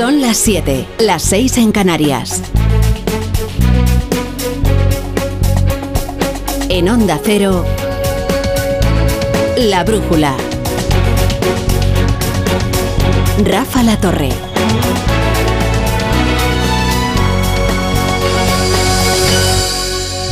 Son las 7, las 6 en Canarias. En Onda Cero, La Brújula. Rafa La Torre.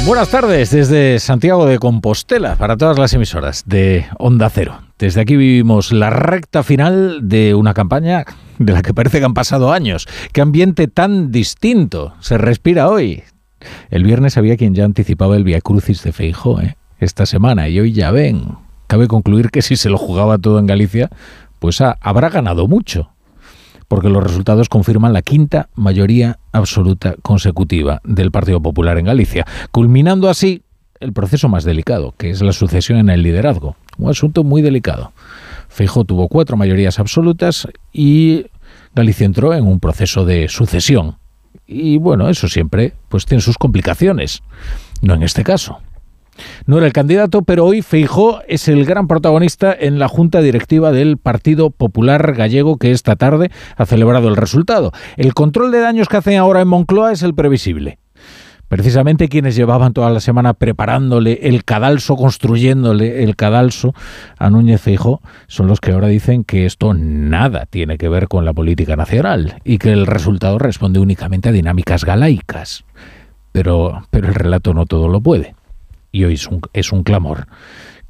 Buenas tardes desde Santiago de Compostela para todas las emisoras de Onda Cero. Desde aquí vivimos la recta final de una campaña de la que parece que han pasado años. Qué ambiente tan distinto se respira hoy. El viernes había quien ya anticipaba el Via Crucis de Feijó ¿eh? esta semana y hoy ya ven. Cabe concluir que si se lo jugaba todo en Galicia, pues habrá ganado mucho porque los resultados confirman la quinta mayoría absoluta consecutiva del Partido Popular en Galicia, culminando así el proceso más delicado, que es la sucesión en el liderazgo, un asunto muy delicado. Feijóo tuvo cuatro mayorías absolutas y Galicia entró en un proceso de sucesión. Y bueno, eso siempre pues tiene sus complicaciones, no en este caso. No era el candidato, pero hoy Feijó es el gran protagonista en la junta directiva del Partido Popular Gallego que esta tarde ha celebrado el resultado. El control de daños que hacen ahora en Moncloa es el previsible. Precisamente quienes llevaban toda la semana preparándole el cadalso, construyéndole el cadalso a Núñez Feijó, son los que ahora dicen que esto nada tiene que ver con la política nacional y que el resultado responde únicamente a dinámicas galaicas. Pero, pero el relato no todo lo puede y hoy es un, es un clamor,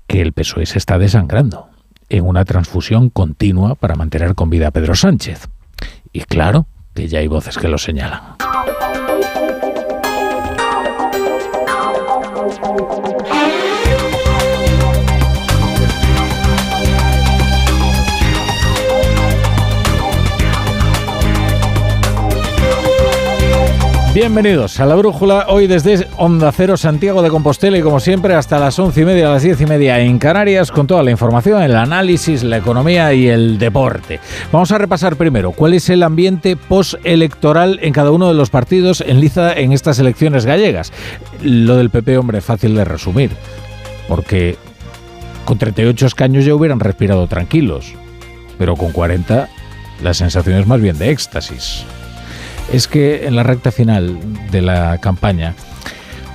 que el PSOE se está desangrando en una transfusión continua para mantener con vida a Pedro Sánchez. Y claro que ya hay voces que lo señalan. Música Bienvenidos a la Brújula, hoy desde Onda Cero Santiago de Compostela y como siempre hasta las once y media, a las diez y media en Canarias con toda la información, el análisis, la economía y el deporte. Vamos a repasar primero cuál es el ambiente postelectoral en cada uno de los partidos en liza en estas elecciones gallegas. Lo del PP, hombre, fácil de resumir, porque con 38 escaños ya hubieran respirado tranquilos, pero con 40 la sensación es más bien de éxtasis es que en la recta final de la campaña,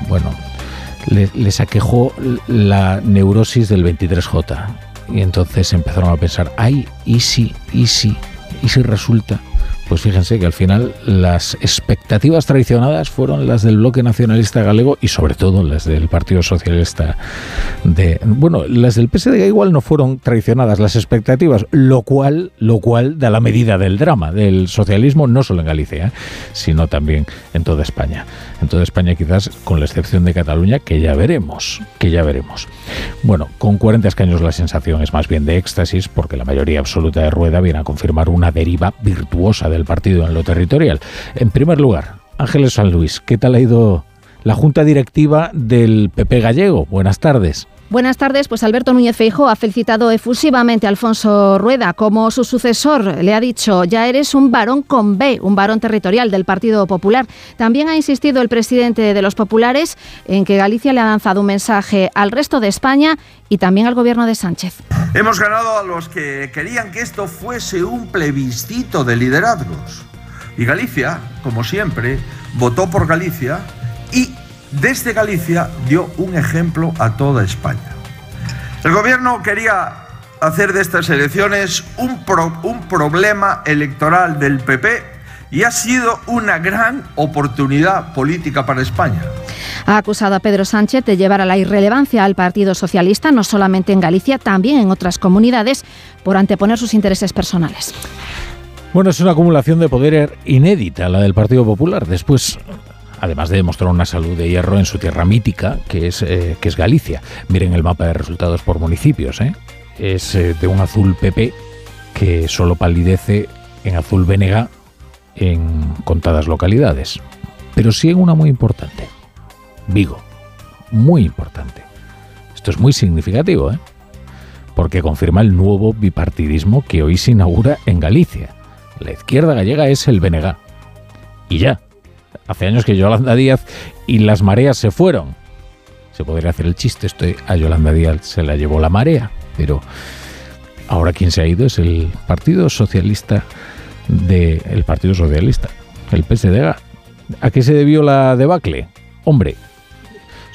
bueno, les aquejó la neurosis del 23J. Y entonces empezaron a pensar, ay, y si, y si, y si resulta pues fíjense que al final las expectativas traicionadas fueron las del bloque nacionalista galego y sobre todo las del Partido Socialista de bueno, las del PSD igual no fueron traicionadas las expectativas, lo cual lo cual da la medida del drama del socialismo no solo en Galicia, ¿eh? sino también en toda España. En toda España quizás con la excepción de Cataluña que ya veremos, que ya veremos. Bueno, con 40 escaños la sensación es más bien de éxtasis porque la mayoría absoluta de Rueda viene a confirmar una deriva virtuosa del partido en lo territorial. En primer lugar, Ángeles San Luis, ¿qué tal ha ido la Junta Directiva del PP gallego? Buenas tardes. Buenas tardes, pues Alberto Núñez Feijo ha felicitado efusivamente a Alfonso Rueda como su sucesor. Le ha dicho, ya eres un varón con B, un varón territorial del Partido Popular. También ha insistido el presidente de los populares en que Galicia le ha lanzado un mensaje al resto de España y también al gobierno de Sánchez. Hemos ganado a los que querían que esto fuese un plebiscito de liderazgos. Y Galicia, como siempre, votó por Galicia y desde Galicia dio un ejemplo a toda España. El gobierno quería hacer de estas elecciones un, un problema electoral del PP y ha sido una gran oportunidad política para España. Ha acusado a Pedro Sánchez de llevar a la irrelevancia al Partido Socialista, no solamente en Galicia, también en otras comunidades, por anteponer sus intereses personales. Bueno, es una acumulación de poder inédita la del Partido Popular. Después además de demostrar una salud de hierro en su tierra mítica, que es, eh, que es Galicia. Miren el mapa de resultados por municipios. ¿eh? Es eh, de un azul PP que solo palidece en azul Vénega en contadas localidades. Pero sí en una muy importante. Vigo. Muy importante. Esto es muy significativo, ¿eh? porque confirma el nuevo bipartidismo que hoy se inaugura en Galicia. La izquierda gallega es el BNG. Y ya, hace años que Yolanda Díaz y las mareas se fueron. Se podría hacer el chiste, estoy a Yolanda Díaz se la llevó la marea, pero ahora quien se ha ido es el Partido Socialista del Partido Socialista, el PSDG. ¿A qué se debió la debacle? Hombre,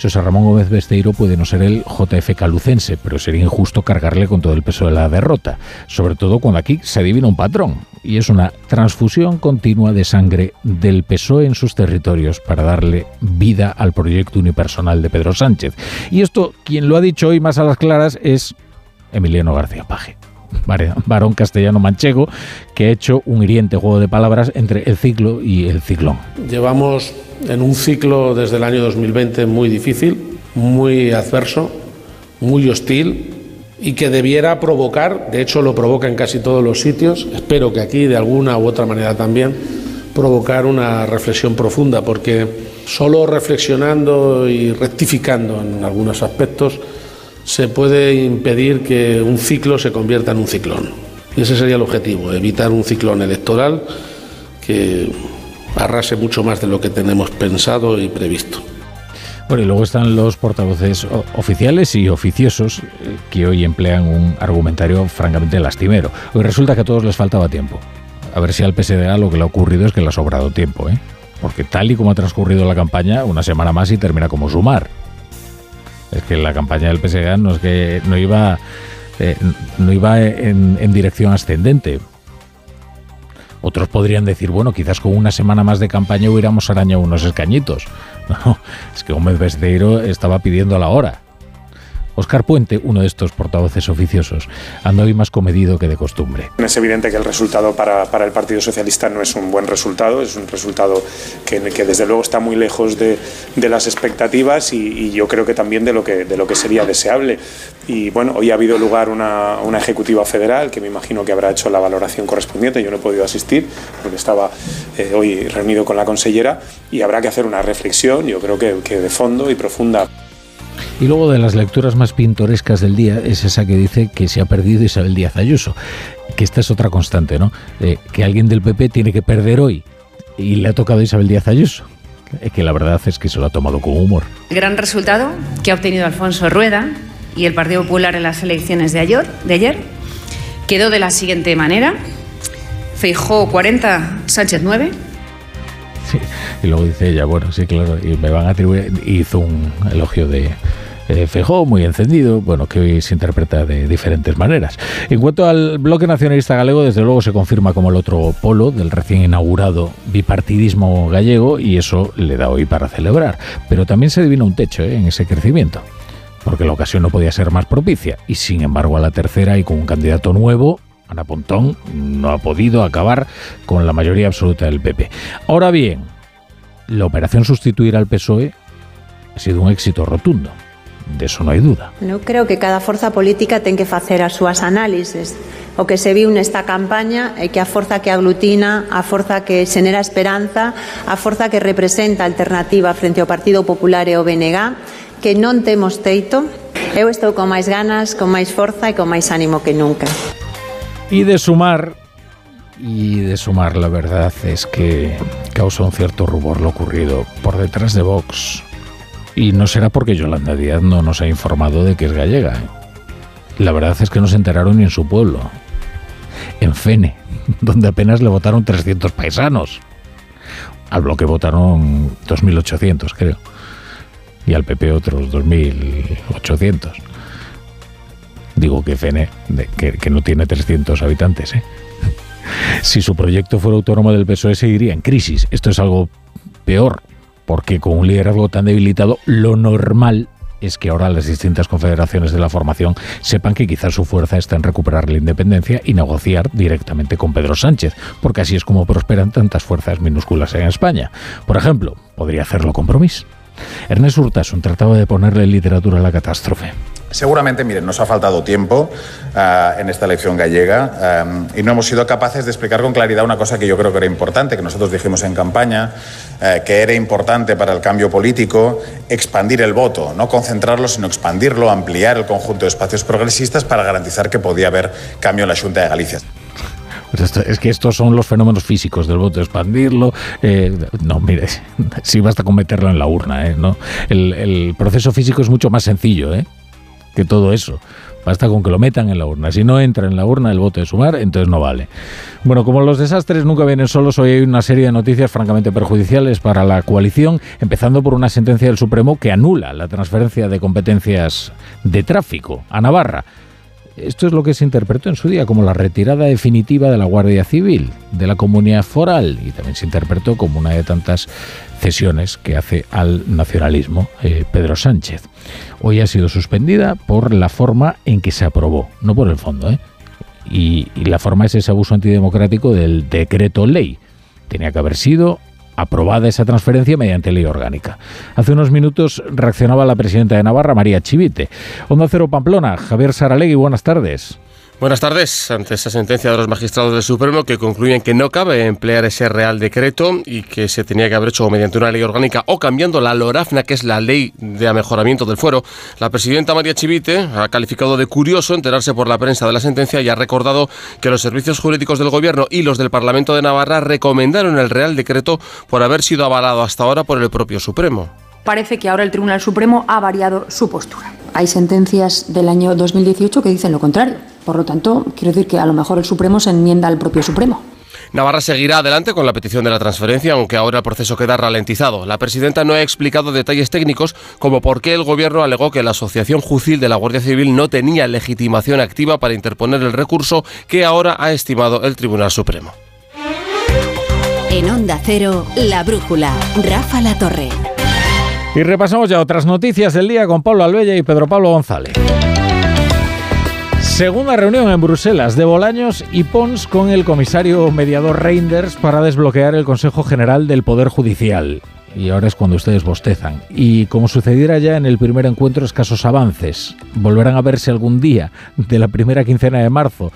José Ramón Gómez Besteiro puede no ser el JF calucense, pero sería injusto cargarle con todo el peso de la derrota, sobre todo cuando aquí se adivina un patrón, y es una transfusión continua de sangre del PSOE en sus territorios para darle vida al proyecto unipersonal de Pedro Sánchez. Y esto, quien lo ha dicho hoy más a las claras, es Emiliano García Paje varón castellano manchego, que ha hecho un hiriente juego de palabras entre el ciclo y el ciclón. Llevamos en un ciclo desde el año 2020 muy difícil, muy adverso, muy hostil y que debiera provocar, de hecho lo provoca en casi todos los sitios, espero que aquí de alguna u otra manera también, provocar una reflexión profunda, porque solo reflexionando y rectificando en algunos aspectos se puede impedir que un ciclo se convierta en un ciclón. Y ese sería el objetivo, evitar un ciclón electoral que arrase mucho más de lo que tenemos pensado y previsto. Bueno, y luego están los portavoces oficiales y oficiosos eh, que hoy emplean un argumentario francamente lastimero. Hoy resulta que a todos les faltaba tiempo. A ver si al PSDA lo que le ha ocurrido es que le ha sobrado tiempo, ¿eh? Porque tal y como ha transcurrido la campaña, una semana más y termina como sumar. Es que la campaña del PSDA no es que no iba, eh, no iba en, en dirección ascendente otros podrían decir, bueno, quizás con una semana más de campaña hubiéramos arañado unos escañitos. No, es que Gómez Besteiro estaba pidiendo la hora. Oscar Puente, uno de estos portavoces oficiosos, anda hoy más comedido que de costumbre. Es evidente que el resultado para, para el Partido Socialista no es un buen resultado, es un resultado que, que desde luego está muy lejos de, de las expectativas y, y, yo creo que también de lo que, de lo que sería deseable. Y bueno, hoy ha habido lugar una, una ejecutiva federal que me imagino que habrá hecho la valoración correspondiente. Yo no he podido asistir porque estaba eh, hoy reunido con la consellera y habrá que hacer una reflexión, yo creo que, que de fondo y profunda. Y luego de las lecturas más pintorescas del día es esa que dice que se ha perdido Isabel Díaz Ayuso, que esta es otra constante, ¿no? Eh, que alguien del PP tiene que perder hoy y le ha tocado Isabel Díaz Ayuso. Que la verdad es que se lo ha tomado con humor. Gran resultado que ha obtenido Alfonso Rueda y el Partido Popular en las elecciones de ayer, de ayer quedó de la siguiente manera. Feijó 40, Sánchez 9. Y luego dice ella, bueno, sí, claro, y me van a atribuir, hizo un elogio de, eh, Fejó, muy encendido, bueno, que hoy se interpreta de diferentes maneras. En cuanto al bloque nacionalista galego, desde luego se confirma como el otro polo del recién inaugurado bipartidismo gallego y eso le da hoy para celebrar. Pero también se adivina un techo ¿eh? en ese crecimiento porque la ocasión no podía ser más propicia, y sin embargo a la tercera y con un candidato nuevo, Ana Pontón no ha podido acabar con la mayoría absoluta del PP. Ahora bien, la operación sustituir al PSOE ha sido un éxito rotundo. De eso no hai duda. Eu creo que cada forza política ten que facer as súas análises. O que se viu nesta campaña é que a forza que aglutina, a forza que xenera esperanza, a forza que representa alternativa frente ao Partido Popular e ao BNG, que non temos teito, eu estou con máis ganas, con máis forza e con máis ánimo que nunca. Y de sumar, y de sumar, la verdad es que causa un cierto rubor lo ocurrido por detrás de Vox. Y no será porque Yolanda Díaz no nos ha informado de que es gallega. La verdad es que no se enteraron ni en su pueblo. En Fene, donde apenas le votaron 300 paisanos. Al bloque votaron 2.800, creo. Y al PP otros 2.800. Digo que Fene, que, no tiene 300 habitantes. ¿eh? Si su proyecto fuera autónomo del PSOE, seguiría en crisis. Esto es algo peor, porque con un liderazgo tan debilitado, lo normal es que ahora las distintas confederaciones de la formación sepan que quizás su fuerza está en recuperar la independencia y negociar directamente con Pedro Sánchez, porque así es como prosperan tantas fuerzas minúsculas en España. Por ejemplo, podría hacerlo compromiso. Ernest Urtasun trataba de ponerle literatura a la catástrofe. Seguramente, miren, nos ha faltado tiempo uh, en esta elección gallega um, y no hemos sido capaces de explicar con claridad una cosa que yo creo que era importante, que nosotros dijimos en campaña, uh, que era importante para el cambio político expandir el voto, no concentrarlo, sino expandirlo, ampliar el conjunto de espacios progresistas para garantizar que podía haber cambio en la Junta de Galicia. Pues es que estos son los fenómenos físicos del voto, expandirlo. Eh, no, mire, sí basta con meterlo en la urna. ¿eh? ¿no? El, el, proceso físico es mucho más sencillo ¿eh? Que todo eso. Basta con que lo metan en la urna. Si no entra en la urna el voto de sumar, entonces no vale. Bueno, como los desastres nunca vienen solos, hoy hay una serie de noticias francamente perjudiciales para la coalición, empezando por una sentencia del Supremo que anula la transferencia de competencias de tráfico a Navarra. Esto es lo que se interpretó en su día como la retirada definitiva de la Guardia Civil de la comunidad foral y también se interpretó como una de tantas cesiones que hace al nacionalismo eh, Pedro Sánchez. Hoy ha sido suspendida por la forma en que se aprobó, no por el fondo. ¿eh? Y, y la forma es ese abuso antidemocrático del decreto ley. Tenía que haber sido aprobada esa transferencia mediante ley orgánica. Hace unos minutos reaccionaba la presidenta de Navarra, María Chivite. Onda Cero Pamplona, Javier Saralegui, buenas tardes. Buenas tardes. Ante esta sentencia de los magistrados del Supremo que concluyen que no cabe emplear ese Real Decreto y que se tenía que haber hecho mediante una ley orgánica o cambiando la LORAFNA, que es la ley de mejoramiento del fuero, la presidenta María Chivite ha calificado de curioso enterarse por la prensa de la sentencia y ha recordado que los servicios jurídicos del Gobierno y los del Parlamento de Navarra recomendaron el Real Decreto por haber sido avalado hasta ahora por el propio Supremo parece que ahora el Tribunal Supremo ha variado su postura. Hay sentencias del año 2018 que dicen lo contrario. Por lo tanto, quiero decir que a lo mejor el Supremo se enmienda al propio Supremo. Navarra seguirá adelante con la petición de la transferencia, aunque ahora el proceso queda ralentizado. La presidenta no ha explicado detalles técnicos como por qué el gobierno alegó que la Asociación Jucil de la Guardia Civil no tenía legitimación activa para interponer el recurso que ahora ha estimado el Tribunal Supremo. En Onda Cero, La Brújula, Rafa La Torre. Y repasamos ya otras noticias del día con Pablo Albella y Pedro Pablo González. Segunda reunión en Bruselas de Bolaños y Pons con el comisario mediador Reinders para desbloquear el Consejo General del Poder Judicial y ahora es cuando ustedes bostezan. Y como sucediera ya en el primer encuentro, escasos avances. Volverán a verse algún día de la primera quincena de marzo.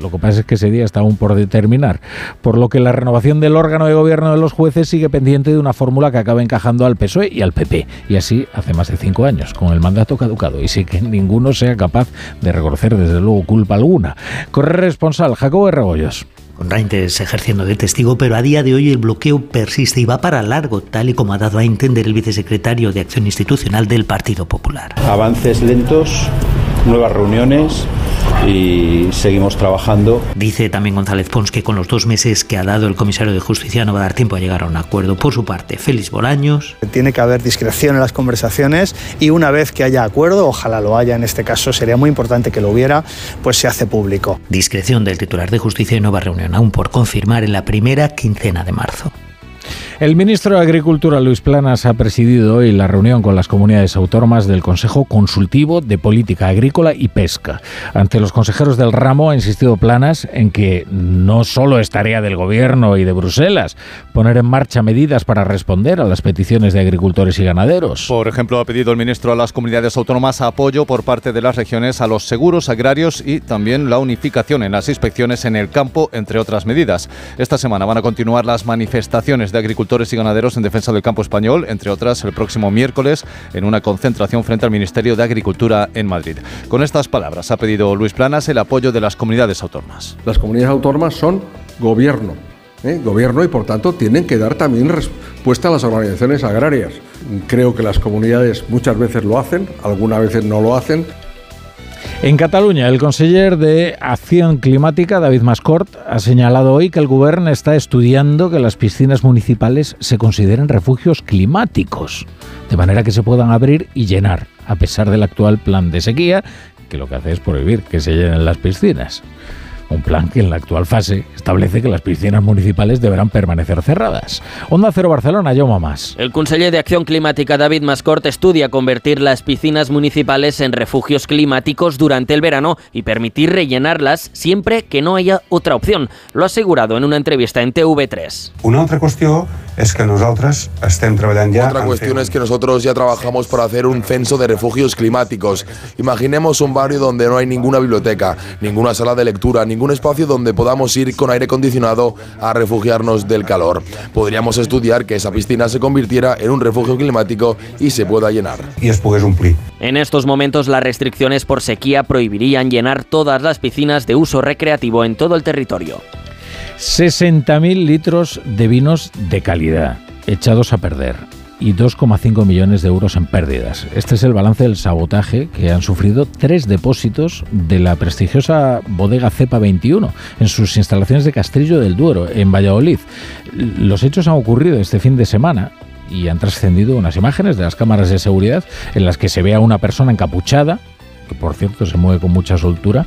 Lo que pasa es que ese día está aún por determinar. Por lo que la renovación del órgano de gobierno de los jueces sigue pendiente de una fórmula que acaba encajando al PSOE y al PP. Y así hace más de cinco años, con el mandato caducado. Y sin que ninguno sea capaz de reconocer desde luego culpa alguna. Corresponsal Jacobo Rebollos con ejerciendo de testigo, pero a día de hoy el bloqueo persiste y va para largo, tal y como ha dado a entender el vicesecretario de Acción Institucional del Partido Popular. Avances lentos, nuevas reuniones y seguimos trabajando. Dice también González Pons que con los dos meses que ha dado el comisario de Justicia no va a dar tiempo a llegar a un acuerdo. Por su parte, Félix Bolaños. Tiene que haber discreción en las conversaciones y una vez que haya acuerdo, ojalá lo haya en este caso, sería muy importante que lo hubiera, pues se hace público. Discreción del titular de Justicia y nueva reunión aún por confirmar en la primera quincena de marzo. El ministro de Agricultura, Luis Planas, ha presidido hoy la reunión con las comunidades autónomas del Consejo Consultivo de Política Agrícola y Pesca. Ante los consejeros del ramo ha insistido Planas en que no solo es tarea del Gobierno y de Bruselas poner en marcha medidas para responder a las peticiones de agricultores y ganaderos. Por ejemplo, ha pedido el ministro a las comunidades autónomas apoyo por parte de las regiones a los seguros agrarios y también la unificación en las inspecciones en el campo, entre otras medidas. Esta semana van a continuar las manifestaciones de agricultores y ganaderos en defensa del campo español, entre otras el próximo miércoles en una concentración frente al Ministerio de Agricultura en Madrid. Con estas palabras ha pedido Luis Planas el apoyo de las comunidades autónomas. Las comunidades autónomas son gobierno, ¿eh? gobierno y por tanto tienen que dar también respuesta a las organizaciones agrarias. Creo que las comunidades muchas veces lo hacen, algunas veces no lo hacen. En Cataluña, el conseller de Acción Climática, David Mascort, ha señalado hoy que el gobierno está estudiando que las piscinas municipales se consideren refugios climáticos, de manera que se puedan abrir y llenar, a pesar del actual plan de sequía, que lo que hace es prohibir que se llenen las piscinas. Un plan que en la actual fase establece que las piscinas municipales deberán permanecer cerradas. Onda Cero Barcelona, yo más. El conseller de Acción Climática David Mascort estudia convertir las piscinas municipales en refugios climáticos durante el verano y permitir rellenarlas siempre que no haya otra opción. Lo ha asegurado en una entrevista en TV3. Una otra cuestión es que nosotros estén trabajando ya... Otra cuestión es que nosotros ya trabajamos por hacer un censo de refugios climáticos. Imaginemos un barrio donde no hay ninguna biblioteca, ninguna sala de lectura, ningún espacio donde podamos ir con aire acondicionado a refugiarnos del calor. Podríamos estudiar que esa piscina se convirtiera en un refugio climático y se pueda llenar. Y después un pli. En estos momentos las restricciones por sequía prohibirían llenar todas las piscinas de uso recreativo en todo el territorio. 60.000 litros de vinos de calidad echados a perder. Y 2,5 millones de euros en pérdidas. Este es el balance del sabotaje que han sufrido tres depósitos de la prestigiosa bodega Cepa 21 en sus instalaciones de Castrillo del Duero, en Valladolid. Los hechos han ocurrido este fin de semana y han trascendido unas imágenes de las cámaras de seguridad en las que se ve a una persona encapuchada, que por cierto se mueve con mucha soltura,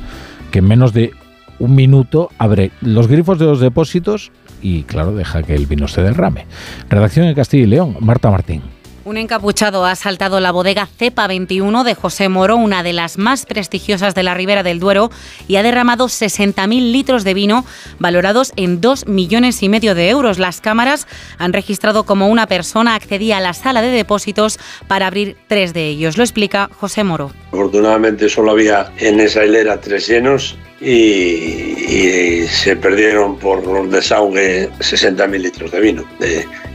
que en menos de un minuto abre los grifos de los depósitos y claro, deja que el vino se derrame. Redacción en Castilla y León, Marta Martín. Un encapuchado ha asaltado la bodega Cepa 21 de José Moro, una de las más prestigiosas de la Ribera del Duero, y ha derramado 60.000 litros de vino valorados en 2 millones y medio de euros. Las cámaras han registrado como una persona accedía a la sala de depósitos para abrir tres de ellos. Lo explica José Moro. Afortunadamente solo había en esa hilera tres llenos y, se perdieron por los desagües 60.000 litros de vino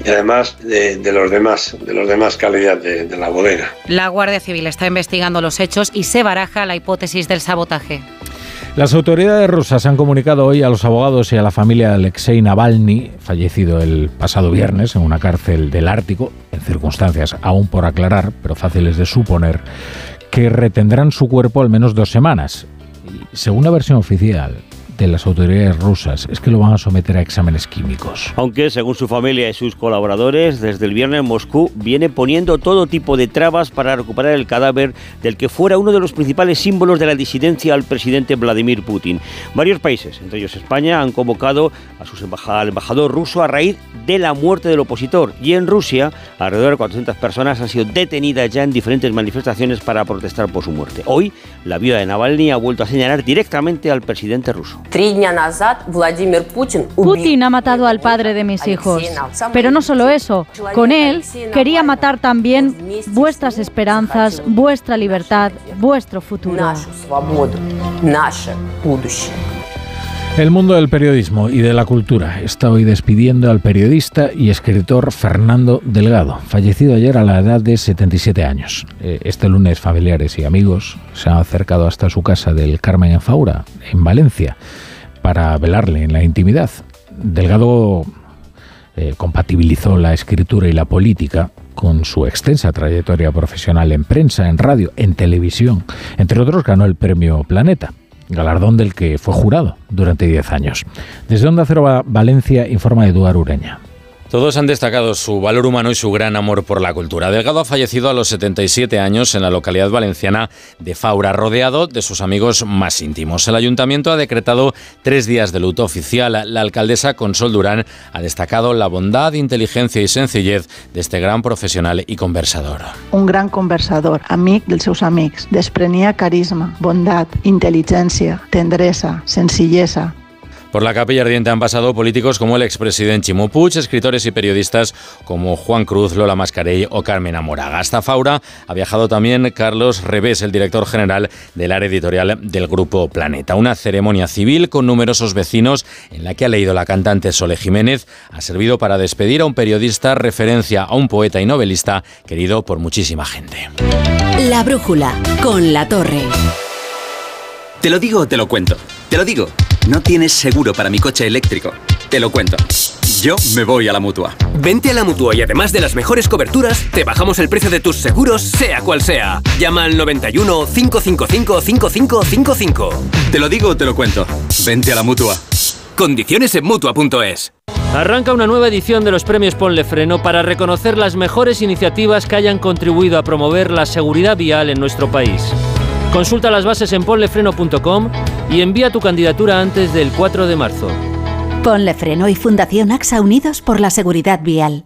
y además de, los demás de los demás calidad de, de la bodega. La Guardia Civil está investigando los hechos y se baraja la hipótesis del sabotaje. Las autoridades rusas han comunicado hoy a los abogados y a la familia de Alexei Navalny, fallecido el pasado viernes en una cárcel del Ártico, en circunstancias aún por aclarar, pero fáciles de suponer, que retendrán su cuerpo al menos dos semanas según la versión oficial, de las autoridades rusas es que lo van a someter a exámenes químicos. Aunque, según su familia y sus colaboradores, desde el viernes Moscú viene poniendo todo tipo de trabas para recuperar el cadáver del que fuera uno de los principales símbolos de la disidencia al presidente Vladimir Putin. Varios países, entre ellos España, han convocado a sus al embajador ruso a raíz de la muerte del opositor. Y en Rusia, alrededor de 400 personas han sido detenidas ya en diferentes manifestaciones para protestar por su muerte. Hoy, la viuda de Navalny ha vuelto a señalar directamente al presidente ruso. Putin ha matado al padre de mis hijos. Pero no solo eso, con él quería matar también vuestras esperanzas, vuestra libertad, vuestro futuro. El mundo del periodismo y de la cultura está hoy despidiendo al periodista y escritor Fernando Delgado, fallecido ayer a la edad de 77 años. Eh, este lunes familiares y amigos se han acercado hasta su casa del Carmen en Faura, en Valencia, para velarle en la intimidad. Delgado eh, compatibilizó la escritura y la política con su extensa trayectoria profesional en prensa, en radio, en televisión. Entre otros ganó el premio Planeta galardón del que fue jurado durante 10 años. Desde Onda Cero Valencia informa Eduardo Ureña. Todos han destacado su valor humano y su gran amor por la cultura. Delgado ha fallecido a los 77 años en la localidad valenciana de Faura, rodeado de sus amigos más íntimos. El ayuntamiento ha decretado tres días de luto oficial. La alcaldesa Consol Durán ha destacado la bondad, inteligencia y sencillez de este gran profesional y conversador. Un gran conversador, amic dels seus amics. Desprenia carisma, bondad, inteligencia, tendresa, sencillesa, por la capilla ardiente han pasado políticos como el expresidente Chimo Puig, escritores y periodistas como Juan Cruz, Lola Mascarell o Carmen Amoraga. Hasta Faura ha viajado también Carlos Revés, el director general del área editorial del Grupo Planeta. Una ceremonia civil con numerosos vecinos en la que ha leído la cantante Sole Jiménez ha servido para despedir a un periodista, referencia a un poeta y novelista querido por muchísima gente. La brújula con la torre. Te lo digo o te lo cuento. Te lo digo. No tienes seguro para mi coche eléctrico. Te lo cuento. Yo me voy a la mutua. Vente a la mutua y además de las mejores coberturas, te bajamos el precio de tus seguros, sea cual sea. Llama al 91 555 5555. Te lo digo o te lo cuento. Vente a la mutua. Condiciones en mutua.es. Arranca una nueva edición de los premios Ponle Freno para reconocer las mejores iniciativas que hayan contribuido a promover la seguridad vial en nuestro país. Consulta las bases en ponlefreno.com y envía tu candidatura antes del 4 de marzo. Ponle Freno y Fundación AXA Unidos por la Seguridad Vial.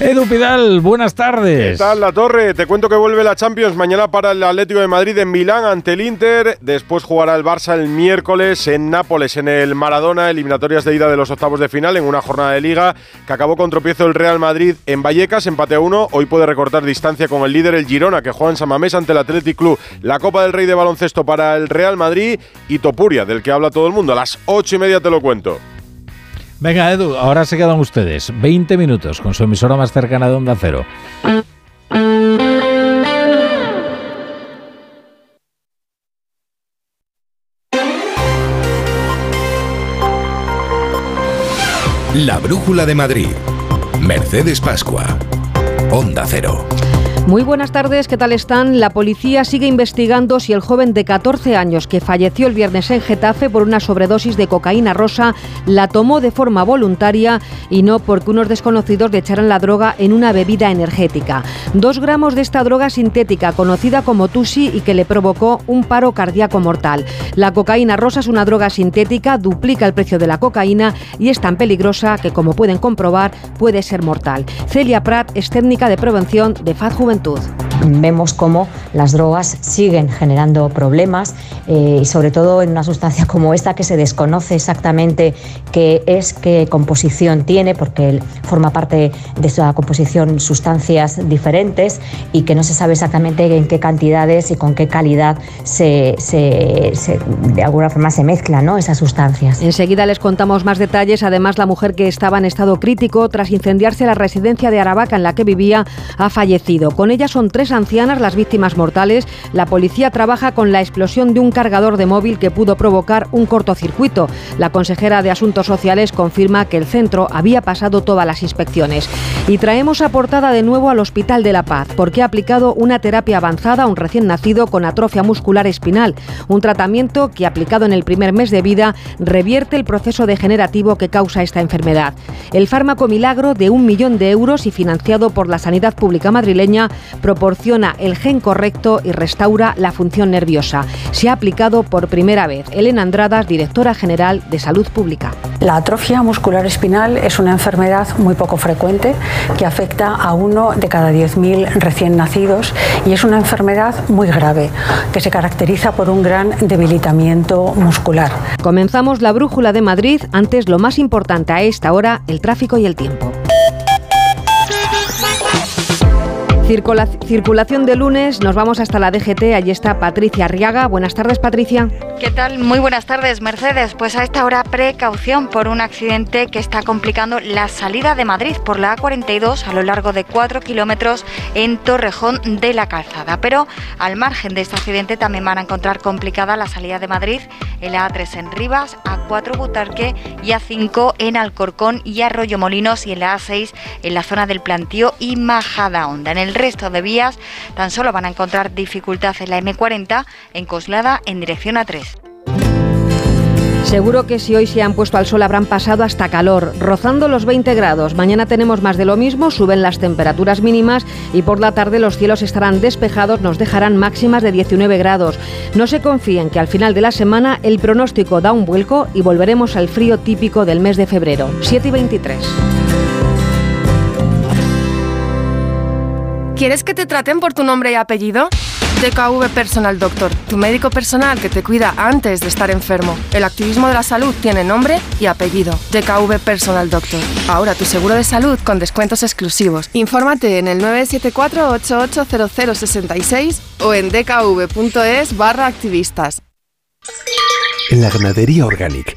Edu Pidal, buenas tardes. ¿Qué tal, La Torre? Te cuento que vuelve la Champions mañana para el Atlético de Madrid en Milán ante el Inter. Después jugará el Barça el miércoles en Nápoles, en el Maradona, eliminatorias de ida de los octavos de final en una jornada de liga que acabó con tropiezo el Real Madrid en Vallecas, empate a uno. Hoy puede recortar distancia con el líder, el Girona, que juega en San Mamés ante el Athletic Club. La Copa del Rey de baloncesto para el Real Madrid y Topuria, del que habla todo el mundo. A las ocho y media te lo cuento. Venga, Edu, ahora se quedan ustedes 20 minutos con su emisora más cercana de Onda Cero. La Brújula de Madrid. Mercedes Pascua. Onda Cero. Muy buenas tardes, ¿qué tal están? La policía sigue investigando si el joven de 14 años que falleció el viernes en Getafe por una sobredosis de cocaína rosa la tomó de forma voluntaria y no porque unos desconocidos le echaran la droga en una bebida energética. Dos gramos de esta droga sintética, conocida como Tusi y que le provocó un paro cardíaco mortal. La cocaína rosa es una droga sintética, duplica el precio de la cocaína y es tan peligrosa que, como pueden comprobar, puede ser mortal. Celia Prat es técnica de prevención de FAD Juventud. Vemos cómo las drogas siguen generando problemas eh, y sobre todo en una sustancia como esta que se desconoce exactamente qué es, qué composición tiene, porque forma parte de esa composición sustancias diferentes y que no se sabe exactamente en qué cantidades y con qué calidad se de alguna forma se mezclan ¿no? esas sustancias. Enseguida les contamos más detalles. Además, la mujer que estaba en estado crítico tras incendiarse la residencia de Aravaca en la que vivía ha fallecido. Con ella son tres ancianas las víctimas mortales. La policía trabaja con la explosión de un cargador de móvil que pudo provocar un cortocircuito. La consejera de Asuntos Sociales confirma que el centro había pasado todas las inspecciones. Y traemos a portada de nuevo al Hospital de la Paz, porque ha aplicado una terapia avanzada a un recién nacido con atrofia muscular espinal, un tratamiento que aplicado en el primer mes de vida revierte el proceso degenerativo que causa esta enfermedad. El fármaco milagro de un millón de euros y financiado por la Sanidad Pública madrileña proporciona el gen correcto y restaura la función nerviosa. Se ha aplicado por primera vez. Elena Andradas, directora general de Salud Pública. La atrofia muscular espinal es una enfermedad muy poco frecuente que afecta a uno de cada 10.000 recién nacidos y es una enfermedad muy grave que se caracteriza por un gran debilitamiento muscular. Comenzamos la brújula de Madrid. Antes, lo más importante a esta hora, el tráfico y el tiempo. Circula circulación de lunes, nos vamos hasta la DGT, allí está Patricia Arriaga. Buenas tardes, Patricia. ¿Qué tal? Muy buenas tardes, Mercedes. Pues a esta hora precaución por un accidente que está complicando la salida de Madrid por la A42 a lo largo de 4 kilómetros en Torrejón de la Calzada. Pero al margen de este accidente también van a encontrar complicada la salida de Madrid en la A3 en Rivas, A4 Butarque y A5 en Alcorcón y Arroyo Molinos y en la A6 en la zona del Plantío y Majada Honda. En el resto de vías tan solo van a encontrar dificultad en la M40 en Coslada en dirección A3. Seguro que si hoy se han puesto al sol habrán pasado hasta calor, rozando los 20 grados. Mañana tenemos más de lo mismo, suben las temperaturas mínimas y por la tarde los cielos estarán despejados, nos dejarán máximas de 19 grados. No se confíen que al final de la semana el pronóstico da un vuelco y volveremos al frío típico del mes de febrero, 7 y 23. ¿Quieres que te traten por tu nombre y apellido? DKV Personal Doctor, tu médico personal que te cuida antes de estar enfermo. El activismo de la salud tiene nombre y apellido. DKV Personal Doctor. Ahora tu seguro de salud con descuentos exclusivos. Infórmate en el 974-880066 o en dkv.es barra activistas. En la ganadería Organic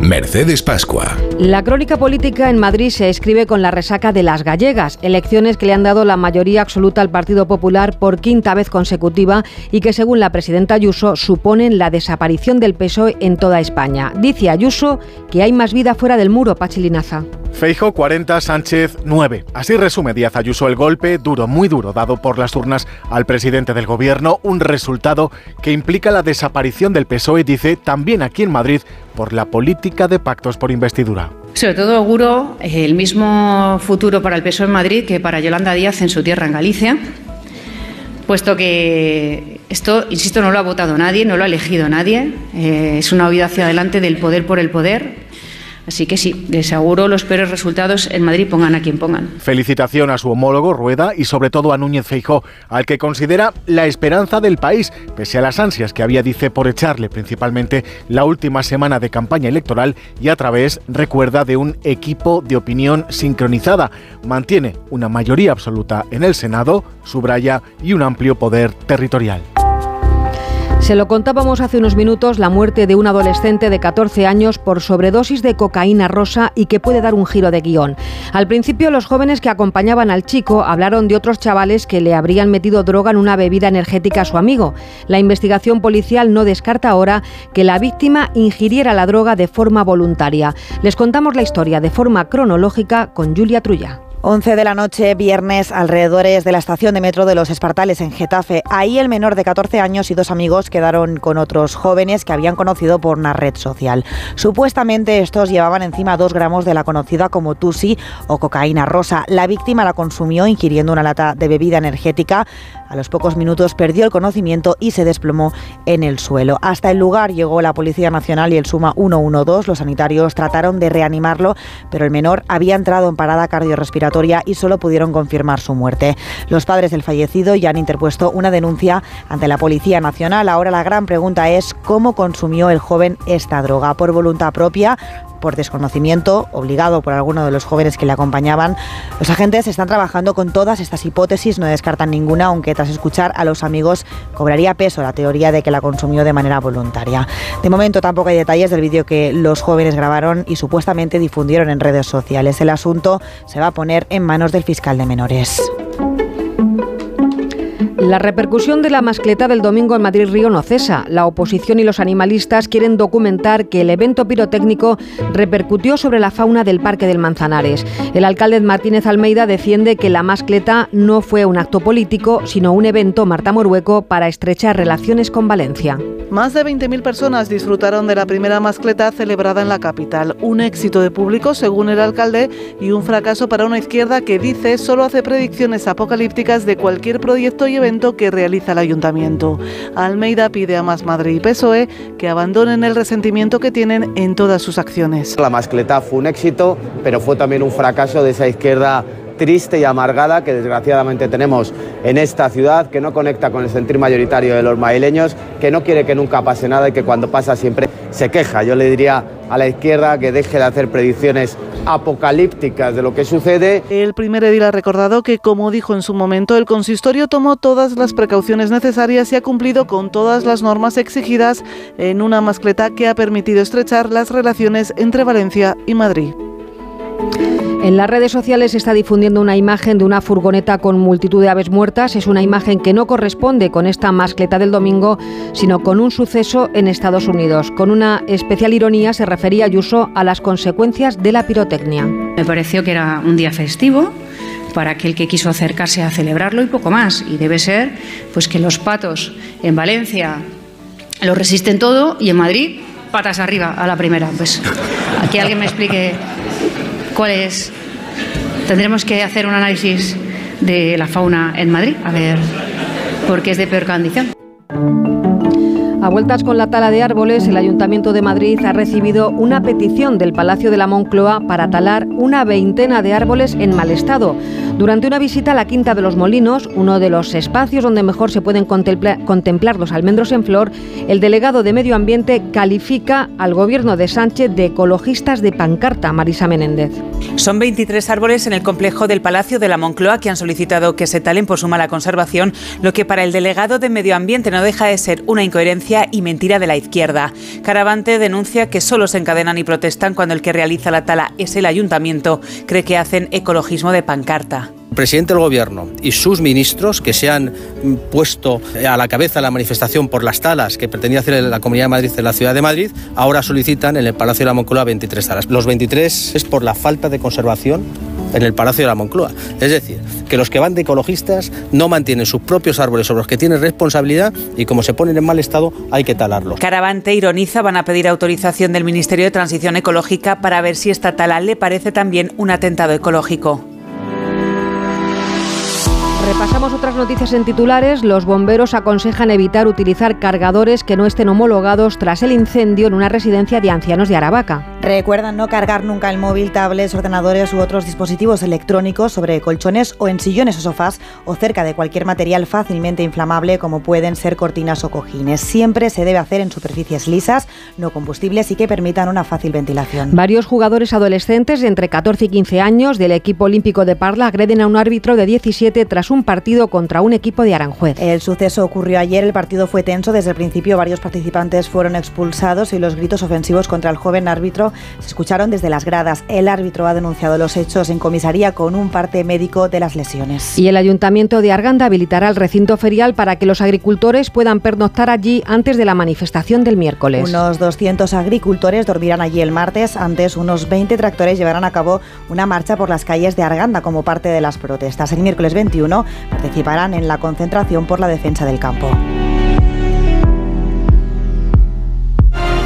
Mercedes Pascua. La crónica política en Madrid se escribe con la resaca de las gallegas, elecciones que le han dado la mayoría absoluta al Partido Popular por quinta vez consecutiva y que según la presidenta Ayuso suponen la desaparición del PSOE en toda España. Dice Ayuso que hay más vida fuera del muro, Pachilinaza. Feijo 40, Sánchez 9. Así resume Díaz Ayuso el golpe duro, muy duro, dado por las urnas al presidente del gobierno, un resultado que implica la desaparición del PSOE, dice, también aquí en Madrid, por la política de pactos por investidura. Sobre todo auguro eh, el mismo futuro para el PSOE en Madrid que para Yolanda Díaz en su tierra, en Galicia, puesto que esto, insisto, no lo ha votado nadie, no lo ha elegido nadie, eh, es una huida hacia adelante del poder por el poder Así que sí, les aseguro los peores resultados en Madrid, pongan a quien pongan. Felicitación a su homólogo Rueda y sobre todo a Núñez Feijó, al que considera la esperanza del país, pese a las ansias que había, dice, por echarle principalmente la última semana de campaña electoral y a través, recuerda, de un equipo de opinión sincronizada. Mantiene una mayoría absoluta en el Senado, subraya, y un amplio poder territorial. Se lo contábamos hace unos minutos, la muerte de un adolescente de 14 años por sobredosis de cocaína rosa y que puede dar un giro de guion. Al principio los jóvenes que acompañaban al chico hablaron de otros chavales que le habrían metido droga en una bebida energética a su amigo. La investigación policial no descarta ahora que la víctima ingiriera la droga de forma voluntaria. Les contamos la historia de forma cronológica con Julia Trulla. 11 de la noche, viernes, alrededores de la estación de metro de Los Espartales en Getafe. Ahí el menor de 14 años y dos amigos quedaron con otros jóvenes que habían conocido por una red social. Supuestamente estos llevaban encima dos gramos de la conocida como Tusi o cocaína rosa. La víctima la consumió ingiriendo una lata de bebida energética. A los pocos minutos perdió el conocimiento y se desplomó en el suelo. Hasta el lugar llegó la Policía Nacional y el Suma 112. Los sanitarios trataron de reanimarlo, pero el menor había entrado en parada cardiorrespiratoria y solo pudieron confirmar su muerte. Los padres del fallecido ya han interpuesto una denuncia ante la Policía Nacional. Ahora la gran pregunta es cómo consumió el joven esta droga. ¿Por voluntad propia? Por desconocimiento, obligado por alguno de los jóvenes que le acompañaban. Los agentes están trabajando con todas estas hipótesis, no descartan ninguna, aunque tras escuchar a los amigos cobraría peso la teoría de que la consumió de manera voluntaria. De momento tampoco hay detalles del vídeo que los jóvenes grabaron y supuestamente difundieron en redes sociales. El asunto se va a poner en manos del fiscal de menores. La repercusión de la mascleta del domingo en Madrid-Río no cesa. La oposición y los animalistas quieren documentar que el evento pirotécnico repercutió sobre la fauna del Parque del Manzanares. El alcalde Martínez Almeida defiende que la mascleta no fue un acto político, sino un evento Marta Morueco para estrechar relaciones con Valencia. Más de 20.000 personas disfrutaron de la primera mascleta celebrada en la capital. Un éxito de público, según el alcalde, y un fracaso para una izquierda que dice solo hace predicciones apocalípticas de cualquier proyecto y evento que realiza el ayuntamiento. Almeida pide a Más Madrid y PSOE que abandonen el resentimiento que tienen en todas sus acciones. La mascleta fue un éxito, pero fue también un fracaso de esa izquierda triste y amargada que desgraciadamente tenemos en esta ciudad, que no conecta con el sentir mayoritario de los madrileños, que no quiere que nunca pase nada y que cuando pasa siempre se queja. Yo le diría a la izquierda, que deje de hacer predicciones apocalípticas de lo que sucede. El primer edil ha recordado que, como dijo en su momento, el consistorio tomó todas las precauciones necesarias y ha cumplido con todas las normas exigidas en una mascleta que ha permitido estrechar las relaciones entre Valencia y Madrid. En las redes sociales se está difundiendo una imagen de una furgoneta con multitud de aves muertas. Es una imagen que no corresponde con esta mascleta del domingo, sino con un suceso en Estados Unidos. Con una especial ironía se refería Ayuso a las consecuencias de la pirotecnia. Me pareció que era un día festivo para aquel que quiso acercarse a celebrarlo y poco más. Y debe ser pues que los patos en Valencia lo resisten todo y en Madrid patas arriba a la primera. Pues aquí alguien me explique cuál es. Tendremos que hacer un análisis de la fauna en Madrid, a ver por qué es de peor condición. A vueltas con la tala de árboles, el Ayuntamiento de Madrid ha recibido una petición del Palacio de la Moncloa para talar una veintena de árboles en mal estado. Durante una visita a la Quinta de los Molinos, uno de los espacios donde mejor se pueden contempla contemplar los almendros en flor, el delegado de Medio Ambiente califica al gobierno de Sánchez de ecologistas de pancarta, Marisa Menéndez. Son 23 árboles en el complejo del Palacio de la Moncloa que han solicitado que se talen por su mala conservación, lo que para el delegado de Medio Ambiente no deja de ser una incoherencia y mentira de la izquierda. Caravante denuncia que solo se encadenan y protestan cuando el que realiza la tala es el ayuntamiento. Cree que hacen ecologismo de pancarta. Presidente del gobierno y sus ministros que se han puesto a la cabeza la manifestación por las talas que pretendía hacer la Comunidad de Madrid en la ciudad de Madrid, ahora solicitan en el Palacio de la Moncloa 23 talas. Los 23 es por la falta de conservación en el Palacio de la Moncloa. Es decir, que los que van de ecologistas no mantienen sus propios árboles sobre los que tienen responsabilidad y como se ponen en mal estado hay que talarlos. Caravante ironiza van a pedir autorización del Ministerio de Transición Ecológica para ver si esta tala le parece también un atentado ecológico. Repasamos otras noticias en titulares. Los bomberos aconsejan evitar utilizar cargadores que no estén homologados tras el incendio en una residencia de ancianos de Aravaca. Recuerdan no cargar nunca el móvil, tablets, ordenadores u otros dispositivos electrónicos sobre colchones o en sillones o sofás o cerca de cualquier material fácilmente inflamable como pueden ser cortinas o cojines. Siempre se debe hacer en superficies lisas, no combustibles y que permitan una fácil ventilación. Varios jugadores adolescentes de entre 14 y 15 años del equipo olímpico de Parla agreden a un árbitro de 17 tras un partido contra un equipo de Aranjuez. El suceso ocurrió ayer, el partido fue tenso. Desde el principio varios participantes fueron expulsados y los gritos ofensivos contra el joven árbitro se escucharon desde las gradas. El árbitro ha denunciado los hechos en comisaría con un parte médico de las lesiones. Y el Ayuntamiento de Arganda habilitará el recinto ferial para que los agricultores puedan pernoctar allí antes de la manifestación del miércoles. Unos 200 agricultores dormirán allí el martes. Antes, unos 20 tractores llevarán a cabo una marcha por las calles de Arganda como parte de las protestas. El miércoles 21 participarán en la concentración por la defensa del campo.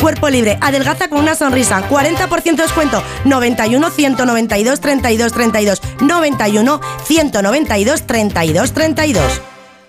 Cuerpo libre, adelgaza con una sonrisa, 40% de descuento, 91 192 32 32, 91 192 32 32.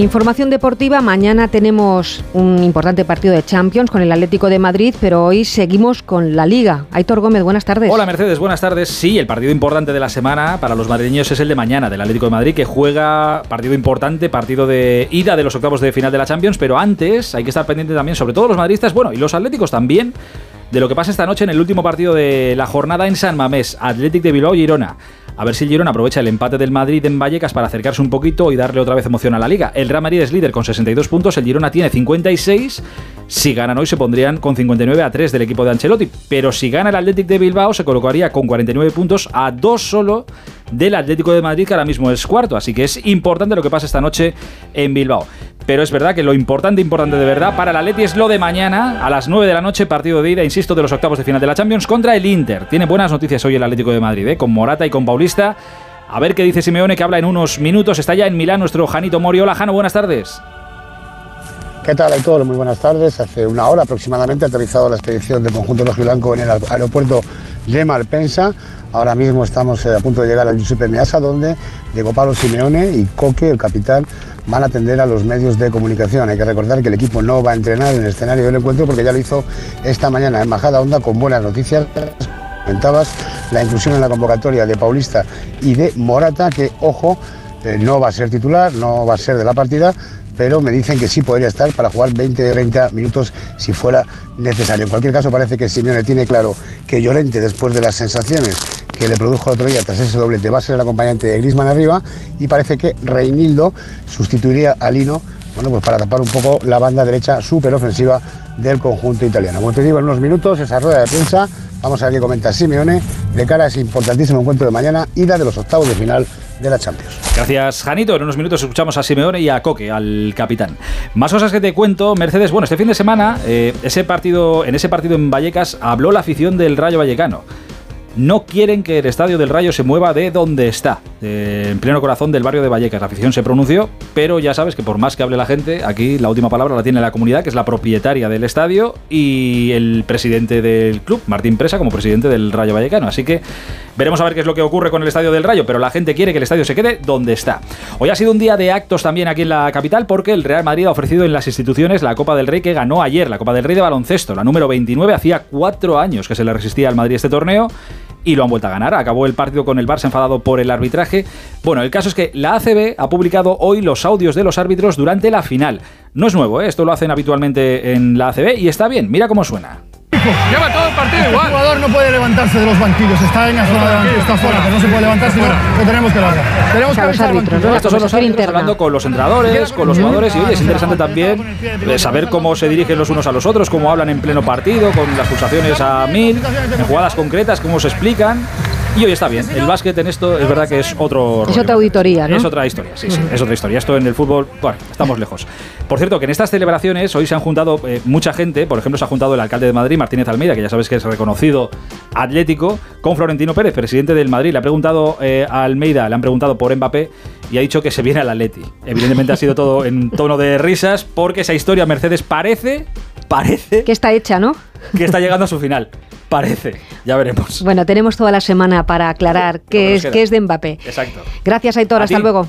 Información deportiva, mañana tenemos un importante partido de Champions con el Atlético de Madrid, pero hoy seguimos con la Liga. Aitor Gómez, buenas tardes. Hola Mercedes, buenas tardes. Sí, el partido importante de la semana para los madrileños es el de mañana, del Atlético de Madrid, que juega partido importante, partido de ida de los octavos de final de la Champions, pero antes hay que estar pendiente también, sobre todo los madridistas, bueno, y los atléticos también, de lo que pasa esta noche en el último partido de la jornada en San Mamés, Atlético de Bilbao y Girona. A ver si el Girona aprovecha el empate del Madrid en Vallecas para acercarse un poquito y darle otra vez emoción a la liga. El Real Madrid es líder con 62 puntos, el Girona tiene 56. Si ganan hoy se pondrían con 59 a 3 del equipo de Ancelotti. Pero si gana el Atlético de Bilbao se colocaría con 49 puntos a 2 solo del Atlético de Madrid, que ahora mismo es cuarto. Así que es importante lo que pasa esta noche en Bilbao. Pero es verdad que lo importante, importante de verdad para el Atleti es lo de mañana, a las 9 de la noche, partido de ida, insisto, de los octavos de final de la Champions contra el Inter. Tiene buenas noticias hoy el Atlético de Madrid, ¿eh? con Morata y con Paulista. A ver qué dice Simeone, que habla en unos minutos. Está ya en Milán nuestro Janito Mori. Hola, Jano, buenas tardes. ¿Qué tal, Aitor? Muy buenas tardes. Hace una hora aproximadamente ha aterrizado la expedición del conjunto Blanco en el aeropuerto de Malpensa. Ahora mismo estamos eh, a punto de llegar al Giuseppe Meazza, donde llegó Pablo Simeone y Coque, el capitán, van a atender a los medios de comunicación. Hay que recordar que el equipo no va a entrenar en el escenario del encuentro porque ya lo hizo esta mañana en Majada Onda con buenas noticias. Comentabas la inclusión en la convocatoria de Paulista y de Morata, que, ojo, eh, no va a ser titular, no va a ser de la partida, pero me dicen que sí podría estar para jugar 20 30 minutos si fuera necesario. En cualquier caso, parece que Simeone tiene claro que Llorente, después de las sensaciones que le produjo el otro día tras ese doblete, va a ser el acompañante de Grisman arriba y parece que Reinildo sustituiría a Lino bueno, pues para tapar un poco la banda derecha súper ofensiva del conjunto italiano. Como te digo, en unos minutos esa rueda de prensa, vamos a ver qué comenta Simeone de cara a ese importantísimo encuentro de mañana, ida de los octavos de final de la Champions. Gracias, Janito. En unos minutos escuchamos a Simeone y a Coque, al capitán. Más cosas que te cuento, Mercedes. Bueno, este fin de semana, eh, ese partido, en ese partido en Vallecas, habló la afición del Rayo Vallecano no quieren que el estadio del Rayo se mueva de donde está, en pleno corazón del barrio de Vallecas. La afición se pronunció, pero ya sabes que por más que hable la gente, aquí la última palabra la tiene la comunidad, que es la propietaria del estadio, y el presidente del club, Martín Presa, como presidente del Rayo Vallecano. Así que veremos a ver qué es lo que ocurre con el estadio del Rayo, pero la gente quiere que el estadio se quede donde está. Hoy ha sido un día de actos también aquí en la capital, porque el Real Madrid ha ofrecido en las instituciones la Copa del Rey que ganó ayer, la Copa del Rey de baloncesto, la número 29, hacía cuatro años que se le resistía al Madrid este torneo y lo han vuelto a ganar. Acabó el partido con el Barça enfadado por el arbitraje. Bueno, el caso es que la ACB ha publicado hoy los audios de los árbitros durante la final. No es nuevo, ¿eh? esto lo hacen habitualmente en la ACB y está bien, mira cómo suena. Lleva todo el partido igual. El jugador no puede levantarse de los banquillos, está en la zona de está fuera, que no se puede levantar, sino que tenemos que largar. Tenemos que los árbitros, ¿no? Estos son los árbitros hablando con los entrenadores, con los jugadores, y oye, es interesante también saber cómo se dirigen los unos a los otros, cómo hablan en pleno partido, con las pulsaciones a mil, en jugadas concretas, cómo se explican. Y hoy está bien. El básquet en esto es verdad que es otro. Es otra auditoría, ¿no? Es otra historia, sí, sí, es otra historia. Esto en el fútbol, bueno, estamos lejos. Por cierto, que en estas celebraciones hoy se han juntado eh, mucha gente. Por ejemplo, se ha juntado el alcalde de Madrid, Martínez Almeida, que ya sabes que es reconocido atlético, con Florentino Pérez, presidente del Madrid. Le ha preguntado eh, a Almeida, le han preguntado por Mbappé y ha dicho que se viene al Atleti. Evidentemente ha sido todo en tono de risas, porque esa historia Mercedes parece, parece. Que está hecha, ¿no? Que está llegando a su final. Parece, ya veremos. Bueno, tenemos toda la semana para aclarar qué es, qué es de Mbappé. Exacto. Gracias, Aitor. hasta luego.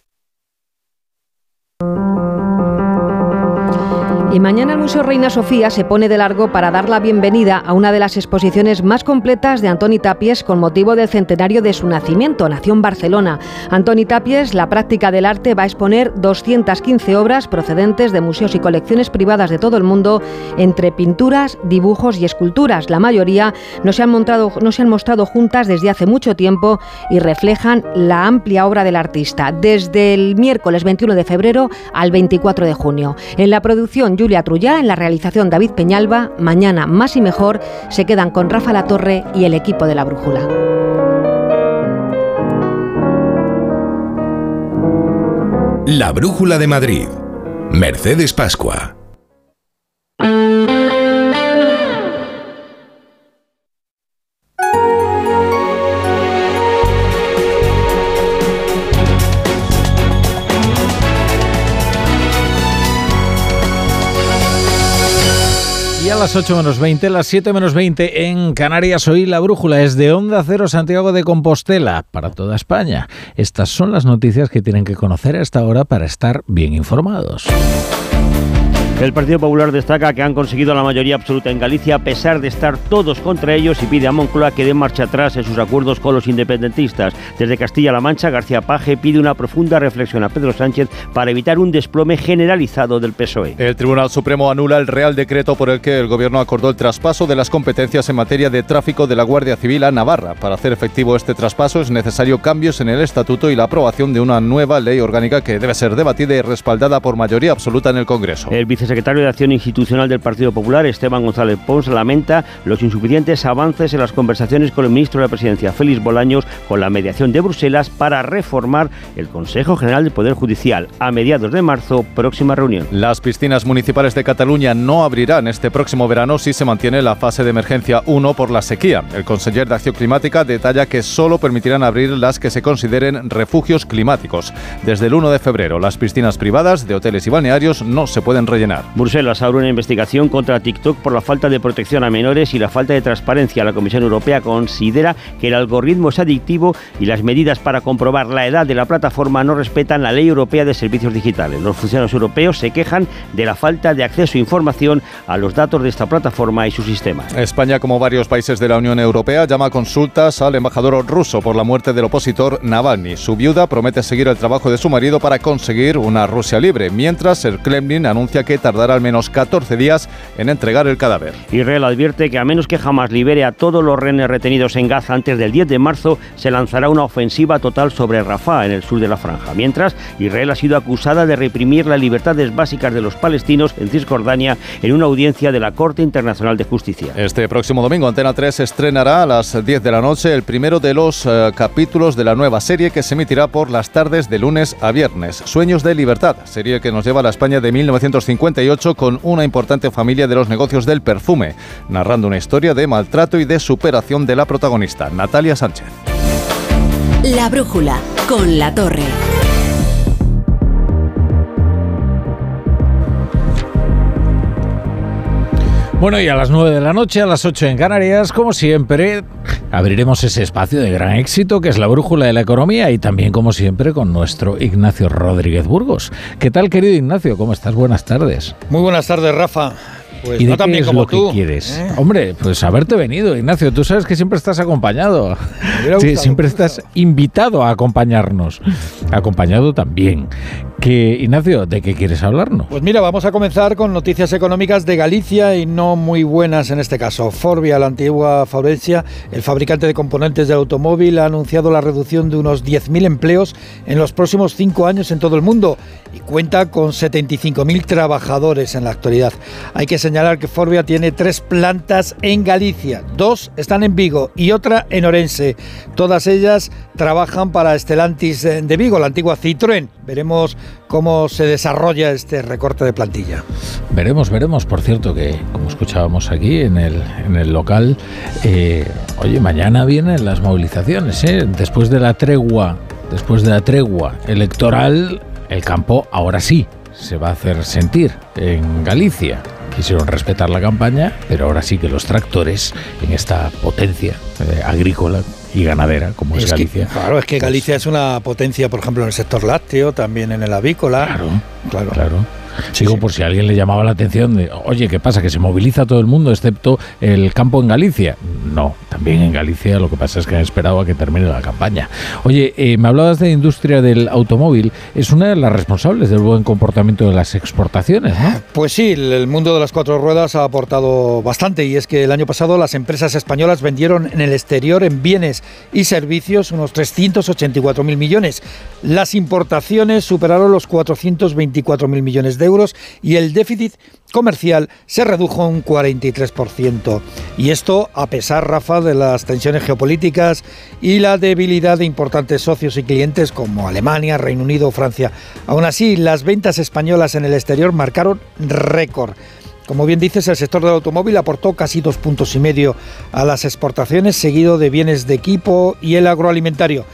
Y mañana el Museo Reina Sofía se pone de largo para dar la bienvenida a una de las exposiciones más completas de Antoni Tapies con motivo del centenario de su nacimiento. Nació en Barcelona. Antoni Tapies, la práctica del arte, va a exponer 215 obras procedentes de museos y colecciones privadas de todo el mundo, entre pinturas, dibujos y esculturas. La mayoría no se han, no se han mostrado juntas desde hace mucho tiempo y reflejan la amplia obra del artista, desde el miércoles 21 de febrero al 24 de junio. En la producción Julia Trullá, en la realización David Peñalba. Mañana más y mejor se quedan con Rafa La Torre y el equipo de la Brújula. La Brújula de Madrid. Mercedes Pascua. Las 8 menos 20, las 7 menos 20 en Canarias. Hoy la brújula es de Onda Cero Santiago de Compostela para toda España. Estas son las noticias que tienen que conocer a esta hora para estar bien informados. El Partido Popular destaca que han conseguido la mayoría absoluta en Galicia a pesar de estar todos contra ellos y pide a Moncloa que dé marcha atrás en sus acuerdos con los independentistas. Desde Castilla-La Mancha, García Paje pide una profunda reflexión a Pedro Sánchez para evitar un desplome generalizado del PSOE. El Tribunal Supremo anula el Real Decreto por el que el Gobierno acordó el traspaso de las competencias en materia de tráfico de la Guardia Civil a Navarra. Para hacer efectivo este traspaso es necesario cambios en el estatuto y la aprobación de una nueva ley orgánica que debe ser debatida y respaldada por mayoría absoluta en el Congreso. El secretario de Acción Institucional del Partido Popular, Esteban González Pons, lamenta los insuficientes avances en las conversaciones con el ministro de la Presidencia, Félix Bolaños, con la mediación de Bruselas para reformar el Consejo General del Poder Judicial. A mediados de marzo, próxima reunión. Las piscinas municipales de Cataluña no abrirán este próximo verano si se mantiene la fase de emergencia 1 por la sequía. El conseller de Acción Climática detalla que solo permitirán abrir las que se consideren refugios climáticos. Desde el 1 de febrero, las piscinas privadas de hoteles y balnearios no se pueden rellenar. Bruselas abre una investigación contra TikTok por la falta de protección a menores y la falta de transparencia. La Comisión Europea considera que el algoritmo es adictivo y las medidas para comprobar la edad de la plataforma no respetan la Ley Europea de Servicios Digitales. Los funcionarios europeos se quejan de la falta de acceso a información a los datos de esta plataforma y su sistema. España, como varios países de la Unión Europea, llama a consultas al embajador ruso por la muerte del opositor Navalny. Su viuda promete seguir el trabajo de su marido para conseguir una Rusia libre, mientras el Kremlin anuncia que tardará al menos 14 días en entregar el cadáver. Israel advierte que a menos que jamás libere a todos los rehenes retenidos en Gaza antes del 10 de marzo, se lanzará una ofensiva total sobre Rafah, en el sur de la franja. Mientras, Israel ha sido acusada de reprimir las libertades básicas de los palestinos en Cisjordania en una audiencia de la Corte Internacional de Justicia. Este próximo domingo, Antena 3 estrenará a las 10 de la noche el primero de los eh, capítulos de la nueva serie que se emitirá por las tardes de lunes a viernes. Sueños de libertad, serie que nos lleva a la España de 1958 con una importante familia de los negocios del perfume, narrando una historia de maltrato y de superación de la protagonista, Natalia Sánchez. La brújula con la torre. Bueno, y a las 9 de la noche, a las 8 en Canarias, como siempre, abriremos ese espacio de gran éxito que es la brújula de la economía y también, como siempre, con nuestro Ignacio Rodríguez Burgos. ¿Qué tal, querido Ignacio? ¿Cómo estás? Buenas tardes. Muy buenas tardes, Rafa. Pues ¿Y de qué es lo que quieres? ¿eh? Hombre, pues haberte venido, Ignacio. Tú sabes que siempre estás acompañado. Sí, siempre estás invitado a acompañarnos. Acompañado también. Que, Ignacio, ¿de qué quieres hablarnos? Pues mira, vamos a comenzar con noticias económicas de Galicia y no muy buenas en este caso. Forbia, la antigua Faurecia, el fabricante de componentes del automóvil, ha anunciado la reducción de unos 10.000 empleos en los próximos cinco años en todo el mundo y cuenta con 75.000 trabajadores en la actualidad. Hay que que Forbia tiene tres plantas en Galicia, dos están en Vigo y otra en Orense. Todas ellas trabajan para Estelantis de Vigo, la antigua Citroën. Veremos cómo se desarrolla este recorte de plantilla. Veremos, veremos. Por cierto, que como escuchábamos aquí en el, en el local, eh, oye, mañana vienen las movilizaciones, ¿eh? Después de la tregua, después de la tregua electoral, el campo ahora sí se va a hacer sentir en Galicia. Quisieron respetar la campaña, pero ahora sí que los tractores en esta potencia eh, agrícola y ganadera como es, Galicia. claro, es que pues Galicia es una potencia, por ejemplo, en el sector lácteo, también en el avícola. Claro, claro. claro. Digo, por si a alguien le llamaba la atención de, oye, ¿qué pasa? ¿Que se moviliza todo el mundo excepto el campo en Galicia? No, también en Galicia lo que pasa es que han esperado a que termine la campaña. Oye, eh, me hablabas de industria del automóvil, es una de las responsables del buen comportamiento de las exportaciones, ¿no? Pues sí, el mundo de las cuatro ruedas ha aportado bastante y es que el año pasado las empresas españolas vendieron en el exterior en bienes y servicios unos 384.000 millones. Las importaciones superaron los 424.000 millones de euros y el déficit comercial se redujo un 43%. Y esto a pesar, Rafa, de las tensiones geopolíticas y la debilidad de importantes socios y clientes como Alemania, Reino Unido o Francia. Aún así, las ventas españolas en el exterior marcaron récord. Como bien dices, el sector del automóvil aportó casi dos puntos y medio a las exportaciones, seguido de bienes de equipo y el agroalimentario.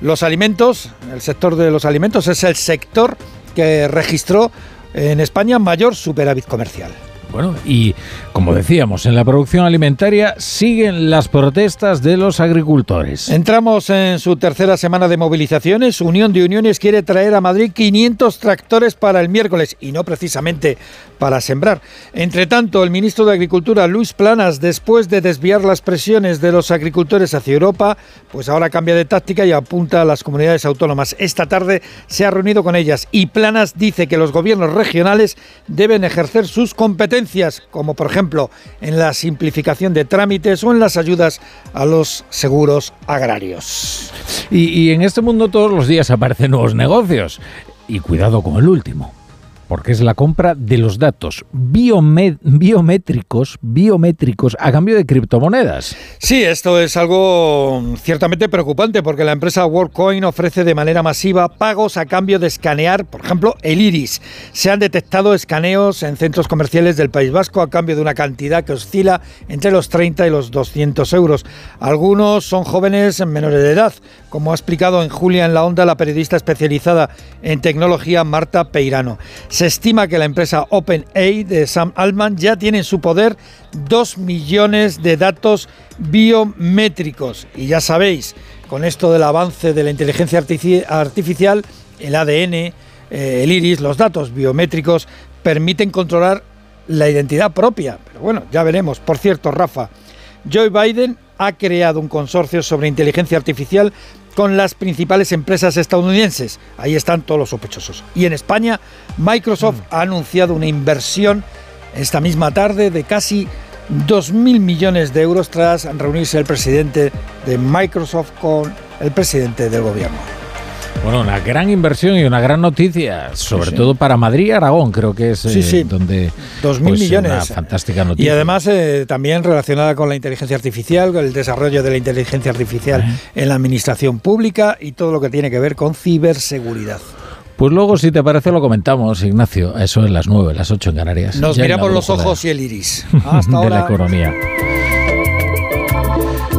Los alimentos, el sector de los alimentos es el sector que registró en España mayor superávit comercial. Bueno, y como decíamos, en la producción alimentaria siguen las protestas de los agricultores. Entramos en su tercera semana de movilizaciones. Unión de Uniones quiere traer a Madrid 500 tractores para el miércoles y no precisamente para sembrar. Entre tanto, el ministro de Agricultura, Luis Planas, después de desviar las presiones de los agricultores hacia Europa, pues ahora cambia de táctica y apunta a las comunidades autónomas. Esta tarde se ha reunido con ellas y Planas dice que los gobiernos regionales deben ejercer sus competencias como por ejemplo en la simplificación de trámites o en las ayudas a los seguros agrarios. Y, en este mundo todos los días aparecen nuevos negocios. Y cuidado con el último porque es la compra de los datos biométricos, biométricos a cambio de criptomonedas. Sí, esto es algo ciertamente preocupante porque la empresa WorldCoin ofrece de manera masiva pagos a cambio de escanear, por ejemplo, el iris. Se han detectado escaneos en centros comerciales del País Vasco a cambio de una cantidad que oscila entre los 30 y los 200 euros. Algunos son jóvenes menores de edad, como ha explicado en Julia en la Onda la periodista especializada en tecnología Marta Peirano. Se estima que la empresa OpenAI de Sam Altman ya tiene en su poder 2 millones de datos biométricos. Y ya sabéis, con esto del avance de la inteligencia artificial, el ADN, eh, el iris, los datos biométricos permiten controlar la identidad propia. Pero bueno, ya veremos. Por cierto, Rafa, Joe Biden ha creado un consorcio sobre inteligencia artificial con las principales empresas estadounidenses. Ahí están todos los sospechosos. Y en España, Microsoft mm. ha anunciado una inversión esta misma tarde de casi 2.000 millones de euros tras reunirse el presidente de Microsoft con el presidente del gobierno. Bueno, una gran inversión y una gran noticia, sobre todo para Madrid y Aragón, creo que es eh, donde... Dos mil pues, millones. Una fantástica noticia. Y además eh, también relacionada con la inteligencia artificial, con el desarrollo de la inteligencia artificial en la administración pública y todo lo que tiene que ver con ciberseguridad. Pues luego, si te parece, lo comentamos, Ignacio. Eso es las nueve, las ocho en Canarias. Nos miramos los ojos y el iris. Hasta ahora. de la economía.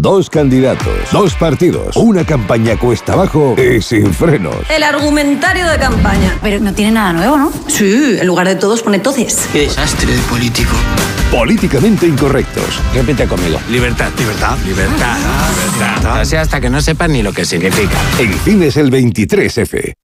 Dos candidatos, dos partidos, una campaña cuesta abajo y sin frenos. El argumentario de campaña. Pero no tiene nada nuevo, ¿no? Sí, en lugar de todos pone toces. Qué desastre de político. Políticamente incorrectos. Repite conmigo. Libertad. Libertad. Libertad. Libertad. Así hasta que no sepan ni lo que significa. En cines el 23F.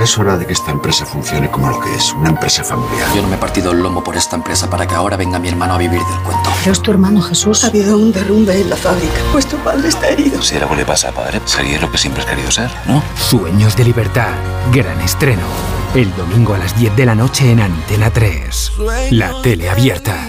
Es hora de que esta empresa funcione como lo que es, una empresa familiar. Yo no me he partido el lomo por esta empresa para que ahora venga mi hermano a vivir del cuento. Pero es tu hermano Jesús. Ha habido un derrumbe en la fábrica. Vuestro padre está herido. Si algo le pasa a padre, sería lo que siempre has querido ser, ¿no? Sueños de libertad. Gran estreno. El domingo a las 10 de la noche en Antena 3. La tele abierta.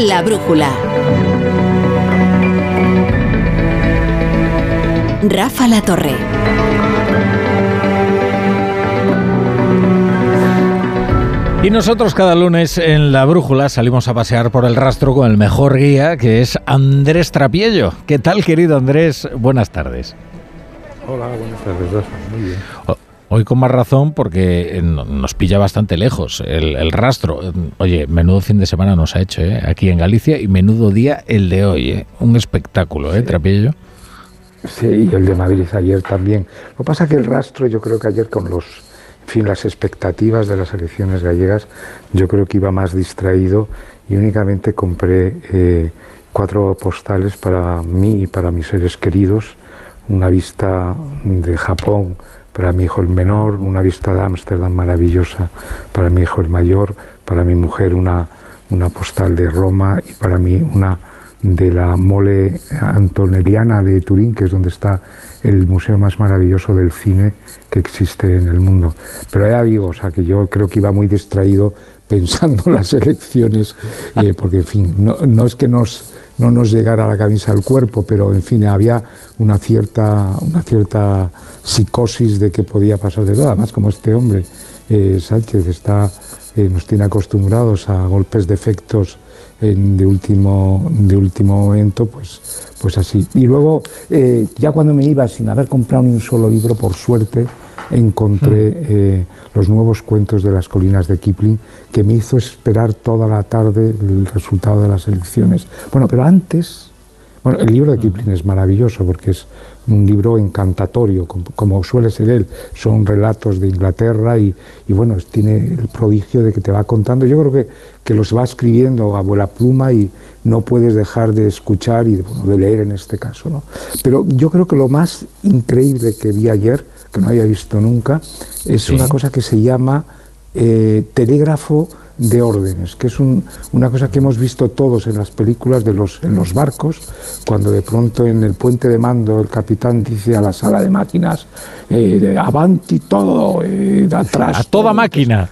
La brújula. Rafa La Torre. Y nosotros cada lunes en La Brújula salimos a pasear por el rastro con el mejor guía, que es Andrés Trapiello. ¿Qué tal, querido Andrés? Buenas tardes. Hola, buenas tardes, Rafa. Muy bien. Hoy con más razón porque eh, no- nos pilla bastante lejos el, el rastro. Oye, menudo fin de semana nos ha hecho ¿eh? aquí en Galicia y menudo día el de hoy. ¿eh? Un espectáculo, ¿eh, Trapiello? Sí, y el de Madrid ayer también. Lo que pasa que el rastro, yo creo que ayer con los, en fin, las expectativas de las elecciones gallegas, yo creo que iba más distraído y únicamente compré eh, cuatro postales para mí y para mis seres queridos, una vista de Japón para mi hijo el menor, una vista de Ámsterdam maravillosa para mi hijo el mayor, para mi mujer una, una postal de Roma y para mí una de la mole antonelliana de Turín, que es donde está el museo más maravilloso del cine que existe en el mundo. Pero ya digo, o sea, que yo creo que iba muy distraído pensando en las elecciones, eh, porque en fin, no, no es que nos, no nos llegara la camisa al cuerpo, pero en fin, había una cierta, una cierta psicosis de que podía pasar de todo. Además, como este hombre, eh, Sánchez, está, eh, nos tiene acostumbrados a golpes de efectos en- de, último, de último momento, pues, pues así. Y luego, eh, ya cuando me iba sin haber comprado ni un solo libro, por suerte, encontré eh, los nuevos cuentos de las colinas de Kipling, que me hizo esperar toda la tarde el resultado de las elecciones. Bueno, pero antes, bueno, el libro de Kipling es maravilloso porque es un libro encantatorio, como, como suele ser él. Son relatos de Inglaterra y, y bueno, tiene el prodigio de que te va contando. Yo creo que, que los va escribiendo a abuela pluma y no puedes dejar de escuchar y de, bueno, de leer en este caso. ¿no? Pero yo creo que lo más increíble que vi ayer, que no había visto nunca, es Sí. una cosa que se llama eh, telégrafo de órdenes, que es un- una cosa que hemos visto todos en las películas de los, en los barcos, cuando de pronto en el puente de mando el capitán dice a la sala de máquinas, eh, de avanti todo, eh, atrás. A toda máquina.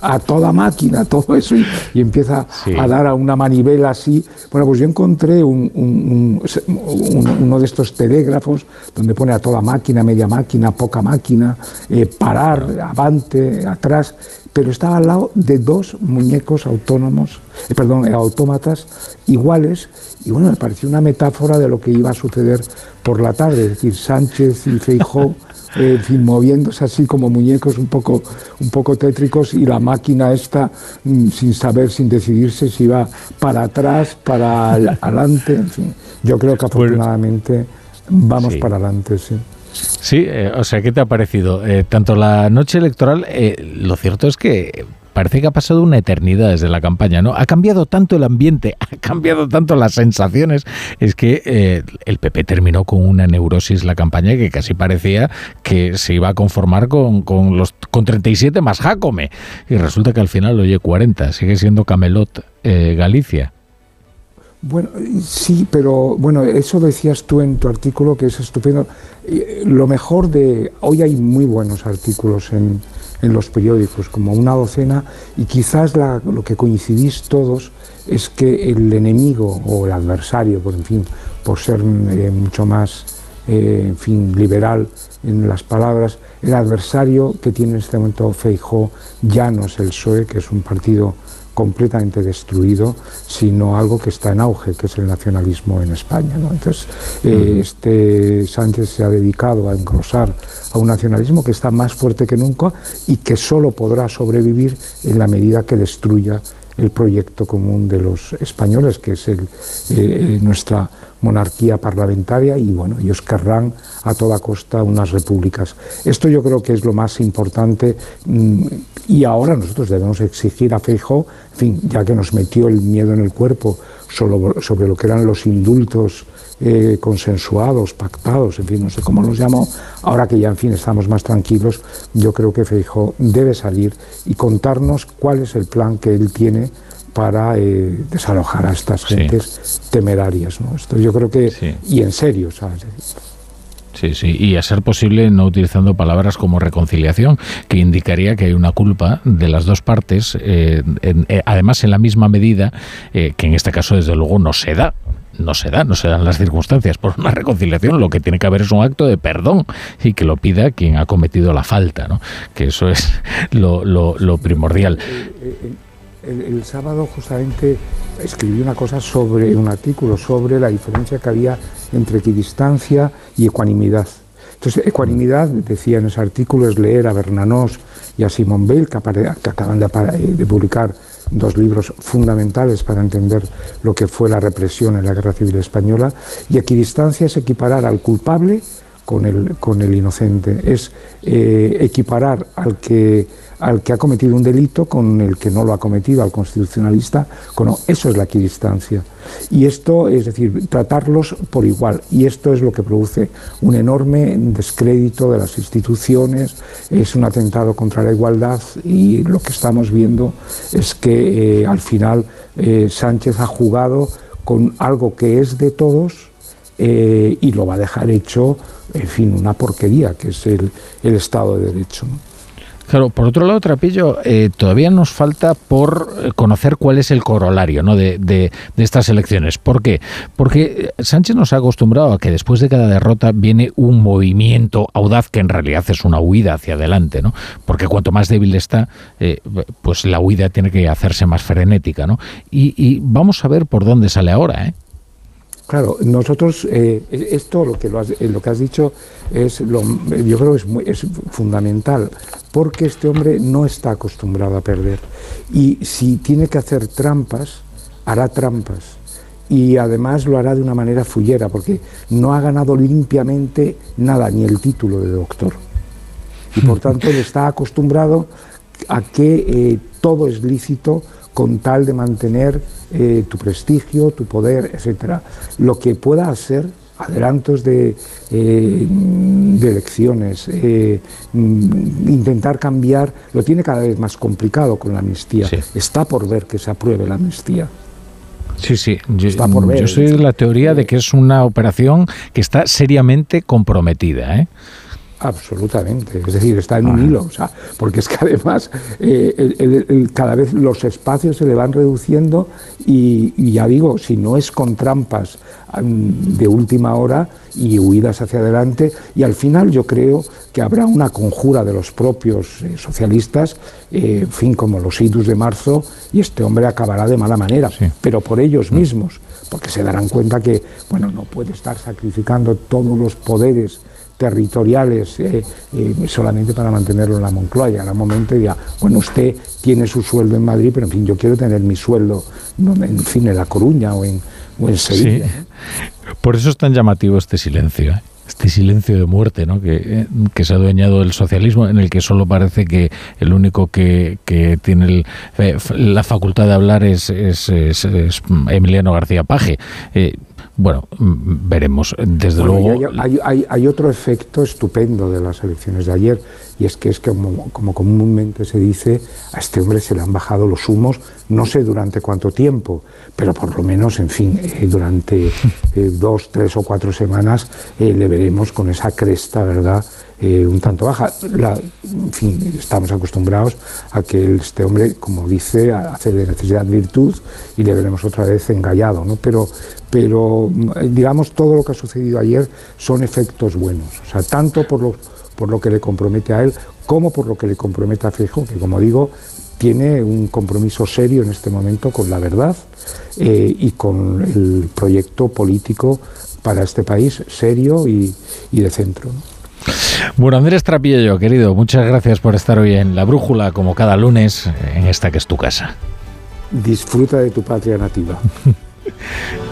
A toda máquina, todo eso, y, y empieza Sí. a dar a una manivela así. Bueno, pues yo encontré un- un- un- un- uno de estos telégrafos donde pone a toda máquina, media máquina, poca máquina, eh, parar, avante, atrás, pero estaba al lado de dos muñecos autónomos, eh, perdón, eh, autómatas iguales, y bueno, me pareció una metáfora de lo que iba a suceder por la tarde, es decir, Sánchez y Feijóo, eh, en fin, moviéndose así como muñecos un poco, un poco tétricos y la máquina esta mm, sin saber, sin decidirse si iba para atrás, para adelante, en fin. Yo creo que afortunadamente vamos Sí. para adelante, sí. Sí, eh, o sea, ¿qué te ha parecido? Eh, tanto la noche electoral, eh, lo cierto es que parece que ha pasado una eternidad desde la campaña, ¿no? Ha cambiado tanto el ambiente, ha cambiado tanto las sensaciones. Es que eh, el PP terminó con una neurosis la campaña que casi parecía que se iba a conformar con, con los con 37 más Jacome. Y resulta que al final, oye, 40. Sigue siendo Camelot eh, Galicia. Bueno, sí, pero bueno, eso decías tú en tu artículo que es estupendo. Eh, Lo mejor de. Hoy hay muy buenos artículos en, en los periódicos, como una docena, y quizás la- lo que coincidís todos es que el enemigo o el adversario, por, en fin, por ser eh, mucho más eh, en fin, liberal en las palabras, el adversario que tiene en este momento Feijó ya no es el PSOE, que es un partido completamente destruido, sino algo que está en auge, que es el nacionalismo en España. ¿no? Entonces, eh, este Sánchez se ha dedicado a engrosar a un nacionalismo que está más fuerte que nunca y que solo podrá sobrevivir en la medida que destruya el proyecto común de los españoles, que es el, eh, nuestra monarquía parlamentaria y bueno, ellos querrán a toda costa unas repúblicas. Esto yo creo que es lo más importante mm, y ahora nosotros debemos exigir a Feijóo, en fin, ya que nos metió el miedo en el cuerpo sobre lo que eran los indultos eh, consensuados, pactados, en fin, no sé cómo los llamo, ahora que ya en fin estamos más tranquilos, yo creo que Feijóo debe salir y contarnos cuál es el plan que él tiene para eh, desalojar a estas gentes temerarias. ¿no? Esto yo creo que, y en serio, ¿sabes? Sí, sí, y a ser posible no utilizando palabras como reconciliación, que indicaría que hay una culpa de las dos partes, eh, eh, además en la misma medida eh, que en este caso desde luego no se da. No se da, no se dan las circunstancias por una reconciliación. Lo que tiene que haber es un acto de perdón y que lo pida quien ha cometido la falta, ¿no? Que eso es lo, lo- lo primordial. El, sábado justamente escribí una cosa sobre un artículo sobre la diferencia que había entre equidistancia y ecuanimidad. Entonces, ecuanimidad, decía en ese artículo, es leer a Bernanos y a Simon Bale, que, acaban eh, de publicar dos libros fundamentales para entender lo que fue la represión en la Guerra Civil Española. Y equidistancia es equiparar al culpable con el, con el inocente, es eh, equiparar al que, al que ha cometido un delito con el que no lo ha cometido, al constitucionalista, con, eso es la equidistancia. Y esto, es decir, tratarlos por igual. Y esto es lo que produce un enorme descrédito de las instituciones, es un atentado contra la igualdad y lo que estamos viendo es que eh, al final eh, Sánchez ha jugado con algo que es de todos, eh, y lo va a dejar hecho, en fin, una porquería, que es el, Estado de Derecho. Claro, por otro lado, Trapillo, eh, todavía nos falta por eh, conocer cuál es el corolario ¿no? de, estas elecciones. ¿Por qué? Porque eh, Sánchez nos ha acostumbrado a que después de cada derrota viene un movimiento audaz que en realidad es una huida hacia adelante, ¿no? Porque cuanto más débil está, eh, pues la huida tiene que hacerse más frenética, ¿no? Y, y vamos a ver por dónde sale ahora, ¿eh? Claro, nosotros, eh, esto lo que, lo, has, eh, lo que has dicho es, lo, yo creo que es, muy, es fundamental, porque este hombre no está acostumbrado a perder. Y si tiene que hacer trampas, hará trampas. Y además lo hará de una manera fullera, porque no ha ganado limpiamente nada, ni el título de doctor. Y por tanto él está acostumbrado a que eh, todo es lícito con tal de mantener eh, tu prestigio, tu poder, etcétera. Lo que pueda hacer adelantos de, eh, de elecciones, eh, intentar cambiar, lo tiene cada vez más complicado con la amnistía. Está por ver que se apruebe la amnistía. Sí, sí. Yo, Está por ver. yo soy de la teoría de que es una operación que está seriamente comprometida, ¿eh? Absolutamente, es decir, está en un hilo, o sea, porque es que además eh, el- el- el- cada vez los espacios se le van reduciendo y, y ya digo, si no es con trampas am, de última hora y huidas hacia adelante, y al final yo creo que habrá una conjura de los propios eh, socialistas, eh, en fin, como los idus de marzo, y este hombre acabará de mala manera, pero por ellos mismos, porque se darán cuenta que, bueno, no puede estar sacrificando todos los poderes territoriales eh, eh, solamente para mantenerlo en la Moncloa. Llegará un momento y dirá, bueno, usted tiene su sueldo en Madrid, pero en fin, yo quiero tener mi sueldo, en fin, en La Coruña o en, o en Sevilla. Sí. Por eso es tan llamativo este silencio. ¿eh? este silencio de muerte ¿no? que, eh, que, se ha adueñado del socialismo, en el que solo parece que el único que, que tiene el, eh, la facultad de hablar es, es, es, es Emiliano García Paje. Eh, bueno, mm, veremos. Desde bueno, luego. Hay, hay, hay, otro efecto estupendo de las elecciones de ayer, y es que es que, como, como, comúnmente se dice, a este hombre se le han bajado los humos, no sé durante cuánto tiempo, pero por lo menos, en fin, eh, durante eh, dos, tres o cuatro semanas eh, le veremos con esa cresta, ¿verdad? Eh, un tanto baja. La, en fin, estamos acostumbrados a que este hombre, como dice, hace de necesidad virtud y le veremos otra vez engallado, ¿no? Pero, pero digamos, todo lo que ha sucedido ayer son efectos buenos, o sea, tanto por lo, por lo que le compromete a él como por lo que le compromete a Fijo, que como digo, tiene un compromiso serio en este momento con la verdad eh, y con el proyecto político para este país serio y, de centro. Bueno, Andrés Trapillo, querido, muchas gracias por estar hoy en La Brújula, como cada lunes, en esta que es tu casa. Disfruta de tu patria nativa.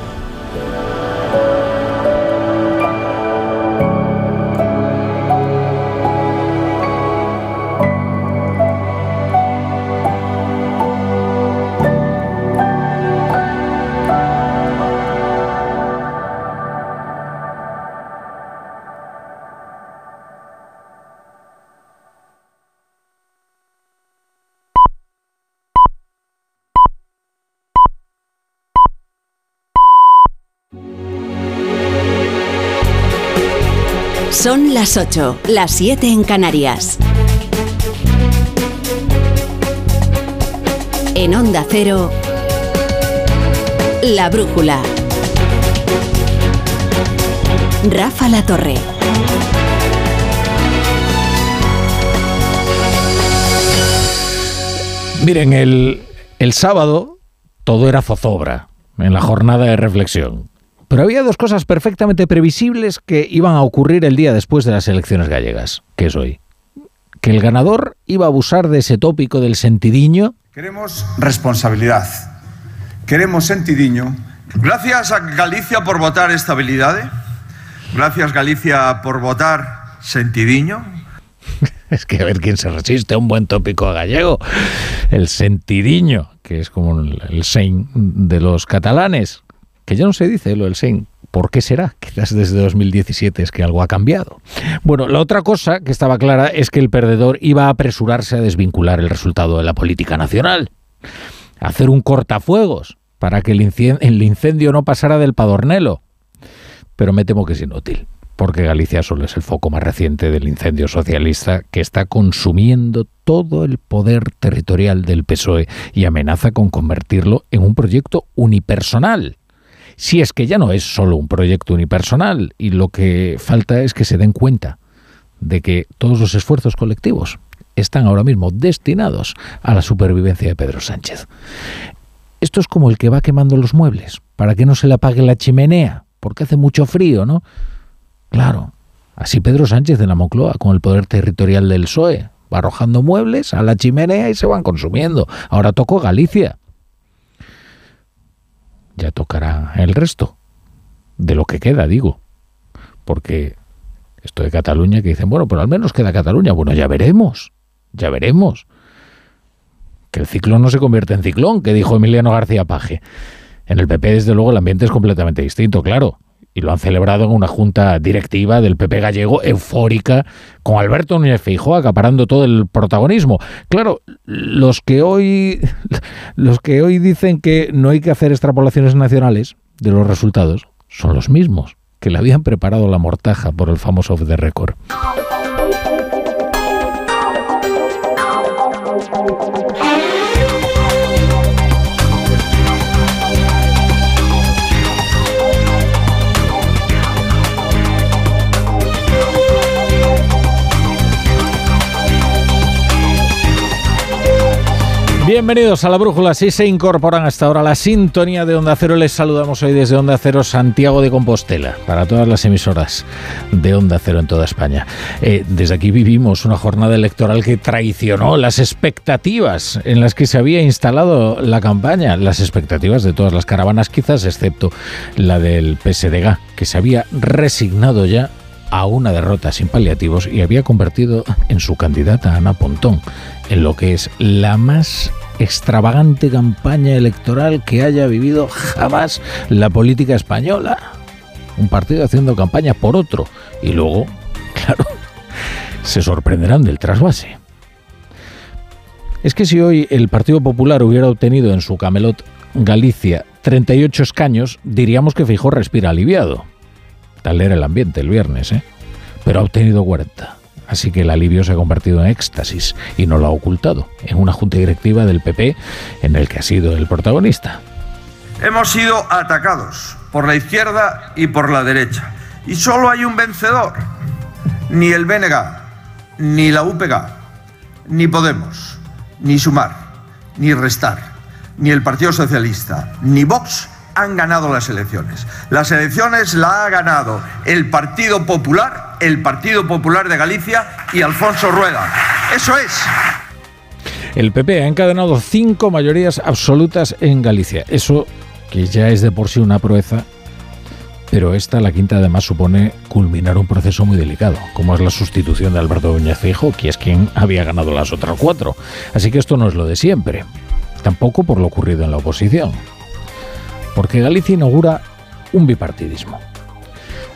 las 8, las 7 en Canarias. En Onda Cero, La Brújula. Rafa La Torre. Miren, el, el sábado todo era zozobra en la jornada de reflexión. Pero había dos cosas perfectamente previsibles que iban a ocurrir el día después de las elecciones gallegas, que es hoy. Que el ganador iba a abusar de ese tópico del sentidiño. Queremos responsabilidad. Queremos sentidiño. Gracias a Galicia por votar estabilidad. Gracias Galicia por votar sentidiño. es que a ver quién se resiste a un buen tópico gallego. El sentidiño, que es como el sein de los catalanes que ya no se dice lo del Sein. ¿Por qué será? Quizás desde 2017 es que algo ha cambiado. Bueno, la otra cosa que estaba clara es que el perdedor iba a apresurarse a desvincular el resultado de la política nacional. Hacer un cortafuegos para que el incendio no pasara del padornelo. Pero me temo que es inútil, porque Galicia solo es el foco más reciente del incendio socialista que está consumiendo todo el poder territorial del PSOE y amenaza con convertirlo en un proyecto unipersonal si es que ya no es solo un proyecto unipersonal y lo que falta es que se den cuenta de que todos los esfuerzos colectivos están ahora mismo destinados a la supervivencia de Pedro Sánchez. Esto es como el que va quemando los muebles para que no se le apague la chimenea, porque hace mucho frío, ¿no? Claro, así Pedro Sánchez de la Moncloa, con el poder territorial del PSOE, va arrojando muebles a la chimenea y se van consumiendo. Ahora tocó Galicia ya tocará el resto de lo que queda, digo. Porque esto de Cataluña que dicen, bueno, pero al menos queda Cataluña. Bueno, ya veremos, ya veremos. Que el ciclón no se convierte en ciclón, que dijo Emiliano García Paje. En el PP, desde luego, el ambiente es completamente distinto, claro y lo han celebrado en una junta directiva del PP gallego eufórica con Alberto Núñez Feijóo acaparando todo el protagonismo. Claro, los que hoy los que hoy dicen que no hay que hacer extrapolaciones nacionales de los resultados son los mismos que le habían preparado la mortaja por el famoso off the record. Bienvenidos a la Brújula. Si se incorporan hasta ahora la sintonía de Onda Cero, les saludamos hoy desde Onda Cero Santiago de Compostela, para todas las emisoras de Onda Cero en toda España. Eh, desde aquí vivimos una jornada electoral que traicionó las expectativas en las que se había instalado la campaña, las expectativas de todas las caravanas, quizás excepto la del PSDG, que se había resignado ya a una derrota sin paliativos y había convertido en su candidata Ana Pontón en lo que es la más extravagante campaña electoral que haya vivido jamás la política española. Un partido haciendo campaña por otro y luego, claro, se sorprenderán del trasvase. Es que si hoy el Partido Popular hubiera obtenido en su camelot Galicia 38 escaños, diríamos que Fijó respira aliviado. Tal era el ambiente el viernes, ¿eh? Pero ha obtenido 40. Así que el alivio se ha convertido en éxtasis y no lo ha ocultado en una junta directiva del PP en el que ha sido el protagonista. Hemos sido atacados por la izquierda y por la derecha. Y solo hay un vencedor. Ni el BNG, ni la UPG, ni Podemos, ni Sumar, ni Restar, ni el Partido Socialista, ni Vox han ganado las elecciones. Las elecciones la ha ganado el Partido Popular, el Partido Popular de Galicia y Alfonso Rueda. Eso es. El PP ha encadenado cinco mayorías absolutas en Galicia. Eso, que ya es de por sí una proeza, pero esta, la quinta, además supone culminar un proceso muy delicado, como es la sustitución de Alberto Núñez Feijóo, que es quien había ganado las otras cuatro. Así que esto no es lo de siempre. Tampoco por lo ocurrido en la oposición porque Galicia inaugura un bipartidismo.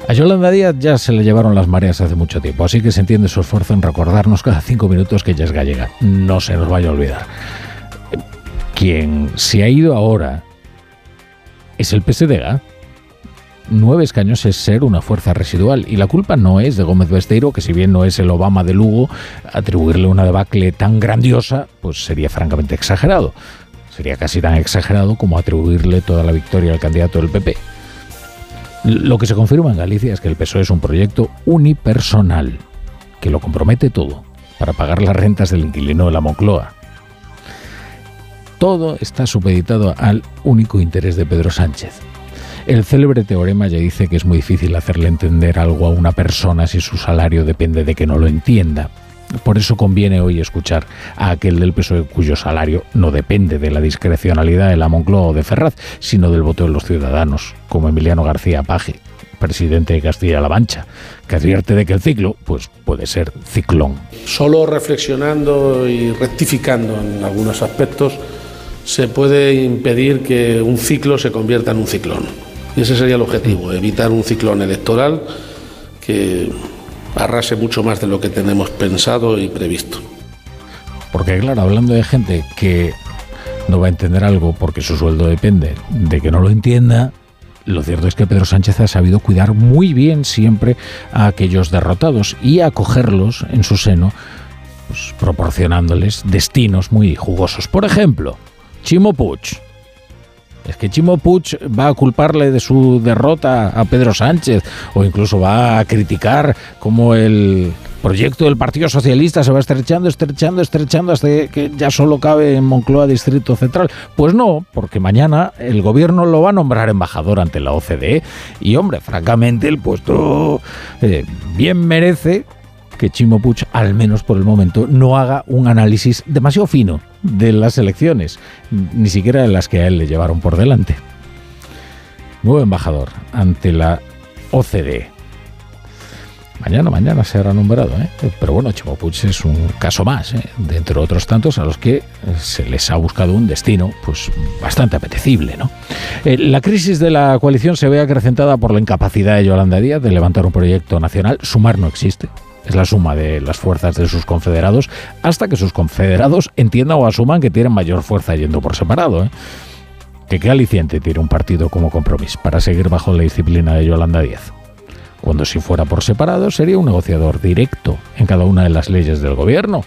A Yolanda Díaz ya se le llevaron las mareas hace mucho tiempo, así que se entiende su esfuerzo en recordarnos cada cinco minutos que ella es gallega. No se nos vaya a olvidar. Quien se ha ido ahora es el PSDG. Nueve escaños es ser una fuerza residual y la culpa no es de Gómez Besteiro, que si bien no es el Obama de Lugo, atribuirle una debacle tan grandiosa, pues sería francamente exagerado. Sería casi tan exagerado como atribuirle toda la victoria al candidato del PP. Lo que se confirma en Galicia es que el PSOE es un proyecto unipersonal, que lo compromete todo para pagar las rentas del inquilino de la Moncloa. Todo está supeditado al único interés de Pedro Sánchez. El célebre teorema ya dice que es muy difícil hacerle entender algo a una persona si su salario depende de que no lo entienda. Por eso conviene hoy escuchar a aquel del PSOE cuyo salario no depende de la discrecionalidad de la Moncloa o de Ferraz, sino del voto de los ciudadanos, como Emiliano García Paje, presidente de Castilla-La Mancha, que advierte de que el ciclo pues, puede ser ciclón. Solo reflexionando y rectificando en algunos aspectos se puede impedir que un ciclo se convierta en un ciclón. Y ese sería el objetivo, evitar un ciclón electoral que arrase mucho más de lo que tenemos pensado y previsto. Porque claro, hablando de gente que no va a entender algo porque su sueldo depende de que no lo entienda, lo cierto es que Pedro Sánchez ha sabido cuidar muy bien siempre a aquellos derrotados y acogerlos en su seno, pues, proporcionándoles destinos muy jugosos. Por ejemplo, Chimo es que Chimo Puig va a culparle de su derrota a Pedro Sánchez o incluso va a criticar cómo el proyecto del Partido Socialista se va estrechando, estrechando, estrechando hasta que ya solo cabe en Moncloa Distrito Central. Pues no, porque mañana el gobierno lo va a nombrar embajador ante la OCDE y hombre, francamente el puesto eh, bien merece que Chimo Puig, al menos por el momento, no haga un análisis demasiado fino de las elecciones, ni siquiera de las que a él le llevaron por delante. Nuevo embajador ante la OCDE. Mañana, mañana se habrá nombrado, ¿eh? pero bueno, Chimo Puig es un caso más, ¿eh? de otros tantos a los que se les ha buscado un destino pues bastante apetecible. ¿no? Eh, la crisis de la coalición se ve acrecentada por la incapacidad de Yolanda Díaz de levantar un proyecto nacional. Sumar no existe, es la suma de las fuerzas de sus confederados hasta que sus confederados entiendan o asuman que tienen mayor fuerza yendo por separado. ¿eh? Que qué aliciente tiene un partido como compromiso para seguir bajo la disciplina de Yolanda Díaz. Cuando si fuera por separado sería un negociador directo en cada una de las leyes del gobierno.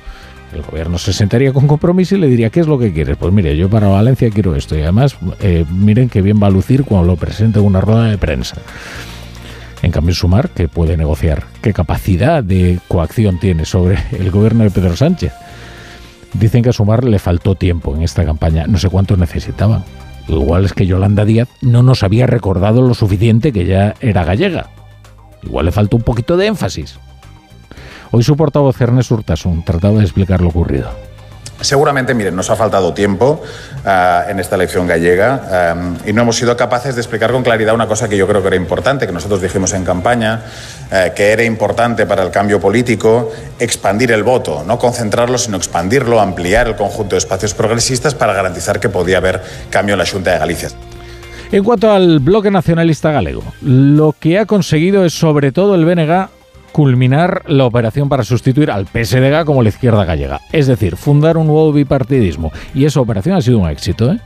El gobierno se sentaría con compromiso y le diría, ¿qué es lo que quieres? Pues mire, yo para Valencia quiero esto. Y además, eh, miren qué bien va a lucir cuando lo presente en una rueda de prensa. En cambio, Sumar, que puede negociar, qué capacidad de coacción tiene sobre el gobierno de Pedro Sánchez. Dicen que a Sumar le faltó tiempo en esta campaña, no sé cuánto necesitaban. Igual es que Yolanda Díaz no nos había recordado lo suficiente que ya era gallega. Igual le faltó un poquito de énfasis. Hoy su portavoz Ernest Urtasun trataba de explicar lo ocurrido. Seguramente, miren, nos ha faltado tiempo eh, en esta elección gallega eh, y no hemos sido capaces de explicar con claridad una cosa que yo creo que era importante, que nosotros dijimos en campaña, eh, que era importante para el cambio político expandir el voto, no concentrarlo, sino expandirlo, ampliar el conjunto de espacios progresistas para garantizar que podía haber cambio en la Junta de Galicia. En cuanto al bloque nacionalista galego, lo que ha conseguido es sobre todo el BNG culminar la operación para sustituir al PSDG como la izquierda gallega. Es decir, fundar un nuevo bipartidismo. Y esa operación ha sido un éxito, ¿eh?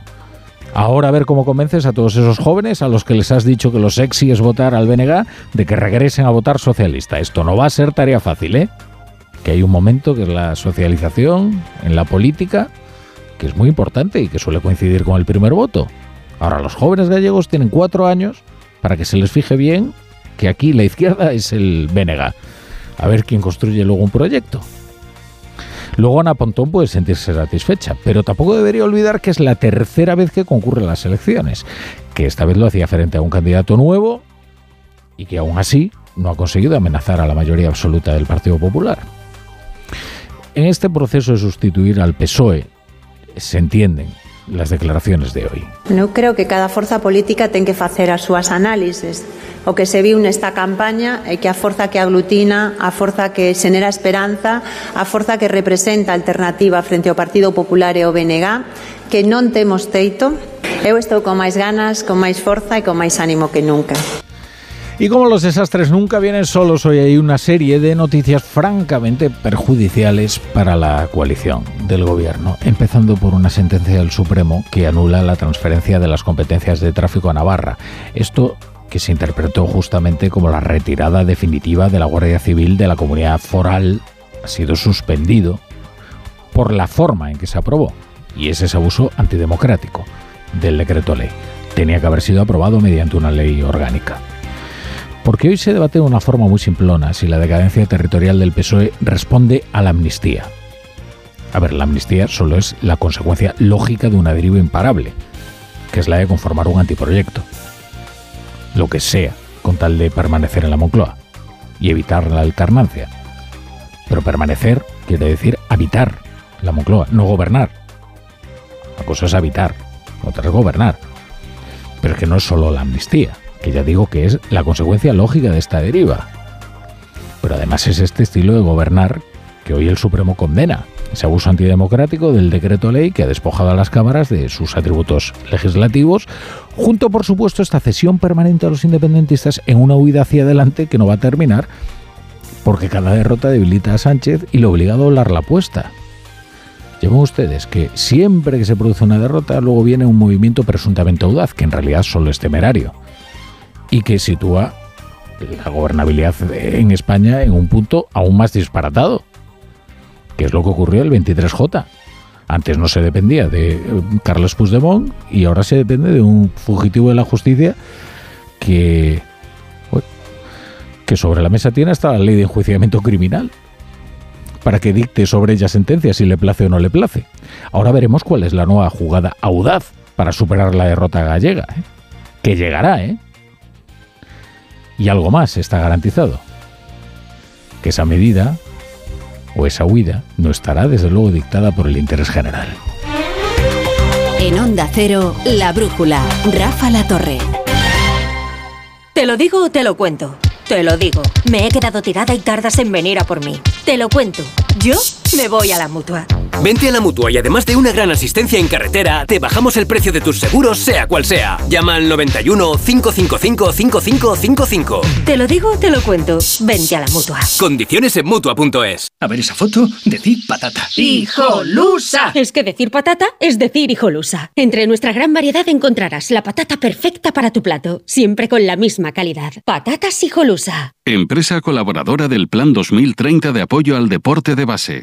Ahora a ver cómo convences a todos esos jóvenes a los que les has dicho que lo sexy es votar al BNG de que regresen a votar socialista. Esto no va a ser tarea fácil, ¿eh? Que hay un momento que es la socialización en la política, que es muy importante y que suele coincidir con el primer voto. Ahora los jóvenes gallegos tienen cuatro años para que se les fije bien que aquí la izquierda es el BNG. A ver quién construye luego un proyecto. Luego Ana Pontón puede sentirse satisfecha, pero tampoco debería olvidar que es la tercera vez que concurre las elecciones, que esta vez lo hacía frente a un candidato nuevo y que aún así no ha conseguido amenazar a la mayoría absoluta del Partido Popular. En este proceso de sustituir al PSOE se entienden las declaraciones de hoy. Eu creo que cada forza política ten que facer as súas análises. O que se viu nesta campaña é que a forza que aglutina, a forza que xenera esperanza, a forza que representa alternativa frente ao Partido Popular e ao BNG, que non temos teito, eu estou con máis ganas, con máis forza e con máis ánimo que nunca. Y como los desastres nunca vienen solos, hoy hay una serie de noticias francamente perjudiciales para la coalición del gobierno, empezando por una sentencia del Supremo que anula la transferencia de las competencias de tráfico a Navarra. Esto que se interpretó justamente como la retirada definitiva de la Guardia Civil de la comunidad foral ha sido suspendido por la forma en que se aprobó, y es ese abuso antidemocrático del decreto ley. Tenía que haber sido aprobado mediante una ley orgánica. Porque hoy se debate de una forma muy simplona si la decadencia territorial del PSOE responde a la amnistía. A ver, la amnistía solo es la consecuencia lógica de una deriva imparable, que es la de conformar un antiproyecto. Lo que sea, con tal de permanecer en la Moncloa y evitar la alternancia. Pero permanecer quiere decir habitar la Moncloa, no gobernar. La cosa es habitar, otra es gobernar. Pero es que no es solo la amnistía que ya digo que es la consecuencia lógica de esta deriva. Pero además es este estilo de gobernar que hoy el Supremo condena, ese abuso antidemocrático del decreto ley que ha despojado a las cámaras de sus atributos legislativos, junto por supuesto esta cesión permanente a los independentistas en una huida hacia adelante que no va a terminar, porque cada derrota debilita a Sánchez y lo obliga a doblar la apuesta. Llevan ustedes que siempre que se produce una derrota, luego viene un movimiento presuntamente audaz, que en realidad solo es temerario y que sitúa la gobernabilidad en España en un punto aún más disparatado, que es lo que ocurrió el 23J. Antes no se dependía de eh, Carlos Puigdemont y ahora se depende de un fugitivo de la justicia que, que sobre la mesa tiene hasta la ley de enjuiciamiento criminal para que dicte sobre ella sentencia si le place o no le place. Ahora veremos cuál es la nueva jugada audaz para superar la derrota gallega, ¿eh? que llegará, ¿eh? Y algo más está garantizado, que esa medida o esa huida no estará desde luego dictada por el interés general. En Onda Cero, La Brújula, Rafa La Torre. ¿Te lo digo o te lo cuento? Te lo digo. Me he quedado tirada y tardas en venir a por mí. Te lo cuento. Yo me voy a la mutua. Vente a la mutua y además de una gran asistencia en carretera, te bajamos el precio de tus seguros, sea cual sea. Llama al 91 555 5555. Te lo digo, te lo cuento. Vente a la mutua. Condiciones en mutua.es. A ver esa foto, decir patata. ¡Hijolusa! Es que decir patata es decir hijolusa. Entre nuestra gran variedad encontrarás la patata perfecta para tu plato, siempre con la misma calidad. Patatas hijolusa. Empresa colaboradora del Plan 2030 de apoyo al deporte de base.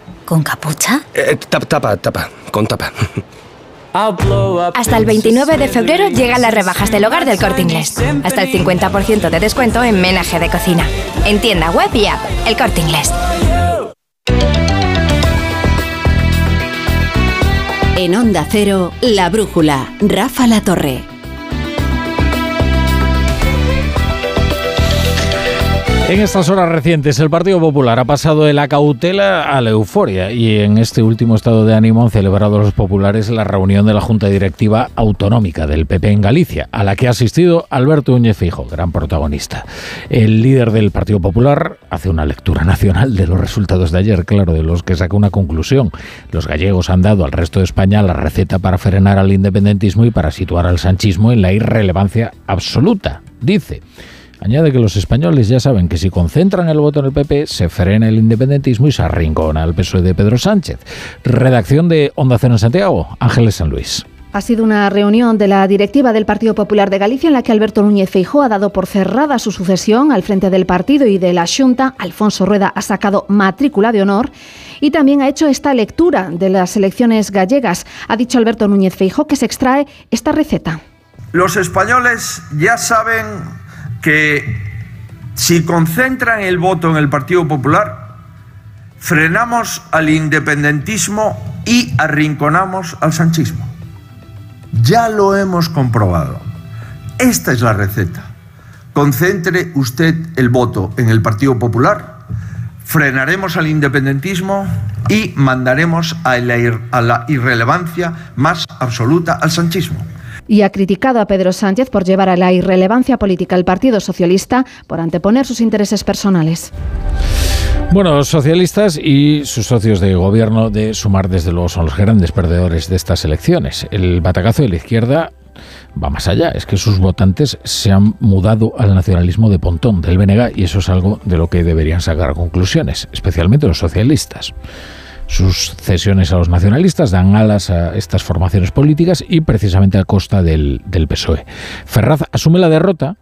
¿Con capucha? Eh, tapa, tapa, tapa. Con tapa. Hasta el 29 de febrero llegan las rebajas del hogar del corte inglés. Hasta el 50% de descuento en menaje de cocina. En tienda web y app, el corte inglés. En Onda Cero, La Brújula, Rafa La Torre. En estas horas recientes, el Partido Popular ha pasado de la cautela a la euforia y en este último estado de ánimo han celebrado los populares la reunión de la Junta Directiva Autonómica del PP en Galicia, a la que ha asistido Alberto Núñez Fijo, gran protagonista. El líder del Partido Popular hace una lectura nacional de los resultados de ayer, claro, de los que saca una conclusión. Los gallegos han dado al resto de España la receta para frenar al independentismo y para situar al sanchismo en la irrelevancia absoluta, dice. Añade que los españoles ya saben que si concentran el voto en el PP, se frena el independentismo y se arrincona al PSOE de Pedro Sánchez. Redacción de Onda Cero en Santiago, Ángeles San Luis. Ha sido una reunión de la directiva del Partido Popular de Galicia en la que Alberto Núñez Feijó ha dado por cerrada su sucesión al frente del partido y de la Junta. Alfonso Rueda ha sacado matrícula de honor y también ha hecho esta lectura de las elecciones gallegas. Ha dicho Alberto Núñez Feijó que se extrae esta receta. Los españoles ya saben que si concentran el voto en el Partido Popular, frenamos al independentismo y arrinconamos al sanchismo. Ya lo hemos comprobado. Esta es la receta. Concentre usted el voto en el Partido Popular, frenaremos al independentismo y mandaremos a la, a la irrelevancia más absoluta al sanchismo y ha criticado a Pedro Sánchez por llevar a la irrelevancia política al Partido Socialista por anteponer sus intereses personales. Bueno, los socialistas y sus socios de gobierno de Sumar, desde luego, son los grandes perdedores de estas elecciones. El batacazo de la izquierda va más allá, es que sus votantes se han mudado al nacionalismo de Pontón, del BNG, y eso es algo de lo que deberían sacar conclusiones, especialmente los socialistas. Sus cesiones a los nacionalistas dan alas a estas formaciones políticas y precisamente a costa del, PSOE. Ferraz asume la derrota,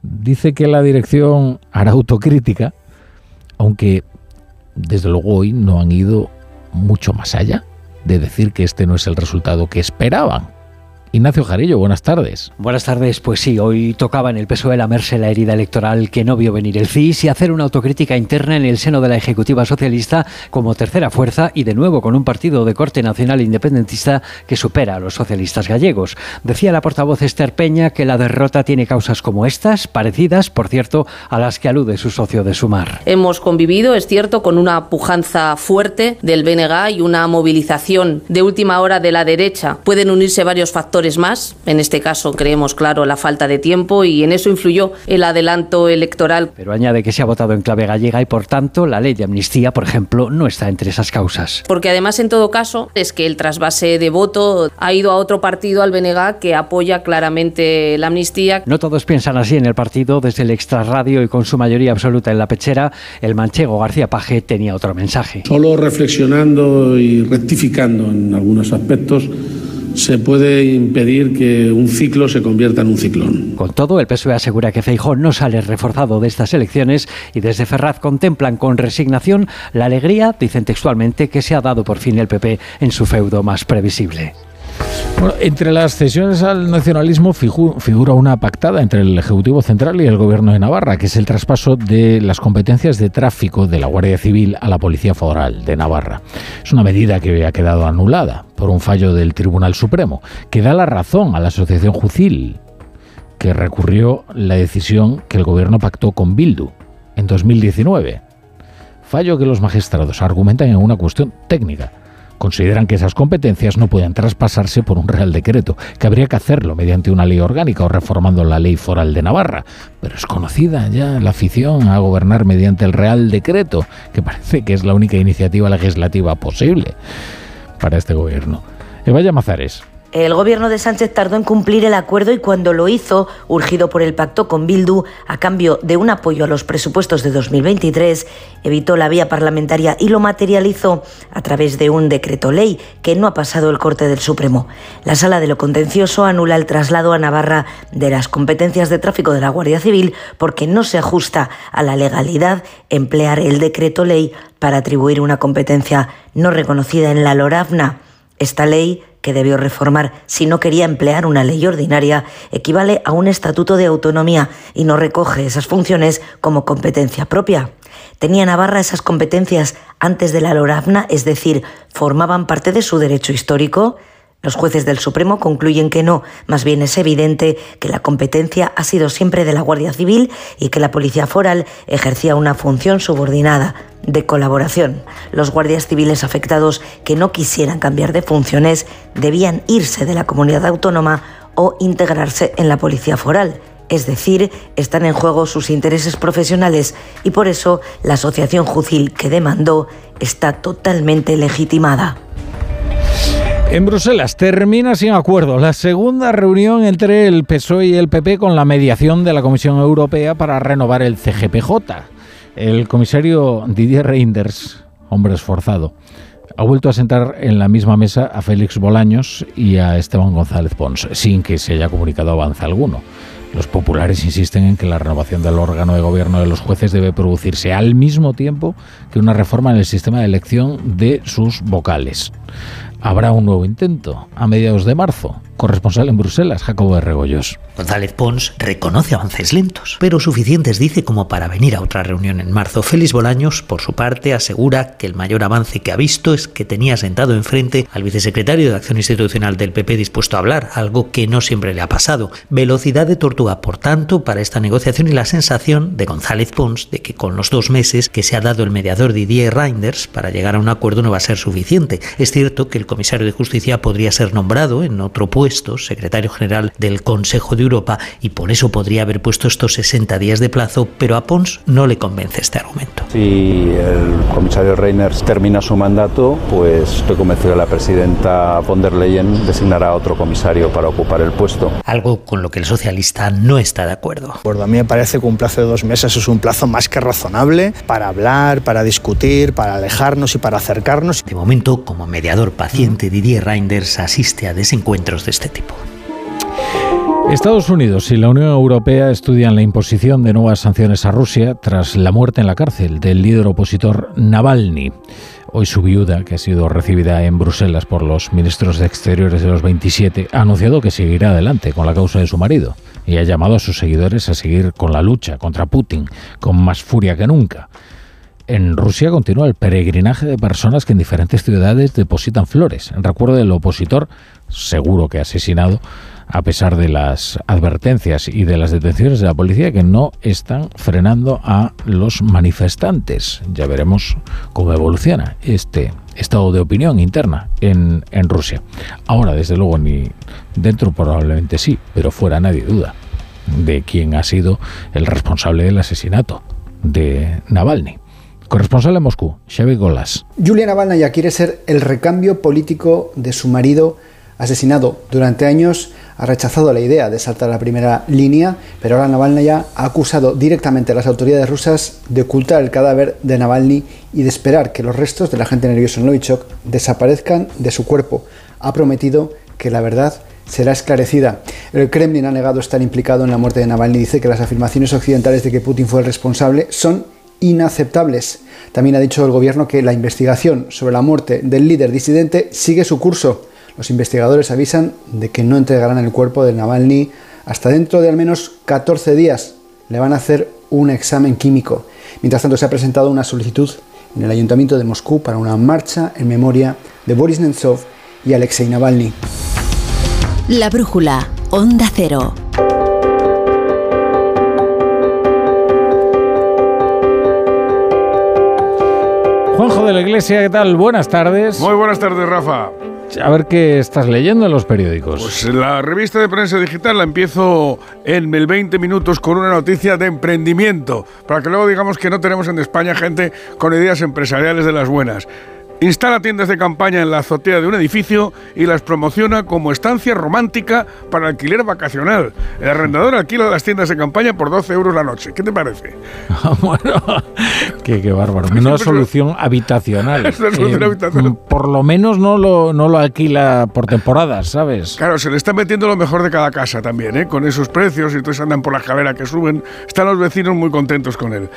dice que la dirección hará autocrítica, aunque desde luego hoy no han ido mucho más allá de decir que este no es el resultado que esperaban. Ignacio Jarillo, buenas tardes. Buenas tardes, pues sí, hoy tocaba en el PSOE lamerse la herida electoral que no vio venir el CIS y hacer una autocrítica interna en el seno de la Ejecutiva Socialista como tercera fuerza y de nuevo con un partido de corte nacional independentista que supera a los socialistas gallegos. Decía la portavoz Esther Peña que la derrota tiene causas como estas, parecidas, por cierto, a las que alude su socio de Sumar. Hemos convivido, es cierto, con una pujanza fuerte del BNG y una movilización de última hora de la derecha. Pueden unirse varios factores más. En este caso creemos, claro, la falta de tiempo y en eso influyó el adelanto electoral. Pero añade que se ha votado en clave gallega y, por tanto, la ley de amnistía, por ejemplo, no está entre esas causas. Porque además, en todo caso, es que el trasvase de voto ha ido a otro partido, al BNG, que apoya claramente la amnistía. No todos piensan así en el partido. Desde el extrarradio y con su mayoría absoluta en la pechera, el manchego García Paje tenía otro mensaje. Solo reflexionando y rectificando en algunos aspectos se puede impedir que un ciclo se convierta en un ciclón. Con todo, el PSOE asegura que Feijó no sale reforzado de estas elecciones y desde Ferraz contemplan con resignación la alegría, dicen textualmente, que se ha dado por fin el PP en su feudo más previsible. Bueno, entre las cesiones al nacionalismo figura una pactada entre el Ejecutivo Central y el Gobierno de Navarra, que es el traspaso de las competencias de tráfico de la Guardia Civil a la Policía Federal de Navarra. Es una medida que ha quedado anulada por un fallo del Tribunal Supremo, que da la razón a la Asociación Jucil, que recurrió la decisión que el Gobierno pactó con Bildu en 2019. Fallo que los magistrados argumentan en una cuestión técnica Consideran que esas competencias no pueden traspasarse por un Real Decreto, que habría que hacerlo mediante una ley orgánica o reformando la ley foral de Navarra. Pero es conocida ya la afición a gobernar mediante el Real Decreto, que parece que es la única iniciativa legislativa posible para este gobierno. Eva Llamazares. El gobierno de Sánchez tardó en cumplir el acuerdo y cuando lo hizo, urgido por el pacto con Bildu, a cambio de un apoyo a los presupuestos de 2023, evitó la vía parlamentaria y lo materializó a través de un decreto ley que no ha pasado el corte del Supremo. La sala de lo contencioso anula el traslado a Navarra de las competencias de tráfico de la Guardia Civil porque no se ajusta a la legalidad emplear el decreto ley para atribuir una competencia no reconocida en la LORAFNA. Esta ley que debió reformar si no quería emplear una ley ordinaria, equivale a un estatuto de autonomía y no recoge esas funciones como competencia propia. ¿Tenía Navarra esas competencias antes de la LORAFNA, es decir, formaban parte de su derecho histórico? Los jueces del Supremo concluyen que no, más bien es evidente que la competencia ha sido siempre de la Guardia Civil y que la Policía Foral ejercía una función subordinada de colaboración. Los guardias civiles afectados que no quisieran cambiar de funciones debían irse de la comunidad autónoma o integrarse en la Policía Foral. Es decir, están en juego sus intereses profesionales y por eso la asociación Jucil que demandó está totalmente legitimada. En Bruselas termina sin acuerdo la segunda reunión entre el PSOE y el PP con la mediación de la Comisión Europea para renovar el CGPJ. El comisario Didier Reinders, hombre esforzado, ha vuelto a sentar en la misma mesa a Félix Bolaños y a Esteban González Pons, sin que se haya comunicado avance alguno. Los populares insisten en que la renovación del órgano de gobierno de los jueces debe producirse al mismo tiempo que una reforma en el sistema de elección de sus vocales. Habrá un nuevo intento a mediados de marzo. Corresponsal en Bruselas, Jacobo de Regoyos. González Pons reconoce avances lentos, pero suficientes, dice, como para venir a otra reunión en marzo. Félix Bolaños, por su parte, asegura que el mayor avance que ha visto es que tenía sentado enfrente al vicesecretario de Acción Institucional del PP dispuesto a hablar, algo que no siempre le ha pasado. Velocidad de tortuga, por tanto, para esta negociación y la sensación de González Pons de que con los dos meses que se ha dado el mediador Didier Reinders para llegar a un acuerdo no va a ser suficiente. Es cierto que el comisario de Justicia podría ser nombrado en otro puesto secretario general del Consejo de Europa, y por eso podría haber puesto estos 60 días de plazo, pero a Pons no le convence este argumento. Si el comisario Reiners termina su mandato, pues estoy convencido que la presidenta von der Leyen designará a otro comisario para ocupar el puesto. Algo con lo que el socialista no está de acuerdo. Por a mí me parece que un plazo de dos meses es un plazo más que razonable para hablar, para discutir, para alejarnos y para acercarnos. De momento, como mediador paciente, Didier Reinders asiste a desencuentros de este tipo. Estados Unidos y la Unión Europea estudian la imposición de nuevas sanciones a Rusia tras la muerte en la cárcel del líder opositor Navalny. Hoy su viuda, que ha sido recibida en Bruselas por los ministros de Exteriores de los 27, ha anunciado que seguirá adelante con la causa de su marido y ha llamado a sus seguidores a seguir con la lucha contra Putin con más furia que nunca. En Rusia continúa el peregrinaje de personas que en diferentes ciudades depositan flores en recuerdo del opositor, seguro que asesinado, a pesar de las advertencias y de las detenciones de la policía que no están frenando a los manifestantes. Ya veremos cómo evoluciona este estado de opinión interna en, en Rusia. Ahora, desde luego, ni dentro probablemente sí, pero fuera nadie duda de quién ha sido el responsable del asesinato de Navalny. Corresponsal en Moscú, Xavi Golas. Julia Navalny ya quiere ser el recambio político de su marido asesinado. Durante años ha rechazado la idea de saltar la primera línea, pero ahora Navalny ha acusado directamente a las autoridades rusas de ocultar el cadáver de Navalny y de esperar que los restos del agente nervioso Novichok desaparezcan de su cuerpo. Ha prometido que la verdad será esclarecida. El Kremlin ha negado estar implicado en la muerte de Navalny y dice que las afirmaciones occidentales de que Putin fue el responsable son inaceptables. También ha dicho el gobierno que la investigación sobre la muerte del líder disidente sigue su curso. Los investigadores avisan de que no entregarán el cuerpo de Navalny hasta dentro de al menos 14 días. Le van a hacer un examen químico. Mientras tanto, se ha presentado una solicitud en el Ayuntamiento de Moscú para una marcha en memoria de Boris Nemtsov y Alexei Navalny. La brújula, Onda Cero. Juanjo de la Iglesia, ¿qué tal? Buenas tardes. Muy buenas tardes, Rafa. A ver qué estás leyendo en los periódicos. Pues la revista de prensa digital la empiezo en el 20 minutos con una noticia de emprendimiento, para que luego digamos que no tenemos en España gente con ideas empresariales de las buenas. Instala tiendas de campaña en la azotea de un edificio y las promociona como estancia romántica para alquiler vacacional. El arrendador alquila las tiendas de campaña por 12 euros la noche. ¿Qué te parece? bueno, qué, bárbaro. Una solución habitacional. Es una solución Eh, habitacional. Por lo menos no lo, no lo alquila por temporadas, ¿sabes? Claro, se le está metiendo lo mejor de cada casa también, ¿eh? con esos precios y entonces andan por la escalera que suben. Están los vecinos muy contentos con él.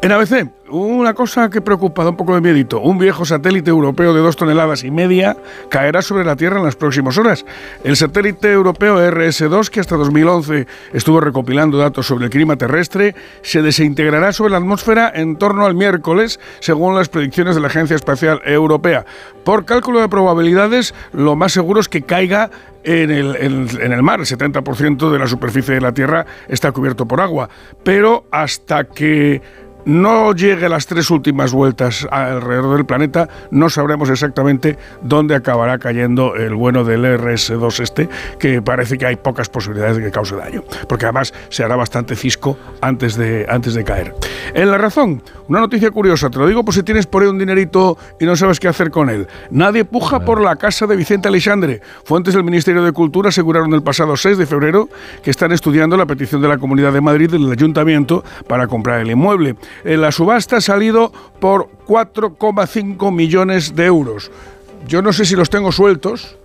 En ABC, una cosa que preocupa, da un poco de miedito. Un viejo satélite europeo de dos toneladas y media caerá sobre la Tierra en las próximas horas. El satélite europeo RS-2, que hasta 2011 estuvo recopilando datos sobre el clima terrestre, se desintegrará sobre la atmósfera en torno al miércoles, según las predicciones de la Agencia Espacial Europea. Por cálculo de probabilidades, lo más seguro es que caiga en el, en- en el mar. El 70% de la superficie de la Tierra está cubierto por agua. Pero hasta que no llegue las tres últimas vueltas alrededor del planeta, no sabremos exactamente dónde acabará cayendo el bueno del RS-2 este, que parece que hay pocas posibilidades de que cause daño, porque además se hará bastante cisco antes de, antes de caer. En la razón, una noticia curiosa, te lo digo por si tienes por ahí un dinerito y no sabes qué hacer con él. Nadie puja por la casa de Vicente Alexandre. Fuentes del Ministerio de Cultura aseguraron el pasado 6 de febrero que están estudiando la petición de la Comunidad de Madrid del Ayuntamiento para comprar el inmueble. Eh, La subasta ha salido por 4,5 millones de euros. Yo no sé si los tengo sueltos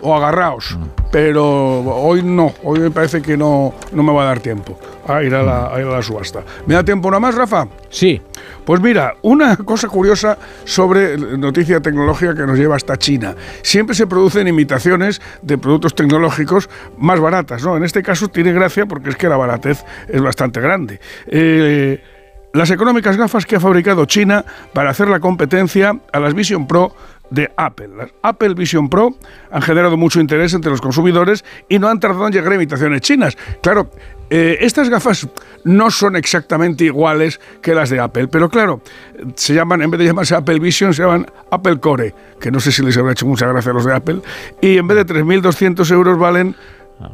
o agarrados, pero hoy no, hoy me parece que no, no me va a dar tiempo a ir a, la, a ir a la subasta. ¿Me da tiempo una más, Rafa? Sí. Pues mira, una cosa curiosa sobre noticia tecnológica que nos lleva hasta China. Siempre se producen imitaciones de productos tecnológicos más baratas, ¿no? En este caso tiene gracia porque es que la baratez es bastante grande. Eh, las económicas gafas que ha fabricado China para hacer la competencia a las Vision Pro de Apple. Las Apple Vision Pro han generado mucho interés entre los consumidores y no han tardado en llegar a imitaciones chinas. Claro, eh, estas gafas no son exactamente iguales que las de Apple, pero claro, se llaman, en vez de llamarse Apple Vision, se llaman Apple Core, que no sé si les habrá hecho mucha gracia a los de Apple, y en vez de 3.200 euros valen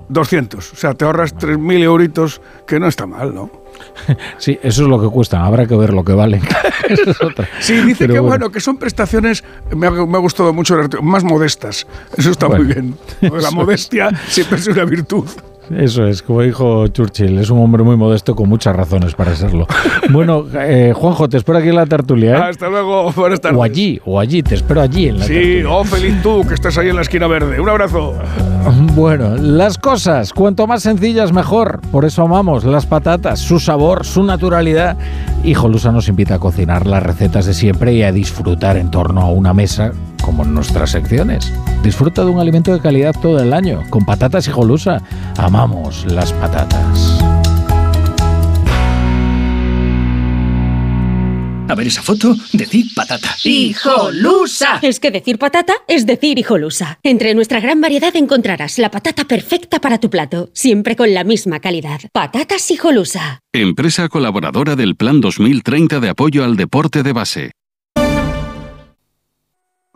200. O sea, te ahorras 3.000 euritos, que no está mal, ¿no? Sí, eso es lo que cuestan. Habrá que ver lo que valen. Es otra. Sí, dice Pero que bueno. que son prestaciones, me ha, me ha gustado mucho, el artículo, más modestas. Eso está muy bien. La modestia siempre es una virtud. Eso es, como dijo Churchill, es un hombre muy modesto con muchas razones para serlo. Bueno, eh, Juanjo, te espero aquí en la tertulia. ¿eh? Hasta luego, buenas tardes. O allí, o allí, te espero allí en la Sí, tertulia. oh feliz tú que estás ahí en la esquina verde. Un abrazo. Bueno, las cosas, cuanto más sencillas mejor. Por eso amamos las patatas, su sabor, su naturalidad. Y Jolusa nos invita a cocinar las recetas de siempre y a disfrutar en torno a una mesa como en nuestras secciones. Disfruta de un alimento de calidad todo el año, con patatas y Jolusa. Amamos las patatas. A ver esa foto, decir patata. ¡Hijolusa! Es que decir patata es decir hijolusa. Entre nuestra gran variedad encontrarás la patata perfecta para tu plato, siempre con la misma calidad. Patatas hijolusa. Empresa colaboradora del Plan 2030 de apoyo al deporte de base.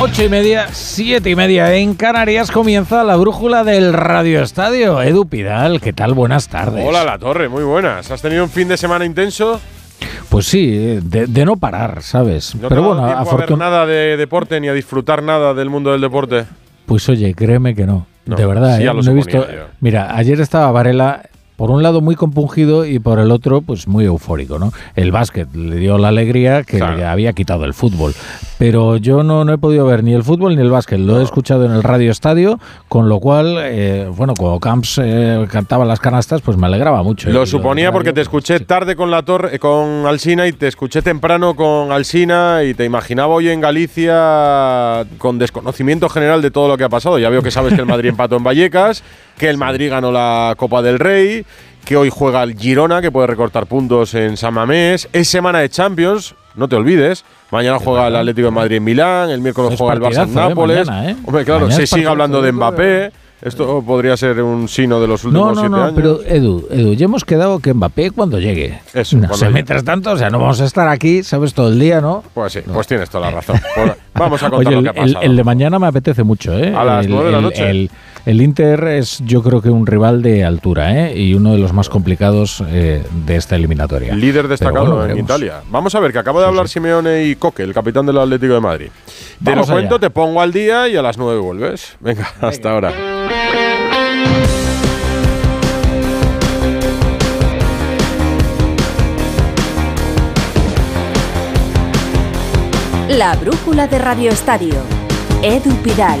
Ocho y media, siete y media en Canarias comienza la brújula del Radio Estadio. Edu Pidal, ¿qué tal? Buenas tardes. Hola, La Torre, muy buenas. ¿Has tenido un fin de semana intenso? Pues sí, de, de no parar, ¿sabes? ¿No Pero bueno, a ver nada de deporte ni a disfrutar nada del mundo del deporte? Pues oye, créeme que no. No, de verdad, sí, ¿eh? ya lo no he visto. yo. Mira, ayer estaba Varela, por un lado muy compungido y por el otro, pues muy eufórico, ¿no? El básquet le dio la alegría que le había quitado el fútbol. Pero yo no, no he podido ver ni el fútbol ni el básquet. Lo he escuchado en el radio estadio, con lo cual, eh, bueno, cuando Camps eh, cantaba las canastas, pues me alegraba mucho. Lo suponía porque te escuché tarde con la torre, con Alsina y te escuché temprano con Alsina y te imaginaba hoy en Galicia con desconocimiento general de todo lo que ha pasado. Ya veo que sabes que el Madrid empató en Vallecas, que el Madrid ganó la Copa del Rey, que hoy juega el Girona, que puede recortar puntos en San Mamés. Es semana de Champions, no te olvides. Mañana juega el Atlético de Madrid en Milán, el miércoles Es juega el Barça en ¿eh? Nápoles. Mañana, ¿eh? Hombre, claro, Mañana se sigue hablando de Mbappé. Esto podría ser un sino de los últimos No, no, siete no, años. pero Edu, Edu, ya hemos quedado que Mbappé cuando llegue. Eso, No cuando sé, llegue. mientras tanto, o sea, no vamos a estar aquí, ¿sabes? Todo el día, ¿no? Pues sí, pues tienes toda la razón. Pues vamos a contar Oye, lo que ha pasado. el de mañana me apetece mucho, ¿eh? A las nueve de la noche. El, el Inter es, yo creo que un rival de altura, ¿eh? Y uno de los más complicados eh, de esta eliminatoria. Líder destacado bueno, en veremos. Italia. Vamos a ver, que acabo de hablar Simeone y Coque, el capitán del Atlético de Madrid. Te Vamos lo cuento, allá. te pongo al día y a las nueve vuelves. Venga, hasta ahora. La brújula de Radio Estadio. Edu Pidal.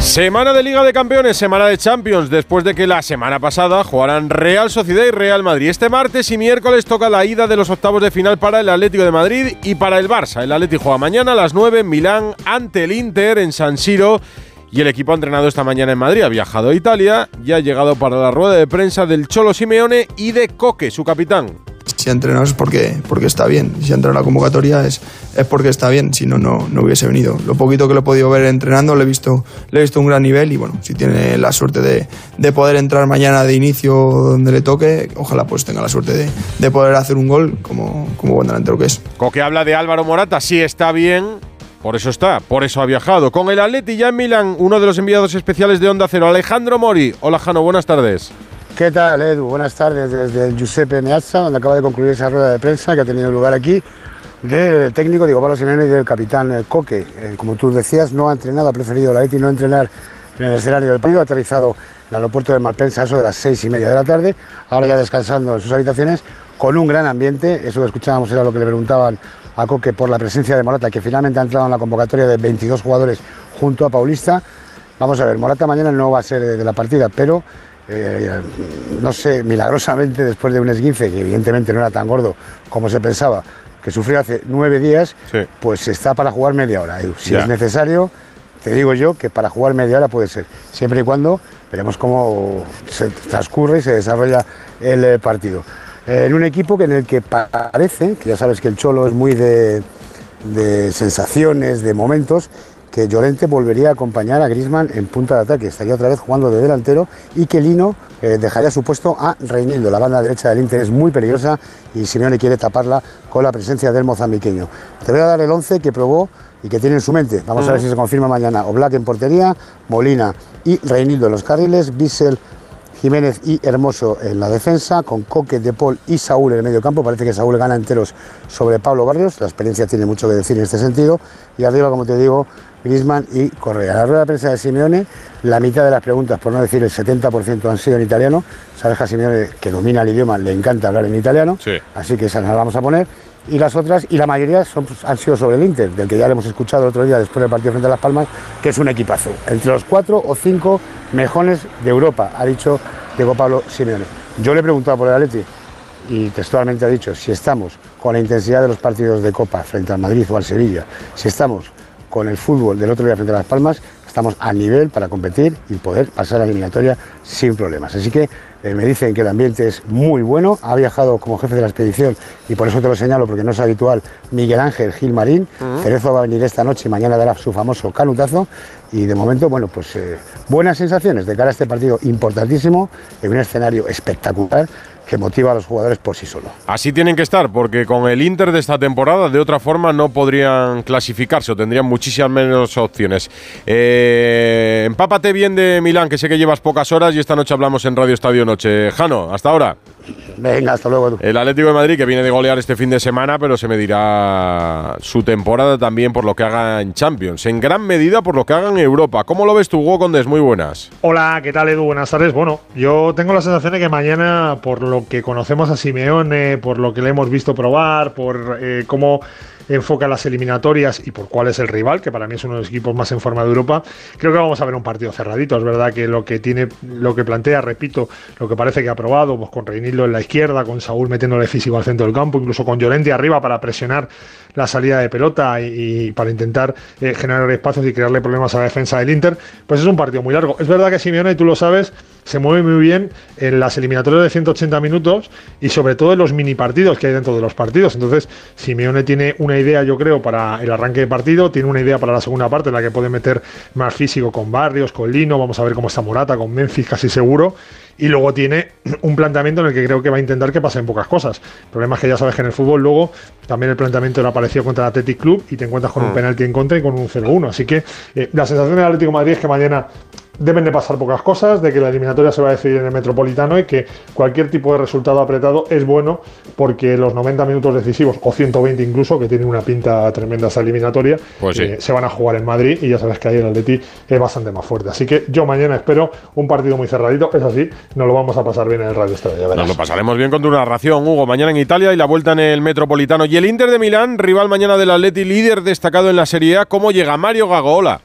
Semana de Liga de Campeones, semana de Champions, después de que la semana pasada jugaran Real Sociedad y Real Madrid. Este martes y miércoles toca la ida de los octavos de final para el Atlético de Madrid y para el Barça. El Atlético juega mañana a las 9 en Milán ante el Inter en San Siro. Y el equipo ha entrenado esta mañana en Madrid, ha viajado a Italia y ha llegado para la rueda de prensa del Cholo Simeone y de Coque, su capitán. Si ha entrenado es porque, porque está bien. Si ha entrado en la convocatoria es, es porque está bien. Si no, no, no hubiese venido. Lo poquito que lo he podido ver entrenando, le he visto, le he visto un gran nivel. Y bueno, si tiene la suerte de, de poder entrar mañana de inicio donde le toque, ojalá pues tenga la suerte de, de poder hacer un gol como, como buen delantero que es. Coque habla de Álvaro Morata, sí está bien, por eso está, por eso ha viajado. Con el Atleti ya en Milán, uno de los enviados especiales de Onda Cero, Alejandro Mori. Hola Jano, buenas tardes. ¿Qué tal, Edu? Buenas tardes desde Giuseppe Meazza, donde acaba de concluir esa rueda de prensa que ha tenido lugar aquí del técnico Diego Pablo Simeone y del capitán eh, Coque. Eh, como tú decías, no ha entrenado, ha preferido la no entrenar en el escenario del partido, ha aterrizado en el aeropuerto de Malpensa eso de las seis y media de la tarde, ahora ya descansando en sus habitaciones, con un gran ambiente, eso que escuchábamos era lo que le preguntaban a Coque por la presencia de Morata, que finalmente ha entrado en la convocatoria de 22 jugadores junto a Paulista. Vamos a ver, Morata mañana no va a ser de la partida, pero eh, no sé, milagrosamente después de un esguince, que evidentemente no era tan gordo como se pensaba, que sufrió hace nueve días, pues está para jugar media hora. Si Ya. es necesario, te digo yo que para jugar media hora puede ser, siempre y cuando veremos cómo se transcurre y se desarrolla el eh, partido. Eh, en un equipo que en el que parece, que ya sabes que el Cholo es muy de, de sensaciones, de momentos, que Llorente volvería a acompañar a Grisman en punta de ataque, estaría otra vez jugando de delantero y que Lino eh, dejaría su puesto a Reinildo. La banda derecha del Inter es muy peligrosa y Simeone quiere taparla con la presencia del mozambiqueño. Te voy a dar el 11 que probó y que tiene en su mente. Vamos a ver Ujú. si se confirma mañana. Oblak en portería, Molina y Reinildo en los carriles, Bissell Jiménez y Hermoso en la defensa, con Coque, De Paul y Saúl en el medio campo. Parece que Saúl gana enteros sobre Pablo Barrios. La experiencia tiene mucho que decir en este sentido. Y arriba, como te digo, Griezmann y Correa. La rueda de prensa de Simeone, la mitad de las preguntas, por no decir el 70%, han sido en italiano. Sabes que a Simeone, que domina el idioma, le encanta hablar en italiano. Así que esas las vamos a poner. Y las otras, y la mayoría son, pues, han sido sobre el Inter, del que ya le hemos escuchado el otro día después del partido frente a Las Palmas, que es un equipazo. Entre los cuatro o cinco mejores de Europa, ha dicho Diego Pablo Simeone. Yo le he preguntado por el Atleti y textualmente ha dicho, si estamos con la intensidad de los partidos de Copa frente al Madrid o al Sevilla, si estamos con el fútbol del otro día frente a Las Palmas, estamos a nivel para competir y poder pasar a la eliminatoria sin problemas. Así que eh, me dicen que el ambiente es muy bueno, ha viajado como jefe de la expedición y por eso te lo señalo porque no es habitual Miguel Ángel Gil Marín, Ujú. Cerezo va a venir esta noche y mañana dará su famoso canutazo y de momento, bueno, pues eh, buenas sensaciones de cara a este partido importantísimo en un escenario espectacular que motiva a los jugadores por sí solo. Así tienen que estar, porque con el Inter de esta temporada, de otra forma, no podrían clasificarse o tendrían muchísimas menos opciones. Eh, empápate bien de Milán, que sé que llevas pocas horas y esta noche hablamos en Radio Estadio Noche. Jano, hasta ahora. Venga, hasta luego. El Atlético de Madrid, que viene de golear este fin de semana, pero se medirá su temporada también por lo que haga en Champions, en gran medida por lo que haga en Europa. ¿Cómo lo ves tú, Hugo Condés? Muy buenas. Hola, ¿qué tal Edu? Buenas tardes. Bueno, yo tengo la sensación de que mañana, por lo que conocemos a Simeone, por lo que le hemos visto probar, por eh, cómo enfoca las eliminatorias y por cuál es el rival, que para mí es uno de los equipos más en forma de Europa, creo que vamos a ver un partido cerradito. Es verdad que lo que tiene, lo que plantea, repito, lo que parece que ha probado, pues con Reinildo en la izquierda, con Saúl metiéndole físico al centro del campo, incluso con Llorente arriba para presionar la salida de pelota y, para intentar eh, generar espacios y crearle problemas a la defensa del Inter, pues es un partido muy largo. Es verdad que Simeone, tú lo sabes, se mueve muy bien en las eliminatorias de 180 minutos y sobre todo en los mini partidos que hay dentro de los partidos. Entonces, Simeone tiene una idea, yo creo, para el arranque de partido, tiene una idea para la segunda parte en la que puede meter más físico con Barrios, con Lino, vamos a ver cómo está Morata, con Memphis casi seguro. Y luego tiene un planteamiento en el que creo que va a intentar que pasen pocas cosas. El problema es que ya sabes que en el fútbol luego también el planteamiento no apareció contra el Athletic Club y te encuentras con un mm. penalti en contra y con un 0-1. Así que eh, la sensación del Atlético de Madrid es que mañana deben de pasar pocas cosas, de que la eliminatoria se va a decidir en el Metropolitano y que cualquier tipo de resultado apretado es bueno porque los 90 minutos decisivos, o 120 incluso, que tienen una pinta tremenda esa eliminatoria, pues eh, se van a jugar en Madrid y ya sabes que ahí el Atleti es bastante más fuerte. Así que yo mañana espero un partido muy cerradito, es así, nos lo vamos a pasar bien en el Radio Estadio. Nos lo pasaremos bien con tu narración, Hugo, mañana en Italia y la vuelta en el Metropolitano. Y el Inter de Milán, rival mañana del Atleti, líder destacado en la Serie A, ¿cómo llega Mario Gagola?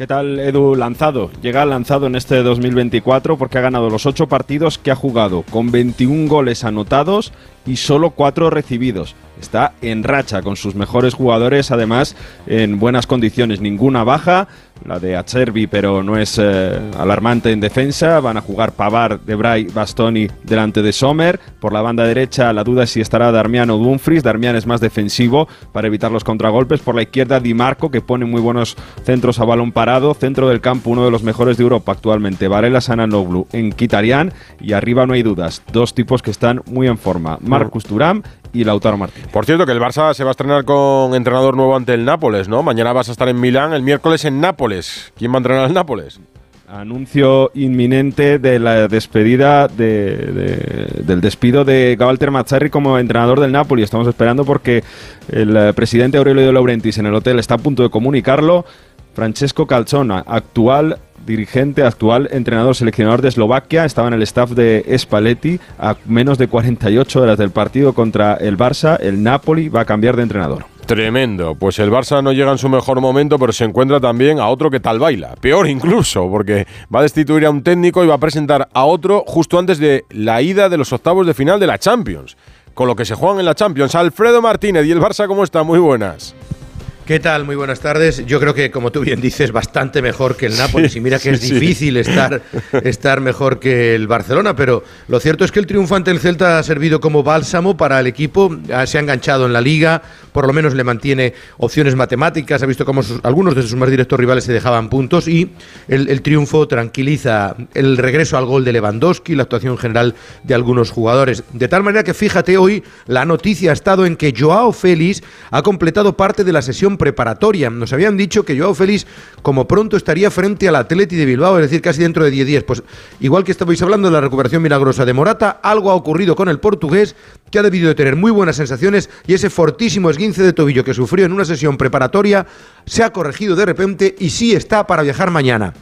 ¿Qué tal Edu Lanzado? Llega lanzado en este 2024 porque ha ganado los ocho partidos que ha jugado, con 21 goles anotados y solo cuatro recibidos está en racha con sus mejores jugadores, además en buenas condiciones, ninguna baja, la de Acerbi, pero no es eh, alarmante en defensa. Van a jugar Pavar, Debray, Bastoni delante de Sommer. Por la banda derecha, la duda es si estará Darmian o Dumfries. Darmian es más defensivo para evitar los contragolpes. Por la izquierda, Di Marco, que pone muy buenos centros a balón parado. Centro del campo, uno de los mejores de Europa actualmente. Varela Sananoglu en Kitarian. Y arriba no hay dudas, dos tipos que están muy en forma. Marcus Turam y Lautaro Martín. Por cierto, que el Barça se va a estrenar con entrenador nuevo ante el Nápoles, ¿no? Mañana vas a estar en Milán, el miércoles en Nápoles. ¿Quién va a entrenar al Nápoles? Anuncio inminente de la despedida del despido de Walter Mazzarri como entrenador del Napoli. Estamos esperando porque el eh, presidente Aurelio de Laurentiis en el hotel está a punto de comunicarlo. Francesco Calzona, actual dirigente, actual entrenador seleccionador de Eslovaquia, estaba en el staff de Spalletti a menos de 48 horas del partido contra el Barça. El Napoli va a cambiar de entrenador. Tremendo. Pues el Barça no llega en su mejor momento, pero se encuentra también a otro que tal baila. Peor incluso, porque va a destituir a un técnico y va a presentar a otro justo antes de la ida de los octavos de final de la Champions. Con lo que se juegan en la Champions. Alfredo Martínez y el Barça, ¿cómo está? Muy buenas. ¿Qué tal? Muy buenas tardes. Yo creo que, como tú bien dices, bastante mejor que el Nápoles. y mira que es difícil estar, estar mejor que el Barcelona, pero lo cierto es que el triunfo ante el Celta ha servido como bálsamo para el equipo. Se ha enganchado en la liga, por lo menos le mantiene opciones matemáticas. Ha visto cómo algunos de sus más directos rivales se dejaban puntos y el, triunfo tranquiliza el regreso al gol de Lewandowski, la actuación general de algunos jugadores. De tal manera que fíjate, hoy la noticia ha estado en que Joao Félix ha completado parte de la sesión preparatoria. Nos habían dicho que Joao Félix, como pronto, estaría frente al Atleti de Bilbao, es decir, casi dentro de 10 días. Pues igual que estabais hablando de la recuperación milagrosa de Morata, algo ha ocurrido con el portugués que ha debido de tener muy buenas sensaciones y ese fortísimo esguince de tobillo que sufrió en una sesión preparatoria se ha corregido de repente y sí está para viajar mañana.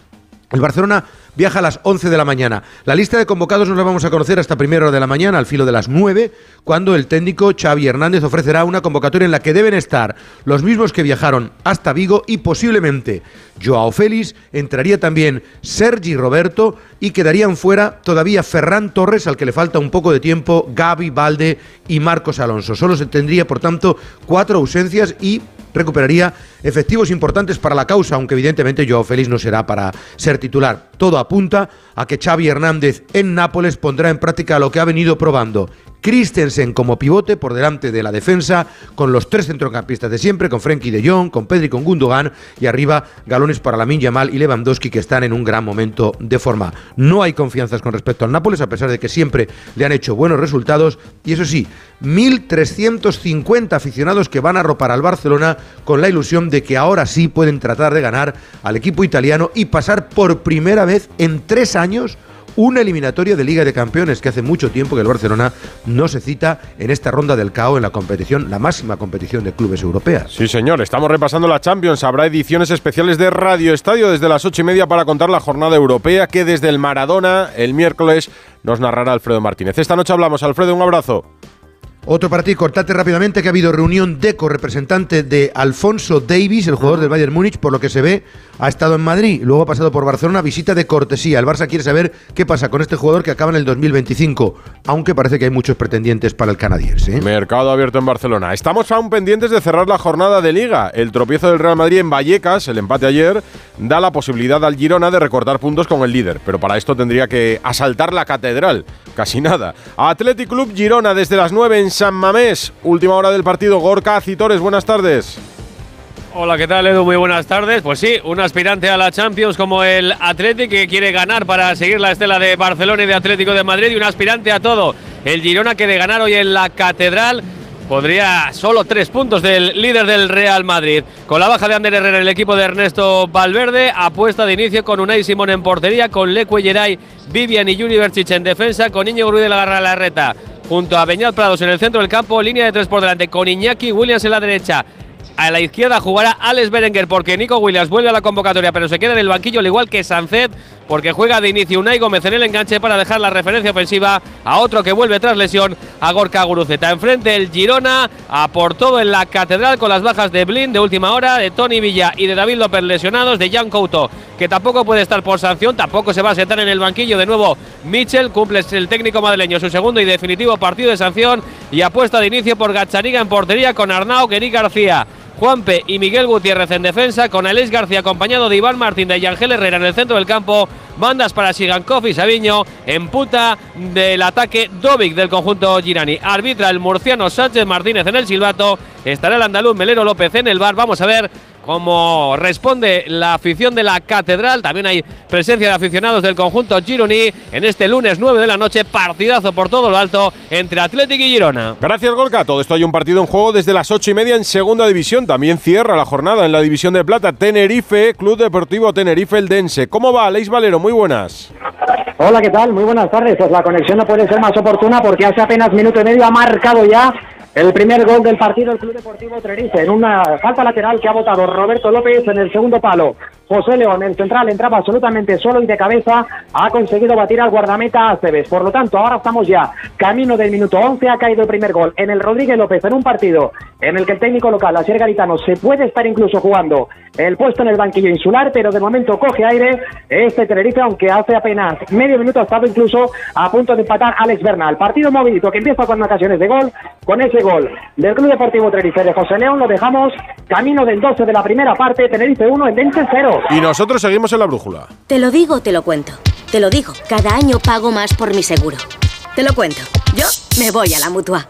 El Barcelona viaja a las 11 de la mañana. La lista de convocados no la vamos a conocer hasta primera hora de la mañana, al filo de las 9, cuando el técnico Xavi Hernández ofrecerá una convocatoria en la que deben estar los mismos que viajaron hasta Vigo y posiblemente Joao Félix, entraría también Sergi Roberto y quedarían fuera todavía Ferran Torres, al que le falta un poco de tiempo, Gaby Valde y Marcos Alonso. Solo se tendría, por tanto, cuatro ausencias y recuperaría efectivos importantes para la causa, aunque evidentemente Joao Félix no será para ser titular. Todo apunta a que Xavi Hernández en Nápoles pondrá en práctica lo que ha venido probando Christensen como pivote por delante de la defensa, con los tres centrocampistas de siempre, con Frenkie de Jong, con Pedri, con Gundogan y arriba galones para Lamin Yamal y Lewandowski que están en un gran momento de forma. No hay confianzas con respecto al Nápoles, a pesar de que siempre le han hecho buenos resultados y eso sí, 1.350 aficionados que van a ropar al Barcelona con la ilusión de que ahora sí pueden tratar de ganar al equipo italiano y pasar por primera vez en tres años una eliminatoria de Liga de Campeones que hace mucho tiempo que el Barcelona no se cita en esta ronda del CAO en la competición, la máxima competición de clubes europeas. Sí, señor, estamos repasando la Champions. Habrá ediciones especiales de Radio Estadio desde las ocho y media para contar la jornada europea que desde el Maradona el miércoles nos narrará Alfredo Martínez. Esta noche hablamos. Alfredo, un abrazo. Otro para ti, cortate rápidamente que ha habido reunión DECO, representante de Alfonso Davis, el jugador del Bayern Múnich, por lo que se ve, ha estado en Madrid, luego ha pasado por Barcelona, visita de cortesía. El Barça quiere saber qué pasa con este jugador que acaba en el 2025, aunque parece que hay muchos pretendientes para el canadiense. ¿eh? Mercado abierto en Barcelona. Estamos aún pendientes de cerrar la jornada de liga. El tropiezo del Real Madrid en Vallecas, el empate ayer, da la posibilidad al Girona de recortar puntos con el líder, pero para esto tendría que asaltar la catedral. Casi nada. Athletic Club Girona desde las 9 en San Mamés. Última hora del partido. Gorka Citores, buenas tardes. Hola, ¿qué tal Edu? Muy buenas tardes. Pues sí, un aspirante a la Champions como el Athletic que quiere ganar para seguir la estela de Barcelona y de Atlético de Madrid y un aspirante a todo. El Girona que de ganar hoy en la Catedral podría solo tres puntos del líder del Real Madrid. Con la baja de Ander Herrera, el equipo de Ernesto Valverde apuesta de inicio con Unai Simón en portería, con Leque Vivian y Juniversic en defensa, con Iñigo Ruiz de la Garra la reta, junto a Beñat Prados en el centro del campo, línea de tres por delante, con Iñaki Williams en la derecha. A la izquierda jugará Alex Berenguer porque Nico Williams vuelve a la convocatoria, pero se queda en el banquillo, al igual que Sancet, porque juega de inicio Unai Gómez en el enganche para dejar la referencia ofensiva a otro que vuelve tras lesión, a Gorka Guruceta. Enfrente el Girona, a por todo en la catedral con las bajas de Blin de última hora, de Tony Villa y de David López lesionados, de Jan Couto, que tampoco puede estar por sanción, tampoco se va a sentar en el banquillo de nuevo Mitchell, cumple el técnico madrileño su segundo y definitivo partido de sanción y apuesta de inicio por Gachariga en portería con Arnau, Gení García. Juanpe y Miguel Gutiérrez en defensa, con Alex García acompañado de Iván Martín de Yangel Herrera en el centro del campo, bandas para Sigankov y Sabiño, en puta del ataque. Dovic del conjunto Girani. Arbitra el murciano Sánchez Martínez en el silbato, estará el andaluz Melero López en el bar, vamos a ver cómo responde la afición de la Catedral. También hay presencia de aficionados del conjunto Gironi en este lunes 9 de la noche. Partidazo por todo lo alto entre Atlético y Girona. Gracias, Golka. Todo esto hay un partido en juego desde las 8 y media en segunda división. También cierra la jornada en la división de plata. Tenerife, Club Deportivo Tenerife, el Dense. ¿Cómo va, Aleix Valero? Muy buenas. Hola, ¿qué tal? Muy buenas tardes. Pues la conexión no puede ser más oportuna porque hace apenas minuto y medio ha marcado ya el primer gol del partido el Club Deportivo Tenerife en una falta lateral que ha votado Roberto López en el segundo palo. José León, el central, entraba absolutamente solo y de cabeza ha conseguido batir al guardameta Aceves. Por lo tanto, ahora estamos ya camino del minuto 11. Ha caído el primer gol en el Rodríguez López en un partido en el que el técnico local, Asier Garitano, se puede estar incluso jugando el puesto en el banquillo insular, pero de momento coge aire este Tenerife, aunque hace apenas medio minuto ha estado incluso a punto de empatar Alex Bernal. Partido movidito que empieza con ocasiones de gol, con ese gol del Club Deportivo Tenerife de José León, lo dejamos camino del 12 de la primera parte, Tenerife 1, el Dense 0. Y nosotros seguimos en la brújula. Te lo digo, te lo cuento. Te lo digo, cada año pago más por mi seguro. Te lo cuento. Yo me voy a la mutua.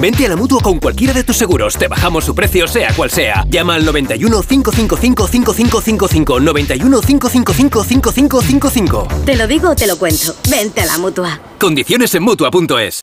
Vente a la mutua con cualquiera de tus seguros. Te bajamos su precio, sea cual sea. Llama al 91 555 5555. 91 555 5555. Te lo digo, te lo cuento. Vente a la mutua. Condiciones en mutua.es.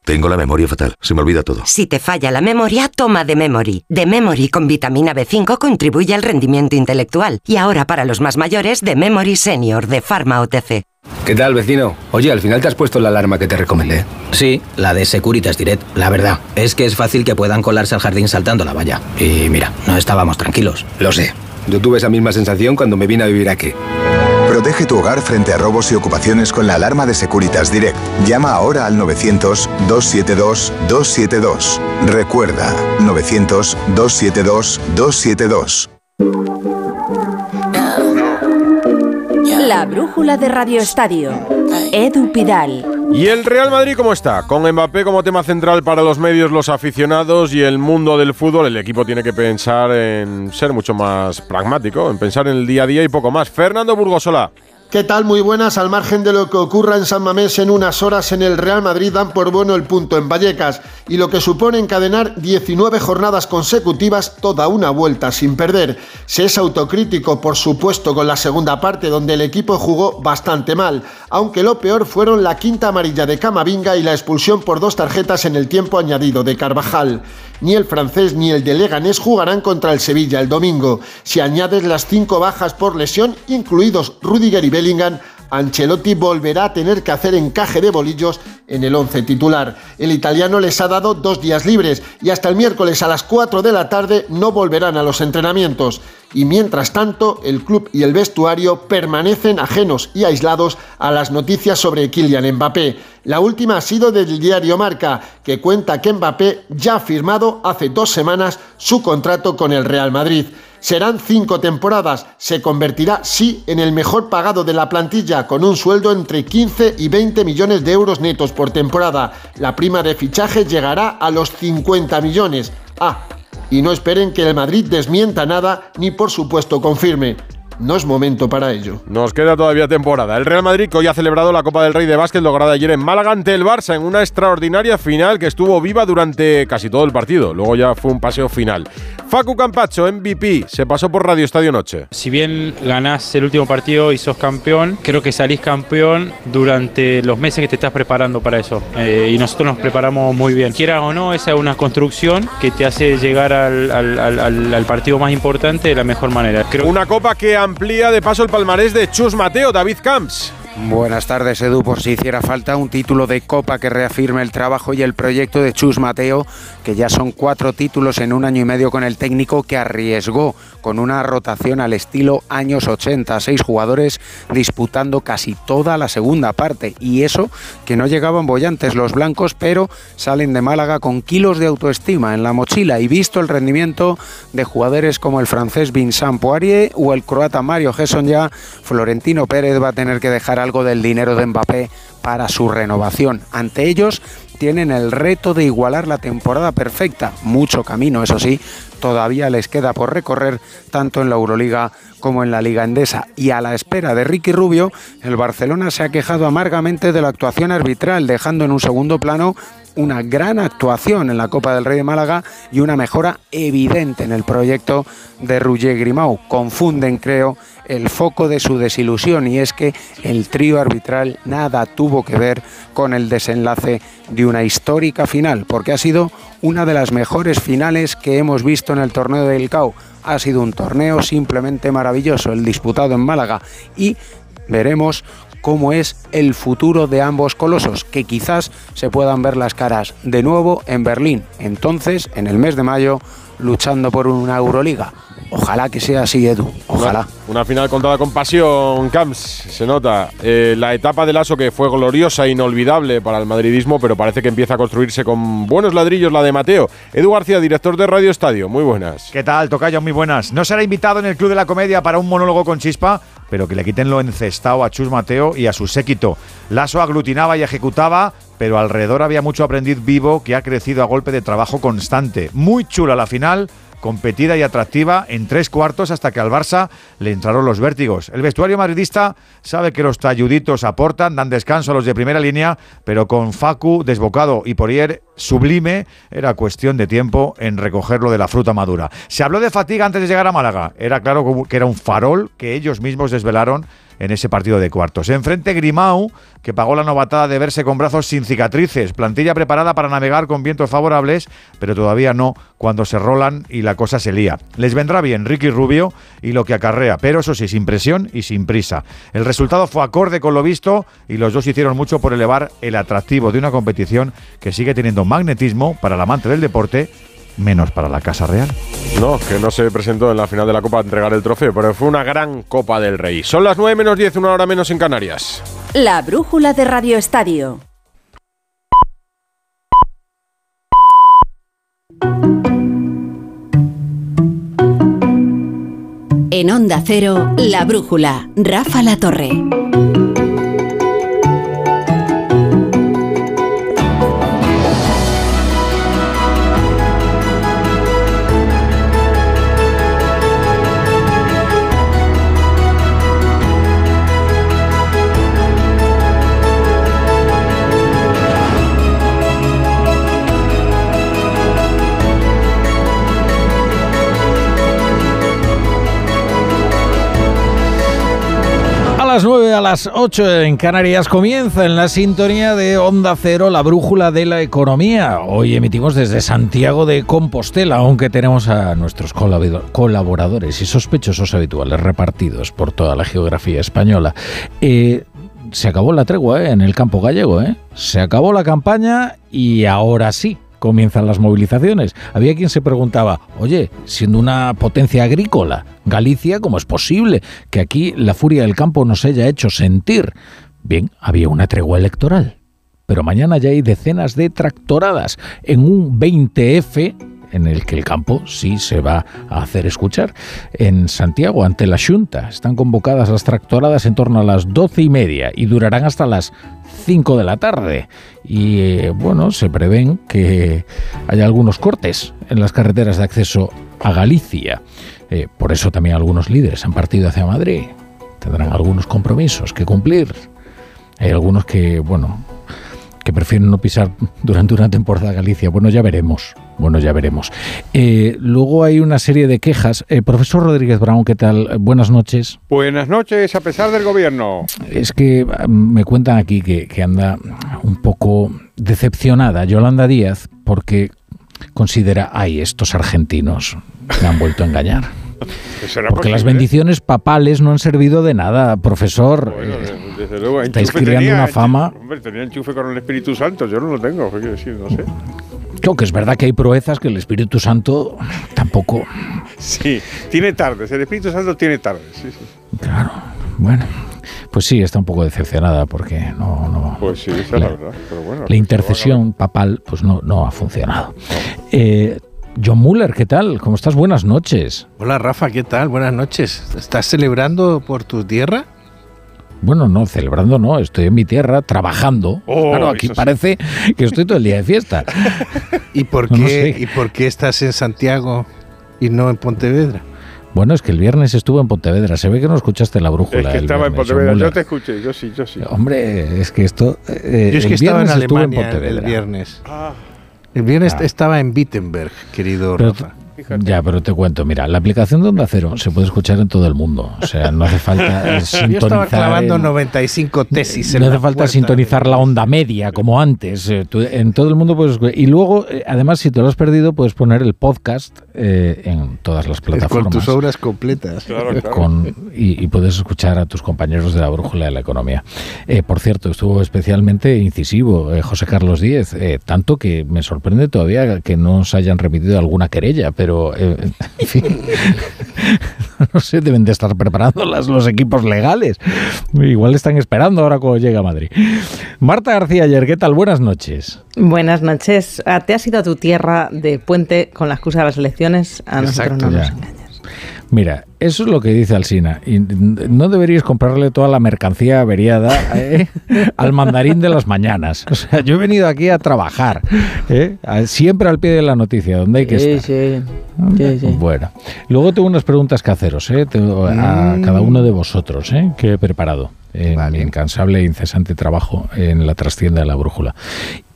Tengo la memoria fatal, se me olvida todo. Si te falla la memoria, toma de Memory. De Memory con vitamina B5 contribuye al rendimiento intelectual. Y ahora para los más mayores, de Memory Senior de Pharma OTC. ¿Qué tal, vecino? Oye, al final te has puesto la alarma que te recomendé. Sí, la de Securitas Direct. La verdad, es que es fácil que puedan colarse al jardín saltando la valla. Y mira, no estábamos tranquilos. Lo sé. Yo tuve esa misma sensación cuando me vine a vivir aquí. Protege tu hogar frente a robos y ocupaciones con la alarma de Securitas Direct. Llama ahora al 900-272-272. Recuerda, 900-272-272. La brújula de Radio Estadio. Edu Pidal. ¿Y el Real Madrid cómo está? Con Mbappé como tema central para los medios, los aficionados y el mundo del fútbol, el equipo tiene que pensar en ser mucho más pragmático, en pensar en el día a día y poco más. Fernando Burgosola. ¿Qué tal? Muy buenas. Al margen de lo que ocurra en San Mamés en unas horas en el Real Madrid dan por bueno el punto en Vallecas y lo que supone encadenar 19 jornadas consecutivas toda una vuelta sin perder. Se es autocrítico, por supuesto, con la segunda parte donde el equipo jugó bastante mal, aunque lo peor fueron la quinta amarilla de Camavinga y la expulsión por dos tarjetas en el tiempo añadido de Carvajal. Ni el francés ni el de Leganés jugarán contra el Sevilla el domingo. Si añades las cinco bajas por lesión, incluidos Rudiger y Bellingham, Ancelotti volverá a tener que hacer encaje de bolillos en el 11 titular. El italiano les ha dado dos días libres y hasta el miércoles a las 4 de la tarde no volverán a los entrenamientos. Y mientras tanto, el club y el vestuario permanecen ajenos y aislados a las noticias sobre Kylian Mbappé. La última ha sido del diario Marca, que cuenta que Mbappé ya ha firmado hace dos semanas su contrato con el Real Madrid. Serán cinco temporadas. Se convertirá, sí, en el mejor pagado de la plantilla, con un sueldo entre 15 y 20 millones de euros netos por temporada. La prima de fichaje llegará a los 50 millones. Ah, y no esperen que el Madrid desmienta nada ni por supuesto confirme no es momento para ello. Nos queda todavía temporada. El Real Madrid, que hoy ha celebrado la Copa del Rey de Básquet lograda ayer en Málaga ante el Barça en una extraordinaria final que estuvo viva durante casi todo el partido. Luego ya fue un paseo final. Facu Campacho, MVP, se pasó por Radio Estadio Noche. Si bien ganás el último partido y sos campeón, creo que salís campeón durante los meses que te estás preparando para eso. Eh, y nosotros nos preparamos muy bien. Quieras o no, esa es una construcción que te hace llegar al, al partido más importante de la mejor manera. Creo una copa que amplía de paso el palmarés de Chus Mateo, David Camps. Buenas tardes, Edu. Por si hiciera falta un título de Copa que reafirme el trabajo y el proyecto de Chus Mateo, que ya son cuatro títulos en un año y medio con el técnico que arriesgó con una rotación al estilo años 80, seis jugadores disputando casi toda la segunda parte. Y eso que no llegaban bollantes los blancos, pero salen de Málaga con kilos de autoestima en la mochila y visto el rendimiento de jugadores como el francés Vincent Poirier o el croata Mario Gesson ya, Florentino Pérez va a tener que dejar algo del dinero de Mbappé para su renovación. Ante ellos tienen el reto de igualar la temporada perfecta. Mucho camino, eso sí, todavía les queda por recorrer tanto en la Euroliga como en la Liga Endesa. Y a la espera de Ricky Rubio, el Barcelona se ha quejado amargamente de la actuación arbitral, dejando en un segundo plano una gran actuación en la Copa del Rey de Málaga y una mejora evidente en el proyecto de Roger Grimau. Confunden, creo, el foco de su desilusión y es que el trío arbitral nada tuvo que ver con el desenlace de una histórica final, porque ha sido una de las mejores finales que hemos visto en el torneo del CAO. Ha sido un torneo simplemente maravilloso, el disputado en Málaga y veremos cómo es el futuro de ambos colosos, que quizás se puedan ver las caras de nuevo en Berlín. Entonces, en el mes de mayo, luchando por una Euroliga. Ojalá que sea así, Edu. Ojalá. Una, final contada con pasión, Camps, se nota. Eh, la etapa del ASO que fue gloriosa e inolvidable para el madridismo, pero parece que empieza a construirse con buenos ladrillos la de Mateo. Edu García, director de Radio Estadio, muy buenas. ¿Qué tal, Tocayo? Muy buenas. No será invitado en el Club de la Comedia para un monólogo con chispa, pero que le quiten lo encestado a Chus Mateo y a su séquito. Lasso aglutinaba y ejecutaba, pero alrededor había mucho aprendiz vivo que ha crecido a golpe de trabajo constante. Muy chula la final competida y atractiva en tres cuartos hasta que al Barça le entraron los vértigos. El vestuario madridista sabe que los talluditos aportan, dan descanso a los de primera línea, pero con Facu desbocado y Porier sublime, era cuestión de tiempo en recogerlo de la fruta madura. Se habló de fatiga antes de llegar a Málaga. Era claro que era un farol que ellos mismos desvelaron en ese partido de cuartos. Enfrente Grimau, que pagó la novatada de verse con brazos sin cicatrices, plantilla preparada para navegar con vientos favorables, pero todavía no cuando se rolan y la cosa se lía. Les vendrá bien Ricky Rubio y lo que acarrea, pero eso sí, sin presión y sin prisa. El resultado fue acorde con lo visto y los dos hicieron mucho por elevar el atractivo de una competición que sigue teniendo magnetismo para el amante del deporte menos para la Casa Real. No, que no se presentó en la final de la Copa a entregar el trofeo, pero fue una gran Copa del Rey. Son las 9 menos 10, una hora menos en Canarias. La brújula de Radio Estadio. En Onda Cero, La Brújula, Rafa La Torre. Las 9 a las 8 en Canarias comienza en la sintonía de Onda Cero la brújula de la economía. Hoy emitimos desde Santiago de Compostela, aunque tenemos a nuestros colaboradores y sospechosos habituales repartidos por toda la geografía española. Eh, se acabó la tregua ¿eh? en el campo gallego, ¿eh? se acabó la campaña y ahora sí comienzan las movilizaciones. Había quien se preguntaba, oye, siendo una potencia agrícola, Galicia, ¿cómo es posible que aquí la furia del campo nos haya hecho sentir? Bien, había una tregua electoral. Pero mañana ya hay decenas de tractoradas en un 20F en el que el campo sí se va a hacer escuchar. En Santiago, ante la Junta, están convocadas las tractoradas en torno a las doce y media y durarán hasta las 5 de la tarde. Y eh, bueno, se prevén que haya algunos cortes en las carreteras de acceso a Galicia. Eh, por eso también algunos líderes han partido hacia Madrid. Tendrán algunos compromisos que cumplir. Hay algunos que, bueno, que prefieren no pisar durante una temporada Galicia. Bueno, ya veremos. Bueno, ya veremos. Eh, luego hay una serie de quejas. Eh, profesor Rodríguez Brown, ¿qué tal? Buenas noches. Buenas noches, a pesar del gobierno. Es que ah, me cuentan aquí que, que anda un poco decepcionada Yolanda Díaz porque considera, ay, estos argentinos me han vuelto a engañar. Porque las bendiciones papales no han servido de nada, profesor. desde luego, Estáis creando una fama. Hombre, tenía enchufe con el Espíritu Santo, yo no lo tengo, ¿qué quiero decir? No sé. Creo que es verdad que hay proezas que el Espíritu Santo tampoco. Sí, tiene tardes, el Espíritu Santo tiene tardes, sí, sí. Claro, bueno. Pues sí, está un poco decepcionada porque no... no pues sí, esa la, es la verdad. Pero bueno, la intercesión papal pues no, no ha funcionado. Eh, John Muller, ¿qué tal? ¿Cómo estás? Buenas noches. Hola Rafa, ¿qué tal? Buenas noches. ¿Estás celebrando por tu tierra? Bueno, no, celebrando no, estoy en mi tierra trabajando. Oh, claro, aquí parece que estoy todo el día de fiesta. ¿Y por, qué, ¿Y por qué estás en Santiago y no en Pontevedra? Bueno, es que el viernes estuvo en Pontevedra. Se ve que no escuchaste la brújula. Es que estaba en Pontevedra. Yo te escuché, yo sí, yo sí. Hombre, es que esto. Eh, yo es que estaba en Alemania el viernes. Ah. El viernes ah. estaba en Wittenberg, querido Rafa. Ya, pero te cuento, mira, la aplicación de Onda Cero se puede escuchar en todo el mundo. O sea, no hace falta sintonizar. Yo estaba clavando 95 tesis. No hace falta sintonizar la onda media como antes. Eh, en todo el mundo puedes. Y luego, eh, además, si te lo has perdido, puedes poner el podcast eh, en todas las plataformas. Con tus obras completas. y, puedes escuchar a tus compañeros de la brújula de la economía. por cierto, estuvo especialmente incisivo José Carlos Díez, tanto que me sorprende todavía que no se hayan remitido alguna querella, pero pero eh, en fin, no sé, deben de estar preparando los equipos legales. Igual están esperando ahora cuando llega a Madrid. Marta García ayer, ¿qué tal? Buenas noches. Buenas noches. Ah, ¿Te has ido a tu tierra de puente con la excusa de las elecciones? A nosotros no nos engañas. Mira, eso es lo que dice Alsina. Y no deberíais comprarle toda la mercancía averiada ¿eh? al mandarín de las mañanas. O sea, yo he venido aquí a trabajar, ¿eh? siempre al pie de la noticia, donde hay que estar. Sí, sí. Bueno, luego tengo unas preguntas que haceros ¿eh? a mm. cada uno de vosotros ¿eh? que he preparado en mi incansable e incesante trabajo en la trastienda de la brújula.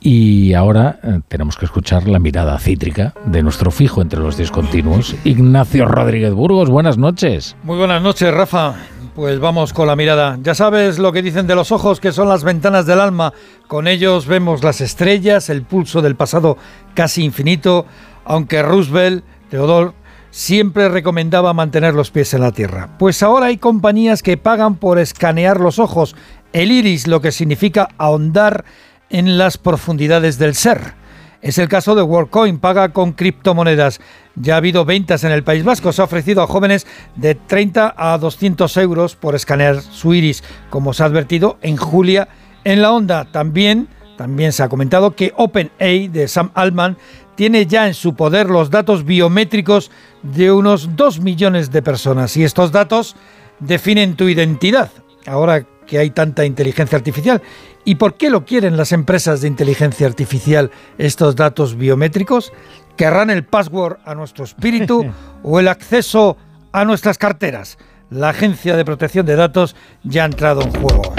Y ahora eh, tenemos que escuchar la mirada cítrica de nuestro fijo entre los discontinuos, Ignacio Rodríguez Burgos. Buenas noches. Muy buenas noches, Rafa. Pues vamos con la mirada. Ya sabes lo que dicen de los ojos, que son las ventanas del alma. Con ellos vemos las estrellas, el pulso del pasado casi infinito, aunque Roosevelt, Teodor, siempre recomendaba mantener los pies en la tierra. Pues ahora hay compañías que pagan por escanear los ojos, el iris, lo que significa ahondar en las profundidades del ser. Es el caso de WorldCoin, paga con criptomonedas. Ya ha habido ventas en el País Vasco. Se ha ofrecido a jóvenes de 30 a 200 euros por escanear su iris, como se ha advertido en Julia en la onda. También, también se ha comentado que OpenAI de Sam Altman tiene ya en su poder los datos biométricos de unos 2 millones de personas y estos datos definen tu identidad. Ahora que hay tanta inteligencia artificial. ¿Y por qué lo quieren las empresas de inteligencia artificial estos datos biométricos? ¿Querrán el password a nuestro espíritu o el acceso a nuestras carteras? La Agencia de Protección de Datos ya ha entrado en juego.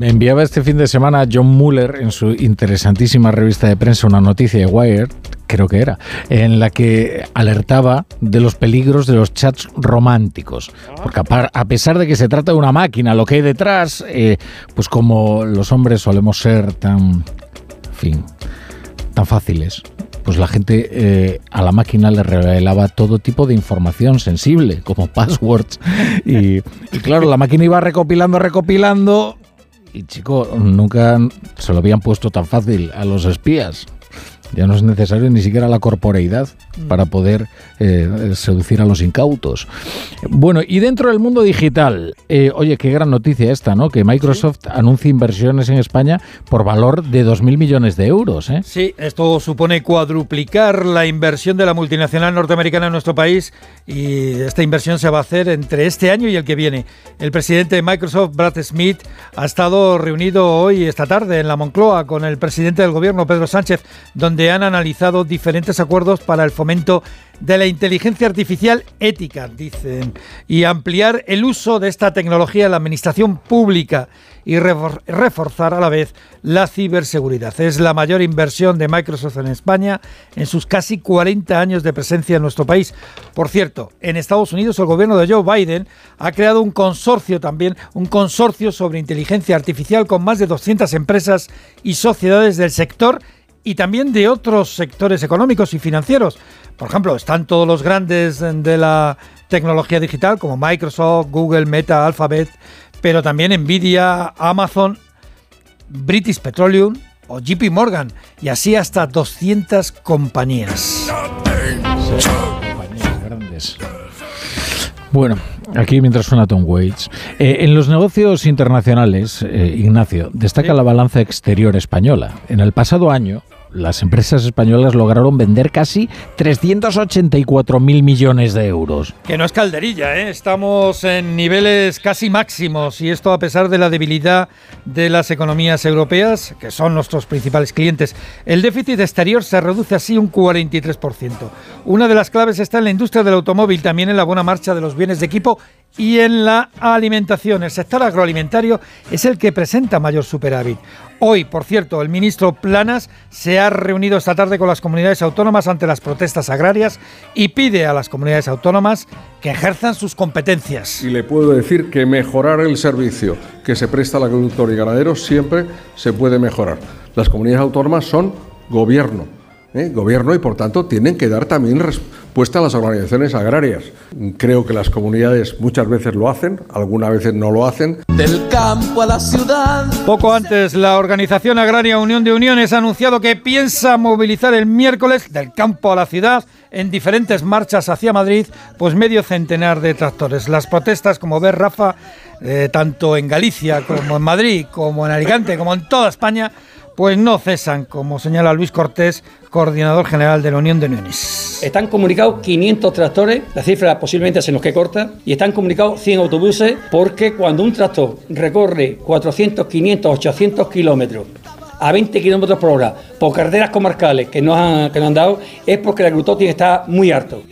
Enviaba este fin de semana John Muller en su interesantísima revista de prensa una noticia de Wired creo que era, en la que alertaba de los peligros de los chats románticos. Porque a, pesar de que se trata de una máquina, lo que hay detrás, eh, pues como los hombres solemos ser tan, en fin, tan fáciles, pues la gente eh, a la máquina le revelaba todo tipo de información sensible, como passwords. Y, y, claro, la máquina iba recopilando, recopilando. Y chico, nunca se lo habían puesto tan fácil a los espías. Ya no es necesario ni siquiera la corporeidad para poder eh, seducir a los incautos. Bueno, y dentro del mundo digital, eh, oye, qué gran noticia esta, ¿no? Que Microsoft anuncia inversiones en España por valor de 2.000 millones de euros. ¿eh? Sí, esto supone cuadruplicar la inversión de la multinacional norteamericana en nuestro país y esta inversión se va a hacer entre este año y el que viene. El presidente de Microsoft, Brad Smith, ha estado reunido hoy, esta tarde, en la Moncloa con el presidente del gobierno, Pedro Sánchez, donde han analizado diferentes acuerdos para el fomento de la inteligencia artificial ética, dicen, y ampliar el uso de esta tecnología en la administración pública y reforzar a la vez la ciberseguridad. Es la mayor inversión de Microsoft en España en sus casi 40 años de presencia en nuestro país. Por cierto, en Estados Unidos el gobierno de Joe Biden ha creado un consorcio también, un consorcio sobre inteligencia artificial con más de 200 empresas y sociedades del sector y también de otros sectores económicos y financieros. Por ejemplo, están todos los grandes de la tecnología digital como Microsoft, Google, Meta, Alphabet, pero también Nvidia, Amazon, British Petroleum o JP Morgan y así hasta 200 compañías. compañías grandes. Bueno, aquí mientras suena Tom Waits. Eh, en los negocios internacionales, eh, Ignacio, destaca la balanza exterior española. En el pasado año, las empresas españolas lograron vender casi 384 mil millones de euros. Que no es calderilla, ¿eh? estamos en niveles casi máximos y esto a pesar de la debilidad de las economías europeas, que son nuestros principales clientes. El déficit exterior se reduce así un 43%. Una de las claves está en la industria del automóvil, también en la buena marcha de los bienes de equipo y en la alimentación. El sector agroalimentario es el que presenta mayor superávit. Hoy, por cierto, el ministro Planas se ha reunido esta tarde con las comunidades autónomas ante las protestas agrarias y pide a las comunidades autónomas que ejerzan sus competencias. Y le puedo decir que mejorar el servicio que se presta al agricultor y ganadero siempre se puede mejorar. Las comunidades autónomas son gobierno ¿eh? gobierno y por tanto tienen que dar también respuesta a las organizaciones agrarias. Creo que las comunidades muchas veces lo hacen, algunas veces no lo hacen. Del campo a la ciudad. Poco antes, la organización agraria Unión de Uniones ha anunciado que piensa movilizar el miércoles del campo a la ciudad en diferentes marchas hacia Madrid, pues medio centenar de tractores. Las protestas, como ves, Rafa, eh, tanto en Galicia como en Madrid, como en Alicante, como en toda España, pues no cesan, como señala Luis Cortés, coordinador general de la Unión de Uniones. Están comunicados 500 tractores, la cifra posiblemente se nos que corta, y están comunicados 100 autobuses porque cuando un tractor recorre 400, 500, 800 kilómetros a 20 kilómetros por hora por carreteras comarcales que nos, han, que nos han dado, es porque el agricultor tiene que estar muy harto.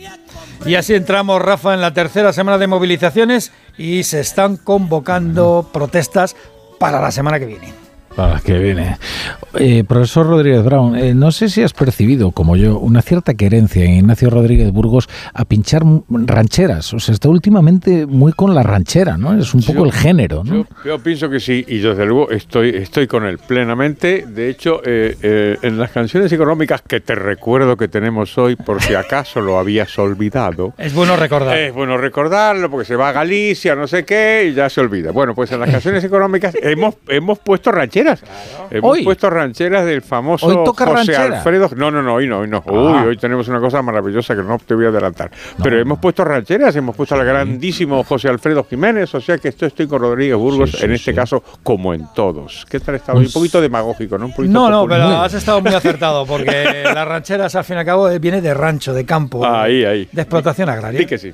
Y así entramos, Rafa, en la tercera semana de movilizaciones y se están convocando protestas para la semana que viene. Para que viene. Eh, profesor Rodríguez Brown, eh, no sé si has percibido, como yo, una cierta querencia en Ignacio Rodríguez Burgos a pinchar rancheras. O sea, está últimamente muy con la ranchera, ¿no? Es un poco el género, ¿no? Yo, pienso que sí, y desde luego estoy, estoy con él plenamente. De hecho, eh, en las canciones económicas que te recuerdo que tenemos hoy, por si acaso lo habías olvidado. Es bueno recordar. Es bueno recordarlo, porque se va a Galicia, no sé qué, y ya se olvida. Bueno, pues en las canciones económicas hemos, hemos puesto rancheras Hemos puesto rancheras del famoso José Alfredo. No, no, no, hoy no, hoy no. Ah. Uy, hoy tenemos una cosa maravillosa que no te voy a adelantar. Pero hemos puesto rancheras, hemos puesto al grandísimo José Alfredo Jiménez, o sea que esto estoy con Rodríguez Burgos, en este caso, como en todos. ¿Qué tal estado? Un poquito demagógico, ¿no? no, no, pero has estado muy acertado, porque las rancheras, al fin y al cabo, viene de rancho, de campo. Ahí, ahí. De explotación agraria. Sí que sí.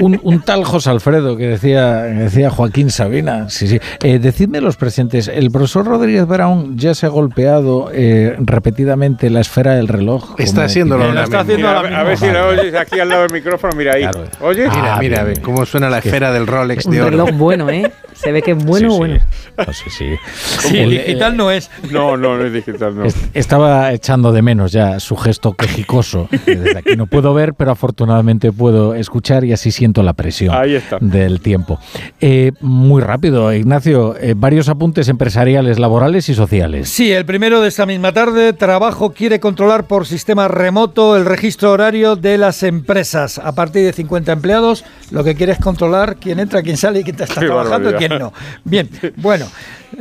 Un, tal José Alfredo que decía, decía Joaquín Sabina. Sí, sí. Eh, decidme los presentes, ¿el profesor Rodríguez Brown ya se ha golpeado eh, repetidamente la esfera del reloj? Está haciéndolo lo está haciendo a, ver si lo oyes aquí al lado del micrófono, mira ahí. ¿Oye? Mira, mira, a ver cómo suena la esfera del Rolex de oro. Un reloj bueno, ¿eh? Se ve que es bueno, bueno. Ah, sí, sí. Sí, digital no es. No, no, no es digital, no. Estaba echando de menos ya su gesto quejicoso. Desde aquí no puedo ver, pero afortunadamente puedo escuchar y así siento la presión del tiempo. Eh, muy rápido, Ignacio, eh, varios apuntes empresariales, laborales y sociales. Sí, el primero de esta misma tarde, Trabajo quiere controlar por sistema remoto el registro horario de las empresas. A partir de 50 empleados, lo que quiere es controlar quién entra, quién sale y quién está trabajando y quién no. Bien, bueno,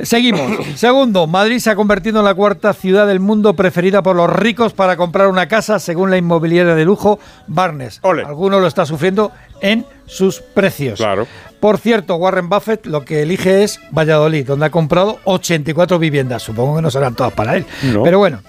seguimos. Segundo, Madrid se ha convertido en la cuarta ciudad del mundo preferida por los ricos para comprar una casa, según la inmobiliaria de lujo Barnes. Alguno lo está sufriendo en sus precios. Claro. Por cierto, Warren Buffett lo que elige es Valladolid, donde ha comprado 84 viviendas. Supongo que no serán todas para él. Pero bueno.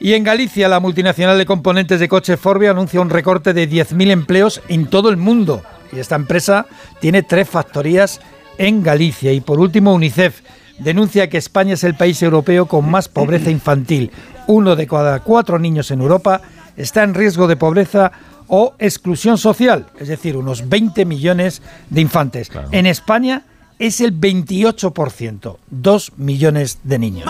Y en Galicia, la multinacional de componentes de coche Forbia anuncia un recorte de 10.000 empleos en todo el mundo. Y esta empresa tiene tres factorías en Galicia. Y por último, UNICEF denuncia que España es el país europeo con más pobreza infantil. Uno de cada cuatro niños en Europa está en riesgo de pobreza o exclusión social, es decir, unos 20 millones de infantes. En España es el 28%, 2 millones de niños.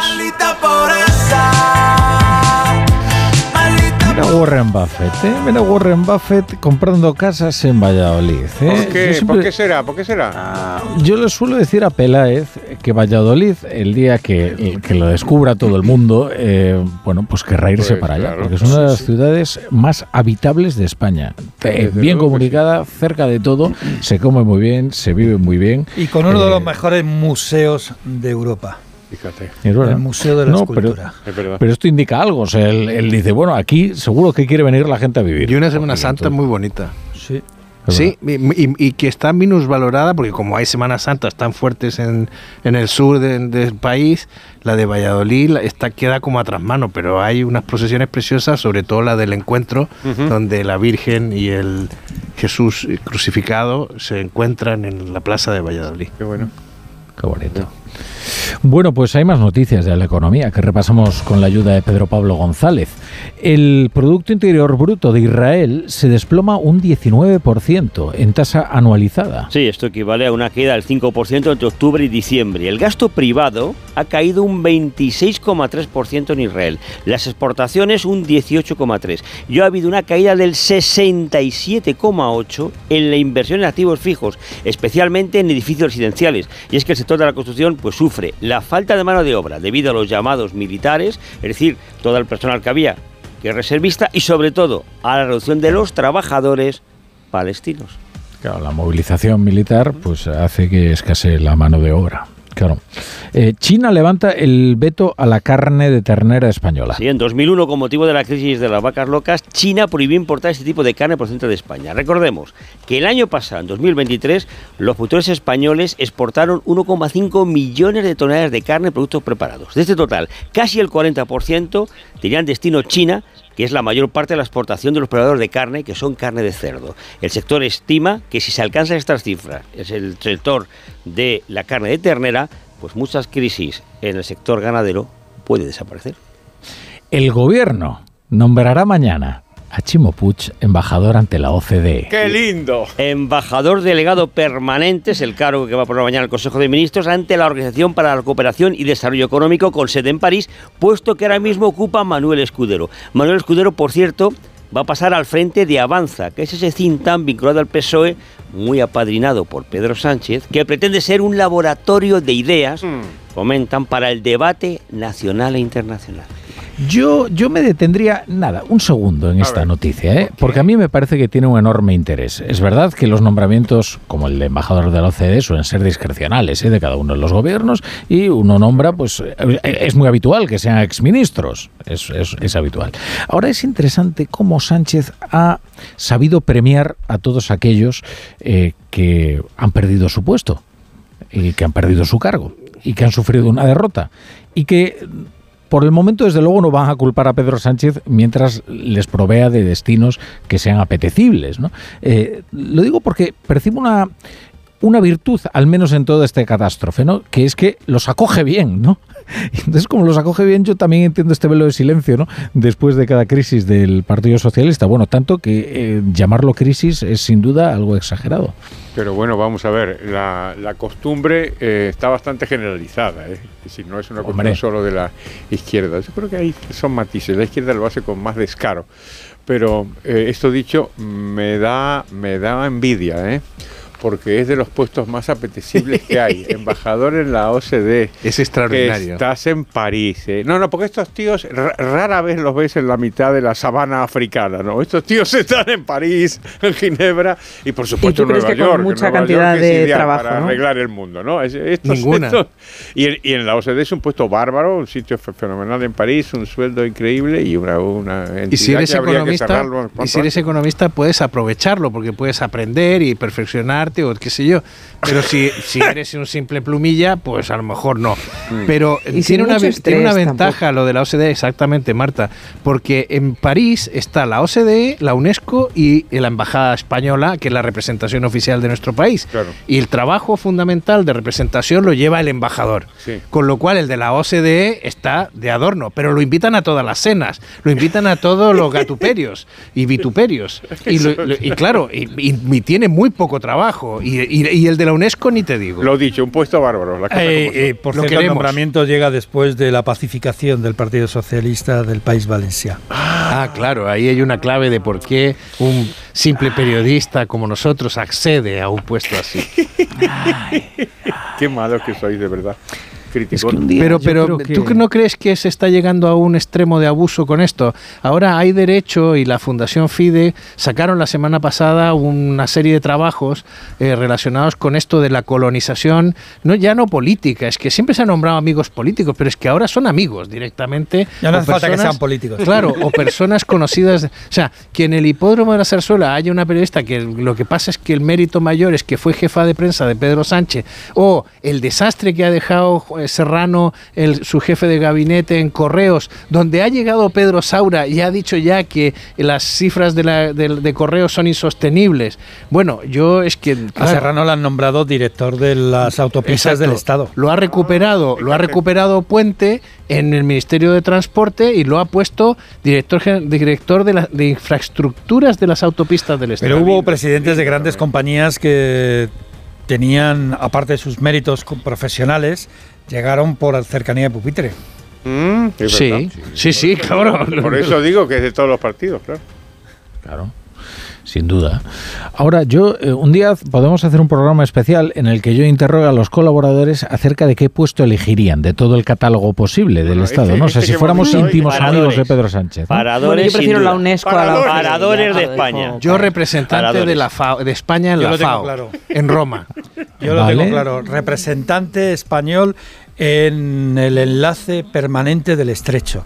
Mira Warren Buffett, ¿eh? Mira Warren Buffett comprando casas en Valladolid. ¿eh? ¿Por, qué? será? ¿Por qué será? Ah, yo le suelo decir a Peláez que Valladolid, el día que, lo descubra todo el mundo, eh, bueno, pues querrá irse pues para allá, porque es una de las ciudades más habitables de España. Eh, bien comunicada, cerca de todo, se come muy bien, se vive muy bien. Y con uno de los mejores museos de Europa. Fíjate. El Museo de la Escultura. Pero, esto indica algo. O sea, él, dice, bueno, aquí seguro que quiere venir la gente a vivir. Y una Semana Santa muy bonita. Sí. Sí, y, que está minusvalorada porque como hay Semanas Santas tan fuertes en, en el sur del país, la de Valladolid está, queda como a mano, pero hay unas procesiones preciosas, sobre todo la del encuentro, donde la Virgen y el Jesús crucificado se encuentran en la plaza de Valladolid. Qué bueno. Qué bonito. Bueno, pues hay más noticias de la economía que repasamos con la ayuda de Pedro Pablo González. El Producto Interior Bruto de Israel se desploma un 19% en tasa anualizada. Sí, esto equivale a una queda del 5% entre octubre y diciembre. El gasto privado ha caído un 26,3% en Israel. Las exportaciones un 18,3%. Y ha habido una caída del 67,8% en la inversión en activos fijos, especialmente en edificios residenciales. Y es que el sector de la construcción pues sufre la falta de mano de obra debido a los llamados militares, es decir, todo el personal que había que es reservista y sobre todo a la reducción de los trabajadores palestinos. Claro, la movilización militar pues hace que escasee la mano de obra. Claro. Eh, China levanta el veto a la carne de ternera española. Sí, en 2001, con motivo de la crisis de las vacas locas, China prohibió importar este tipo de carne centro de España. Recordemos que el año pasado, en 2023, los productores españoles exportaron 1,5 millones de toneladas de carne y productos preparados. De este total, casi el 40% tenían destino China, que es la mayor parte de la exportación de los preparadores de carne, que son carne de cerdo. El sector estima que si se alcanzan estas cifras, es el sector de la carne de ternera, pues muchas crisis en el sector ganadero puede desaparecer. El gobierno nombrará mañana a Chimo Puig embajador ante la OCDE. ¡Qué lindo! Embajador delegado permanente es el cargo que va a poner mañana el Consejo de Ministros ante la Organización para la Cooperación y Desarrollo Económico con sede en París, puesto que ahora mismo ocupa Manuel Escudero. Manuel Escudero, por cierto, va a pasar al frente de Avanza, que es ese Cintan vinculado al PSOE, muy apadrinado por Pedro Sánchez, que pretende ser un laboratorio de ideas, mm. comentan, para el debate nacional e internacional. Yo, yo me detendría, nada, un segundo en esta noticia, ¿eh? porque a mí me parece que tiene un enorme interés. Es verdad que los nombramientos, como el de embajador de la OCDE, suelen ser discrecionales ¿eh? de cada uno de los gobiernos y uno nombra, pues eh, es muy habitual que sean exministros, es, es, habitual. Ahora es interesante cómo Sánchez ha sabido premiar a todos aquellos que han perdido su puesto y que han perdido su cargo y que han sufrido una derrota y que por el momento, desde luego, no van a culpar a Pedro Sánchez mientras les provea de destinos que sean apetecibles. ¿no? Eh, lo digo porque percibo una una virtud, al menos en toda esta catástrofe, ¿no? Que es que los acoge bien, ¿no? Entonces, como los acoge bien, yo también entiendo este velo de silencio, ¿no? Después de cada crisis del Partido Socialista. Bueno, tanto que eh, llamarlo crisis es sin duda algo exagerado. Pero bueno, vamos a ver, la, costumbre eh, está bastante generalizada, ¿eh? Si no es una costumbre solo de la izquierda. Yo creo que ahí son matices. La izquierda lo hace con más descaro. Pero eh, esto dicho, me da, me da envidia, ¿eh? Porque es de los puestos más apetecibles que hay. Embajador en la OCDE. Es extraordinario. estás en París. ¿eh? No, no, porque estos tíos rara vez los ves en la mitad de la sabana africana, ¿no? Estos tíos están en París, en Ginebra y por supuesto en Nueva York. Con mucha Nueva cantidad York de trabajo, para arreglar el mundo, ¿no? Ninguna. y, en la OCDE es un puesto bárbaro, un sitio fenomenal en París, un sueldo increíble y una, una entidad y si eres que economista, y si eres economista puedes aprovecharlo porque puedes aprender y perfeccionar o qué sé yo. Pero si, si eres un simple plumilla, pues a lo mejor no. Mm. Pero tiene una, tiene una ventaja lo de la OCDE, exactamente, Marta, porque en París está la OCDE, la UNESCO y la Embajada Española, que es la representación oficial de nuestro país. Y el trabajo fundamental de representación lo lleva el embajador. Con lo cual el de la OCDE está de adorno, pero lo invitan a todas las cenas, lo invitan a todos los gatuperios y vituperios. Y, claro, y tiene muy poco trabajo y, el de la UNESCO ni te digo. Lo dicho, un puesto bárbaro. La eh, eh, por cierto, el nombramiento llega después de la pacificación del Partido Socialista del País Valenciano. Ah, claro, ahí hay una clave de por qué un simple periodista como nosotros accede a un puesto así. Qué malo que sois, de verdad pero pero ¿tú no crees que se está llegando a un extremo de abuso con esto? Ahora hay derecho y la Fundación FIDE sacaron la semana pasada una serie de trabajos eh, relacionados con esto de la colonización, no ya no política, es que siempre se han nombrado amigos políticos, pero es que ahora son amigos directamente. Ya no hace falta que sean políticos. Claro, o personas conocidas. O sea, que en el hipódromo de la Zarzuela haya una periodista que lo que pasa es que el mérito mayor es que fue jefa de prensa de Pedro Sánchez, o el desastre que ha dejado eh, Serrano, el, su jefe de gabinete en Correos, donde ha llegado Pedro Saura y ha dicho ya que las cifras de, la, de, Correos son insostenibles. Bueno, yo es que... a Serrano lo han nombrado director de las autopistas del Estado. Lo ha recuperado, lo ha recuperado Puente en el Ministerio de Transporte y lo ha puesto director, director de, de infraestructuras de las autopistas del Estado. Pero hubo presidentes de grandes compañías que tenían, aparte de sus méritos profesionales, llegaron por cercanía de pupitre. Mm, sí, sí, sí, claro. Por eso digo que es de todos los partidos, claro. Claro sin duda. Ahora, yo eh, un día podemos hacer un programa especial en el que yo interrogue a los colaboradores acerca de qué puesto elegirían de todo el catálogo posible del Estado. Este- no sé, este si fuéramos íntimos amigos de Pedro Sánchez. Paradores. yo prefiero la UNESCO paradores, a la Paradores de España. Yo representante de la de España en la FAO, en Roma. Yo lo tengo claro, representante español en el enlace permanente del estrecho.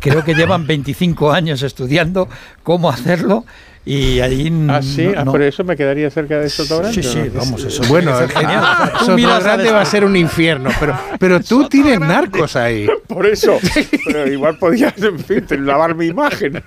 Creo que llevan 25 años estudiando cómo hacerlo y allí ah sí ah, por eso me quedaría cerca de restaurante sí sí vamos eso bueno grande va a ser un infierno pero pero tú tienes narcos ahí. Por eso. Pero igual podías en fin lavar mi imagen.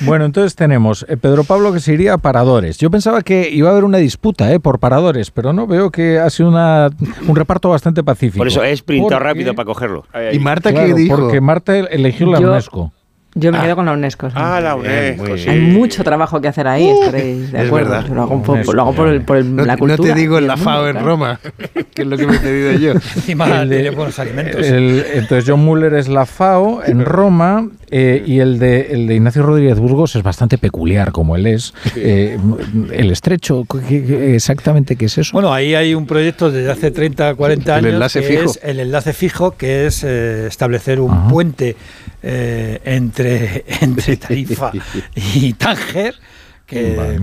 Bueno entonces tenemos eh, Pedro Pablo que se iría a paradores. Yo pensaba que iba a haber una disputa eh, por paradores pero no veo que ha sido una, un reparto bastante pacífico. Por eso he sprintado rápido para cogerlo. Y Marta qué dijo porque Marta eligió la UNESCO yo me quedo con la UNESCO. Ah, la UNESCO. Hay mucho trabajo que hacer ahí, estaréis de acuerdo. Es verdad. Lo hago por, lo hago por, el, por el, no, la cultura. No te digo en la FAO en Roma, que es lo que me he pedido yo. Encima el de buenos alimentos. entonces, John Muller es la FAO en Roma eh, y el de, el de Ignacio Rodríguez Burgos es bastante peculiar, como él es. Eh, el estrecho, exactamente qué es eso? Bueno, ahí hay un proyecto desde hace 30, 40 años. El enlace que fijo. Es el enlace fijo, que es eh, establecer un puente entre, entre Tarifa y Tánger que Vale.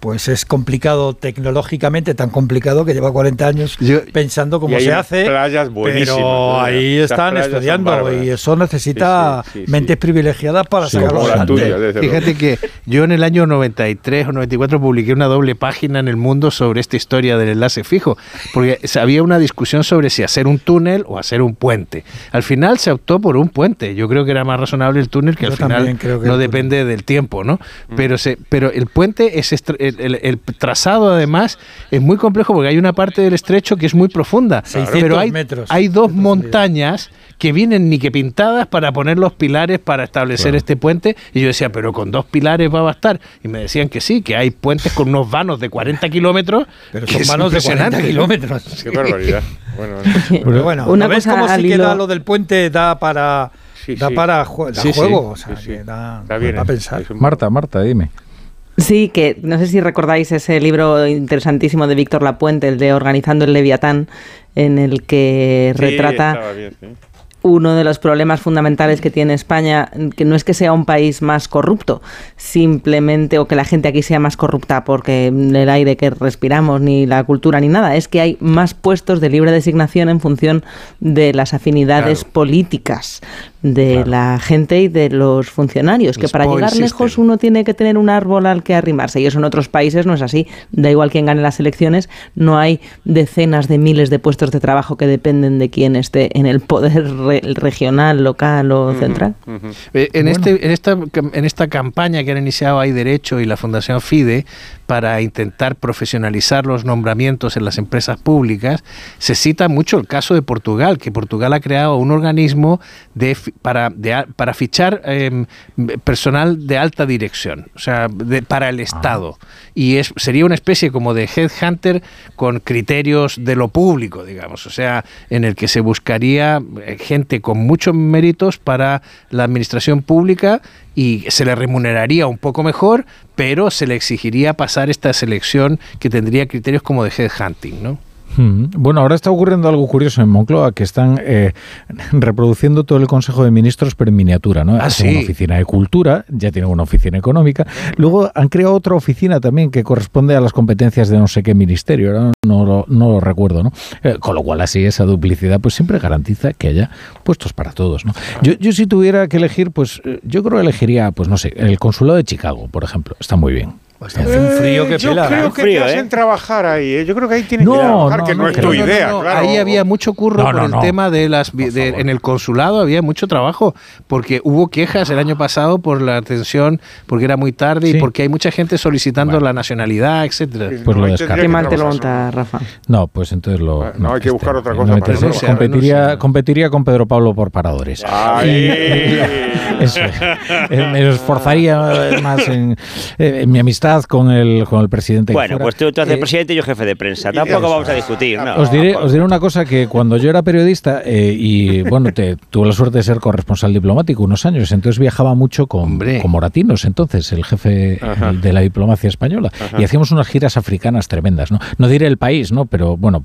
pues es complicado tecnológicamente, tan complicado que lleva 40 años pensando cómo se hace. playas pero ahí están estudiando y eso necesita Sí, sí, sí, sí. mentes privilegiadas para Sí, sacarlo adelante. Fíjate que yo en el año 93 o 94 publiqué una doble página en El Mundo sobre esta historia del enlace fijo, porque había una discusión sobre si hacer un túnel o hacer un puente. Al final se optó por un puente. Yo creo que era más razonable el túnel, que Yo al final creo que no depende del tiempo, ¿no? Pero, se, pero el puente, es el, el- el trazado además es muy complejo porque hay una parte del estrecho que es muy profunda. 600 pero hay, metros hay dos montañas que vienen ni que pintadas para poner los pilares para establecer Claro. este puente. Y yo decía, pero con dos pilares va a bastar. Y me decían que sí, que hay puentes con unos vanos de 40 kilómetros. Pero son vanos de 40 impresionante. kilómetros. Qué barbaridad. Bueno, Pero bueno, Una ¿no ves cosa cómo sí que da lo del puente da para da sí. para ju- da Sí, sí. juego, o sea, que da, Está bien, da pensar. Marta, Marta, dime. Sí, que no sé si recordáis ese libro interesantísimo de Víctor Lapuente, el de Organizando el Leviatán, en el que Sí, retrata estaba bien, sí. uno de los problemas fundamentales que tiene España, que no es que sea un país más corrupto, simplemente, o que la gente aquí sea más corrupta porque el aire que respiramos, ni la cultura, ni nada, es que hay más puestos de libre designación en función de las afinidades políticas de la gente y de los funcionarios, que El para llegar system. lejos uno tiene que tener un árbol al que arrimarse, y eso en otros países no es así, da igual quién gane las elecciones, no hay decenas de miles de puestos de trabajo que dependen de quién esté en el poder re- regional, local o central. Eh, En, este, en, esta, en esta campaña que han iniciado Hay Derecho y la Fundación FIDE para intentar profesionalizar los nombramientos en las empresas públicas, se cita mucho el caso de Portugal, que Portugal ha creado un organismo de, para, de para fichar em, personal de alta dirección, o sea, de- para el Estado. Y es, sería una especie como de headhunter con criterios de lo público, digamos, o sea, en el que se buscaría eh, gente con muchos méritos para la administración pública y se le remuneraría un poco mejor, pero se le exigiría pasar esta selección que tendría criterios como de headhunting, ¿no? Mm, Bueno, ahora está ocurriendo algo curioso en Moncloa, que están eh, reproduciendo todo el Consejo de Ministros, pero en miniatura, ¿no? Ah, sí. una oficina de cultura, ya tienen una oficina económica. Luego han creado otra oficina también que corresponde a las competencias de no sé qué ministerio, no lo, no lo recuerdo, ¿no? Eh, con lo cual así esa duplicidad pues siempre garantiza que haya puestos para todos, ¿no? Yo, yo si tuviera que elegir, pues eh, yo creo que elegiría, pues no sé, el consulado de Chicago, por ejemplo, está muy bien. Hace un frío que Eh, Yo creo ¿eh? que Frío, te ¿eh? hacen trabajar ahí. ¿eh? Yo creo que ahí tienes No, que trabajar, no, que no, no es tu idea, No, claro. Ahí había mucho curro No, por el no. tema de las de- en el consulado había mucho trabajo porque hubo quejas el año pasado por la atención porque era muy tarde Sí. y porque hay mucha gente solicitando la nacionalidad, etcétera. Pues lo ahí descarto. tendría Qué mal te lo monta, Rafa. No, pues entonces lo. Bueno, no, hay que buscar otra cosa para competiría, No sé. competiría con Pedro Pablo por paradores. Ahí. Eso es. Eh, Me esforzaría más en, eh, en mi amistad con el, con el presidente. Bueno, fuera. pues tú, tú haces Eh, presidente y yo jefe de prensa. Tampoco vamos a discutir, ¿no? Os diré, os diré una cosa que cuando yo era periodista eh, y bueno, te, tuve la suerte de ser corresponsal diplomático unos años, entonces viajaba mucho con, Hombre. con Moratinos, entonces el jefe Ajá. de la diplomacia española, Ajá. y hacíamos unas giras africanas tremendas, ¿no? No diré el país, ¿no? Pero bueno,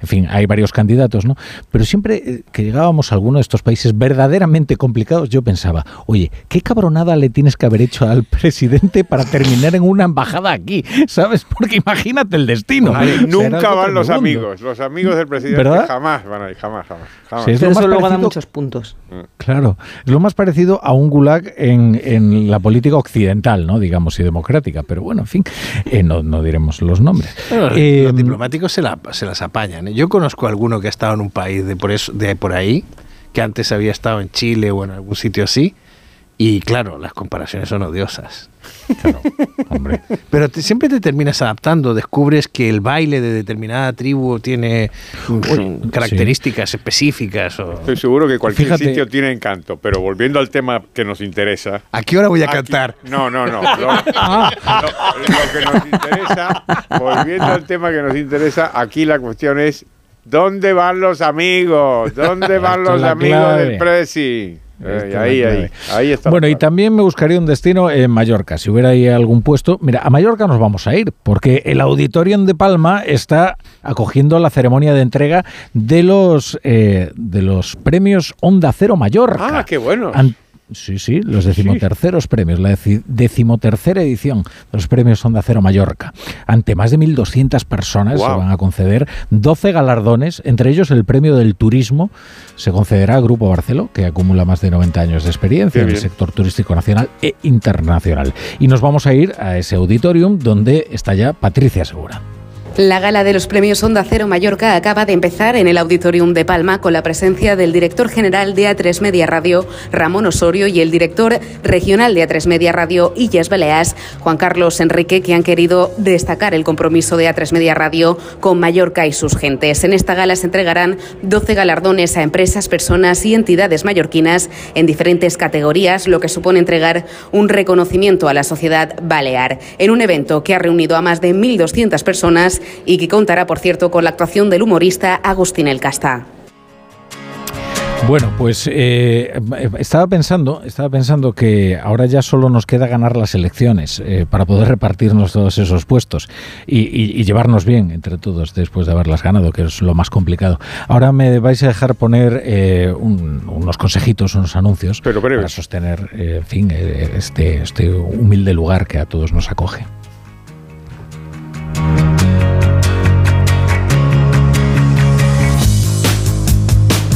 en fin, hay varios candidatos, ¿no? Pero siempre eh, que llegábamos a alguno de estos países verdaderamente complicados, yo pensaba, oye, qué cabronada le tienes que haber hecho al presidente para terminar en una embajada aquí, ¿sabes? Porque imagínate el destino. Nunca van los amigos. Los amigos del presidente ¿Verdad? jamás van ahí, jamás, jamás. jamás. Sí, es lo Pero más eso luego da muchos puntos. Claro, es lo más parecido a un gulag en, en la política occidental, ¿no? Digamos, y democrática. Pero bueno, en fin, eh, no, no diremos los nombres. Bueno, Eh, los diplomáticos se, la- se las apañan. ¿eh? Yo conozco a alguno que ha estado en un país de por, eso, de por ahí, que antes había estado en Chile o en algún sitio así, y claro, las comparaciones son odiosas. Hombre. Pero te- siempre te terminas adaptando, descubres que el baile de determinada tribu tiene mm, características específicas. O... Estoy seguro que cualquier Fíjate- sitio tiene encanto, pero volviendo al tema que nos interesa. ¿A qué hora voy a aquí- cantar? No, no, no. Lo, lo- lo que nos interesa, volviendo al tema que nos interesa, aquí la cuestión es ¿dónde van los amigos? ¿Dónde van los amigos clave. del Presi? Ahí, ahí, clave. ahí está. Bueno, y también me buscaría un destino en Mallorca. Si hubiera ahí algún puesto, mira, a Mallorca nos vamos a ir, porque el Auditorium de Palma está acogiendo la ceremonia de entrega de los, eh, de los premios Onda Cero Mallorca. Ah, qué bueno. Sí, sí, los decimoterceros premios, la deci- decimotercera edición de los premios Onda Cero Mallorca. Ante más de 1.200 personas se van a conceder 12 galardones, entre ellos el premio del turismo. Se concederá al Grupo Barceló, que acumula más de 90 años de experiencia en el sector turístico nacional e internacional. Y nos vamos a ir a ese auditorium donde está ya Patricia Segura. La gala de los premios Onda Cero Mallorca acaba de empezar en el Auditorium de Palma con la presencia del director general de A3 Media Radio, Ramón Osorio, y el director regional de A3 Media Radio, Illes Baleas, Juan Carlos Enrique, que han querido destacar el compromiso de A3 Media Radio con Mallorca y sus gentes. En esta gala se entregarán 12 galardones a empresas, personas y entidades mallorquinas en diferentes categorías, lo que supone entregar un reconocimiento a la sociedad balear. En un evento que ha reunido a más de 1.200 personas y que contará, por cierto, con la actuación del humorista Agustín El Casta. Bueno, pues eh, estaba pensando, estaba pensando que ahora ya solo nos queda ganar las elecciones eh, para poder repartirnos todos esos puestos y, y- y llevarnos bien entre todos después de haberlas ganado, que es lo más complicado. Ahora me vais a dejar poner eh, un- unos consejitos, unos anuncios para sostener, eh, en fin, este, este humilde lugar que a todos nos acoge.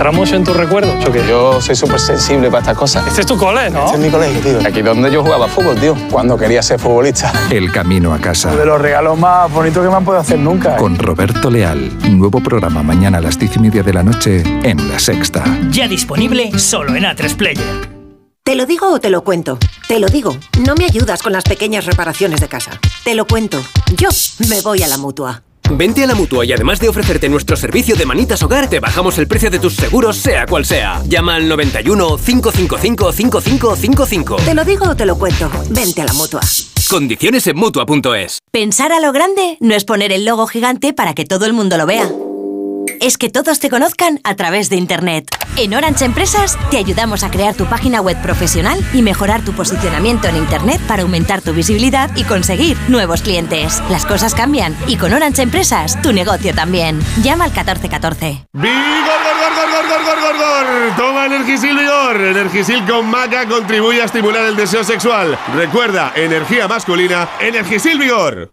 ¿Entramos en tus recuerdos? ¿o qué? Yo soy súper sensible para estas cosas. Este es tu cole, ¿no? Este es mi colegio, tío. Aquí donde yo jugaba fútbol, tío. Cuando quería ser futbolista. El camino a casa. De los regalos más bonitos que me han podido hacer nunca. ¿eh? Con Roberto Leal. Nuevo programa mañana a las diez y media de la noche en La Sexta. Ya disponible solo en A3 Player. ¿Te lo digo o te lo cuento? Te lo digo. No me ayudas con las pequeñas reparaciones de casa. Te lo cuento. Yo me voy a la mutua. Vente a la mutua y además de ofrecerte nuestro servicio de manitas hogar, te bajamos el precio de tus seguros, sea cual sea. Llama al 91 555 5555. ¿Te lo digo o te lo cuento? Vente a la mutua. Condiciones en mutua.es. Pensar a lo grande no es poner el logo gigante para que todo el mundo lo vea. Es que todos te conozcan a través de Internet. En Orange Empresas te ayudamos a crear tu página web profesional y mejorar tu posicionamiento en Internet para aumentar tu visibilidad y conseguir nuevos clientes. Las cosas cambian y con Orange Empresas tu negocio también. Llama al 1414. ¡Vigor, gor, gor, gor, gor! Toma Energisil Vigor. Energisil con maca contribuye a estimular el deseo sexual. Recuerda, energía masculina, Energisil Vigor.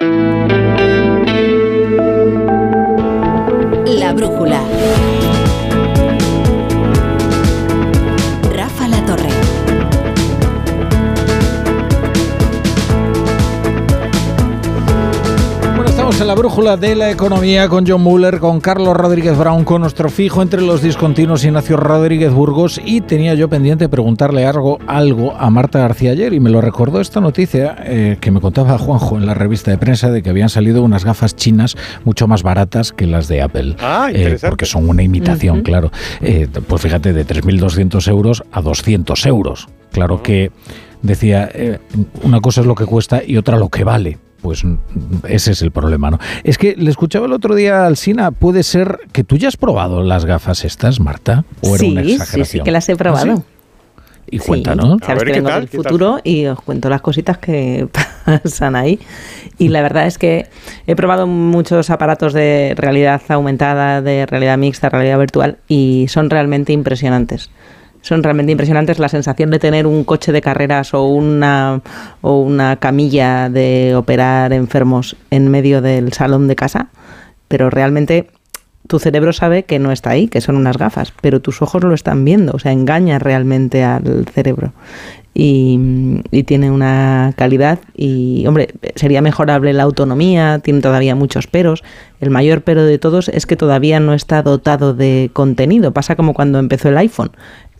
La brújula. Estamos en la brújula de la economía con John Muller, con Carlos Rodríguez Brown, con nuestro fijo entre los discontinuos Ignacio Rodríguez Burgos y tenía yo pendiente preguntarle algo, algo a Marta García ayer y me lo recordó esta noticia eh, que me contaba Juanjo en la revista de prensa de que habían salido unas gafas chinas mucho más baratas que las de Apple. Ah, Eh, porque son una imitación, claro. Eh, pues fíjate, de 3.200 euros a 200 euros. Claro que decía, eh, una cosa es lo que cuesta y otra lo que vale. Pues ese es el problema, ¿no? Es que le escuchaba el otro día al Sina, puede ser que tú ya has probado las gafas estas, Marta, o era Sí, una sí, exageración. sí, que las he ¿Ah, probado. sí? Y Sí, cuéntanos. sabes que vengo del futuro y os cuento las cositas que pasan ahí. Y la verdad es que he probado muchos aparatos de realidad aumentada, de realidad mixta, realidad virtual, y son realmente impresionantes son realmente impresionantes. La sensación de tener un coche de carreras o una, o una camilla de operar enfermos en medio del salón de casa, pero realmente tu cerebro sabe que no está ahí, que son unas gafas, pero tus ojos lo están viendo, o sea, engaña realmente al cerebro. Y, y, tiene una calidad y, hombre, sería mejorable la autonomía, tiene todavía muchos peros. El mayor pero de todos es que todavía no está dotado de contenido. Pasa como cuando empezó el iPhone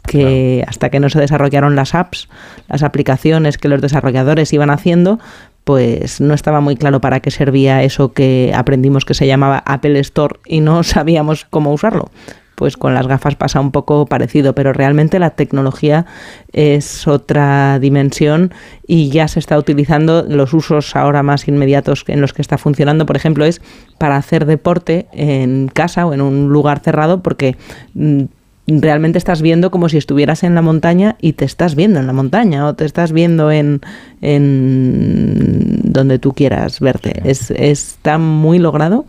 que hasta que no se desarrollaron las apps, las aplicaciones que los desarrolladores iban haciendo, pues no estaba muy claro para qué servía eso que aprendimos que se llamaba Apple Store y no sabíamos cómo usarlo. Pues con las gafas pasa un poco parecido, pero realmente la tecnología es otra dimensión y ya se está utilizando. Los usos ahora más inmediatos en los que está funcionando, por ejemplo, es para hacer deporte en casa o en un lugar cerrado, porque mm, realmente estás viendo como si estuvieras en la montaña y te estás viendo en la montaña o te estás viendo en, en donde tú quieras verte. Es, está muy logrado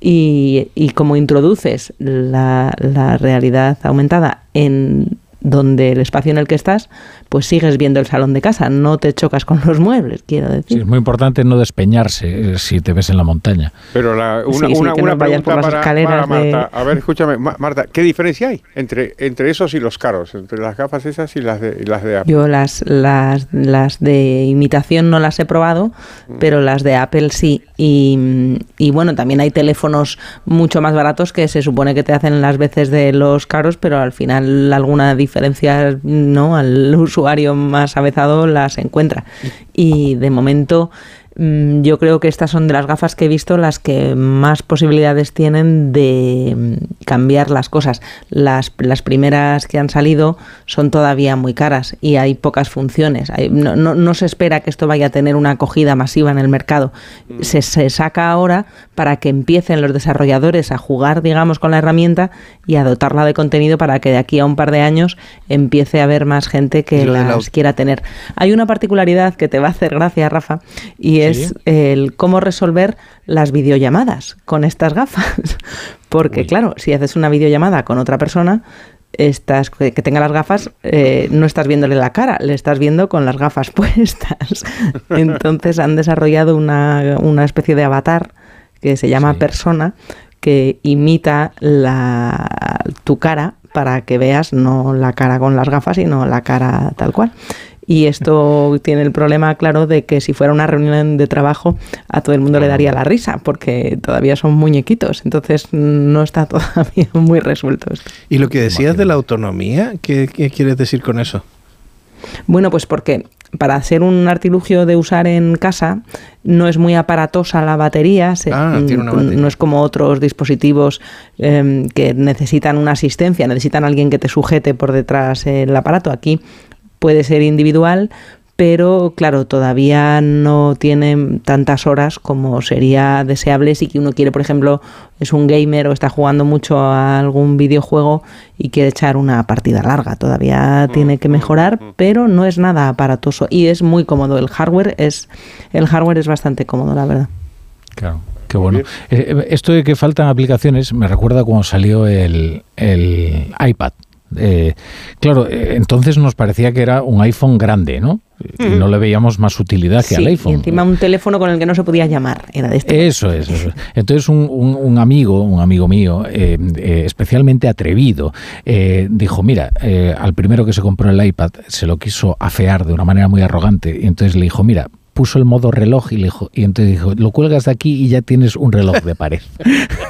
y, y como introduces la, la realidad aumentada en donde el espacio en el que estás, pues sigues viendo el salón de casa, no te chocas con los muebles, quiero decir. Sí, es muy importante no despeñarse eh, si te ves en la montaña. Pero la, una, Sí, sí, una, que una no vayas por las para, escaleras para de-. A ver, escúchame, Ma- Marta, ¿qué diferencia hay entre, entre esos y los caros? Entre las gafas esas y las de, y las de Apple. Yo las, las, las de imitación no las he probado, Mm. pero las de Apple sí. Y, y bueno, también hay teléfonos mucho más baratos que se supone que te hacen las veces de los caros, pero al final alguna diferencia no al usuario más avezado las encuentra. Y de momento yo creo que estas son de las gafas que he visto las que más posibilidades tienen de mm, cambiar las cosas. Las, las primeras que han salido son todavía muy caras y hay pocas funciones. Hay- no, no- no se espera que esto vaya a tener una acogida masiva en el mercado. Se, se saca ahora para que empiecen los desarrolladores a jugar, digamos, con la herramienta y a dotarla de contenido para que de aquí a un par de años empiece a haber más gente que las quiera tener. Hay una particularidad que te va a hacer gracia, Rafa, y es Sí. el cómo resolver las videollamadas con estas gafas. Porque, claro, si haces una videollamada con otra persona, estás, que, que tenga las gafas, eh, no estás viéndole la cara, le estás viendo con las gafas puestas. Entonces han desarrollado una, una especie de avatar que se llama persona que imita la, tu cara para que veas no la cara con las gafas, sino la cara tal cual. Y esto tiene el problema, claro, de que si fuera una reunión de trabajo, a todo el mundo le daría la risa, porque todavía son muñequitos. Entonces no está todavía muy resuelto esto. Y lo que decías de la autonomía, ¿qué, qué quieres decir con eso? Bueno, pues porque para ser un artilugio de usar en casa no es muy aparatosa la batería, se- Ah, tiene una mm, batería. no es como otros dispositivos em, que necesitan una asistencia, necesitan alguien que te sujete por detrás el aparato. Aquí puede ser individual, pero claro, todavía no tiene tantas horas como sería deseable si que uno quiere, por ejemplo, es un gamer o está jugando mucho a algún videojuego y quiere echar una partida larga. Todavía tiene que mejorar, pero no es nada aparatoso y es muy cómodo. El hardware es el hardware es bastante cómodo, la verdad. Claro. Qué bueno. Eh, eh, esto de que faltan aplicaciones me recuerda cuando salió el, el iPad. Eh, claro, eh, entonces nos parecía que era un iPhone grande, ¿no? Y no le veíamos más utilidad que Sí, al y iPhone. encima un teléfono con el que no se podía llamar. Era de este. Eso es. eso es. Entonces un, un- un amigo, un amigo mío, eh, eh, especialmente atrevido, eh, dijo, mira, al primero que se compró el iPad se lo quiso afear de una manera muy arrogante y entonces le dijo, mira, puso el modo reloj y le dijo, y entonces dijo, lo cuelgas de aquí y ya tienes un reloj de pared.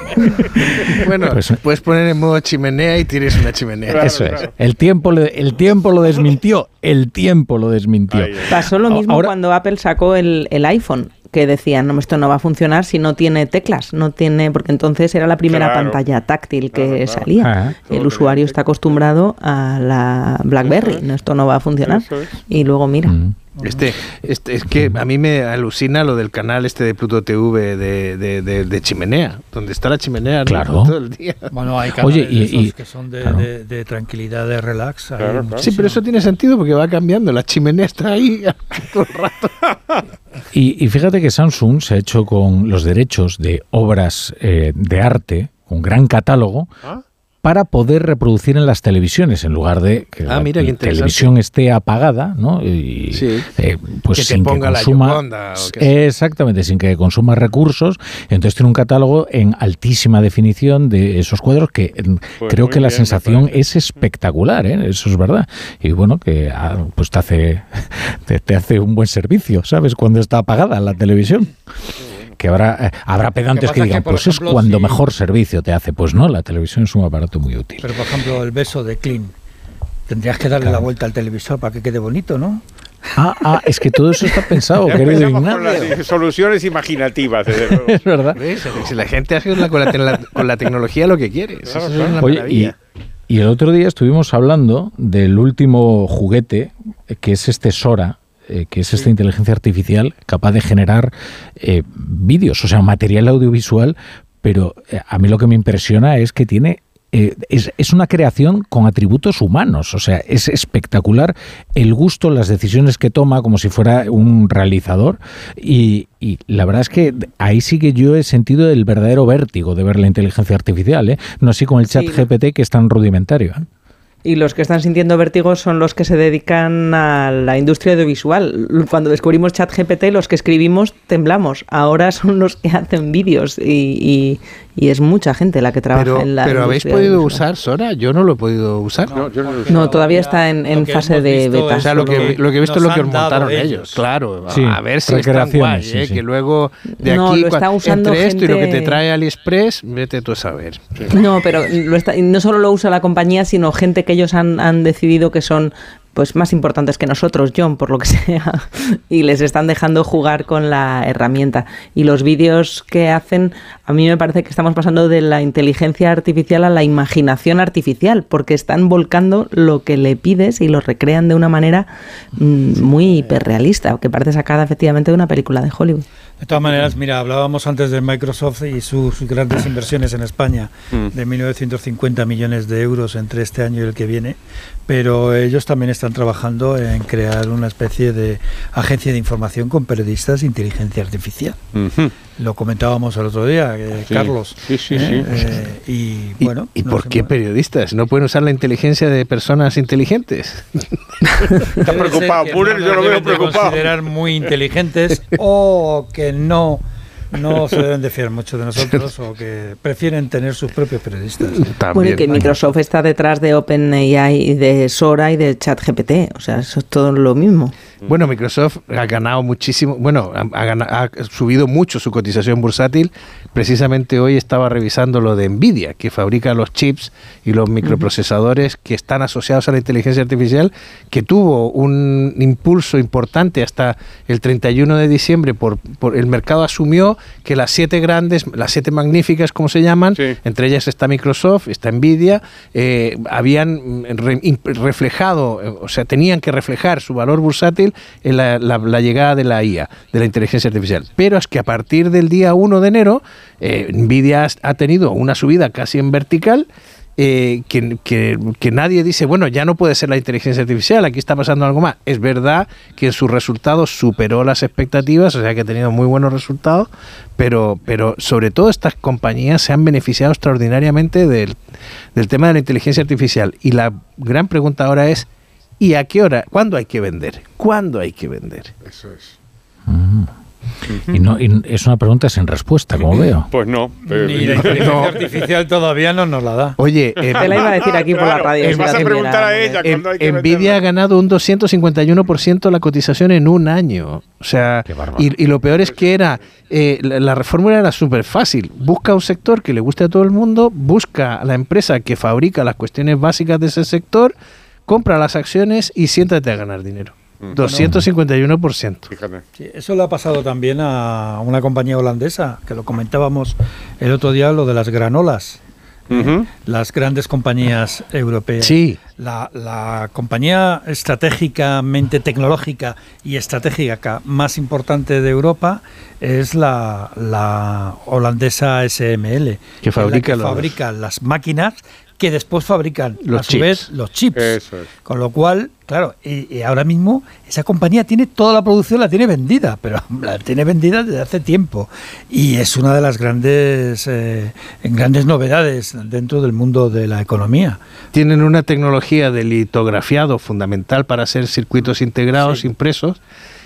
Bueno, Pues- puedes poner en modo chimenea y tienes una chimenea. Eso es. El tiempo, le- el tiempo lo desmintió. El tiempo lo desmintió. Pasó lo mismo ahora- cuando Apple sacó el, el iPhone, que decían, no, esto no va a funcionar si no tiene teclas, no tiene, porque entonces era la primera Claro. pantalla táctil que salía. Ajá. El usuario está acostumbrado a la BlackBerry, no, esto no va a funcionar. Y luego mira. Mm. Este, este, es que a mí me alucina lo del canal este de Pluto TV de, de, de- de chimenea, donde está la chimenea ¿no? Claro. todo el día. Bueno, hay canales Oye, y- esos y- que son de, claro. de- de tranquilidad, de relax. hay Sí, pero eso tiene sentido porque va cambiando. La chimenea está ahí todo el rato. Y, y fíjate que Samsung se ha hecho con los derechos de obras eh, de arte, un gran catálogo, Ah. Para poder reproducir en las televisiones, en lugar de que Ah, la mira, televisión esté apagada, ¿no? Y, eh, pues Que te sin ponga que la consuma, o exactamente, sin que consuma recursos. Entonces tiene un catálogo en altísima definición de esos cuadros que eh, Pues creo que la bien, sensación es espectacular, ¿eh? eso es verdad. Y bueno, que ah, pues te hace, te, te hace un buen servicio, ¿sabes? Cuando está apagada la televisión. Que habrá, eh, habrá pedantes que digan, pues ejemplo, es cuando si- mejor servicio te hace. Pues no, la televisión es un aparato muy útil. Pero por ejemplo, el beso de Clean. Tendrías que darle la vuelta al televisor para que quede bonito, ¿no? Ah, ah, es que todo eso está pensado, querido Ignacio. las soluciones imaginativas, desde luego. Es verdad. ¿Ves? Si la gente hace la- con, la, con la tecnología lo que quiere. Eso es una Oye, y, maravilla. y el otro día estuvimos hablando del último juguete, eh, que es este Sora, eh, que es esta inteligencia artificial capaz de generar eh, vídeos, o sea, material audiovisual, pero eh, a mí lo que me impresiona es que tiene... eh, es, es una creación con atributos humanos, o sea, es espectacular el gusto, las decisiones que toma como si fuera un realizador y, y la verdad es que ahí sí que yo he sentido el verdadero vértigo de ver la inteligencia artificial, ¿eh? no así con el chat Sí. GPT que es tan rudimentario. ¿eh? Y los que están sintiendo vértigo son los que se dedican a la industria audiovisual. Cuando descubrimos ChatGPT, los que escribimos temblamos. Ahora son los que hacen vídeos y, y- y es mucha gente la que trabaja Pero, en la pero habéis podido usar Sora, yo no lo he podido usar. No, todavía está en, en fase de beta. O sea, lo que, lo que he visto es lo que dado montaron ellos. ellos. Claro, Sí, a ver si es tan recreaciones, guay, sí, ¿eh? sí. que luego de No, aquí, lo está usando entre esto y lo que gente- te trae AliExpress, vete tú a saber. No, pero lo está- no solo lo usa la compañía, sino gente que ellos han, han decidido que son pues más importantes que nosotros, John, por lo que sea, y les están dejando jugar con la herramienta. Y los vídeos que hacen, a mí me parece que estamos pasando de la inteligencia artificial a la imaginación artificial, porque están volcando lo que le pides y lo recrean de una manera mm, muy hiperrealista, que parece sacada efectivamente de una película de Hollywood. De todas maneras, mira, hablábamos antes de Microsoft y sus grandes inversiones en España Mm. de 1.950 millones de euros entre este año y el que viene, pero ellos también están trabajando en crear una especie de agencia de información con periodistas de inteligencia artificial. Lo comentábamos el otro día, eh, Sí. Carlos. Sí, sí, ¿eh? sí. Eh, y ¿Y, bueno, ¿y no por qué periodistas? ¿No pueden usar la inteligencia de personas inteligentes? Está preocupado, no yo lo veo preocupado. considerar muy inteligentes o que no no se deben de fiar mucho de nosotros o que prefieren tener sus propios periodistas. Bueno, y que Microsoft está detrás de OpenAI y de Sora y de ChatGPT. O sea, eso es todo lo mismo. Bueno, Microsoft ha ganado muchísimo, bueno, ha, ha gana- ha subido mucho su cotización bursátil. Precisamente hoy estaba revisando lo de Nvidia, que fabrica los chips y los microprocesadores que están asociados a la inteligencia artificial, que tuvo un impulso importante hasta el 31 de diciembre. Por, por el mercado asumió que las siete grandes, las siete magníficas, como se llaman, entre ellas está Microsoft, está Nvidia, eh, habían mm, re- reflejado, eh, o sea, tenían que reflejar su valor bursátil en la, la- la llegada de la IA, de la inteligencia artificial. Pero es que a partir del día 1 de enero, eh, Nvidia ha tenido una subida casi en vertical. Eh, que, que- que nadie dice, bueno, ya no puede ser la inteligencia artificial, aquí está pasando algo más. Es verdad que en sus resultados superó las expectativas, o sea que ha tenido muy buenos resultados, pero, pero sobre todo estas compañías se han beneficiado extraordinariamente del, del tema de la inteligencia artificial. Y la gran pregunta ahora es, ¿y a qué hora? ¿Cuándo hay que vender? ¿Cuándo hay que vender? Eso es. Y, no, y es una pregunta sin respuesta, como veo. Pues no. pero- Ni la inteligencia artificial todavía no nos la da. Oye, eh, Te la iba a decir aquí por la radio. si vas la a preguntar a ella En- cuándo hay que Nvidia ha ganado un 251% la cotización en un año. O sea, y, y lo peor es que era, eh, la, la fórmula era súper fácil. Busca un sector que le guste a todo el mundo, busca a la empresa que fabrica las cuestiones básicas de ese sector, compra las acciones y siéntate a ganar dinero. 251%. Fíjate. Sí, eso le ha pasado también a una compañía holandesa, que lo comentábamos el otro día, lo de las granolas. Ujú. Las grandes compañías europeas. Sí. La, la compañía estratégicamente tecnológica y estratégica más importante de Europa es la, la holandesa SML, Que es la fabrica que los- fabrica las máquinas que después fabrican Los a su chips. vez los chips. Eso es. Con lo cual, claro, y, y ahora mismo esa compañía tiene toda la producción, la tiene vendida, pero la tiene vendida desde hace tiempo. Y es una de las grandes, eh, grandes novedades dentro del mundo de la economía. Tienen una tecnología de litografiado fundamental para hacer circuitos integrados impresos.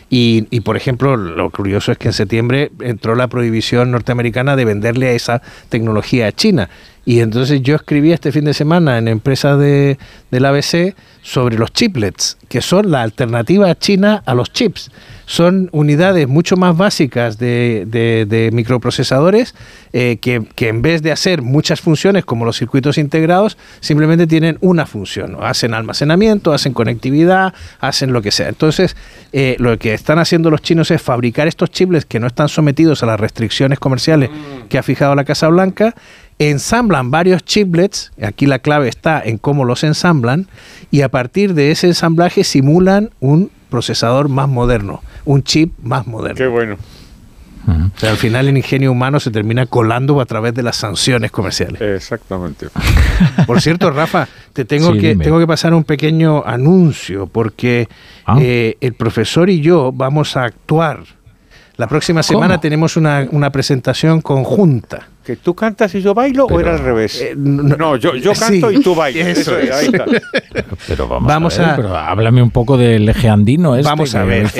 Y, y, por ejemplo, lo curioso es que en septiembre entró la prohibición norteamericana de venderle a esa tecnología a China. Y entonces yo escribí este fin de semana en empresa de, del ABC sobre los chiplets, que son la alternativa china a los chips. Son unidades mucho más básicas de, de- de microprocesadores eh, que, que en vez de hacer muchas funciones como los circuitos integrados, simplemente tienen una función. Hacen almacenamiento, hacen conectividad, hacen lo que sea. Entonces, eh, lo que están haciendo los chinos es fabricar estos chiplets que no están sometidos a las restricciones comerciales que ha fijado la Casa Blanca ensamblan varios chiplets, aquí la clave está en cómo los ensamblan, y a partir de ese ensamblaje simulan un procesador más moderno, un chip más moderno. Qué bueno. O sea, al final el ingenio humano se termina colando a través de las sanciones comerciales. Exactamente. Por cierto, Rafa, te tengo, Sí, que, dime. tengo que pasar un pequeño anuncio, porque Ah. eh, el profesor y yo vamos a actuar. La próxima semana tenemos una, una presentación conjunta. ¿Que tú cantas y yo bailo o era al revés? Eh, no, yo, yo canto sí, y tú bailas. eso Eso es, ahí está. Pero vamos, Vamos a, ver, a- pero háblame un poco del eje andino este. Vamos a ver,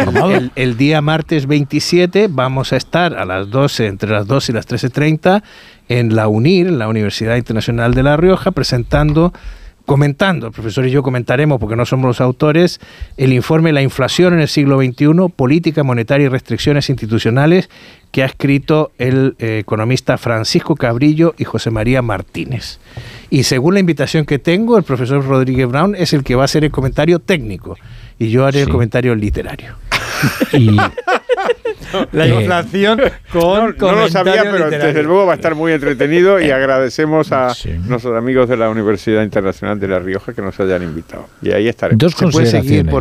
el día martes 27 vamos a estar a las 12, entre las 12 y las 13.30 en la UNIR, en la Universidad Internacional de La Rioja, presentando, comentando, el profesor y yo comentaremos, porque no somos los autores, el informe La inflación en el siglo XXI, política monetaria y restricciones institucionales, que ha escrito el eh, economista Francisco Cabrillo y José María Martínez. Y según la invitación que tengo, el profesor Rodríguez Brown es el que va a hacer el comentario técnico y yo haré el comentario literario. Y La Eh, inflación con No, no lo sabía, pero literario. desde luego va a estar muy entretenido y agradecemos a nuestros amigos de la Universidad Internacional de La Rioja que nos hayan invitado. Y ahí estaremos. Dos consideraciones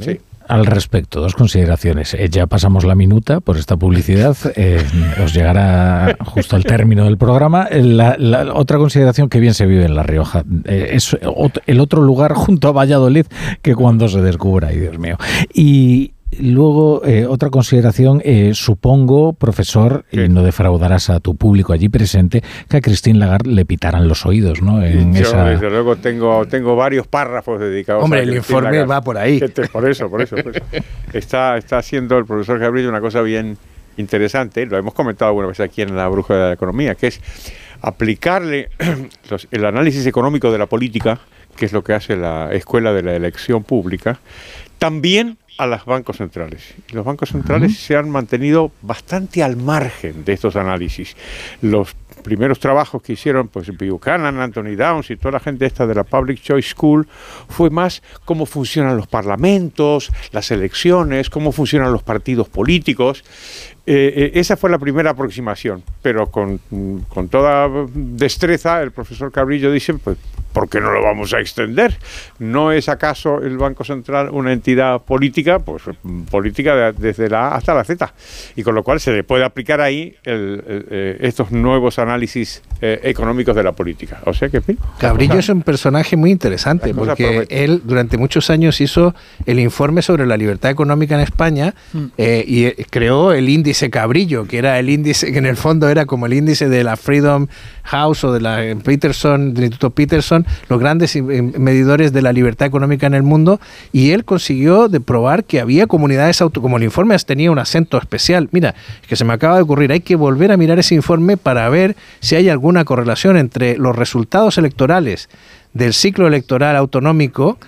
Sí. al respecto, dos consideraciones. Eh, ya pasamos la minuta por esta publicidad, eh, os llegará justo al término del programa. Eh, La, la otra consideración que bien se vive en La Rioja eh, es ot- el otro lugar junto a Valladolid que cuando se descubra, ay Dios mío. Y luego eh, otra consideración, eh, supongo, profesor, y no defraudarás a tu público allí presente, que a Christine Lagarde le pitaran los oídos, ¿no? En Yo, esa... desde luego, tengo, tengo varios párrafos dedicados Hombre, a el informe Lagarde. va por ahí. Que te- por eso, por eso. por eso. Está, está haciendo el profesor Cabrillo una cosa bien interesante, lo hemos comentado alguna vez aquí en la Bruja de la Economía, que es aplicarle los- el análisis económico de la política, que es lo que hace la Escuela de la Elección Pública, también a los bancos centrales. Los bancos centrales se han mantenido bastante al margen de estos análisis. Los primeros trabajos que hicieron pues Buchanan, Anthony Downs y toda la gente esta de la Public Choice School fue más cómo funcionan los parlamentos, las elecciones, cómo funcionan los partidos políticos. Eh, eh, esa fue la primera aproximación, pero con, con toda destreza el profesor Cabrillo dice, pues, ¿por qué no lo vamos a extender? ¿No es acaso el Banco Central una entidad política? Pues mm, política de- desde la A hasta la Z. Y con lo cual se le puede aplicar ahí el- el, eh, estos nuevos análisis eh, económicos de la política. O sea que, Cabrillo es un personaje muy interesante porque promete. él durante muchos años hizo el informe sobre la libertad económica en España Mm. eh, y creó el índice Cabrillo, que era el índice que en el fondo era como el índice de la Freedom House o de la Peterson, del Instituto Peterson, los grandes medidores de la libertad económica en el mundo y él consiguió de probar que había comunidades auto, como el informe tenía un acento especial. Mira, es que se me acaba de ocurrir, hay que volver a mirar ese informe para ver si hay alguna correlación entre los resultados electorales del ciclo electoral autonómico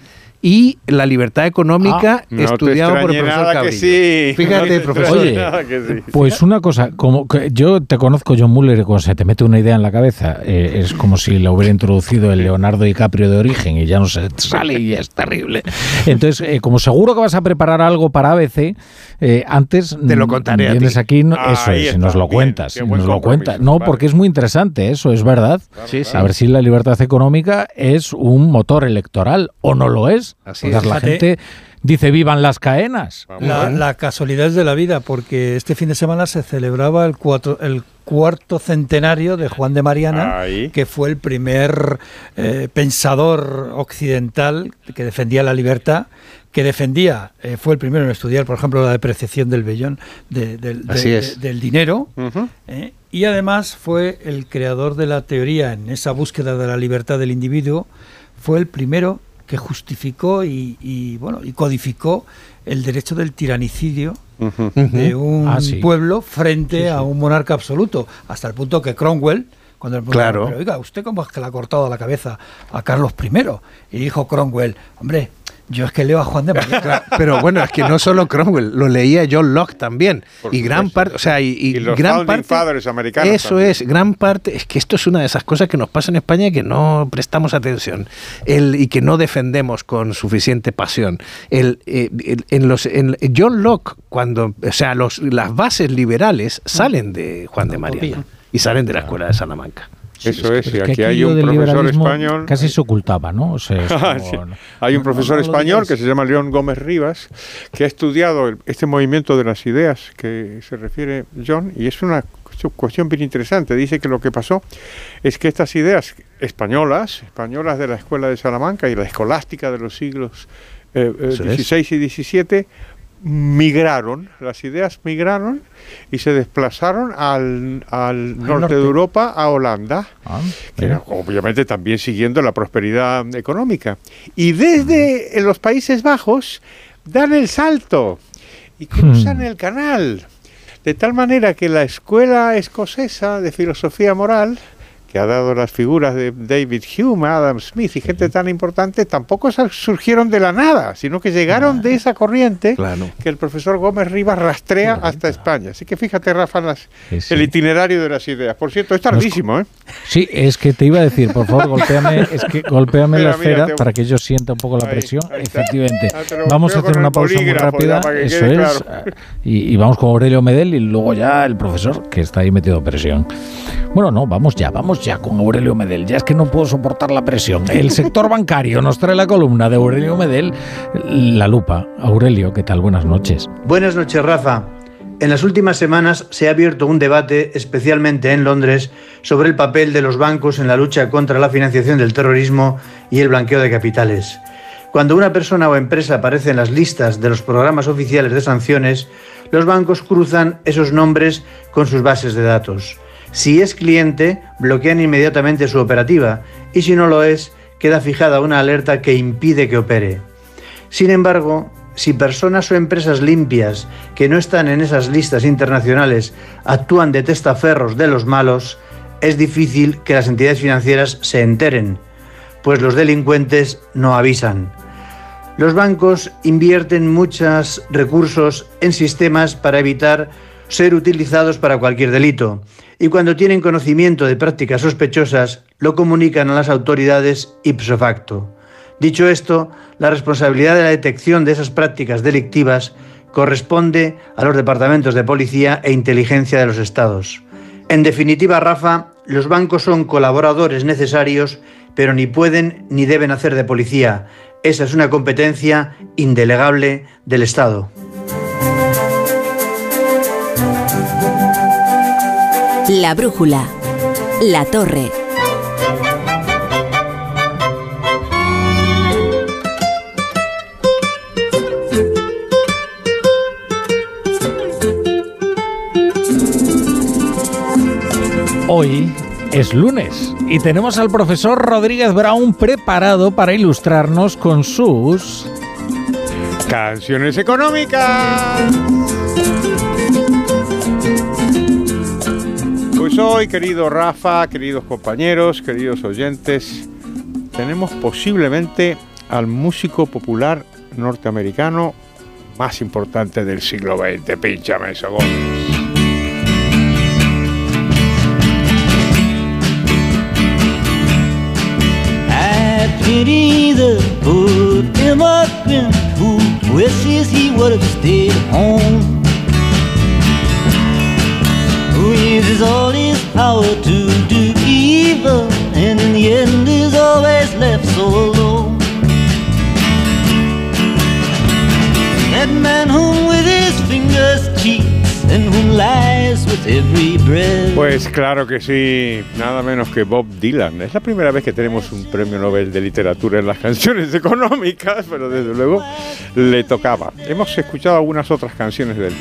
y la libertad económica Ah, no estudiado por el profesor nada que Cabrillo. sí. Fíjate, No profesor. Oye, nada que sí. Pues una cosa, como que yo te conozco, John Muller, y cuando se te mete una idea en la cabeza, eh, es como si la hubiera introducido el Leonardo DiCaprio de origen y ya no se sale y es terrible. Entonces, eh, como seguro que vas a preparar algo para ABC, eh, antes Te lo contaré a vienes ti. aquí, no- eso es, si nos lo bien, cuentas, si nos lo cuentas. No, vale. porque es muy interesante, eso es verdad. Sí. A ver si la libertad económica es un motor electoral o no lo es. Así es. la gente Dice, vivan las caenas. La, la casualidad es de la vida, porque este fin de semana se celebraba el, cuatro, el cuarto centenario de Juan de Mariana, Ahí. que fue el primer eh, pensador occidental que defendía la libertad, que defendía, eh, fue el primero en estudiar, por ejemplo, la depreciación del vellón, de- del- de- Así de- es. del dinero. ¿eh? y además fue el creador de la teoría en esa búsqueda de la libertad del individuo, fue el primero que justificó y, y, bueno y codificó el derecho del tiranicidio de un Ah, sí. pueblo frente a un monarca absoluto, hasta el punto que Cromwell, cuando preguntaron, Claro. "Pero, oiga, ¿usted cómo es que le ha cortado la cabeza a Carlos I? Y dijo Cromwell, hombre, yo es que leo a Juan de Mariana. Claro, pero bueno, es que no solo Cromwell, lo leía John Locke también. Por y gran parte, o sea, y, y Y los gran parte. fathers americanos Eso también. es, gran parte. Es que esto es una de esas cosas que nos pasa en España y que no prestamos atención. El, y que no defendemos con suficiente pasión. El, eh, el- en los, en John Locke, cuando. O sea, los, las bases liberales salen de Juan de Mariana. Y salen de la escuela de Salamanca. Eso es, y aquí aquí hay un profesor español. Casi se ocultaba, ¿no? O sea, Ah, como- sí. Hay un no, profesor no español que se llama León Gómez Rivas, que ha estudiado el- este movimiento de las ideas que se refiere John, y es una cu- cuestión bien interesante. Dice que lo que pasó es que estas ideas españolas, españolas de la Escuela de Salamanca y la escolástica de los siglos eh, eh. 16 y 17, migraron, las ideas migraron y se desplazaron al, al norte, norte. de Europa, a Holanda Ah, que era, obviamente también siguiendo la prosperidad económica. Y desde los Países Bajos dan el salto y cruzan el canal. De tal manera que la escuela escocesa de filosofía moral, que ha dado las figuras de David Hume, Adam Smith y gente tan importante, tampoco surgieron de la nada, sino que llegaron de esa corriente Claro. que el profesor Gómez Rivas rastrea hasta España. Así que fíjate, Rafa, las- Sí, sí. el itinerario de las ideas. Por cierto, es tardísimo, ¿eh? Sí, es que te iba a decir, por favor, golpéame, es que golpéame Mira, la mira, esfera te- para que yo sienta un poco la Ahí, presión. ahí. Efectivamente. Ah, Vamos a hacer una pausa muy rápida. ya, Eso es. claro. Y, y vamos con Aurelio Medel y luego ya el profesor, que está ahí metido presión. Bueno, no, vamos ya, vamos ya con Aurelio Medel. Ya es que no puedo soportar la presión. El sector bancario nos trae la columna de Aurelio Medel, La Lupa. Aurelio, ¿qué tal? Buenas noches. Buenas noches, Rafa. En las últimas semanas se ha abierto un debate, especialmente en Londres, sobre el papel de los bancos en la lucha contra la financiación del terrorismo y el blanqueo de capitales. Cuando una persona o empresa aparece en las listas de los programas oficiales de sanciones, los bancos cruzan esos nombres con sus bases de datos. Si es cliente, bloquean inmediatamente su operativa y si no lo es, queda fijada una alerta que impide que opere. Sin embargo, si personas o empresas limpias que no están en esas listas internacionales actúan de testaferros de los malos, es difícil que las entidades financieras se enteren, pues los delincuentes no avisan. Los bancos invierten muchos recursos en sistemas para evitar ser utilizados para cualquier delito y cuando tienen conocimiento de prácticas sospechosas lo comunican a las autoridades ipso facto. Dicho esto, la responsabilidad de la detección de esas prácticas delictivas corresponde a los departamentos de policía e inteligencia de los estados. En definitiva, Rafa, los bancos son colaboradores necesarios, pero ni pueden ni deben hacer de policía. Esa es una competencia indelegable del Estado. La brújula. La torre. Hoy es lunes y tenemos al profesor Rodríguez Brown preparado para ilustrarnos con sus Canciones económicas. Pues hoy, querido Rafa, queridos compañeros, queridos oyentes, tenemos posiblemente al músico popular norteamericano más importante del siglo XX. Pínchame eso, Gómez. Stayed home. uses all his power to do evil, and in the end is always left so alone. That man whom with his fingers cheats and whom lies with every breath. Pues claro que sí, nada menos que Bob Dylan. Es la primera vez que tenemos un premio Nobel de literatura en las canciones económicas, pero desde luego le tocaba. Hemos escuchado algunas otras canciones de él.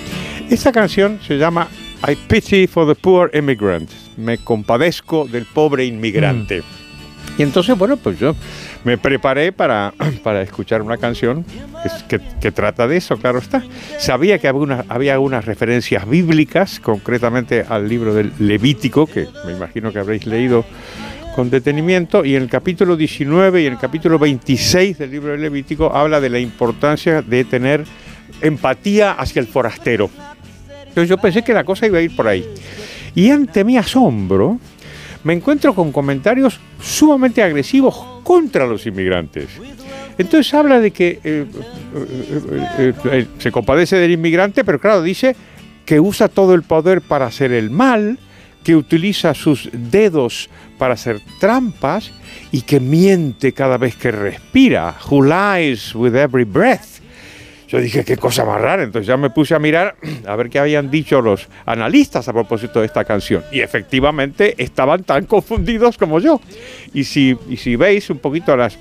Esta canción se llama I Pity for the Poor Immigrant. Me compadezco del pobre inmigrante. Y entonces, bueno, pues yo me preparé para, para escuchar una canción que, que- que trata de eso, claro está. Sabía que había, una- había algunas referencias bíblicas, concretamente al libro del Levítico, que me imagino que habréis leído con detenimiento, y en el capítulo 19 y en el capítulo 26 del libro del Levítico habla de la importancia de tener empatía hacia el forastero. Entonces yo pensé que la cosa iba a ir por ahí. Y ante mi asombro, me encuentro con comentarios sumamente agresivos contra los inmigrantes. Entonces habla de que eh, eh, eh, se compadece del inmigrante, pero claro, dice que usa todo el poder para hacer el mal, que utiliza sus dedos para hacer trampas y que miente cada vez que respira. Who lies with every breath. Yo dije, qué cosa más rara. Entonces ya me puse a mirar a ver qué habían dicho los analistas a propósito de esta canción. Y efectivamente estaban tan confundidos como yo. Y si, y si veis un poquito las,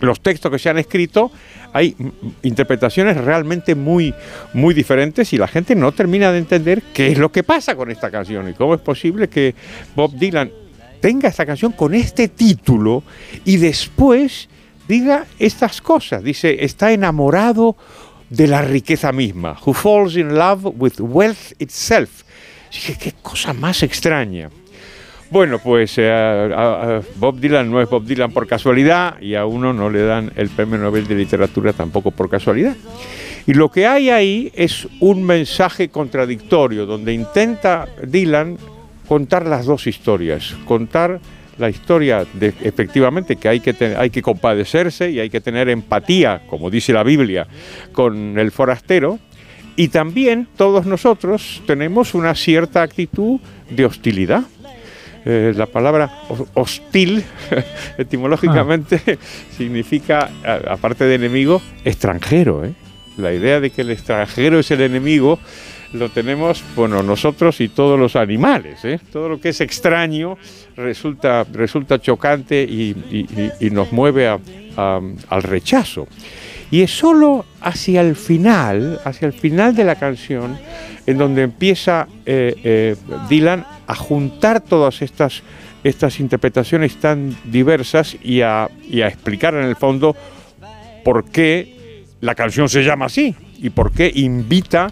los textos que se han escrito, hay interpretaciones realmente muy, muy diferentes y la gente no termina de entender qué es lo que pasa con esta canción y cómo es posible que Bob Dylan tenga esta canción con este título y después diga estas cosas. Dice, está enamorado de la riqueza misma. Who falls in love with wealth itself. Dije, qué cosa más extraña. Bueno, pues eh, Bob Dylan no es Bob Dylan por casualidad y a uno no le dan el premio Nobel de Literatura tampoco por casualidad. Y lo que hay ahí es un mensaje contradictorio donde intenta Dylan contar las dos historias, contar la historia de efectivamente que hay que hay que compadecerse y hay que tener empatía, como dice la Biblia, con el forastero y también todos nosotros tenemos una cierta actitud de hostilidad. Eh, la palabra ho- hostil etimológicamente significa, a- aparte de enemigo, extranjero. ¿eh? La idea de que el extranjero es el enemigo lo tenemos, bueno, nosotros y todos los animales. ¿eh? Todo lo que es extraño resulta, resulta chocante y, y- nos mueve a- al rechazo. Y es solo hacia el final, hacia el final de la canción, en donde empieza eh, eh, Dylan a juntar todas estas, estas interpretaciones tan diversas y a explicar en el fondo por qué la canción se llama así y por qué invita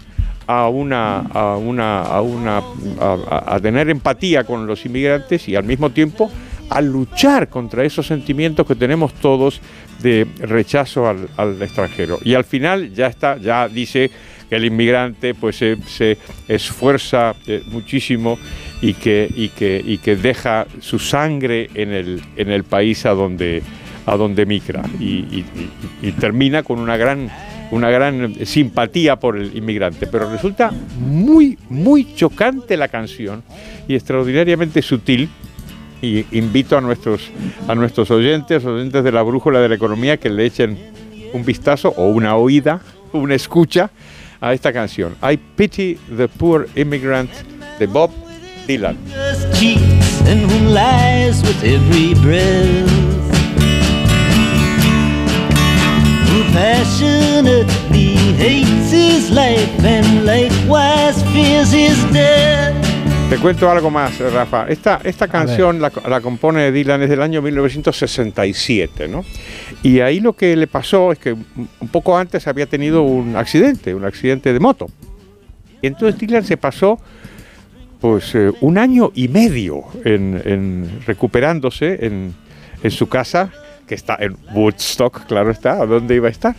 a una a una a una a, tener empatía con los inmigrantes y al mismo tiempo a luchar contra esos sentimientos que tenemos todos de rechazo al, al extranjero. Y al final ya está ya dice que el inmigrante pues se, esfuerza eh, muchísimo y que y que y que deja su sangre en el en el país a donde a donde migra y termina con una gran una gran simpatía por el inmigrante, pero resulta muy muy chocante la canción y extraordinariamente sutil y invito a nuestros a nuestros oyentes, oyentes de la brújula de la economía que le echen un vistazo o una oída, una escucha a esta canción. I pity the poor immigrant de Bob Dylan. Passionately hates his life and likewise fears his death. Te cuento algo más, Rafa. Esta, esta canción la, la compone Dylan desde el año 1967, ¿no? Y ahí lo que le pasó es que un poco antes había tenido un accidente, un accidente de moto. Y entonces Dylan se pasó pues eh, un año y medio en, en recuperándose en, en su casa, que está en Woodstock, claro está, ¿a dónde iba a estar?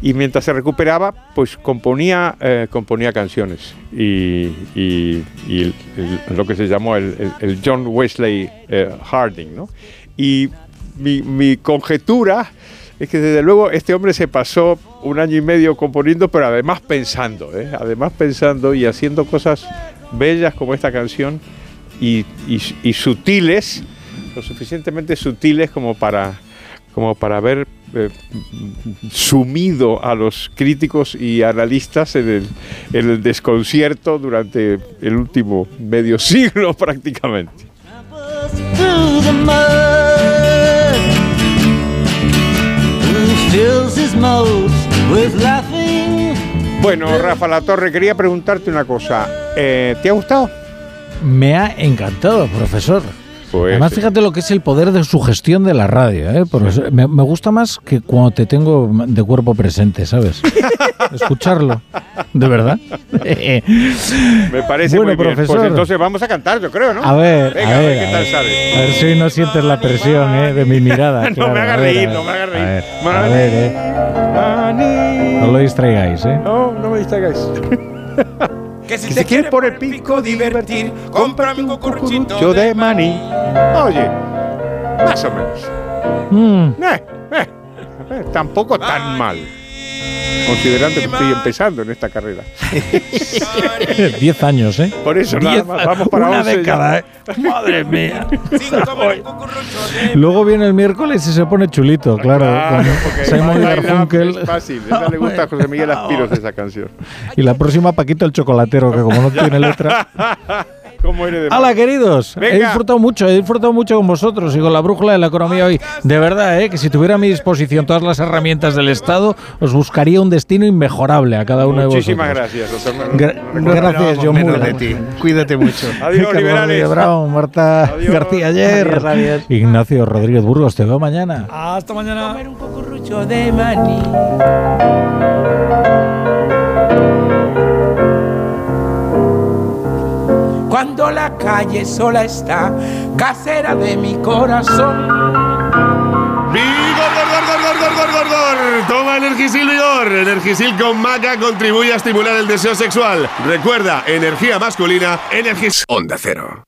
Y mientras se recuperaba, pues componía, eh, componía canciones. Y, y- y el- el- lo que se llamó el, el- John Wesley eh, Harding, ¿no? Y mi, mi conjetura es que desde luego este hombre se pasó un año y medio componiendo, pero además pensando, ¿eh? además pensando y haciendo cosas bellas como esta canción y, y- y sutiles, lo suficientemente sutiles como para, como para ver eh, sumido a los críticos y analistas en el, desconcierto durante el último medio siglo prácticamente. Bueno, Rafa La Torre, quería preguntarte una cosa. Eh, ¿Te ha gustado? Me ha encantado, profesor. Pues, Además, fíjate lo que es el poder de sugestión de la radio. ¿eh? Profesor, me, me gusta más que cuando te tengo de cuerpo presente, ¿sabes? Escucharlo. De verdad. Me parece Bueno, muy bien. profesor. Pues entonces vamos a cantar, yo creo, ¿no? A ver, Venga, a ver, qué tal sale. A ver si no sientes la presión ¿eh? de mi mirada. No claro, me a hagas ver, reír, no me hagas reír. A ver, Mani. a ver, ¿eh? No lo distraigáis, ¿eh? No, no me distraigáis. Que si Que te se quiere por el pico divertir, cómprame un cucuruchito de maní. Oye, más o menos. Mm. Eh, eh, eh, tampoco tan mal. Considerando que estoy empezando en esta carrera. Diez años, ¿eh? Por eso, nada más, vamos para una 11 ya. década, ¿eh? Madre mía. Luego viene el miércoles y se pone chulito, claro. Claro, porque Simon Garfunkel. Es fácil. Esa le gusta a José Miguel Aspiros esa canción. Y la próxima Paquito el chocolatero, que como no tiene letra. ¿Cómo eres de Hola, queridos. He disfrutado mucho, he disfrutado mucho con vosotros y con la brújula de la economía hoy. De verdad, ¿eh? que si tuviera a mi disposición todas las herramientas del Estado, os buscaría un destino inmejorable a cada uno Muchísimas de vosotros. gracias, doctor. Gra- No gracias, John Muller. de ti. Cuídate mucho. Adiós, Carlos liberales. Brown, Marta Adiós. García ayer. Adiós, adiós. Ignacio Rodríguez Burgos, te veo mañana. Hasta mañana. Comer un cucurucho de maní. Cuando la calle sola está, casera de mi corazón. ¡Vigor, gor, gor, gor, gor, gor, gor, gor! Toma Energisil Vigor. Energisil con maca contribuye a estimular el deseo sexual. Recuerda, energía masculina, Energisil. Onda Cero.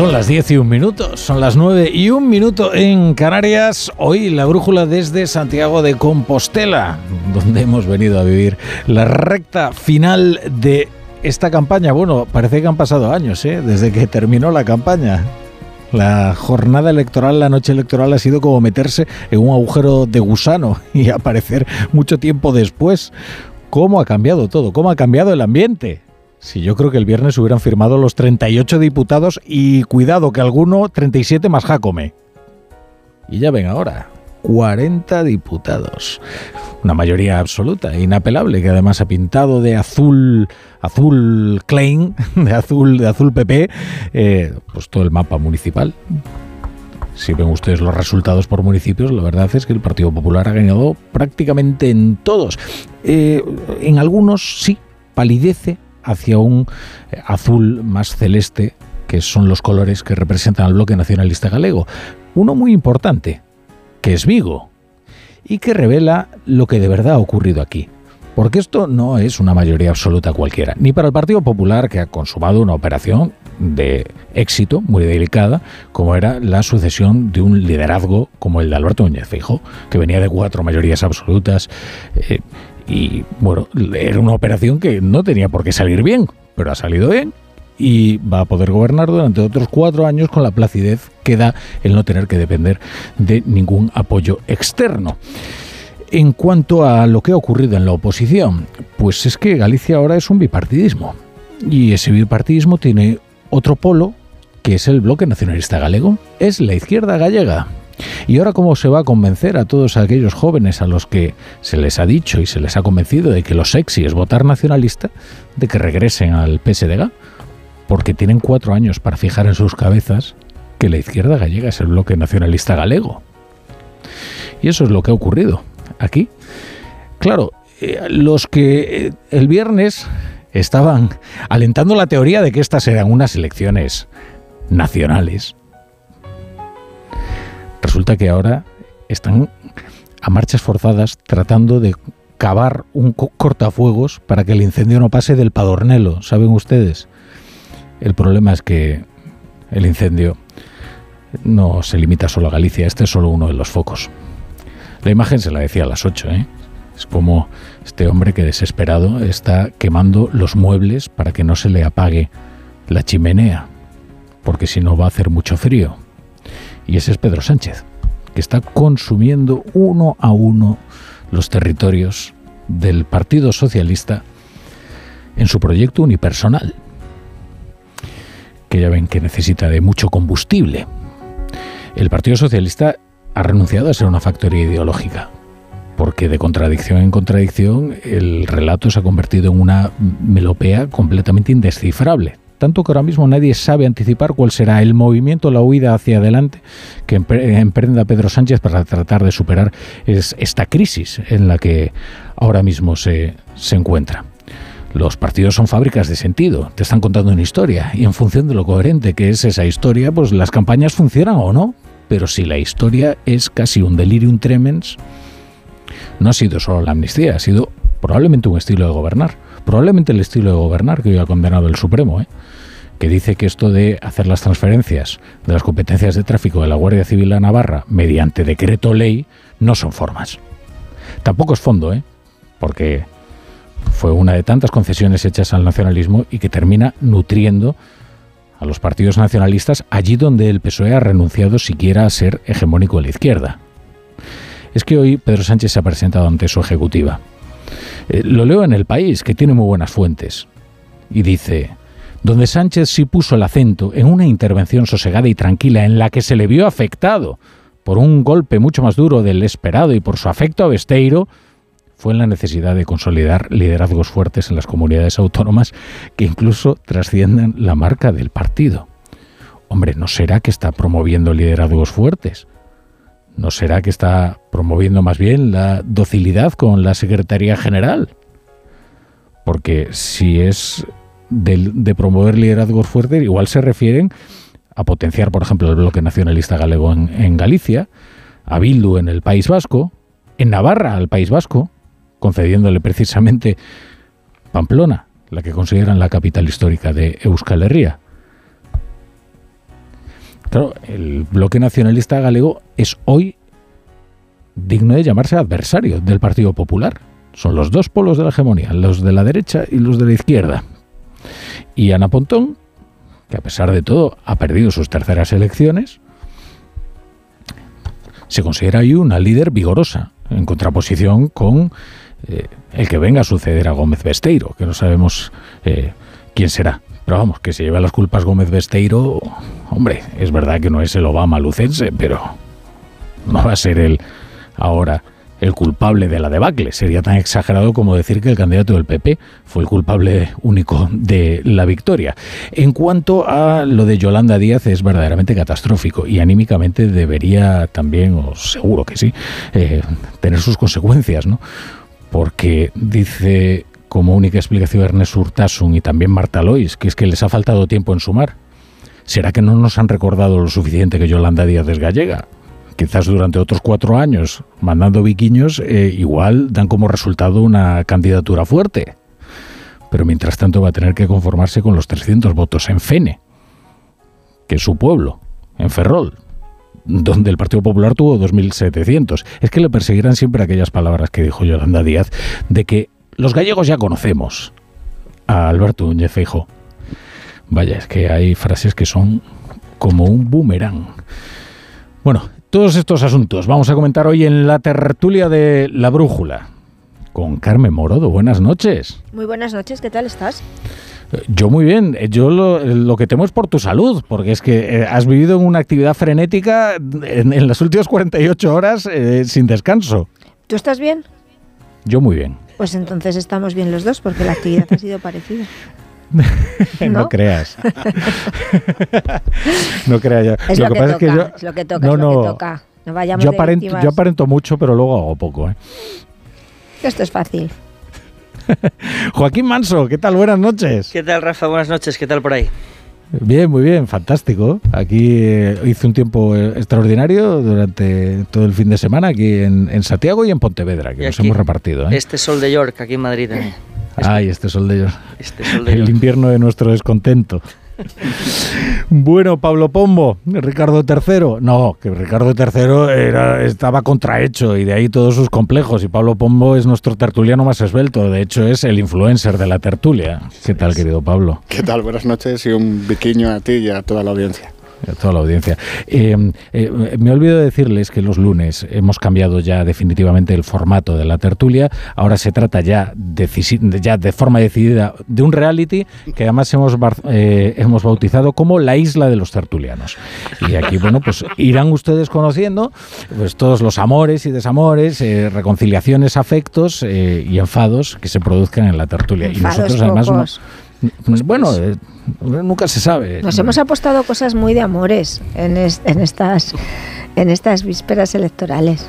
Son las 10 y un minuto, son las 9 y un minuto en Canarias. Hoy la brújula desde Santiago de Compostela, donde hemos venido a vivir la recta final de esta campaña. Bueno, parece que han pasado años, ¿eh? desde que terminó la campaña. La jornada electoral, la noche electoral ha sido como meterse en un agujero de gusano y aparecer mucho tiempo después. ¿Cómo ha cambiado todo? ¿Cómo ha cambiado el ambiente? Si yo creo que el viernes hubieran firmado los 38 diputados y cuidado que alguno 37 más Jacome. Y ya ven ahora, 40 diputados. Una mayoría absoluta, inapelable, que además ha pintado de azul, azul Klein, de azul, de azul PP, eh, pues todo el mapa municipal. Si ven ustedes los resultados por municipios, la verdad es que el Partido Popular ha ganado prácticamente en todos. Eh, en algunos sí, palidece hacia un eh, azul más celeste, que son los colores que representan al bloque nacionalista galego. Uno muy importante, que es Vigo. y que revela lo que de verdad ha ocurrido aquí. Porque esto no es una mayoría absoluta cualquiera, ni para el Partido Popular, que ha consumado una operación de éxito muy delicada, como era la sucesión de un liderazgo como el de Alberto Núñez Feijóo, que venía de cuatro mayorías absolutas. eh, y bueno, era una operación que no tenía por qué salir bien, pero ha salido bien y va a poder gobernar durante otros cuatro años con la placidez que da el no tener que depender de ningún apoyo externo. En cuanto a lo que ha ocurrido en la oposición, pues es que Galicia ahora es un bipartidismo. Y ese bipartidismo tiene otro polo, que es el bloque nacionalista galego. Es la izquierda gallega. Y ahora cómo se va a convencer a todos aquellos jóvenes a los que se les ha dicho y se les ha convencido de que lo sexy es votar nacionalista, de que regresen al PSDG, porque tienen cuatro años para fijar en sus cabezas que la izquierda gallega es el bloque nacionalista galego. Y eso es lo que ha ocurrido aquí. Claro, eh, los que eh, el viernes estaban alentando la teoría de que estas eran unas elecciones nacionales, resulta que ahora están a marchas forzadas tratando de cavar un co- cortafuegos para que el incendio no pase del Padornelo, ¿saben ustedes? El problema es que el incendio no se limita solo a Galicia, este es solo uno de los focos. La imagen se la decía a las 8, ¿eh? Es como este hombre que desesperado está quemando los muebles para que no se le apague la chimenea, porque si no va a hacer mucho frío. Y ese es Pedro Sánchez, que está consumiendo uno a uno los territorios del Partido Socialista en su proyecto unipersonal, que ya ven que necesita de mucho combustible. El Partido Socialista ha renunciado a ser una factoría ideológica, porque de contradicción en contradicción el relato se ha convertido en una melopea completamente indescifrable. Tanto que ahora mismo nadie sabe anticipar cuál será el movimiento, la huida hacia adelante que empre- emprenda Pedro Sánchez para tratar de superar es- esta crisis en la que ahora mismo se, se encuentra. Los partidos son fábricas de sentido, te están contando una historia y en función de lo coherente que es esa historia, pues las campañas funcionan o no. Pero si la historia es casi un delirium tremens, no ha sido solo la amnistía, ha sido probablemente un estilo de gobernar. Probablemente el estilo de gobernar que hoy ha condenado el Supremo, ¿eh? Que dice que esto de hacer las transferencias de las competencias de tráfico de la Guardia Civil a Navarra mediante decreto ley no son formas. Tampoco es fondo, ¿eh? porque fue una de tantas concesiones hechas al nacionalismo y que termina nutriendo a los partidos nacionalistas allí donde el PSOE ha renunciado siquiera a ser hegemónico de la izquierda. Es que hoy Pedro Sánchez se ha presentado ante su ejecutiva. Eh, lo leo en El País, que tiene muy buenas fuentes, y dice, donde Sánchez sí puso el acento en una intervención sosegada y tranquila en la que se le vio afectado por un golpe mucho más duro del esperado y por su afecto a Besteiro, fue en la necesidad de consolidar liderazgos fuertes en las comunidades autónomas que incluso trasciendan la marca del partido. Hombre, ¿no será que está promoviendo liderazgos fuertes? ¿No será que está promoviendo más bien la docilidad con la Secretaría General? Porque si es del- de, promover liderazgos fuertes, igual se refieren a potenciar, por ejemplo, el bloque nacionalista galego en, en Galicia, a Bildu en el País Vasco, en Navarra al País Vasco, concediéndole precisamente Pamplona, la que consideran la capital histórica de Euskal Herria. Claro, el bloque nacionalista galego es hoy digno de llamarse adversario del Partido Popular. Son los dos polos de la hegemonía, los de la derecha y los de la izquierda. Y Ana Pontón, que a pesar de todo ha perdido sus terceras elecciones, se considera hoy una líder vigorosa, en contraposición con eh, el que venga a suceder a Gómez Besteiro, que no sabemos eh, quién será. Pero vamos, que se lleva las culpas Gómez Besteiro, hombre, es verdad que no es el Obama lucense, pero no va a ser él ahora el culpable de la debacle. Sería tan exagerado como decir que el candidato del PP fue el culpable único de la victoria. En cuanto a lo de Yolanda Díaz, es verdaderamente catastrófico y anímicamente debería también, o seguro que sí, eh, tener sus consecuencias, ¿no? Porque dice como única explicación Ernest Urtasun y también Marta Lois, que es que les ha faltado tiempo en sumar. ¿Será que no nos han recordado lo suficiente que Yolanda Díaz es gallega? Quizás durante otros cuatro años, mandando viquiños, eh, igual dan como resultado una candidatura fuerte. Pero mientras tanto va a tener que conformarse con los 300 votos en Fene, que es su pueblo, en Ferrol, donde el Partido Popular tuvo 2.700. Es que le perseguirán siempre aquellas palabras que dijo Yolanda Díaz de que los gallegos ya conocemos a Alberto Núñez Feijóo. Vaya, es que hay frases que son como un boomerang. Bueno, todos estos asuntos vamos a comentar hoy en la tertulia de La Brújula con Carmen Morodo. Buenas noches. Muy buenas noches, ¿qué tal estás? Yo muy bien. Yo lo, lo que temo es por tu salud, porque es que eh, has vivido en una actividad frenética en, en las últimas 48 horas eh, sin descanso. ¿Tú estás bien? Yo muy bien. Pues entonces estamos bien los dos, porque la actividad ha sido parecida. no, ¿No? creas. no creas. ya. Es lo, que, pasa toca, es que yo, es lo que toca, no, es lo no, que toca. No vayamos yo de aparento, yo aparento mucho, pero luego hago poco. ¿eh? Esto es fácil. Joaquín Manso, ¿qué tal? Buenas noches. ¿Qué tal, Rafa? Buenas noches, ¿qué tal por ahí? Bien, muy bien, fantástico. Aquí eh, hice un tiempo eh, extraordinario durante todo el fin de semana aquí en, en Santiago y en Pontevedra, que Y nos aquí, hemos repartido. ¿eh? Este sol de York, aquí en Madrid también. Ay, este sol de ellos. Este sol de El York. invierno de nuestro descontento. bueno, Pablo Pombo, Ricardo III. No, que Ricardo III era, estaba contrahecho y de ahí todos sus complejos. Y Pablo Pombo es nuestro tertuliano más esbelto. De hecho, es el influencer de la tertulia. ¿Qué tal, querido Pablo? ¿Qué tal? Buenas noches y un biquiño a ti y a toda la audiencia. A toda la audiencia. Eh, eh, me olvido de decirles que los lunes hemos cambiado ya definitivamente el formato de la tertulia. Ahora se trata ya, de forma decidida de un reality que además hemos, eh, hemos bautizado como la isla de los tertulianos. Y aquí, bueno, pues irán ustedes conociendo pues, todos los amores y desamores, eh, reconciliaciones, afectos y enfados que se produzcan en la tertulia. y nosotros además no- pocos. bueno, eh, nunca se sabe. Nos hemos apostado cosas muy de amores en, es- en estas en estas vísperas electorales.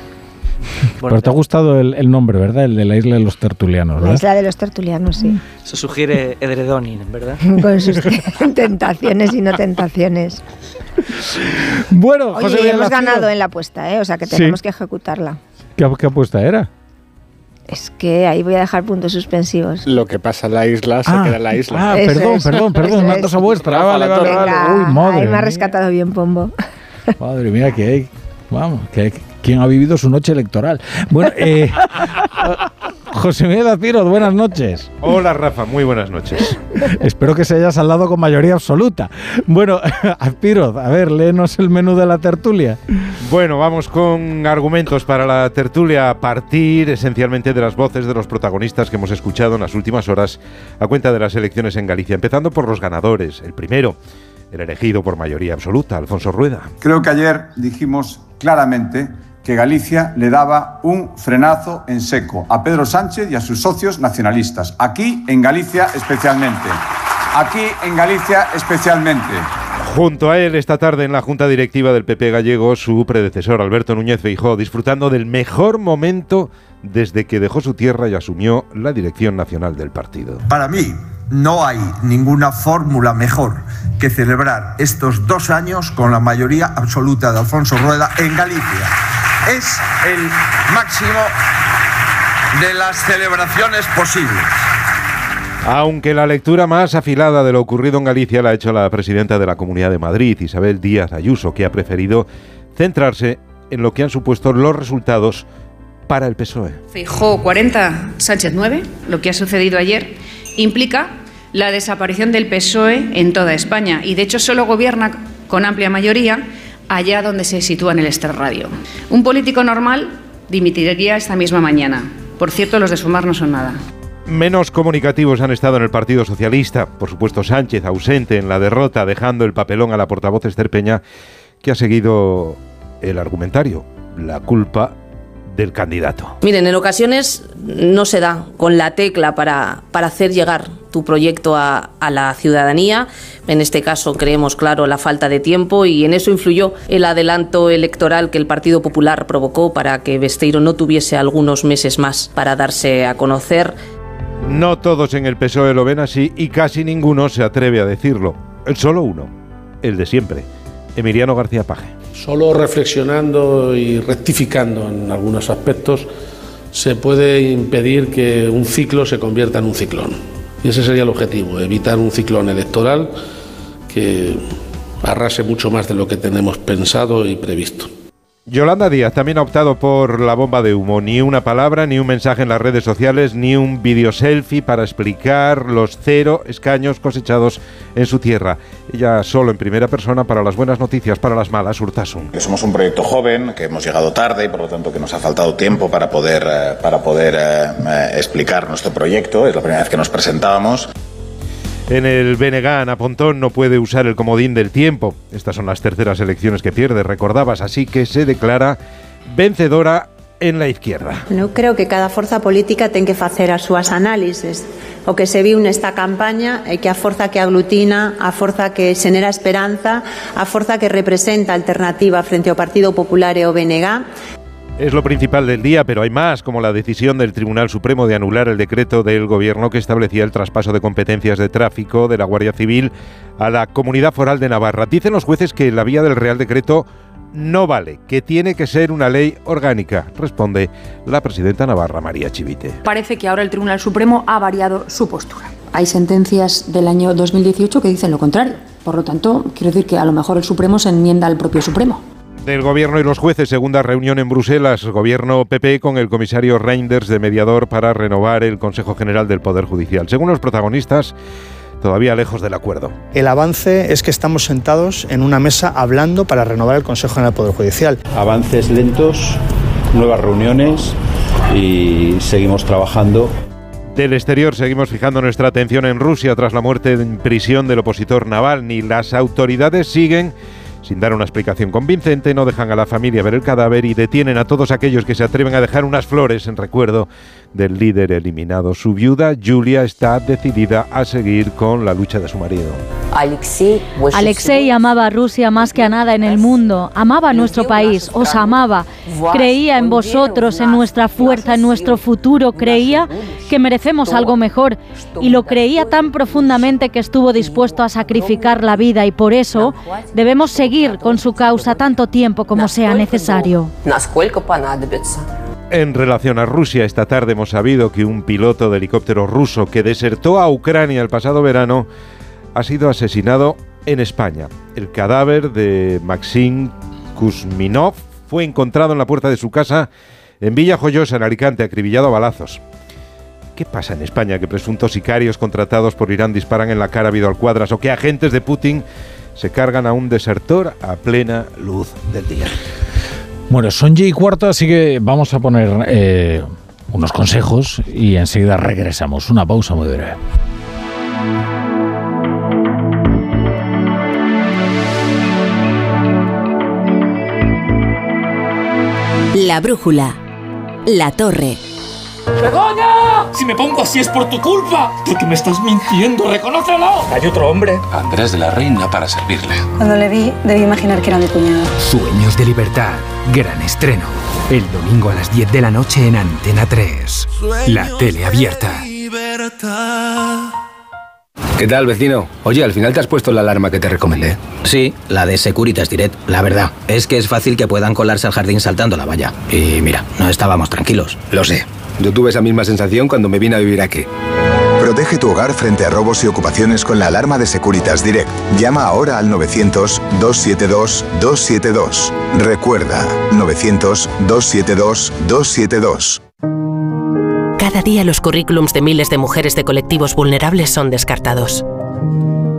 Pero te ha gustado el, el nombre, ¿verdad? El de la isla de los tertulianos, La ¿verdad? isla de los tertulianos, sí. Eso sugiere Edredonin, ¿verdad? Con sus tentaciones y no tentaciones. Bueno, Oye, José hemos ganado en la apuesta, ¿eh? O sea que Sí. tenemos que ejecutarla. ¿Qué, qué apuesta era? Es que ahí voy a dejar puntos suspensivos. Lo que pasa en la isla se Ah, queda en la isla. Ah, Eso perdón, es, perdón, perdón, eso una es. cosa vuestra. Rafa, vale, la vale, torre. vale. Uy, Venga, madre ahí me ha rescatado bien Pombo. Madre mía, que hay. Vamos, que quién ha vivido su noche electoral. Bueno, eh, José Miguel Azpiroz, buenas noches. Hola Rafa, muy buenas noches. Espero que se haya saldado con mayoría absoluta. Bueno, Azpiroz, a ver, léenos el menú de la tertulia. Bueno, vamos con argumentos para la tertulia a partir esencialmente de las voces de los protagonistas que hemos escuchado en las últimas horas a cuenta de las elecciones en Galicia, empezando por los ganadores. El primero, el elegido por mayoría absoluta, Alfonso Rueda. Creo que ayer dijimos claramente que Galicia le daba un frenazo en seco a Pedro Sánchez y a sus socios nacionalistas. Aquí en Galicia especialmente. Aquí en Galicia especialmente. Junto a él esta tarde en la Junta Directiva del PP gallego, su predecesor Alberto Núñez Feijóo, disfrutando del mejor momento desde que dejó su tierra y asumió la dirección nacional del partido. Para mí, no hay ninguna fórmula mejor que celebrar estos dos años con la mayoría absoluta de Alfonso Rueda en Galicia. Es el máximo de las celebraciones posibles. Aunque la lectura más afilada de lo ocurrido en Galicia la ha hecho la presidenta de la Comunidad de Madrid, Isabel Díaz Ayuso, que ha preferido centrarse en lo que han supuesto los resultados para el PSOE. Feijóo 40, Sánchez 9, lo que ha sucedido ayer, implica la desaparición del PSOE en toda España y de hecho solo gobierna con amplia mayoría allá donde se sitúa en el extrarradio. Un político normal dimitiría esta misma mañana. Por cierto, los de Sumar no son nada. Menos comunicativos han estado en el Partido Socialista. Por supuesto, Sánchez ausente en la derrota, dejando el papelón a la portavoz Esther Peña, que ha seguido el argumentario. La culpa del candidato. Miren, en ocasiones no se da con la tecla para, para hacer llegar tu proyecto a, a, la ciudadanía. En este caso creemos, claro, la falta de tiempo y en eso influyó el adelanto electoral que el Partido Popular provocó para que Besteiro no tuviese algunos meses más para darse a conocer. No todos en el PSOE lo ven así y casi ninguno se atreve a decirlo. Solo uno, el de siempre, Emiliano García Paje. Solo reflexionando y rectificando en algunos aspectos se puede impedir que un ciclo se convierta en un ciclón. Y ese sería el objetivo, evitar un ciclón electoral que arrase mucho más de lo que tenemos pensado y previsto. Yolanda Díaz también ha optado por la bomba de humo. Ni una palabra, ni un mensaje en las redes sociales, ni un video selfie para explicar los cero escaños cosechados en su tierra. Ella solo en primera persona para las buenas noticias, para las malas, Urtasun. Somos un proyecto joven, que hemos llegado tarde y por lo tanto que nos ha faltado tiempo para poder, eh, para poder eh, eh, explicar nuestro proyecto. Es la primera vez que nos presentábamos. En el BNG, Ana Pontón no puede usar el comodín del tiempo. Estas son las terceras elecciones que pierde, recordabas, así que se declara vencedora en la izquierda. Eu creo que cada forza política ten que facer as súas análises. O que se viu nesta campaña é que a forza que aglutina, a forza que xenera esperanza, a forza que representa alternativa frente ao Partido Popular e ao Es lo principal del día, pero hay más, como la decisión del Tribunal Supremo de anular el decreto del Gobierno que establecía el traspaso de competencias de tráfico de la Guardia Civil a la Comunidad Foral de Navarra. Dicen los jueces que la vía del Real Decreto no vale, que tiene que ser una ley orgánica, responde la presidenta navarra María Chivite. Parece que ahora el Tribunal Supremo ha variado su postura. Hay sentencias del año 2018 que dicen lo contrario. Por lo tanto, quiero decir que a lo mejor el Supremo se enmienda al propio Supremo del Gobierno y los jueces, segunda reunión en Bruselas, Gobierno PP con el comisario Reinders de mediador para renovar el Consejo General del Poder Judicial. Según los protagonistas, todavía lejos del acuerdo. El avance es que estamos sentados en una mesa hablando para renovar el Consejo General del Poder Judicial. Avances lentos, nuevas reuniones y seguimos trabajando del exterior seguimos fijando nuestra atención en Rusia tras la muerte en prisión del opositor Navalny. Las autoridades siguen sin dar una explicación convincente, no dejan a la familia ver el cadáver y detienen a todos aquellos que se atreven a dejar unas flores en recuerdo del líder eliminado. Su viuda, Julia, está decidida a seguir con la lucha de su marido. Alexei amaba a Rusia más que a nada en el mundo, amaba a nuestro país, os amaba, creía en vosotros, en nuestra fuerza, en nuestro futuro, creía que merecemos algo mejor y lo creía tan profundamente que estuvo dispuesto a sacrificar la vida y por eso debemos seguir con su causa tanto tiempo como sea necesario. En relación a Rusia, esta tarde hemos sabido que un piloto de helicóptero ruso que desertó a Ucrania el pasado verano ha sido asesinado en España. El cadáver de Maxim Kuzminov fue encontrado en la puerta de su casa en Villa Joyosa, en Alicante, acribillado a balazos. ¿Qué pasa en España que presuntos sicarios contratados por Irán disparan en la cara a Vidal Cuadras o que agentes de Putin se cargan a un desertor a plena luz del día? Bueno, son y cuarto, así que vamos a poner eh, unos consejos y enseguida regresamos. Una pausa muy breve. La brújula. La torre. ¡Begoña! Si me pongo así es por tu culpa. Porque me estás mintiendo, reconócelo. Hay otro hombre. Andrés de la Reina para servirle. Cuando le vi, debí imaginar que era mi cuñado. Sueños de libertad. Gran estreno. El domingo a las 10 de la noche en Antena 3. La tele abierta. ¿Qué tal, vecino? Oye, al final te has puesto la alarma que te recomendé. Sí, la de Securitas Direct. La verdad, es que es fácil que puedan colarse al jardín saltando la valla. Y mira, no estábamos tranquilos. Lo sé. Yo tuve esa misma sensación cuando me vine a vivir aquí. Protege tu hogar frente a robos y ocupaciones con la alarma de Securitas Direct. Llama ahora al 900-272-272. Recuerda, 900-272-272. Cada día los currículums de miles de mujeres de colectivos vulnerables son descartados.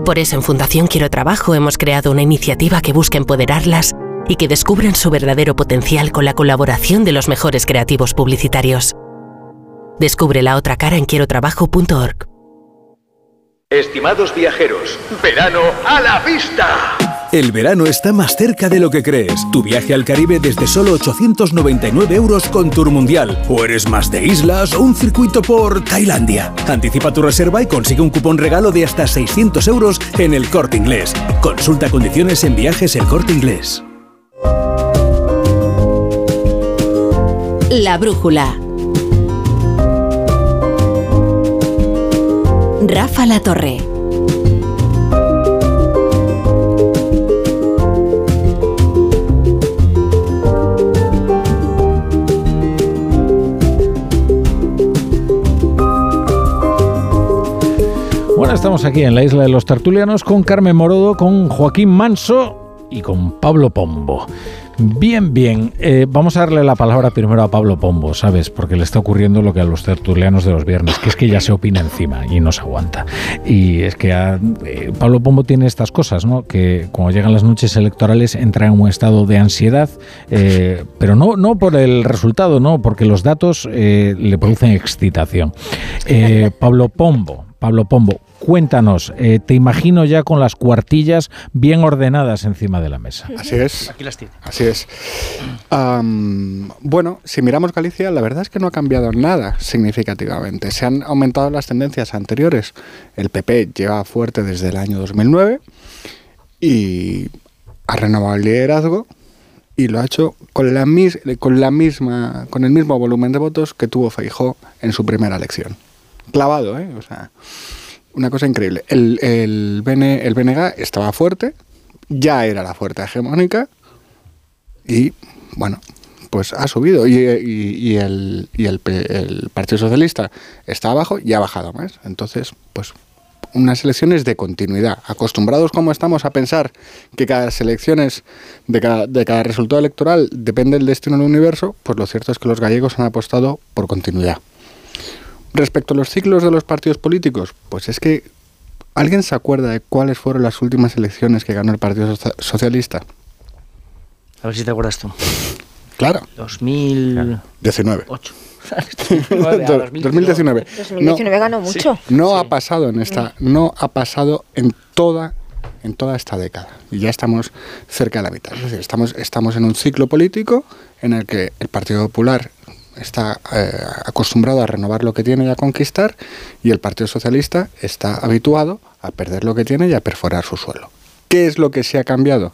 Por eso en Fundación Quiero Trabajo hemos creado una iniciativa que busca empoderarlas y que descubran su verdadero potencial con la colaboración de los mejores creativos publicitarios. Descubre la otra cara en quierotrabajo.org. Estimados viajeros, verano a la vista. El verano está más cerca de lo que crees. Tu viaje al Caribe desde solo 899 euros con Tour Mundial. O eres más de islas o un circuito por Tailandia. Anticipa tu reserva y consigue un cupón regalo de hasta 600 euros en el corte inglés. Consulta condiciones en viajes el corte inglés. La brújula. Rafa La Torre. Bueno, estamos aquí en la isla de los Tartulianos con Carmen Morodo, con Joaquín Manso y con Pablo Pombo. Bien, bien. Eh, vamos a darle la palabra primero a Pablo Pombo, ¿sabes? Porque le está ocurriendo lo que a los tertulianos de los viernes, que es que ya se opina encima y no se aguanta. Y es que eh, Pablo Pombo tiene estas cosas, ¿no? Que cuando llegan las noches electorales entra en un estado de ansiedad, eh, pero no, no por el resultado, no, porque los datos le producen excitación. Pablo Pombo, Pablo Pombo, cuéntanos, eh, te imagino ya con las cuartillas bien ordenadas encima de la mesa. Así es. Aquí las tiene. Así es. bueno, si miramos Galicia, la verdad es que no ha cambiado nada significativamente. Se han aumentado las tendencias anteriores. El PP lleva fuerte desde el año 2009 y ha renovado el liderazgo y lo ha hecho con la, con la misma con el mismo volumen de votos que tuvo Feijó en su primera elección clavado, ¿eh? O sea, una cosa increíble. El, el, BNG estaba fuerte, ya era la fuerza hegemónica y, bueno, pues ha subido. Y, y, el, y el, el, Partido Socialista está abajo y ha bajado más. Entonces, pues unas elecciones de continuidad. Acostumbrados como estamos a pensar que cada elecciones, de cada, de cada resultado electoral depende el destino del universo, pues lo cierto es que los gallegos han apostado por continuidad. Respecto a los ciclos de los partidos políticos, pues es que ¿alguien se acuerda de cuáles fueron las últimas elecciones que ganó el Partido Socialista? A ver si te acuerdas tú. Claro. 2019. 8. 2019. 2019 ganó mucho. No ha pasado en esta, no ha pasado en toda en toda esta década. Y ya estamos cerca de la mitad. Es decir, estamos, estamos en un ciclo político en el que el Partido Popular está eh, acostumbrado a renovar lo que tiene y a conquistar, y el Partido Socialista está habituado a perder lo que tiene y a perforar su suelo. ¿Qué es lo que se ha cambiado?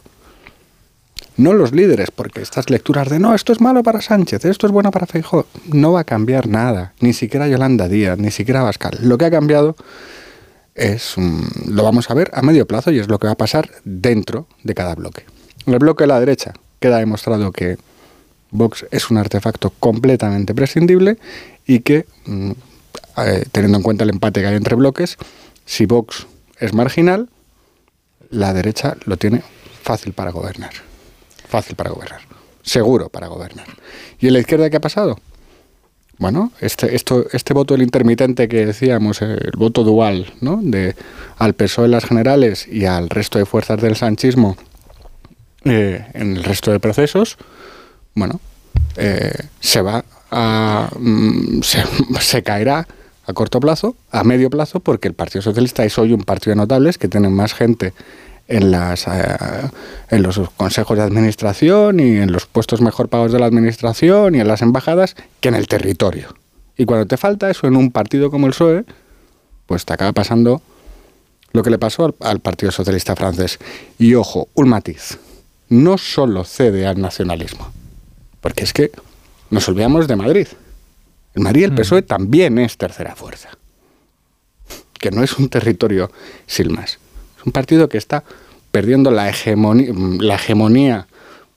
No los líderes, porque estas lecturas de no, esto es malo para Sánchez, esto es bueno para Feijóo, no va a cambiar nada, ni siquiera Yolanda Díaz, ni siquiera Bascal. Lo que ha cambiado es, lo vamos a ver a medio plazo y es lo que va a pasar dentro de cada bloque. El bloque de la derecha queda demostrado que Vox es un artefacto completamente prescindible y que, mm, eh, teniendo en cuenta el empate que hay entre bloques, si Vox es marginal, la derecha lo tiene fácil para gobernar. Fácil para gobernar. Seguro para gobernar. ¿Y en la izquierda qué ha pasado? Bueno, este, este voto del intermitente que decíamos, el voto dual, ¿no? De, al PSOE en las generales y al resto de fuerzas del sanchismo eh, en el resto de procesos, bueno, eh, se va a. Mm, se, caerá a corto plazo, a medio plazo, porque el Partido Socialista es hoy un partido de notables que tiene más gente en, las, eh, en los consejos de administración y en los puestos mejor pagos de la administración y en las embajadas que en el territorio. Y cuando te falta eso en un partido como el PSOE, pues te acaba pasando lo que le pasó al Partido Socialista francés. Y ojo, un matiz, no solo cede al nacionalismo porque es que nos olvidamos de Madrid. El Madrid, el mm. PSOE, también es tercera fuerza. Que no es un territorio sin más. Es un partido que está perdiendo la hegemonía, la hegemonía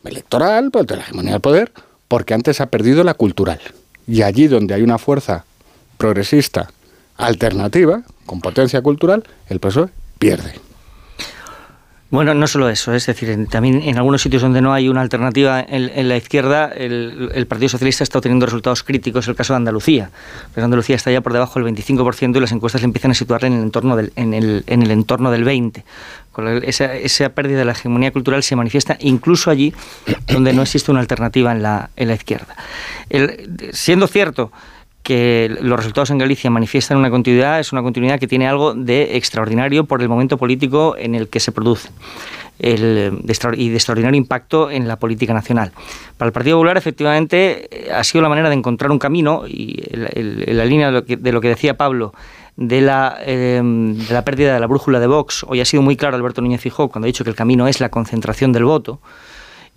electoral, la hegemonía del poder, porque antes ha perdido la cultural. Y allí donde hay una fuerza progresista alternativa, con potencia cultural, el PSOE pierde. Bueno, no solo eso, es decir, también en algunos sitios donde no hay una alternativa en, la izquierda, el, Partido Socialista está obteniendo resultados críticos, el caso de Andalucía. Pero Andalucía está ya por debajo del 25% y las encuestas le empiezan a situar en el entorno del, en el, en el entorno del 20%. Con esa, esa, pérdida de la hegemonía cultural se manifiesta incluso allí donde no existe una alternativa en la, en la izquierda. siendo cierto que los resultados en Galicia manifiestan una continuidad, es una continuidad que tiene algo de extraordinario por el momento político en el que se produce el, y de extraordinario impacto en la política nacional. Para el Partido Popular, efectivamente, ha sido la manera de encontrar un camino y en la línea de lo que, decía Pablo, de la, em, de la pérdida de la brújula de Vox, hoy ha sido muy claro Alberto Núñez Fijó cuando ha dicho que el camino es la concentración del voto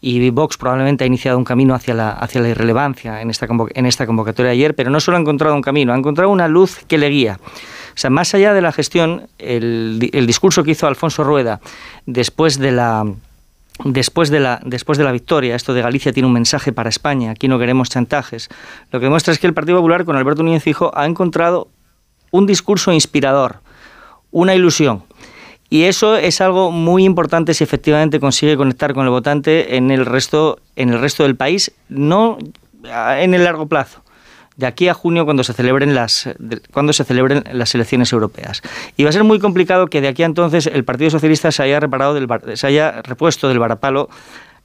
y Vox probablemente ha iniciado un camino hacia la, hacia la irrelevancia en esta, en esta convocatoria de ayer, pero no solo ha encontrado un camino, ha encontrado una luz que le guía. O sea, más allá de la gestión, el, el discurso que hizo Alfonso Rueda después de la después de, la, después de la victoria, esto de Galicia tiene un mensaje para España, aquí no queremos chantajes, lo que demuestra es que el Partido Popular con Alberto Núñez Fijo ha encontrado un discurso inspirador, una ilusión. Y eso es algo muy importante si efectivamente consigue conectar con el votante en el resto, en el resto del país, no en el largo plazo de aquí a junio cuando se celebren las cuando se celebren las elecciones europeas. Y va a ser muy complicado que de aquí a entonces el Partido Socialista se haya reparado del, se haya repuesto del varapalo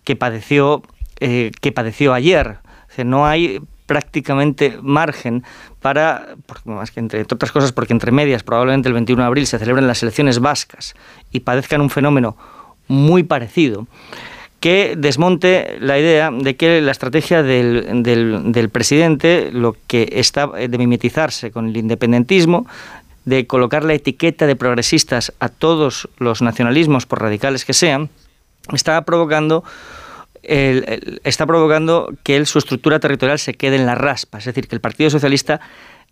que padeció eh, que padeció ayer. no hay prácticamente margen para, más que entre, otras cosas, porque entre medias probablemente el 21 de abril se celebren las elecciones vascas y padezcan un fenómeno muy parecido que desmonte la idea de que la estrategia del, del, presidente, lo que está de mimetizarse con el independentismo, de colocar la etiqueta de progresistas a todos los nacionalismos, por radicales que sean, está provocando está provocando que su estructura territorial se quede en la raspa, es decir, que el Partido Socialista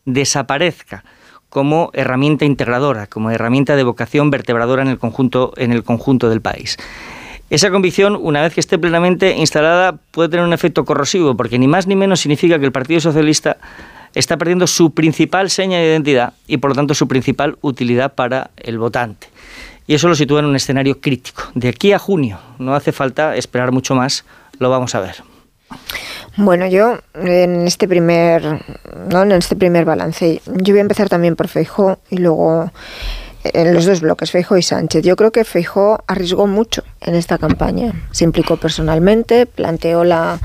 desaparezca como herramienta integradora, como herramienta de vocación vertebradora en el conjunto, en el conjunto del país. Esa convicción, una vez que esté plenamente instalada, puede tener un efecto corrosivo, porque ni más ni menos significa que el Partido Socialista está perdiendo su principal seña de identidad y, por lo tanto, su principal utilidad para el votante. Y eso lo sitúa en un escenario crítico. De aquí a junio, no hace falta esperar mucho más, lo vamos a ver. Bueno, yo en este primer, ¿no? en este primer balance, yo voy a empezar también por Feijóo y luego en los dos bloques, Feijo y Sánchez. Yo creo que Feijo arriesgó mucho en esta campaña. Se implicó personalmente, planteó la,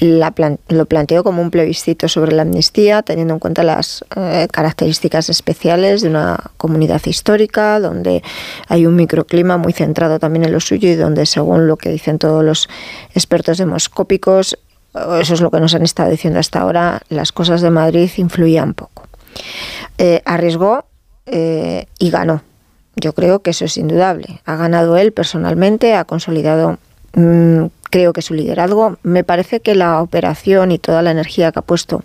lo planteó como un plebiscito sobre la amnistía, teniendo en cuenta las eh, características especiales de una comunidad histórica, donde hay un microclima muy centrado también en lo suyo y donde, según lo que dicen todos los expertos demoscópicos, eso es lo que nos han estado diciendo hasta ahora, las cosas de Madrid influían poco. Eh, arriesgó eh, y ganó. Yo creo que eso es indudable. Ha ganado él personalmente, ha consolidado, mm, creo que su liderazgo. Me parece que la operación y toda la energía que ha puesto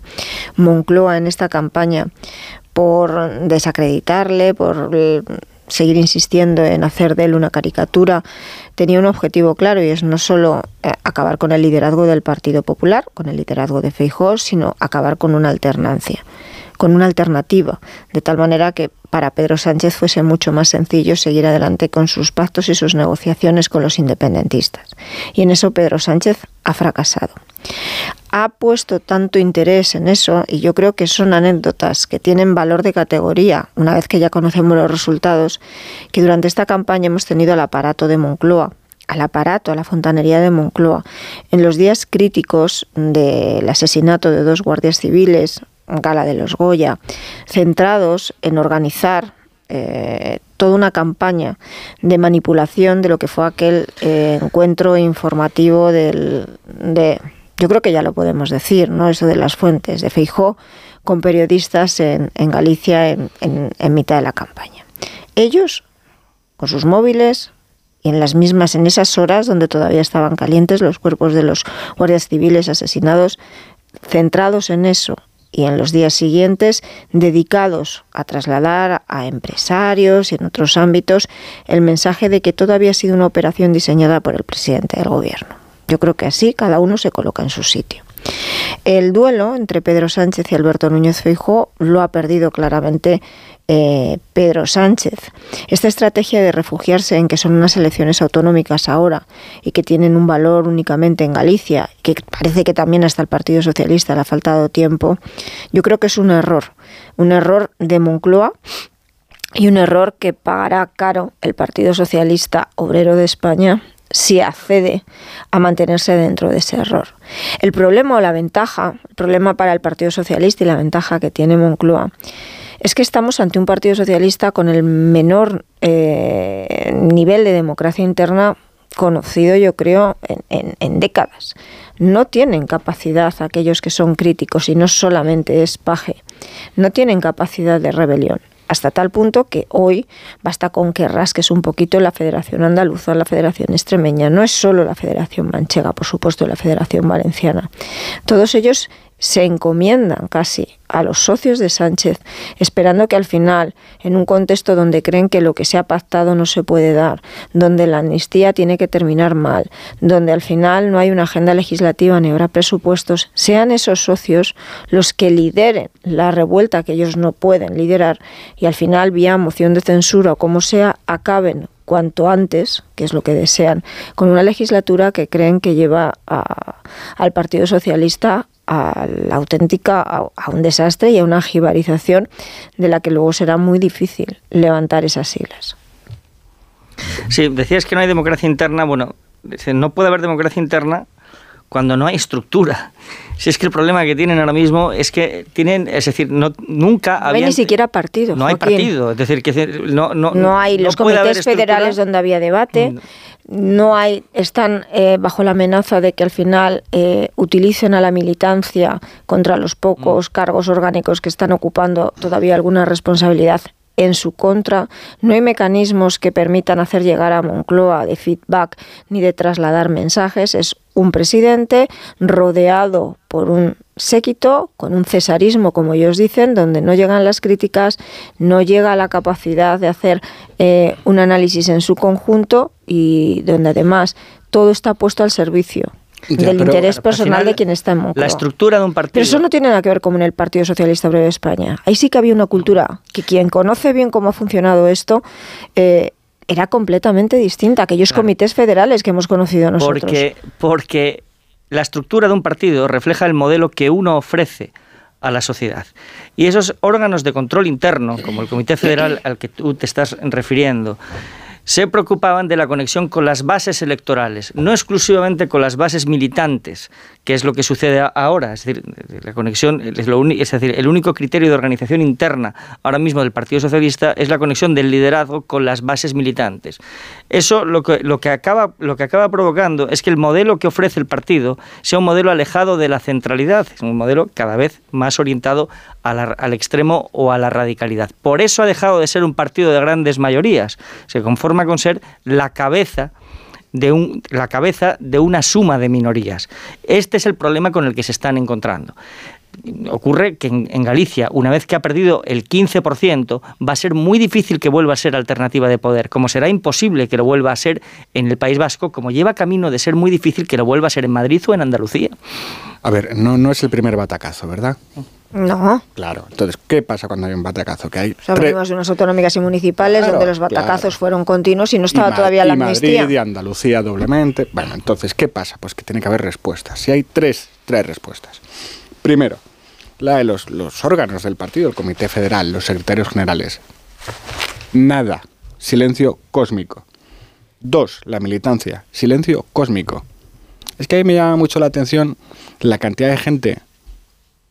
Moncloa en esta campaña por desacreditarle, por eh, seguir insistiendo en hacer de él una caricatura, tenía un objetivo claro y es no solo eh, acabar con el liderazgo del Partido Popular, con el liderazgo de Feijóo, sino acabar con una alternancia con una alternativa, de tal manera que para Pedro Sánchez fuese mucho más sencillo seguir adelante con sus pactos y sus negociaciones con los independentistas. Y en eso Pedro Sánchez ha fracasado. Ha puesto tanto interés en eso y yo creo que son anécdotas que tienen valor de categoría, una vez que ya conocemos los resultados, que durante esta campaña hemos tenido al aparato de Moncloa, al aparato, a la fontanería de Moncloa, en los días críticos del asesinato de dos guardias civiles, Gala de los Goya, centrados en organizar eh, toda una campaña de manipulación de lo que fue aquel eh, encuentro informativo del, de, yo creo que ya lo podemos decir, ¿no? Eso de las fuentes de Feijó con periodistas en, en Galicia en, en mitad de la campaña. Ellos, con sus móviles, y en las mismas, en esas horas donde todavía estaban calientes los cuerpos de los guardias civiles asesinados, centrados en eso, y en los días siguientes dedicados a trasladar a empresarios y en otros ámbitos el mensaje de que todo había sido una operación diseñada por el presidente del gobierno. Yo creo que así cada uno se coloca en su sitio. El duelo entre Pedro Sánchez y Alberto Núñez Feijóo lo ha perdido claramente eh, Pedro Sánchez. Esta estrategia de refugiarse en que son unas elecciones autonómicas ahora y que tienen un valor únicamente en Galicia, que parece que también hasta el Partido Socialista le ha faltado tiempo, yo creo que es un error, un error de Moncloa y un error que pagará caro el Partido Socialista Obrero de España si accede a mantenerse dentro de ese error. El problema o la ventaja, el problema para el Partido Socialista y la ventaja que tiene Moncloa es que estamos ante un Partido Socialista con el menor eh, nivel de democracia interna conocido, yo creo, en, décadas. No tienen capacidad aquellos que son críticos, y no solamente es paje, no tienen capacidad de rebelión hasta tal punto que hoy basta con que rasques un poquito la Federación Andaluza, la Federación Extremeña, no es solo la Federación Manchega, por supuesto, la Federación Valenciana. Todos ellos se encomiendan casi a los socios de Sánchez, esperando que al final, en un contexto donde creen que lo que se ha pactado no se puede dar, donde la amnistía tiene que terminar mal, donde al final no hay una agenda legislativa ni habrá presupuestos, sean esos socios los que lideren la revuelta que ellos no pueden liderar y al final, vía moción de censura o como sea, acaben cuanto antes, que es lo que desean, con una legislatura que creen que lleva al Partido Socialista a la auténtica, a, un desastre y a una jibarización de la que luego será muy difícil levantar esas siglas. Sí, decías que no hay democracia interna. Bueno, no puede haber democracia interna cuando no hay estructura. Si es que el problema que tienen ahora mismo es que tienen, es decir, no, nunca no hay ni siquiera partido. No hay partido, es decir, que no, no, no hay los comités federales donde había debate. No hay, están eh, bajo la amenaza de que al final eh, utilicen a la militancia contra los pocos mm. cargos orgánicos que están ocupando todavía alguna responsabilidad en su contra. No hay mecanismos que permitan hacer llegar a Moncloa de feedback ni de trasladar mensajes. Es un presidente rodeado por un séquito, con un cesarismo, como ellos dicen, donde no llegan las críticas, no llega la capacidad de hacer eh, un análisis en su conjunto y donde además todo está puesto al servicio del interés personal de quien está en Moncloa. La estructura de un partido. Pero eso no tiene nada que ver con el Partido Socialista Obrero de España. Ahí sí que había una cultura que quien conoce bien cómo ha funcionado esto eh, era completamente distinta. Aquellos comités federales que hemos conocido nosotros. Porque, porque la estructura de un partido refleja el modelo que uno ofrece a la sociedad. Y esos órganos de control interno, como el Comité Federal al que tú te estás refiriendo, se preocupaban de la conexión con las bases electorales, no exclusivamente con las bases militantes, que es lo que sucede ahora. Es decir, la conexión es, lo es decir, el único criterio de organización interna ahora mismo del Partido Socialista es la conexión del liderazgo con las bases militantes. Eso lo que, lo que, acaba, lo que acaba provocando es que el modelo que ofrece el partido sea un modelo alejado de la centralidad, es un modelo cada vez más orientado al extremo o a la radicalidad. Por eso ha dejado de ser un partido de grandes mayorías. Se conforma con ser la cabeza de un, la cabeza de una suma de minorías. Este es el problema con el que se están encontrando ocurre que en, Galicia, una vez que ha perdido el 15%, va a ser muy difícil que vuelva a ser alternativa de poder, como será imposible que lo vuelva a ser en el País Vasco, como lleva camino de ser muy difícil que lo vuelva a ser en Madrid o en Andalucía. A ver, no, no es el primer batacazo, ¿verdad? No. Claro. Entonces, ¿qué pasa cuando hay un batacazo? Que hay de unas autonómicas y municipales donde los batacazos fueron continuos y no estaba todavía la amnistía. Madrid y Andalucía doblemente. Bueno, entonces, ¿qué pasa? Pues que tiene que haber respuestas. Si hay tres, tres respuestas. Primero, la de los, los órganos del partido, el Comité Federal, los secretarios generales. Nada. Silencio cósmico. Dos, la militancia. Silencio cósmico. Es que ahí me llama mucho la atención la cantidad de gente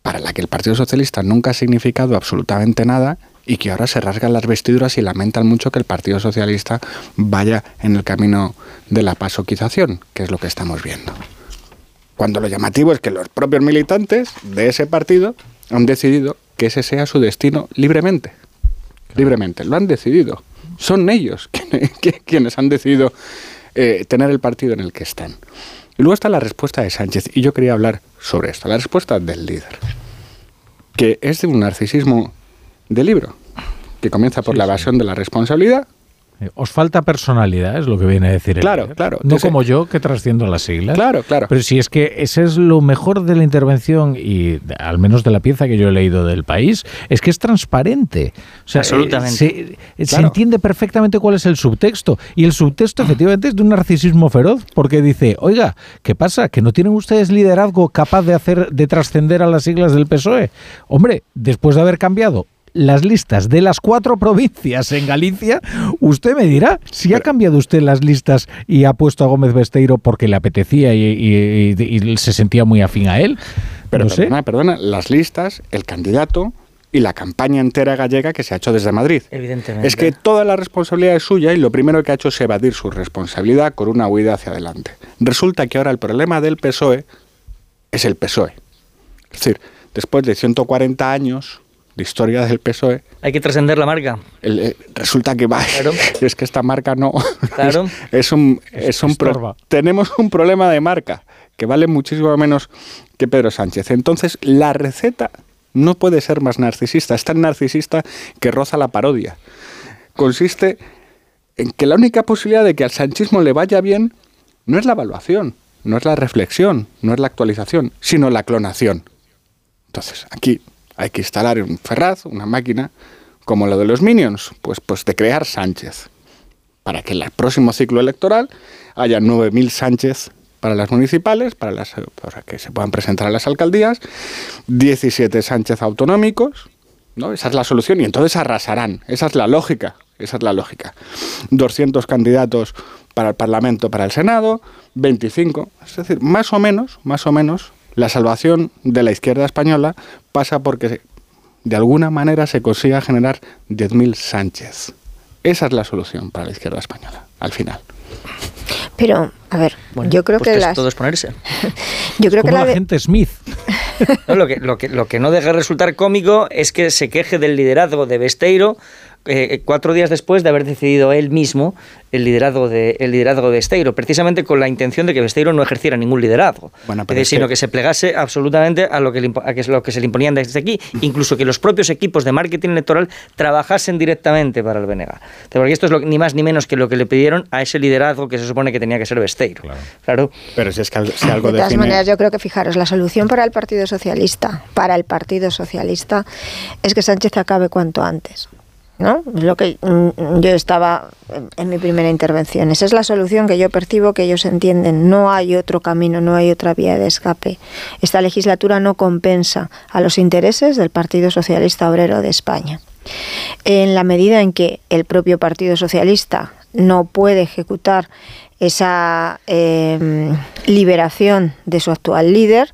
para la que el Partido Socialista nunca ha significado absolutamente nada y que ahora se rasgan las vestiduras y lamentan mucho que el Partido Socialista vaya en el camino de la pasoquización, que es lo que estamos viendo. Cuando lo llamativo es que los propios militantes de ese partido han decidido que ese sea su destino libremente. Libremente, lo han decidido. Son ellos quienes han decidido eh, tener el partido en el que están. Y luego está la respuesta de Sánchez, y yo quería hablar sobre esto, la respuesta del líder, que es de un narcisismo de libro, que comienza por la evasión de la responsabilidad, os falta personalidad, es lo que viene a decir. Claro, claro. No como yo, que trasciendo las siglas. Claro, claro. Pero si es que ese es lo mejor de la intervención y al menos de la pieza que yo he leído del país, es que es transparente. O sea, Absolutamente. Se, se entiende perfectamente cuál es el subtexto. Y el subtexto efectivamente es de un narcisismo feroz, porque dice, oiga, ¿qué pasa? ¿Que no tienen ustedes liderazgo capaz de hacer, de trascender a las siglas del PSOE? Hombre, después de haber cambiado las listas de las cuatro provincias en Galicia, usted me dirá si ha cambiado usted las listas y ha puesto a Gómez Besteiro porque le apetecía y, se sentía muy afín a él. Pero perdona, perdona, las listas, el candidato y la campaña entera gallega que se ha hecho desde Madrid. Evidentemente. Es que toda la responsabilidad es suya y lo primero que ha hecho es evadir su responsabilidad con una huida hacia adelante. Resulta que ahora el problema del PSOE es el PSOE. Es decir, después de 140 años de historia del PSOE. Hay que trascender la marca. Eh, resulta que va. Es que esta marca no. Claro. Es, un. Es, un tenemos un problema de marca que vale muchísimo menos que Pedro Sánchez. Entonces, la receta no puede ser más narcisista. Es tan narcisista que roza la parodia. Consiste en que la única posibilidad de que al sanchismo le vaya bien no es la evaluación, no es la reflexión, no es la actualización, sino la clonación. Entonces, aquí hay que instalar un Ferraz, una máquina, como lo de los Minions, pues, pues de crear Sánchez, para que en el próximo ciclo electoral haya 9.000 Sánchez para las municipales, para, las, para que se puedan presentar a las alcaldías, 17 Sánchez autonómicos, ¿no? Esa es la solución y entonces arrasarán. Esa es la lógica. Esa es la lógica. 200 candidatos para el Parlamento, para el Senado, 25. Es decir, más o menos, más o menos, la salvación de la izquierda española pasa porque de alguna manera se consiga generar 10.000 Sánchez. Esa es la solución para la izquierda española, al final. Pero, a ver, yo creo pues que las... todo es ponerse. yo creo que la, gente Smith. lo, que, lo, que, lo que no deja resultar cómico es que se queje del liderazgo de Besteiro eh, cuatro días después de haber decidido él mismo el liderazgo de el liderazgo de Besteiro, precisamente con la intención de que Besteiro no ejerciera ningún liderazgo, sino que... se plegase absolutamente a lo que, a lo que se le imponían desde aquí, incluso que los propios equipos de marketing electoral trabajasen directamente para el BNG. Porque esto es lo, ni más ni menos que lo que le pidieron a ese liderazgo que se supone que tenía que ser Besteiro. Claro. Pero si es que si algo de todas maneras, yo creo que fijaros, la solución para el Partido Socialista, para el Partido Socialista, es que Sánchez acabe cuanto antes. ¿No? Es lo que mm, yo estaba en mi primera intervención. Esa es la solución que yo percibo que ellos entienden. No hay otro camino, no hay otra vía de escape. Esta legislatura no compensa a los intereses del Partido Socialista Obrero de España. En la medida en que el propio Partido Socialista no puede ejecutar esa em, liberación de su actual líder,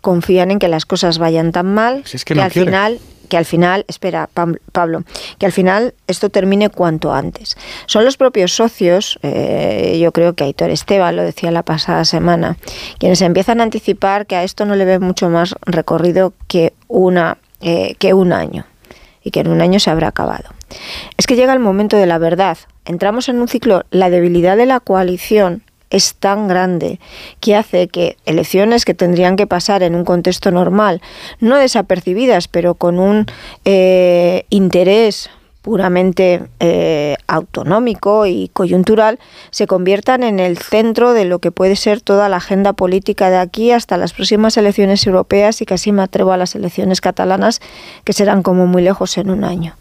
confían en que las cosas vayan tan mal que, al final que al final, espera, Pablo, que al final esto termine cuanto antes. Son los propios socios, eh, yo creo que Aitor Esteban lo decía la pasada semana, quienes empiezan a anticipar que a esto no le ve mucho más recorrido que, una, eh, que un año y que en un año se habrá acabado. Es que llega el momento de la verdad. Entramos en un ciclo, la debilidad de la coalición es tan grande que hace que elecciones que tendrían que pasar en un contexto normal, no desapercibidas, pero con un eh, interés puramente eh, autonómico y coyuntural, se conviertan en el centro de lo que puede ser toda la agenda política de aquí hasta las próximas elecciones europeas y casi me atrevo a las elecciones catalanas, que serán como muy lejos en un año.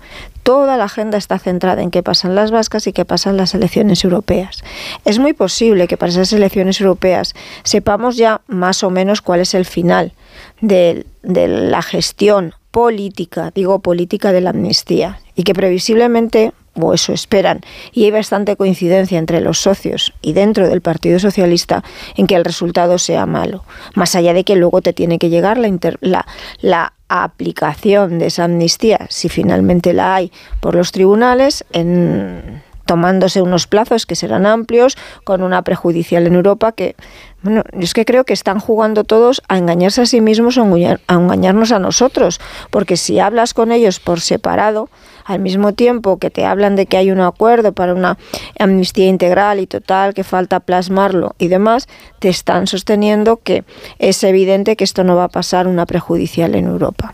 Toda la agenda está centrada en qué pasan las vascas y qué pasan las elecciones europeas. Es muy posible que para esas elecciones europeas sepamos ya más o menos cuál es el final de, de la gestión política, digo política de la amnistía, y que previsiblemente, o eso esperan, y hay bastante coincidencia entre los socios y dentro del Partido Socialista en que el resultado sea malo, más allá de que luego te tiene que llegar la, la, la aplicación de esa amnistía, si finalmente la hay, por los tribunales, en tomándose unos plazos que serán amplios, con una prejudicial en Europa que, bueno, es que creo que están jugando todos a engañarse a sí mismos o a engañarnos a nosotros, porque si hablas con ellos por separado, al mismo tiempo que te hablan de que hay un acuerdo para una amnistía integral y total, que falta plasmarlo y demás, te están sosteniendo que es evidente que esto no va a pasar una prejudicial en Europa.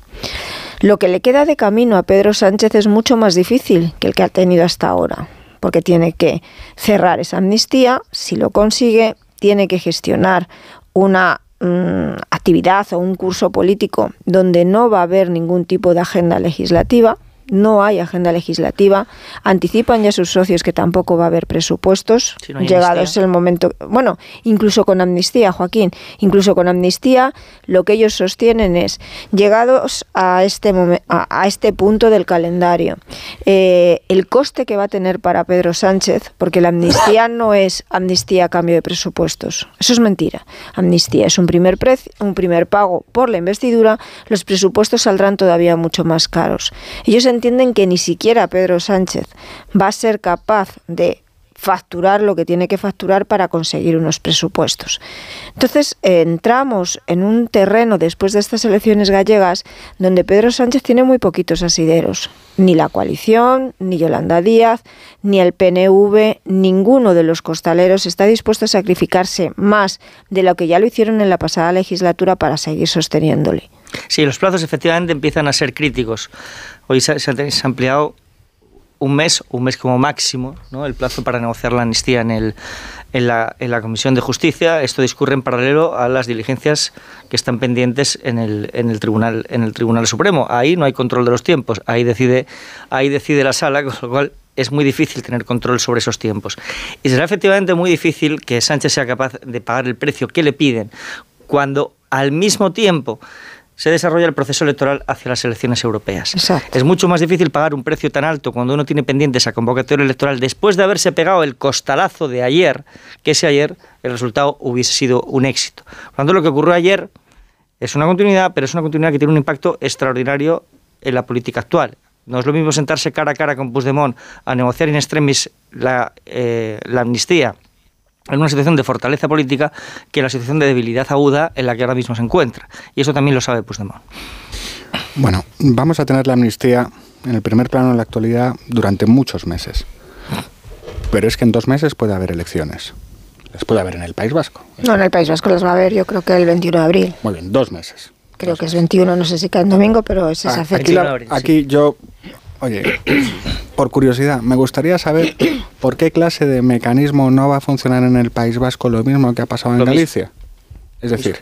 Lo que le queda de camino a Pedro Sánchez es mucho más difícil que el que ha tenido hasta ahora porque tiene que cerrar esa amnistía, si lo consigue, tiene que gestionar una mm, actividad o un curso político donde no va a haber ningún tipo de agenda legislativa, no hay agenda legislativa, anticipan ya sus socios que tampoco va a haber presupuestos, llegados el momento, bueno, incluso con amnistía, Joaquín, incluso con amnistía, lo que ellos sostienen es, llegados a este, a, este punto del calendario, eh, el coste que va a tener para Pedro Sánchez, porque la amnistía no es amnistía a cambio de presupuestos, eso es mentira, amnistía es un primer, un primer pago por la investidura, los presupuestos saldrán todavía mucho más caros. Ellos entienden que ni siquiera Pedro Sánchez va a ser capaz de facturar lo que tiene que facturar para conseguir unos presupuestos. Entonces, entramos en un terreno después de estas elecciones gallegas donde Pedro Sánchez tiene muy poquitos asideros. Ni la coalición, ni Yolanda Díaz, ni el PNV, ninguno de los costaleros está dispuesto a sacrificarse más de lo que ya lo hicieron en la pasada legislatura para seguir sosteniéndole. Sí, los plazos efectivamente empiezan a ser críticos. Hoy se, ha ampliado un mes, un mes como máximo, ¿no? el plazo para negociar la amnistía en, el, en, la, en la Comisión de Justicia. Esto discurre en paralelo a las diligencias que están pendientes en el, en el, tribunal, en el Tribunal Supremo. Ahí no hay control de los tiempos, ahí decide, ahí decide la sala, con lo cual es muy difícil tener control sobre esos tiempos. Y será efectivamente muy difícil que Sánchez sea capaz de pagar el precio que le piden cuando al mismo tiempo se desarrolla el proceso electoral hacia las elecciones europeas. Es mucho más difícil pagar un precio tan alto cuando uno tiene pendiente esa convocatoria electoral después de haberse pegado el costalazo de ayer, que ese ayer el resultado hubiese sido un éxito. Cuando lo que ocurrió ayer es una continuidad, pero es una continuidad que tiene un impacto extraordinario en la política actual. No es lo mismo sentarse cara a cara con Puigdemont a negociar in extremis la, eh, la amnistía en una situación de fortaleza política que la situación de debilidad aguda en la que ahora mismo se encuentra. Y eso también lo sabe Puigdemont. Bueno, vamos a tener la amnistía en el primer plano en la actualidad durante muchos meses. Pero es que en dos meses puede haber elecciones. Las puede haber en el País Vasco. No, en el País Vasco las va a haber yo creo que el 21 de abril. Muy bien, dos meses. Creo que es 21, no sé si cae en domingo, pero es esa Ah, fecha. aquí, aquí yo, oye, por curiosidad, me gustaría saber por qué clase de mecanismo no va a funcionar en el País Vasco lo mismo que ha pasado en Lo mismo. Galicia. Es decir,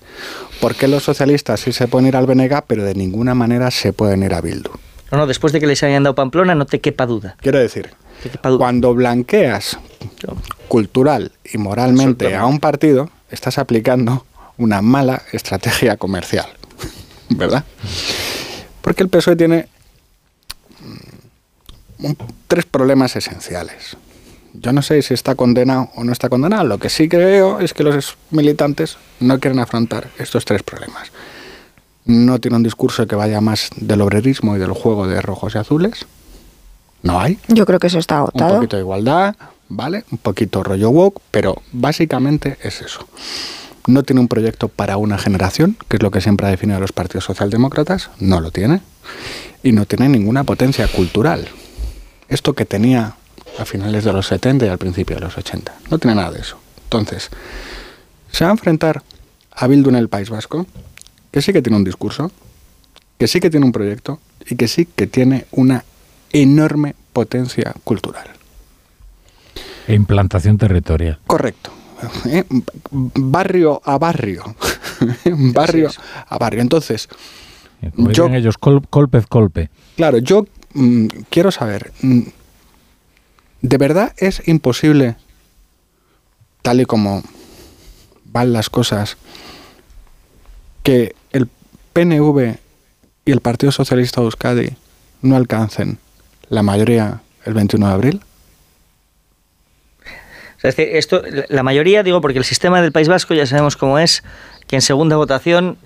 ¿por qué los socialistas sí se pueden ir al BNG, pero de ninguna manera se pueden ir a Bildu? No, no, después de que les hayan dado Pamplona, no te quepa duda. Quiero decir, cuando blanqueas cultural y moralmente a un partido, estás aplicando una mala estrategia comercial, ¿verdad? Porque el PSOE tiene un- tres problemas esenciales. Yo no sé si está condenado o no está condenado. Lo que sí creo es que los militantes no quieren afrontar estos tres problemas. No tiene un discurso que vaya más del obrerismo y del juego de rojos y azules. No hay Yo creo que eso está un agotado. poquito de igualdad, ¿vale? Un poquito rollo woke, pero básicamente es eso. No tiene un proyecto para una generación, que es lo que siempre ha definido a los partidos socialdemócratas, no lo tiene. Y no tiene ninguna potencia cultural. Esto que tenía a finales de los 70 y al principio de los 80. No tiene nada de eso. Entonces, se va a enfrentar a Bildu en el País Vasco, que sí que tiene un discurso, que sí que tiene un proyecto y que sí que tiene una enorme potencia cultural. E implantación territorial. Correcto. ¿eh? Barrio a barrio. barrio a barrio. Entonces, Como yo, ellos, col, colpez colpe. claro, yo mm, quiero saber, mm, ¿de verdad es imposible, tal y como van las cosas, que el PNV y el Partido Socialista de Euskadi no alcancen la mayoría el 21 de abril? La mayoría, digo, porque el sistema del País Vasco ya sabemos cómo es, que en segunda votación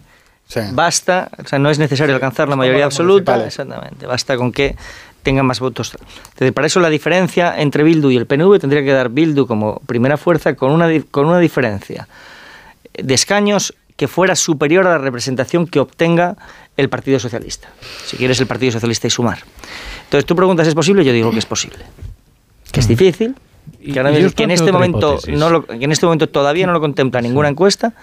basta, o sea, no es necesario alcanzar la mayoría absoluta, exactamente, basta con que tengan más votos. Entonces, para eso la diferencia entre Bildu y el PNV tendría que dar Bildu como primera fuerza con una, con una diferencia de escaños que fuera superior a la representación que obtenga el Partido Socialista. Si quieres el Partido Socialista y sumar. Entonces, tú preguntas, ¿es posible? Yo digo que es posible. Que es difícil, que, ahora y yo mismo- os que en planteo este otra momento hipótesis. no lo- que en este momento todavía no lo contempla ninguna encuesta,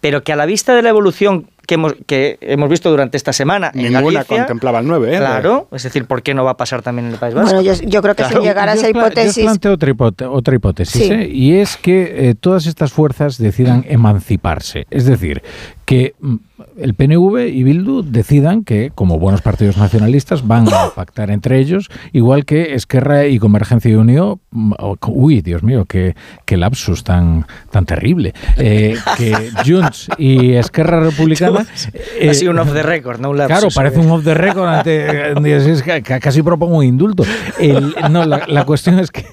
pero que a la vista de la evolución que hemos, que hemos visto durante esta semana en Ninguna Galicia, contemplaba el 9, ¿eh? Claro, es decir, ¿por qué no va a pasar también en el País Vasco? Bueno, yo, yo creo que Claro. sin llegar a Yo esa pla- yo hipótesis, planteo otra, hipote- otra hipótesis, Sí. ¿eh? y es que eh, todas estas fuerzas decidan emanciparse. Es decir, que mm, el PNV y Bildu decidan que, como buenos partidos nacionalistas, van a pactar entre ellos, igual que Esquerra y Convergencia y Unión. mm, Uy, Dios mío, qué, qué lapsus tan, tan terrible. Eh, que Junts y Esquerra Republicana. eh, ha sido un off the record, no un lapsus. Claro, parece un off the record. ante- casi propongo un indulto. El- no, la, la cuestión es que,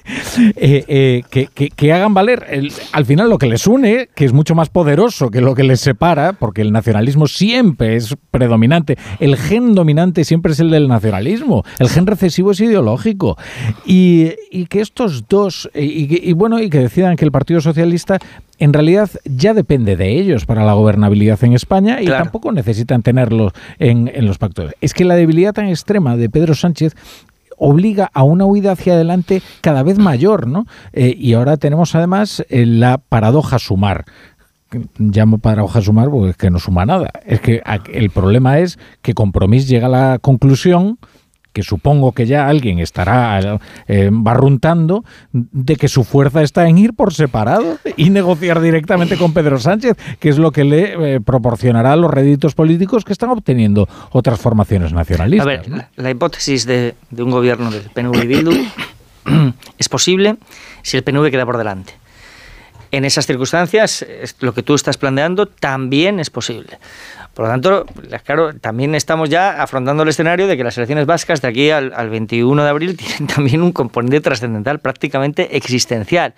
eh, eh, que, que- que hagan valer el- al final lo que les une, que es mucho más poderoso que lo que les separa, porque porque el nacionalismo siempre es predominante. El gen dominante siempre es el del nacionalismo. El gen recesivo es ideológico. Y, que estos dos, y, bueno, y que decidan que el Partido Socialista en realidad ya depende de ellos para la gobernabilidad en España y tampoco necesitan tenerlos en, en los pactos. Es que la debilidad tan extrema de Pedro Sánchez obliga a una huida hacia adelante cada vez mayor, ¿no? Eh, y ahora tenemos además eh, la paradoja sumar llamo paradoja sumar porque es que no suma nada. Es que el problema es que Compromís llega a la conclusión que supongo que ya alguien estará eh, barruntando de que su fuerza está en ir por separado y negociar directamente con Pedro Sánchez, que es lo que le eh, proporcionará los réditos políticos que están obteniendo otras formaciones nacionalistas. A ver, la, hipótesis de, de, un gobierno del PNV y Bildu es posible si el PNV queda por delante. En esas circunstancias, lo que tú estás planteando también es posible. Por lo tanto, claro, también estamos ya afrontando el escenario de que las elecciones vascas de aquí al, al 21 de abril tienen también un componente trascendental prácticamente existencial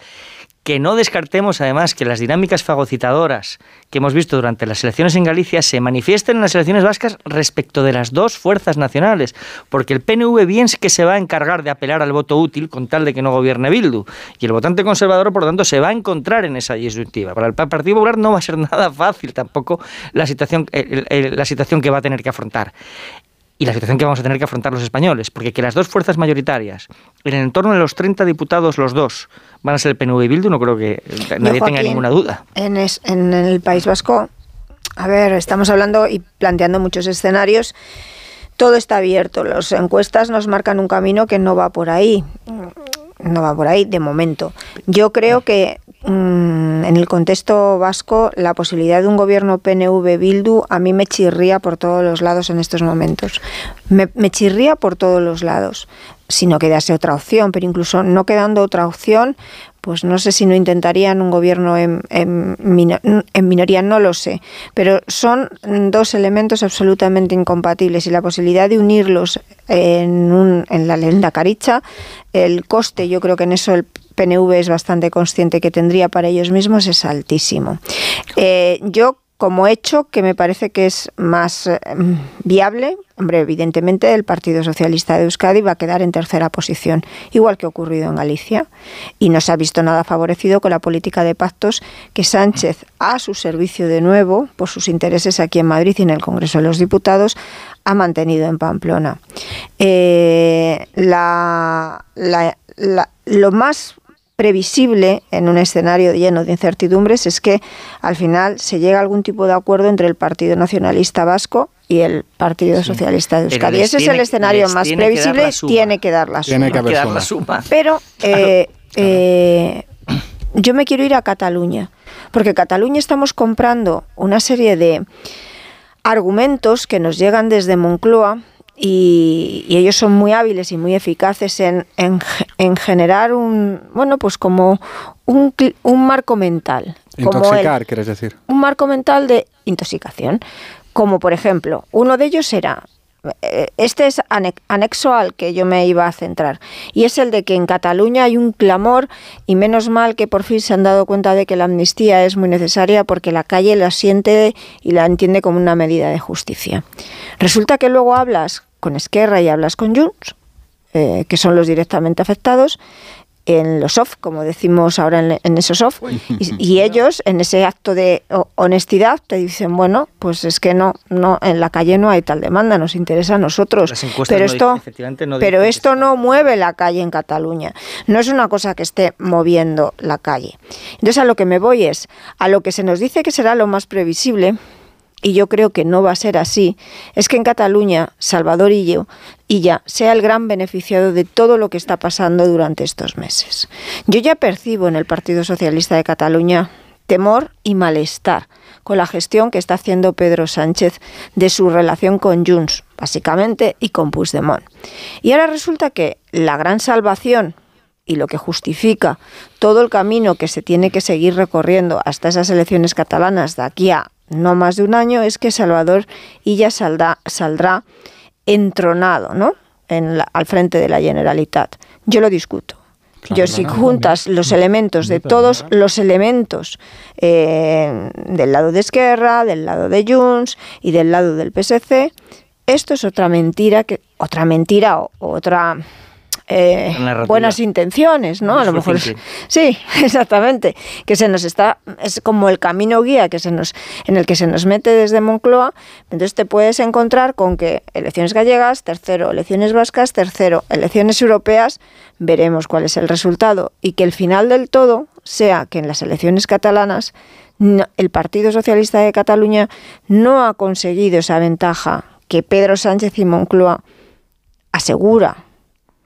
que no descartemos además que las dinámicas fagocitadoras que hemos visto durante las elecciones en Galicia se manifiesten en las elecciones vascas respecto de las dos fuerzas nacionales, porque el PNV bien que se va a encargar de apelar al voto útil con tal de que no gobierne Bildu, y el votante conservador, por lo tanto, se va a encontrar en esa disyuntiva. Para el Partido Popular no va a ser nada fácil tampoco la situación, la situación que va a tener que afrontar y la situación que vamos a tener que afrontar los españoles, porque que las dos fuerzas mayoritarias, en el entorno de los 30 diputados, los dos, van a ser el PNV y Bildu, no creo que nadie tenga ninguna duda. En, en el País Vasco, a ver, estamos hablando y planteando muchos escenarios. Todo está abierto. Las encuestas nos marcan un camino que no va por ahí. No va por ahí de momento. Yo creo que Mm, en el contexto vasco, la posibilidad de un gobierno PNV-Bildu a mí me chirría por todos los lados en estos momentos. Me, chirría por todos los lados, si no quedase otra opción, pero incluso no quedando otra opción, pues no sé si no intentarían un gobierno en, minoría, no lo sé, pero son dos elementos absolutamente incompatibles y la posibilidad de unirlos en, un, en la lenda caricha, el coste, yo creo que en eso el PNV es bastante consciente que tendría para ellos mismos es altísimo. Eh, yo como hecho que me parece que es más eh, viable, hombre, evidentemente el Partido Socialista de Euskadi va a quedar en tercera posición, igual que ha ocurrido en Galicia, y no se ha visto nada favorecido con la política de pactos que Sánchez, a su servicio de nuevo, por sus intereses aquí en Madrid y en el Congreso de los Diputados, ha mantenido en Pamplona. Eh, lo más previsible en un escenario lleno de incertidumbres es que al final se llega a algún tipo de acuerdo entre el Partido Nacionalista Vasco y el Partido Socialista de Euskadi. Ese es el escenario más previsible, tiene que dar la suma. Pero eh, eh, yo me quiero ir a Cataluña, porque Cataluña estamos comprando una serie de argumentos que nos llegan desde Moncloa y, ellos son muy hábiles y muy eficaces en, en, generar un, bueno, pues como un, un marco mental. Intoxicar, quieres decir. Un marco mental de intoxicación. Como por ejemplo, uno de ellos era, este es anexo al que yo me iba a centrar, y es el de que en Cataluña hay un clamor y menos mal que por fin se han dado cuenta de que la amnistía es muy necesaria porque la calle la siente y la entiende como una medida de justicia. Resulta que luego hablas con Esquerra y hablas con Junts, eh, que son los directamente afectados, en los off, como decimos ahora en, esos off, y, ellos en ese acto de honestidad te dicen, bueno, pues es que no, no, en la calle no hay tal demanda, nos interesa a nosotros. Pero esto, pero esto no mueve la calle en Cataluña. No es una cosa que esté moviendo la calle. Entonces a lo que me voy es, a lo que se nos dice que será lo más previsible, y yo creo que no va a ser así, es que en Cataluña Salvador y ya sea el gran beneficiado de todo lo que está pasando durante estos meses. Yo ya percibo en el Partido Socialista de Cataluña temor y malestar con la gestión que está haciendo Pedro Sánchez de su relación con Junts, básicamente, y con Puigdemont. Y ahora resulta que la gran salvación y lo que justifica todo el camino que se tiene que seguir recorriendo hasta esas elecciones catalanas de aquí a no más de un año, es que Salvador Illa saldrá, saldrá entronado ¿no? En al frente de la Generalitat. Yo lo discuto. Yo si juntas los elementos de todos los elementos eh, del lado de Esquerra, del lado de Junts y del lado del PSC, esto es otra mentira que otra mentira o otra eh, buenas intenciones, ¿no? A lo mejor sí, exactamente, que se nos está es como el camino guía que se nos en el que se nos mete desde Moncloa, entonces te puedes encontrar con que elecciones gallegas, tercero, elecciones vascas, tercero, elecciones europeas, veremos cuál es el resultado. Y que el final del todo sea que en las elecciones catalanas el Partido Socialista de Cataluña no ha conseguido esa ventaja que Pedro Sánchez y Moncloa asegura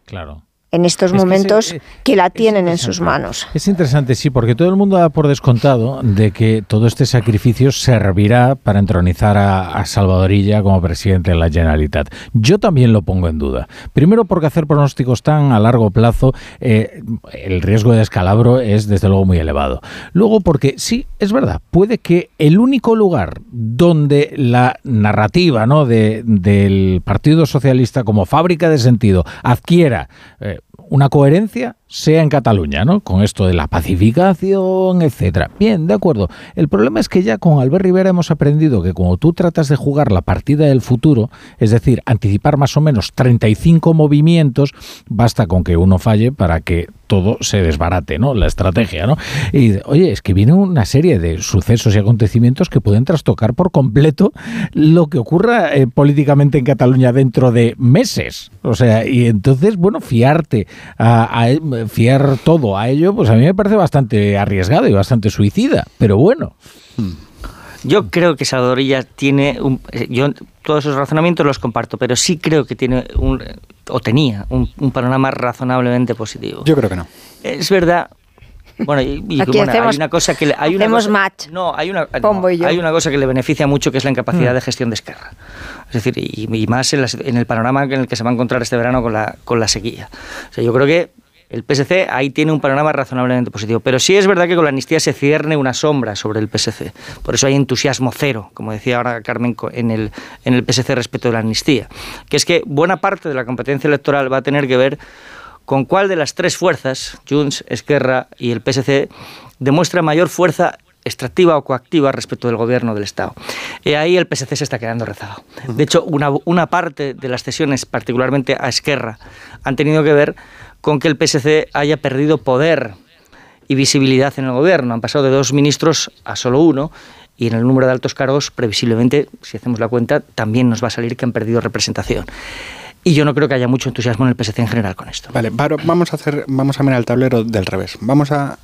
Claro en estos momentos eh, que, la tienen en sus manos. Es interesante, sí, porque todo el mundo da por descontado de que todo este sacrificio servirá para entronizar a, Salvadorilla como presidente de la Generalitat. Yo también lo pongo en duda. Primero porque hacer pronósticos tan a largo plazo, eh, el riesgo de escalabro es desde luego muy elevado. Luego porque sí, es verdad, puede que el único lugar donde la narrativa ¿no? de, del Partido Socialista como fábrica de sentido adquiera eh, una coherencia sea en Cataluña, ¿no? Con esto de la pacificación, etcétera. Bien, de acuerdo. El problema es que ya con Albert Rivera hemos aprendido que cuando tú tratas de jugar la partida del futuro, es decir, anticipar más o menos 35 movimientos, basta con que uno falle para que todo se desbarate, ¿no? La estrategia, ¿no? Y oye, es que viene una serie de sucesos y acontecimientos que pueden trastocar por completo lo que ocurra eh, políticamente en Cataluña dentro de meses. O sea, y entonces, bueno, fiarte a fiar todo a ello, pues a mí me parece bastante arriesgado y bastante suicida. Pero bueno. Hmm. Yo creo que Salvadorilla tiene un, eh, yo todos esos razonamientos los comparto, pero sí creo que tiene un o tenía un, panorama razonablemente positivo. Yo creo que no. Es verdad. Bueno, y, hay una cosa que le, hay una match. No, hay una hay una cosa que le beneficia mucho que es la incapacidad hmm. de gestión de Esquerra. Es decir, y, más en, en, el panorama en el que se va a encontrar este verano con la con la sequía. O sea, yo creo que el PSC ahí tiene un panorama razonablemente positivo. Pero sí es verdad que con la amnistía se cierne una sombra sobre el PSC. Por eso hay entusiasmo cero, como decía ahora Carmen, en el, en el PSC respecto de la amnistía. Que es que buena parte de la competencia electoral va a tener que ver con cuál de las tres fuerzas, Junts, Esquerra y el PSC, demuestra mayor fuerza extractiva o coactiva respecto del gobierno del Estado. Y ahí el PSC se está quedando rezado. De hecho, una, una parte de las cesiones, particularmente a Esquerra, han tenido que ver con que el PSC haya perdido poder y visibilidad en el gobierno. Han pasado de dos ministros a solo uno y en el número de altos cargos, previsiblemente, si hacemos la cuenta, también nos va a salir que han perdido representación. Y yo no creo que haya mucho entusiasmo en el PSC en general con esto. Vale, vamos a hacer, vamos a mirar el tablero del revés. Vamos a,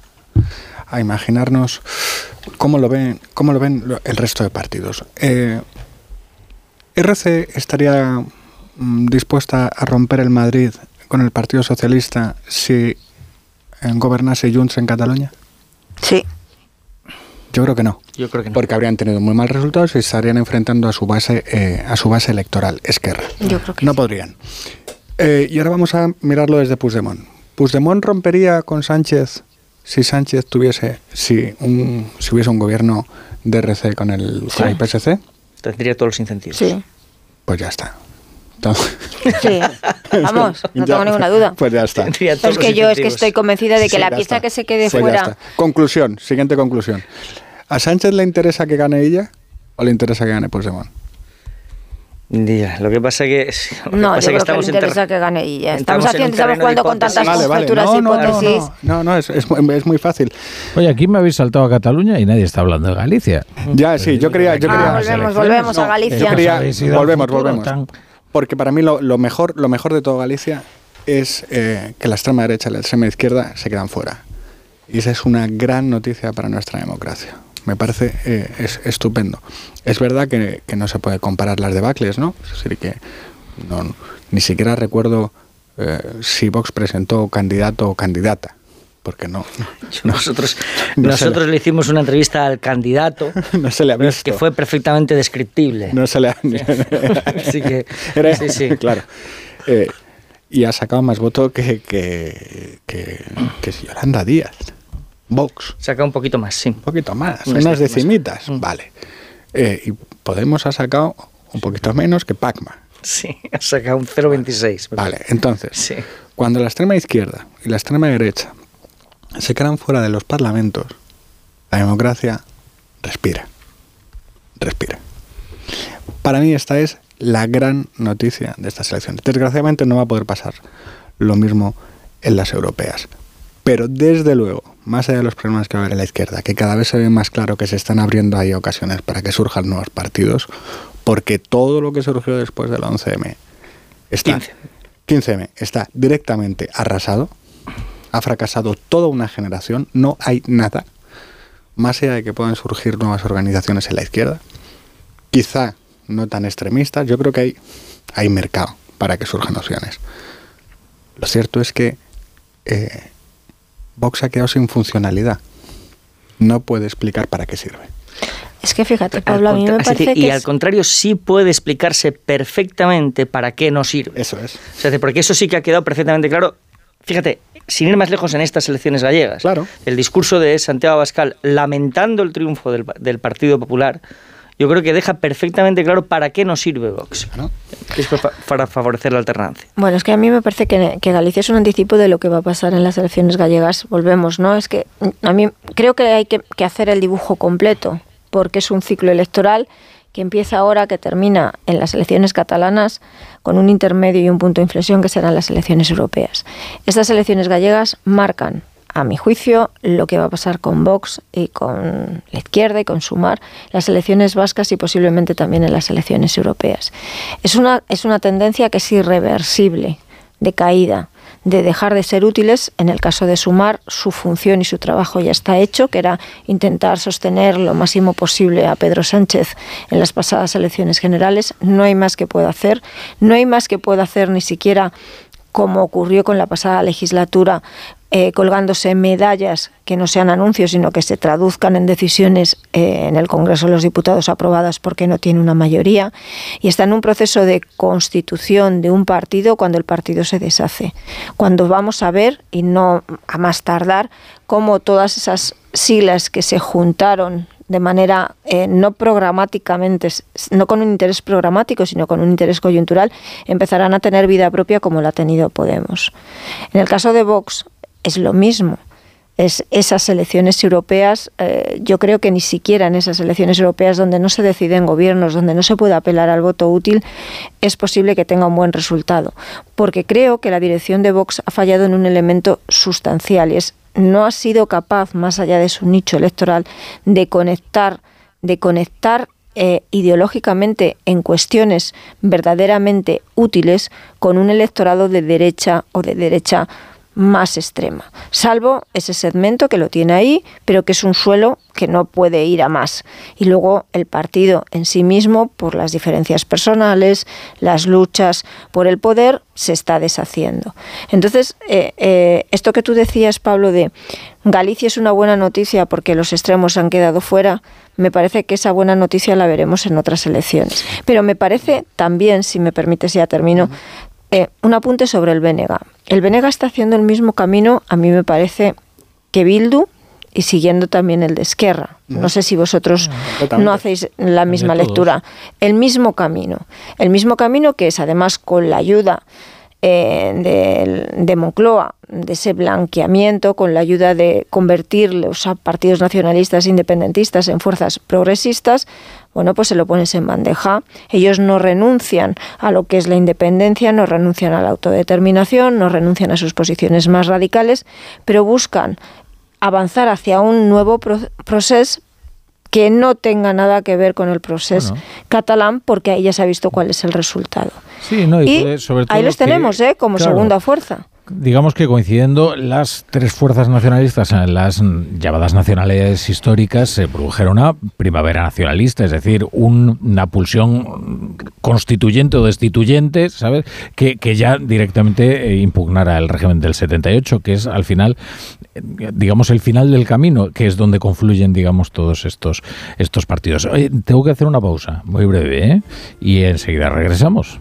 a imaginarnos cómo lo ven, cómo lo ven el resto de partidos. Eh, RC estaría mm, dispuesta a romper el Madrid con el Partido Socialista si gobernase Junts en Cataluña? Sí. Yo creo que no. Yo creo que no. Porque habrían tenido muy mal resultados y estarían enfrentando a su base, eh, a su base electoral, Esquerra. Yo creo que No podrían. Eh, y ahora vamos a mirarlo desde Puigdemont. ¿Puigdemont rompería con Sánchez si Sánchez tuviese, si, un, si hubiese un gobierno de RC con el, con el PSC? Tendría todos los incentivos. Sí. Pues ya está. Sí, vamos, no tengo ninguna duda. Pues ya está. Es que yo es que estoy convencida de que la pieza que se quede pues fuera. Conclusión, siguiente conclusión. ¿A Sánchez le interesa que gane ella o le interesa que gane Puigdemont? lo que pasa que, no, pasa yo que creo que le interesa que gane ella. Estamos, haciendo, estamos jugando con tantas vale, vale. No, hipótesis. No, no, es, es, es, muy fácil. Oye, aquí me habéis saltado a Cataluña y nadie está hablando de Galicia. Ya, sí, yo quería... Yo quería ah, volvemos, volvemos a Galicia. Yo quería, volvemos, volvemos. Porque para mí lo, mejor, lo mejor de todo Galicia es eh, que la extrema derecha y la extrema izquierda se quedan fuera. Y esa es una gran noticia para nuestra democracia. Me parece eh, es, estupendo. Es verdad que, no se puede comparar las debacles, ¿no? Es decir, que no, ni siquiera recuerdo eh, si Vox presentó candidato o candidata porque no. nosotros nosotros le, hicimos una entrevista al candidato no se le ha visto. que fue perfectamente descriptible. No se le ha... Así que, sí, sí. Claro. Eh, y ha sacado más voto que, que, que, que Yolanda Díaz. Vox. Saca un poquito más, sí. Un poquito más, unas, decimitas. Mm. Vale. Eh, y Podemos ha sacado un poquito menos que Pacma. Sí, ha sacado un 0,26. Vale, entonces, cuando la extrema izquierda y la extrema derecha se quedan fuera de los parlamentos, la democracia respira. Respira. Para mí esta es la gran noticia de estas elecciones. Desgraciadamente no va a poder pasar lo mismo en las europeas. Pero desde luego, más allá de los problemas que va a haber en la izquierda, que cada vez se ve más claro que se están abriendo ahí ocasiones para que surjan nuevos partidos, porque todo lo que surgió después del 11M está, 15. m está directamente arrasado, ha fracasado toda una generación, no hay nada, más allá de que puedan surgir nuevas organizaciones en la izquierda, quizá no tan extremistas, yo creo que hay, hay mercado para que surjan opciones. Lo cierto es que eh, Vox ha quedado sin funcionalidad. No puede explicar para qué sirve. Es que fíjate, Pablo, a mí me parece que. Y al contrario, sí puede explicarse perfectamente para qué no sirve. Eso es. O sea, porque eso sí que ha quedado perfectamente claro. Fíjate, sin ir más lejos en estas elecciones gallegas, claro. el discurso de Santiago Abascal lamentando el triunfo del, del Partido Popular yo creo que deja perfectamente claro para qué nos sirve Vox. Es para favorecer la alternancia. Bueno, es que a mí me parece que, Galicia es un anticipo de lo que va a pasar en las elecciones gallegas. Volvemos, ¿no? Es que a mí creo que hay que, que hacer el dibujo completo, porque es un ciclo electoral que empieza ahora, que termina en las elecciones catalanas, con un intermedio y un punto de inflexión que serán las elecciones europeas. Estas elecciones gallegas marcan a mi juicio, lo que va a pasar con Vox y con la izquierda y con Sumar, las elecciones vascas y posiblemente también en las elecciones europeas. Es una, es una tendencia que es irreversible, de caída, de dejar de ser útiles. En el caso de Sumar, su función y su trabajo ya está hecho, que era intentar sostener lo máximo posible a Pedro Sánchez en las pasadas elecciones generales. No hay más que pueda hacer. No hay más que pueda hacer ni siquiera como ocurrió con la pasada legislatura, eh, colgándose medallas que no sean anuncios, sino que se traduzcan en decisiones eh, en el Congreso de los Diputados aprobadas porque no tiene una mayoría, y está en un proceso de constitución de un partido cuando el partido se deshace. Cuando vamos a ver, y no a más tardar, cómo todas esas siglas que se juntaron de manera eh, no programáticamente, no con un interés programático, sino con un interés coyuntural, empezarán a tener vida propia como la ha tenido Podemos. En el caso de Vox es lo mismo. Es esas elecciones europeas, eh, yo creo que ni siquiera en esas elecciones europeas donde no se deciden gobiernos, donde no se puede apelar al voto útil, es posible que tenga un buen resultado. Porque creo que la dirección de Vox ha fallado en un elemento sustancial y es no ha sido capaz, más allá de su nicho electoral, de conectar, de conectar eh, ideológicamente en cuestiones verdaderamente útiles con un electorado de derecha o de derecha más extrema, salvo ese segmento que lo tiene ahí, pero que es un suelo que no puede ir a más. Y luego el partido en sí mismo, por las diferencias personales, las luchas por el poder, se está deshaciendo. Entonces, eh, eh, esto que tú decías, Pablo, de Galicia es una buena noticia porque los extremos han quedado fuera, me parece que esa buena noticia la veremos en otras elecciones. Pero me parece también, si me permites ya termino, eh, un apunte sobre el Benega. El Benega está haciendo el mismo camino, a mí me parece, que Bildu y siguiendo también el de Esquerra. No sé si vosotros no hacéis la misma lectura. El mismo camino. El mismo camino que es además con la ayuda eh, de, Moncloa, de ese blanqueamiento, con la ayuda de convertir los partidos nacionalistas e independentistas en fuerzas progresistas, bueno, pues se lo pones en bandeja. Ellos no renuncian a lo que es la independencia, no renuncian a la autodeterminación, no renuncian a sus posiciones más radicales, pero buscan avanzar hacia un nuevo proceso que no tenga nada que ver con el proceso catalán, porque ahí ya se ha visto cuál es el resultado. Sí, no, y, sobre todo ahí los tenemos, ¿eh? Como segunda fuerza digamos que coincidiendo las tres fuerzas nacionalistas, las llamadas nacionales históricas, se produjeron una primavera nacionalista, es decir, una pulsión constituyente o destituyente, ¿sabes? Que, ya directamente eh, impugnara el régimen del 78, que es al final, digamos, el final del camino, que es donde confluyen, digamos, todos estos, estos partidos. tengo que hacer una pausa muy breve, ¿eh? Y enseguida regresamos.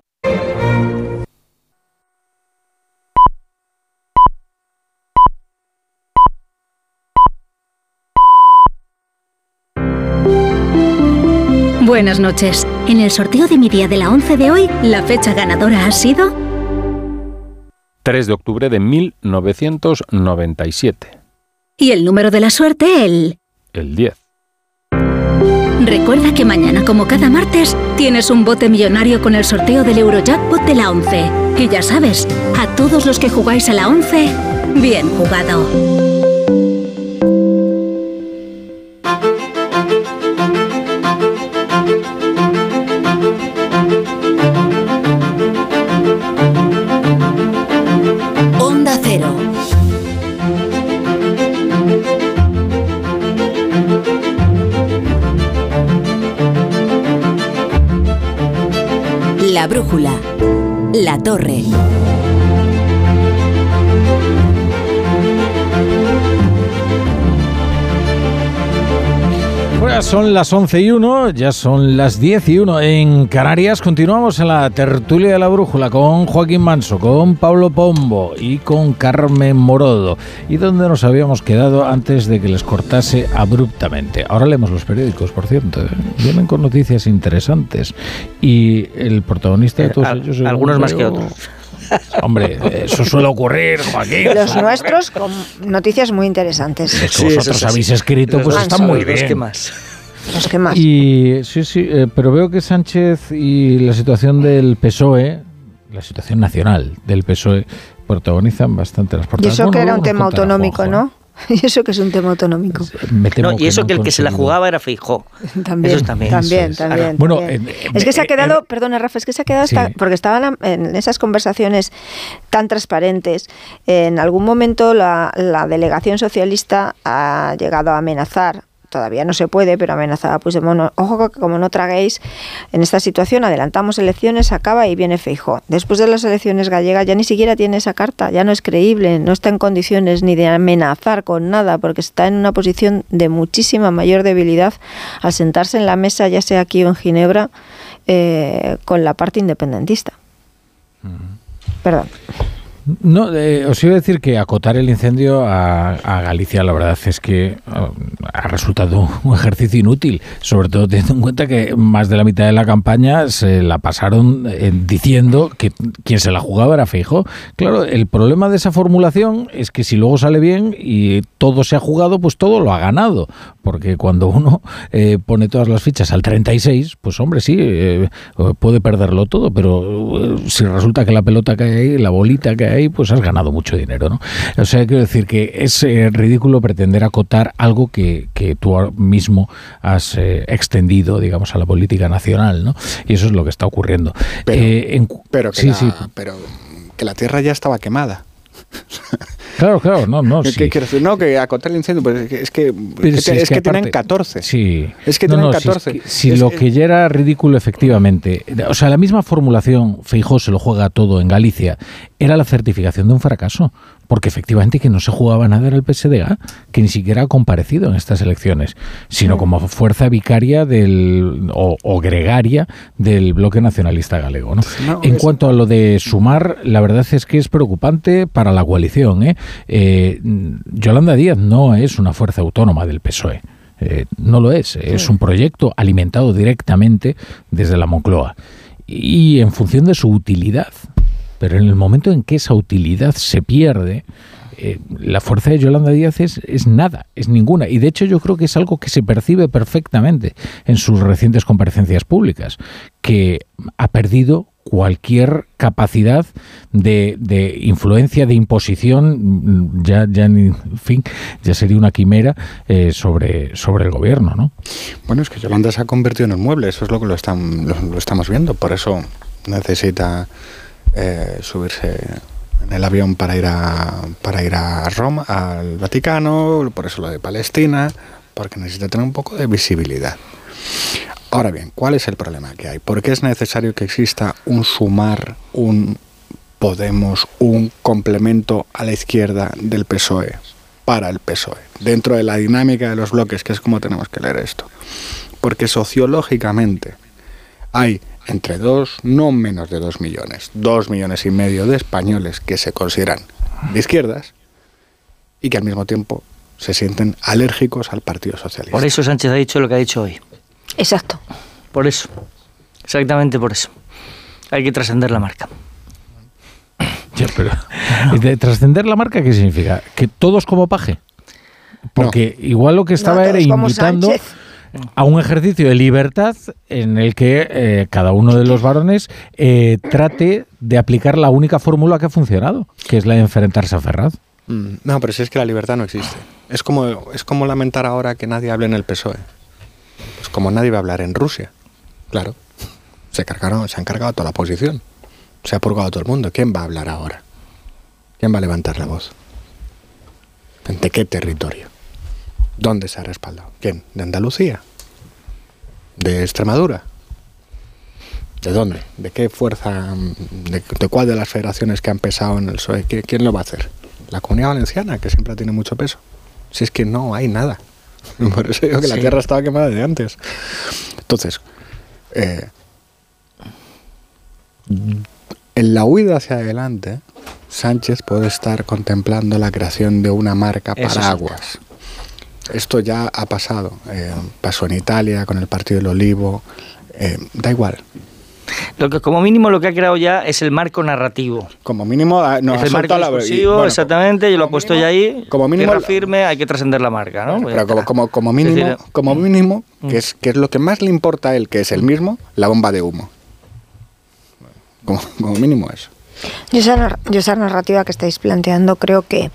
Buenas noches. En el sorteo de mi día de la 11 de hoy, la fecha ganadora ha sido 3 de octubre de 1997. Y el número de la suerte, el... El 10. Recuerda que mañana, como cada martes, tienes un bote millonario con el sorteo del Eurojackpot de la 11. Y ya sabes, a todos los que jugáis a la 11, bien jugado. La torre. Son las 11 y 1, ya son las 10 y 1 en Canarias. Continuamos en la tertulia de la brújula con Joaquín Manso, con Pablo Pombo y con Carmen Morodo. Y donde nos habíamos quedado antes de que les cortase abruptamente. Ahora leemos los periódicos, por cierto. ¿eh? Vienen con noticias interesantes. Y el protagonista de todos ellos... Algunos más que otros. Hombre, eso suele ocurrir, Joaquín. Los nuestros con noticias muy interesantes. Es que vosotros habéis escrito, pues está muy bien. ¿Qué más? Los que más. Y sí, sí, eh, pero veo que Sánchez y la situación del PSOE, la situación nacional del PSOE, protagonizan bastante las portadas. Y eso que era un tema autonómico, ¿no? Y eso que es un tema autonómico. y eso que, el que se la jugaba era Feijó. También, también. También, Bueno, es que se ha quedado, perdona Rafa, es que se ha quedado hasta, porque estaban en esas conversaciones tan transparentes. En algún momento la, la delegación socialista ha llegado a amenazar todavía no se puede, pero amenazaba pues ojo que como no traguéis en esta situación, adelantamos elecciones, acaba y viene Feijo. Después de las elecciones gallegas ya ni siquiera tiene esa carta, ya no es creíble, no está en condiciones ni de amenazar con nada, porque está en una posición de muchísima mayor debilidad al sentarse en la mesa, ya sea aquí o en Ginebra, eh, con la parte independentista. Perdón. No, eh, os iba a decir que acotar el incendio a, Galicia, la verdad es que uh, ha resultado un ejercicio inútil, sobre todo teniendo en cuenta que más de la mitad de la campaña se la pasaron eh, diciendo que quien se la jugaba era Feijo. Claro, el problema de esa formulación es que si luego sale bien y todo se ha jugado, pues todo lo ha ganado, porque cuando uno eh, pone todas las fichas al 36, pues hombre, sí, puede perderlo todo, pero si resulta que la pelota cae ahí, la bolita cae ahí, pues has ganado mucho dinero, ¿no? O sea, quiero decir que es eh, ridículo pretender acotar algo que, que tú mismo has eh, extendido, digamos, a la política nacional, ¿no? Y eso es lo que está ocurriendo. Pero, eh, pero, que, la, pero que la tierra ya estaba quemada. Claro, claro, no, no. ¿Qué quiero decir? No, que acotar el incendio, pues es que, es que, tienen 14. Sí. Es que tienen 14. Si, lo que ya era ridículo, efectivamente. O sea, la misma formulación, Feijó se lo juega todo en Galicia, era la certificación de un fracaso porque efectivamente que no se jugaba nada era el PSDA, que ni siquiera ha comparecido en estas elecciones, sino como fuerza vicaria del o, gregaria del bloque nacionalista galego. en cuanto a lo de sumar, la verdad es que es preocupante para la coalición. ¿eh? Eh, Yolanda Díaz no es una fuerza autónoma del PSOE. Eh, no lo es, es un proyecto alimentado directamente desde la Moncloa y en función de su utilidad. Pero en el momento en que esa utilidad se pierde, eh, la fuerza de Yolanda Díaz es, es, nada, es ninguna. Y de hecho yo creo que es algo que se percibe perfectamente en sus recientes comparecencias públicas, que ha perdido cualquier capacidad de, de, influencia, de imposición, ya, ya en fin, ya sería una quimera eh, sobre, sobre el gobierno, ¿no? Bueno, es que Yolanda se ha convertido en un mueble, eso es lo que lo, están, lo estamos viendo, por eso necesita eh, subirse en el avión para ir a para ir a Roma, al Vaticano, por eso lo de Palestina, porque necesita tener un poco de visibilidad. Ahora bien, ¿cuál es el problema que hay? ¿Por qué es necesario que exista un sumar, un Podemos, un complemento a la izquierda del PSOE para el PSOE, dentro de la dinámica de los bloques, que es como tenemos que leer esto? Porque sociológicamente hay entre dos, no menos de dos millones, dos millones y medio de españoles que se consideran de izquierdas y que al mismo tiempo se sienten alérgicos al Partido Socialista. Por eso Sánchez ha dicho lo que ha dicho hoy. Exacto. Por eso. Exactamente por eso. Hay que trascender la marca. Ya, pero de trascender la marca, ¿qué significa? ¿Que todos como paje? Porque no. igual lo que estaba no, era invitando a un ejercicio de libertad en el que eh, cada uno de los varones eh, trate de aplicar la única fórmula que ha funcionado, que es la de enfrentarse a Ferraz. Mm, no, pero si es que la libertad no existe. Es como, es como lamentar ahora que nadie hable en el PSOE. Pues como nadie va a hablar en Rusia. Claro. Se, cargaron, se han cargado toda la oposición. Se ha purgado todo el mundo. ¿Quién va a hablar ahora? ¿Quién va a levantar la voz? ¿De qué territorio? ¿Dónde se ha respaldado? ¿Quién? ¿De Andalucía? ¿De Extremadura? ¿De dónde? ¿De qué fuerza? ¿De, de cuál de las federaciones que han pesado en el PSOE? ¿Quién lo va a hacer? La comunidad valenciana, que siempre tiene mucho peso. Si es que no hay nada. Por eso digo que sí. la tierra estaba quemada de antes. Entonces, eh, en la huida hacia adelante, Sánchez puede estar contemplando la creación de una marca paraguas. Sí. Esto ya ha pasado. Eh, pasó en Italia con el Partido del Olivo. Eh, da igual. Lo que como mínimo lo que ha creado ya es el marco narrativo. Como mínimo ah, no, es el marco la bueno, exactamente, yo lo he puesto ya ahí. Como mínimo firme, hay que trascender la marca, ¿no? Pero como, como, como mínimo, decir, como mínimo, mm. que es que es lo que más le importa a él, que es el mismo, la bomba de humo. Como, como mínimo eso. Yo esa, yo esa narrativa que estáis planteando creo que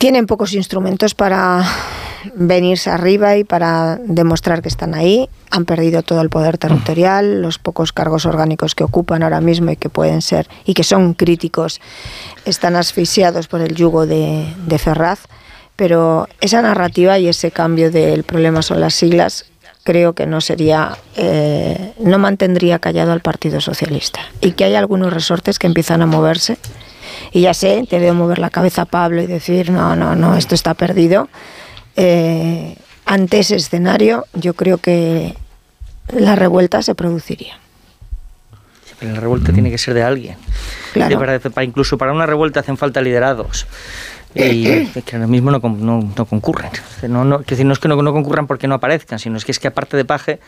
tienen pocos instrumentos para venirse arriba y para demostrar que están ahí. Han perdido todo el poder territorial, los pocos cargos orgánicos que ocupan ahora mismo y que pueden ser y que son críticos están asfixiados por el yugo de, Ferraz. Pero esa narrativa y ese cambio del problema son las siglas creo que no sería, eh, no mantendría callado al Partido Socialista. Y que hay algunos resortes que empiezan a moverse. Y ya sé, te veo mover la cabeza a Pablo y decir, no, no, no, esto está perdido. Eh, ante ese escenario, yo creo que la revuelta se produciría. Pero la revuelta mm. tiene que ser de alguien. Claro. Para, para, incluso para una revuelta hacen falta liderados. Y que ahora mismo no, no, no concurren. No, no, es decir, no es que no, no concurran porque no aparezcan, sino es que es que aparte de Paje,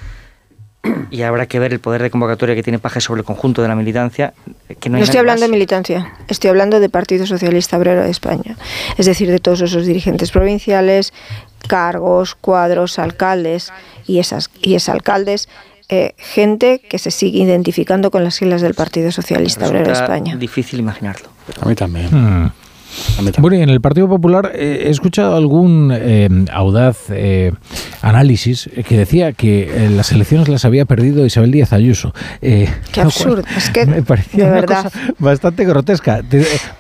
y habrá que ver el poder de convocatoria que tiene Paje sobre el conjunto de la militancia. Que no, no estoy hablando más. de militancia, estoy hablando de Partido Socialista Obrero de España, es decir, de todos esos dirigentes provinciales, cargos, cuadros, alcaldes y esas y exalcaldes. Eh, gente que se sigue identificando con las siglas del Partido Socialista Obrero de España. Difícil imaginarlo. A mí también. Hmm. Bueno, y en el Partido Popular eh, he escuchado algún eh, audaz eh, análisis que decía que las elecciones las había perdido Isabel Díaz Ayuso. Qué absurdo, es que me parecía una verdad. cosa bastante grotesca.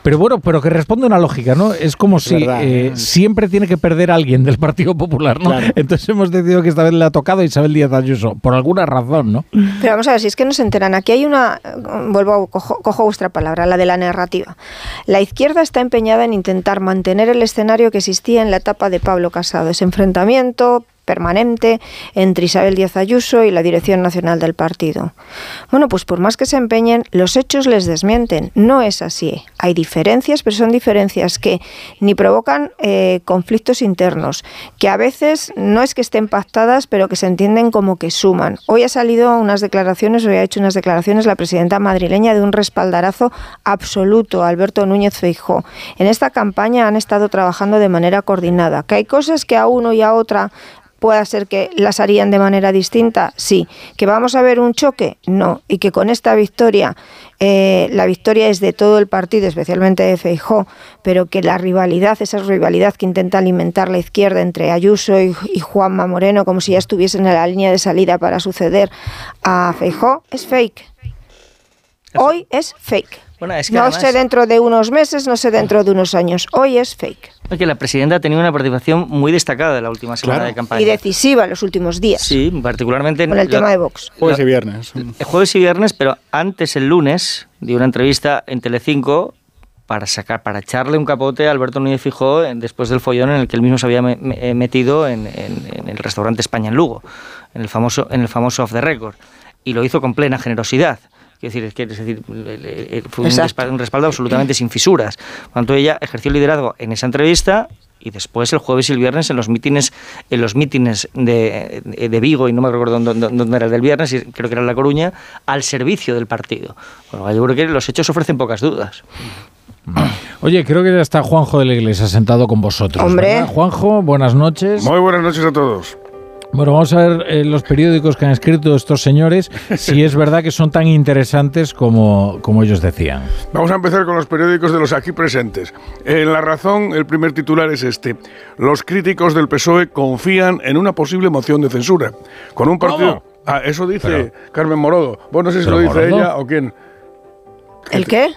Pero bueno, pero que responde a una lógica, ¿no? Es como si verdad, siempre tiene que perder alguien del Partido Popular, ¿no? Claro. Entonces hemos decidido que esta vez le ha tocado a Isabel Díaz Ayuso, por alguna razón, ¿no? Pero vamos a ver, si es que no se enteran. Aquí hay una, vuelvo, cojo, cojo vuestra palabra, la de la narrativa. La izquierda está empeñada en intentar mantener el escenario que existía en la etapa de Pablo Casado, ese enfrentamiento permanente entre Isabel Díaz Ayuso y la dirección nacional del partido. Bueno, pues por más que se empeñen, los hechos les desmienten. No es así. Hay diferencias, pero son diferencias que ni provocan eh, conflictos internos, que a veces no es que estén pactadas, pero que se entienden como que suman. Hoy ha salido unas declaraciones, hoy ha hecho unas declaraciones la presidenta madrileña de un respaldarazo absoluto Alberto Núñez Feijó. En esta campaña han estado trabajando de manera coordinada, que hay cosas que a uno y a otra pueda ser que las harían de manera distinta, sí. ¿Que vamos a ver un choque? No. Y que con esta victoria, eh, la victoria es de todo el partido, especialmente de Feijó, pero que la rivalidad, esa rivalidad que intenta alimentar la izquierda entre Ayuso y, y Juanma Moreno, como si ya estuviesen en la línea de salida para suceder a Feijó, es fake. Hoy es fake. Bueno, es que no además- sé dentro de unos meses, no sé dentro de unos años. Hoy es fake. que la presidenta ha tenido una participación muy destacada en la última semana de campaña. Y decisiva en los últimos días. Sí, particularmente Con el tema de Vox. Jueves y viernes. El jueves y viernes, pero antes el lunes dio una entrevista en Telecinco para sacar, para echarle un capote a Alberto Núñez Fijó en- después del follón en el que él mismo se había me- me- eh, metido en, en- en el restaurante España en Lugo, en el famoso, en el famoso off the record, y lo hizo con plena generosidad. Quiero decir, es, que, es decir, fue un respaldo, un respaldo absolutamente sin fisuras. Por tanto, ella ejerció el liderazgo en esa entrevista y después el jueves y el viernes en los mítines en los mítines de, de Vigo y no me recuerdo dónde, dónde era el del viernes y creo que era en La Coruña al servicio del partido Con lo cual yo creo que los hechos ofrecen pocas dudas Oye, creo que ya está Juanjo de la Iglesia sentado con vosotros. Hombre. ¿verdad? Juanjo, buenas noches. Muy buenas noches a todos. Bueno, vamos a ver eh, los periódicos que han escrito estos señores, si es verdad que son tan interesantes como, como ellos decían. Vamos a empezar con los periódicos de los aquí presentes. En La Razón, el primer titular es este. Los críticos del PSOE confían en una posible moción de censura. Con un partido... Ah, eso dice Pero- Carmen Morodo. Bueno, no sé si ¿Pero lo dice Morodo? ella o quién. ¿El qué?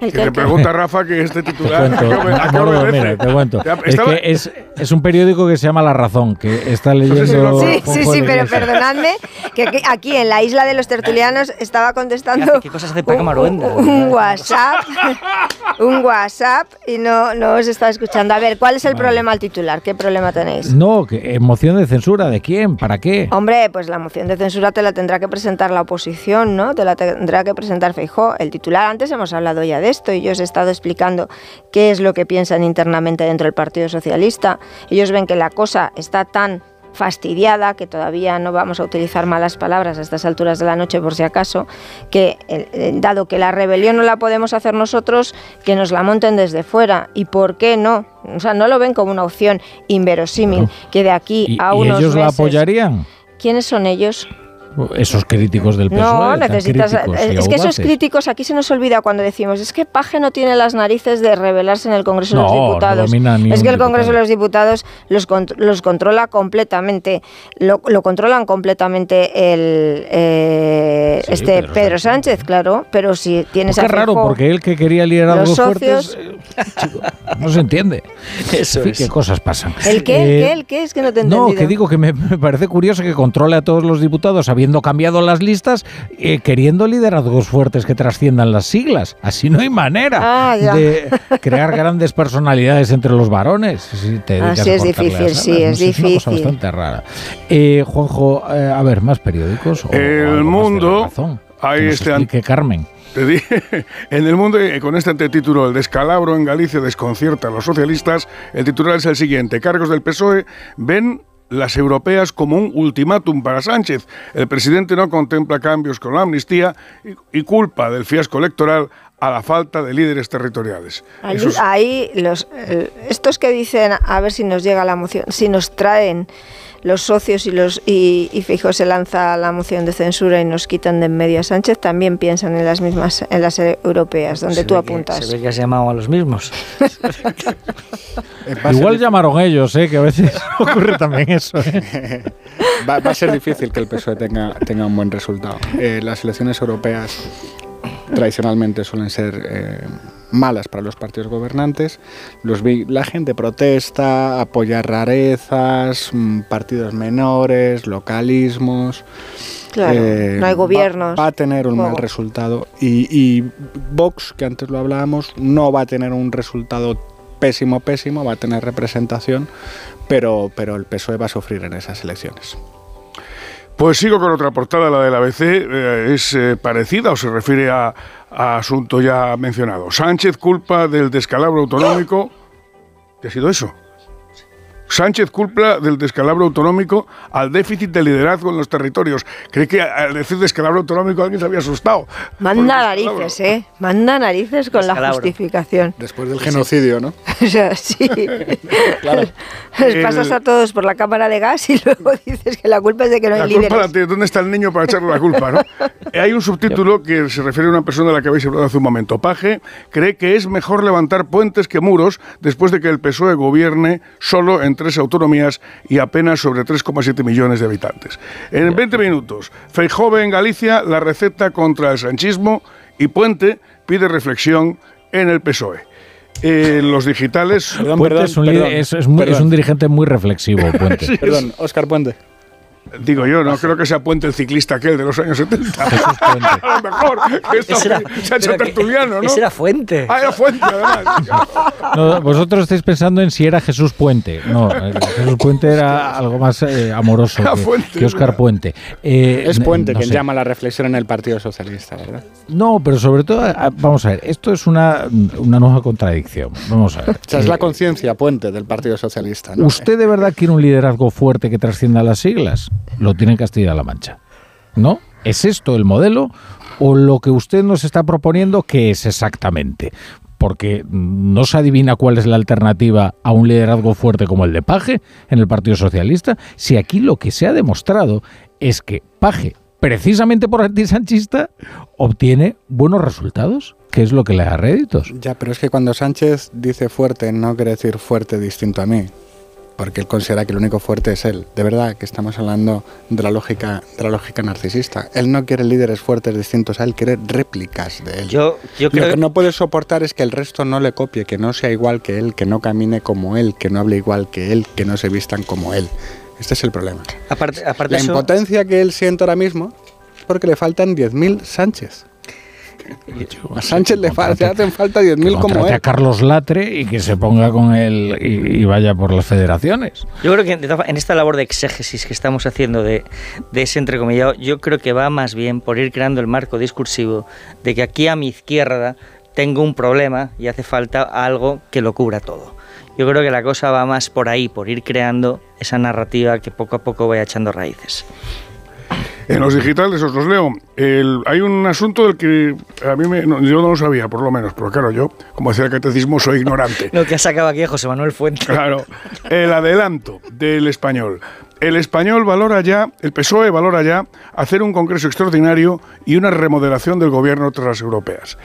¿El Que pregunta a Rafa que este Te titular... cuento, ¿a qué obe- a qué Morodo, obedece? mira, te cuento. Es que es, es un periódico que se llama La Razón, que está leyendo. Sí, sí, sí, pero perdonadme que aquí- aquí en la isla de los tertulianos estaba contestando ¿Qué cosas hace Paco un, Maruenda? un- un WhatsApp, un WhatsApp y no, no os estaba escuchando. A ver, ¿cuál es el problema al titular? ¿Qué problema tenéis? No, que, eh, moción de censura, ¿de quién? ¿Para qué? Hombre, pues la moción de censura te la tendrá que presentar la oposición, ¿no? Te la tendrá que presentar Feijó. El titular, antes hemos hablado ya de esto y yo os he estado explicando qué es lo que piensan internamente dentro del Partido Socialista. Ellos ven que la cosa está tan fastidiada, que todavía no vamos a utilizar malas palabras a estas alturas de la noche por si acaso, que eh, eh, dado que la rebelión no la podemos hacer nosotros, que nos la monten desde fuera. ¿Y por qué no? O sea, no lo ven como una opción inverosímil, que de aquí ¿Y, a y unos ellos la apoyarían? ¿Quiénes son ellos? Esos críticos del PSOE. No, tan necesitas. críticos y Es que esos críticos aquí se nos olvida cuando decimos es que Paje no tiene las narices de rebelarse en el Congreso de No, los no Diputados. es que el Congreso diputado. de los Diputados los, los controla completamente. Lo, lo controlan completamente el eh, Sí, este Pedro Pedro, Sánchez. claro. Pero si tienes Pues a qué raro, porque él que quería liderazgos los socios. fuertes, eh, no se entiende. Eso es. qué cosas pasan. ¿El qué? ¿El Eh, qué? ¿El qué? Es que no te he No, entendido. que digo que me, me parece curioso que controle a todos los diputados habiendo cambiado las listas, eh, queriendo liderazgos fuertes que trasciendan las siglas. Así no hay manera Ah, de crear grandes personalidades entre los varones. Si te dedicas Así es difícil, sí, alas. No es sé, una cosa difícil. bastante rara. Eh, Juanjo, eh, a ver, más periódicos. O El Mundo, Razón. hay Que este Carmen. Te dije, en el mundo, eh, con este antetítulo, el descalabro en Galicia desconcierta a los socialistas, el titular es el siguiente. Cargos del PSOE ven las europeas como un ultimátum para Sánchez. El presidente no contempla cambios con la amnistía y, y culpa del fiasco electoral a la falta de líderes territoriales. Ahí los estos que dicen a ver si nos llega la moción, si nos traen los socios y los y, y Feijóo se lanza la moción de censura y nos quitan de en medio a Sánchez, también piensan en las mismas en las europeas donde Se tú que- apuntas. se ve que has llamado a los mismos Igual llamaron ellos, eh, que a veces ocurre también eso. eh. Va, va a ser difícil que el PSOE tenga, tenga un buen resultado. Eh, las elecciones europeas tradicionalmente suelen ser eh, malas para los partidos gobernantes. Los la gente protesta, apoya rarezas, mm, partidos menores, localismos. Claro, no hay gobiernos. Va, a tener un mal resultado. Y, y Vox, que antes lo hablábamos, no va a tener un resultado pésimo, pésimo, va a tener representación, pero, pero el PSOE va a sufrir en esas elecciones. Pues sigo con otra portada, la del ABC, eh, es eh, parecida o se refiere a, a asunto ya mencionado. Sánchez culpa del descalabro autonómico. ¿Qué ha sido eso? Sánchez culpa del descalabro autonómico al déficit de liderazgo en los territorios. Cree que al decir descalabro autonómico alguien se había asustado. Manda narices, ¿eh? Manda narices con la justificación. Después del genocidio, ¿no? o sea, sí. claro. Les pasas a todos por la cámara de gas y luego dices que la culpa es de que no hay La líderes. culpa, la- ¿dónde está el niño para echarle la culpa? ¿no? Hay un subtítulo que se refiere a una persona de la que habéis hablado hace un momento. Paje cree que es mejor levantar puentes que muros después de que el PSOE gobierne solo en tres autonomías y apenas sobre 3,7 millones de habitantes. En 20 minutos, Feijóo ve en Galicia la receta contra el sanchismo y Puente pide reflexión en el PSOE. Eh, los digitales... Puente es, un líder- es- es muy- es un dirigente muy reflexivo, Puente. Sí, Perdón, Óscar Puente. Digo yo, no creo que sea Puente el ciclista aquel de los años 70. A lo mejor, que esto era- se ha hecho tertuliano, ¿no? ese era Fuente. Ah, era Fuente, además. No, vosotros estáis pensando en si era Jesús Puente. No, eh, Jesús Puente era algo más eh, amoroso que, Fuente, que Óscar Puente. Eh, Es Puente no quien sé. llama a la reflexión en el Partido Socialista, ¿verdad? No, pero sobre todo, vamos a ver, esto es una, una nueva contradicción. Vamos a ver. O sea, es la conciencia Puente del Partido Socialista, ¿no? ¿Usted de verdad quiere un liderazgo fuerte que trascienda las siglas? Lo tiene en Castilla-La Mancha. ¿No? ¿Es esto el modelo o lo que usted nos está proponiendo qué es exactamente? Porque no se adivina cuál es la alternativa a un liderazgo fuerte como el de Paje en el Partido Socialista, si aquí lo que se ha demostrado es que Paje, precisamente por antisanchista, obtiene buenos resultados, que es lo que le da réditos. Ya, pero es que cuando Sánchez dice fuerte, no quiere decir fuerte distinto a mí. Porque él considera que el único fuerte es él. De verdad que estamos hablando de la lógica, de la lógica narcisista. Él no quiere líderes fuertes distintos a él, quiere réplicas de él. Yo, yo Lo creo que no puede soportar es que el resto no le copie, que no sea igual que él, que no camine como él, que no hable igual que él, que no se vistan como él. Este es el problema. Aparte, aparte La eso- impotencia que él siente ahora mismo es porque le faltan 10.000 Sánchez. A Sánchez le, fa- le hacen falta 10.000 como Contrate a él. Carlos Latre y que se ponga con él y, y vaya por las federaciones. Yo creo que en esta labor de exégesis que estamos haciendo de, de ese entrecomillado, yo creo que va más bien por ir creando el marco discursivo de que aquí a mi izquierda tengo un problema y hace falta algo que lo cubra todo. Yo creo que la cosa va más por ahí, por ir creando esa narrativa que poco a poco vaya echando raíces. En los digitales os los leo. El- hay un asunto del que a mí me- no, yo no lo sabía, por lo menos, pero claro, yo, como decía el catecismo, soy ignorante. Lo que ha sacado aquí José Manuel Fuente. Claro, el adelanto del español. El español valora ya, el PSOE valora ya hacer un congreso extraordinario y una remodelación del gobierno tras las europeas.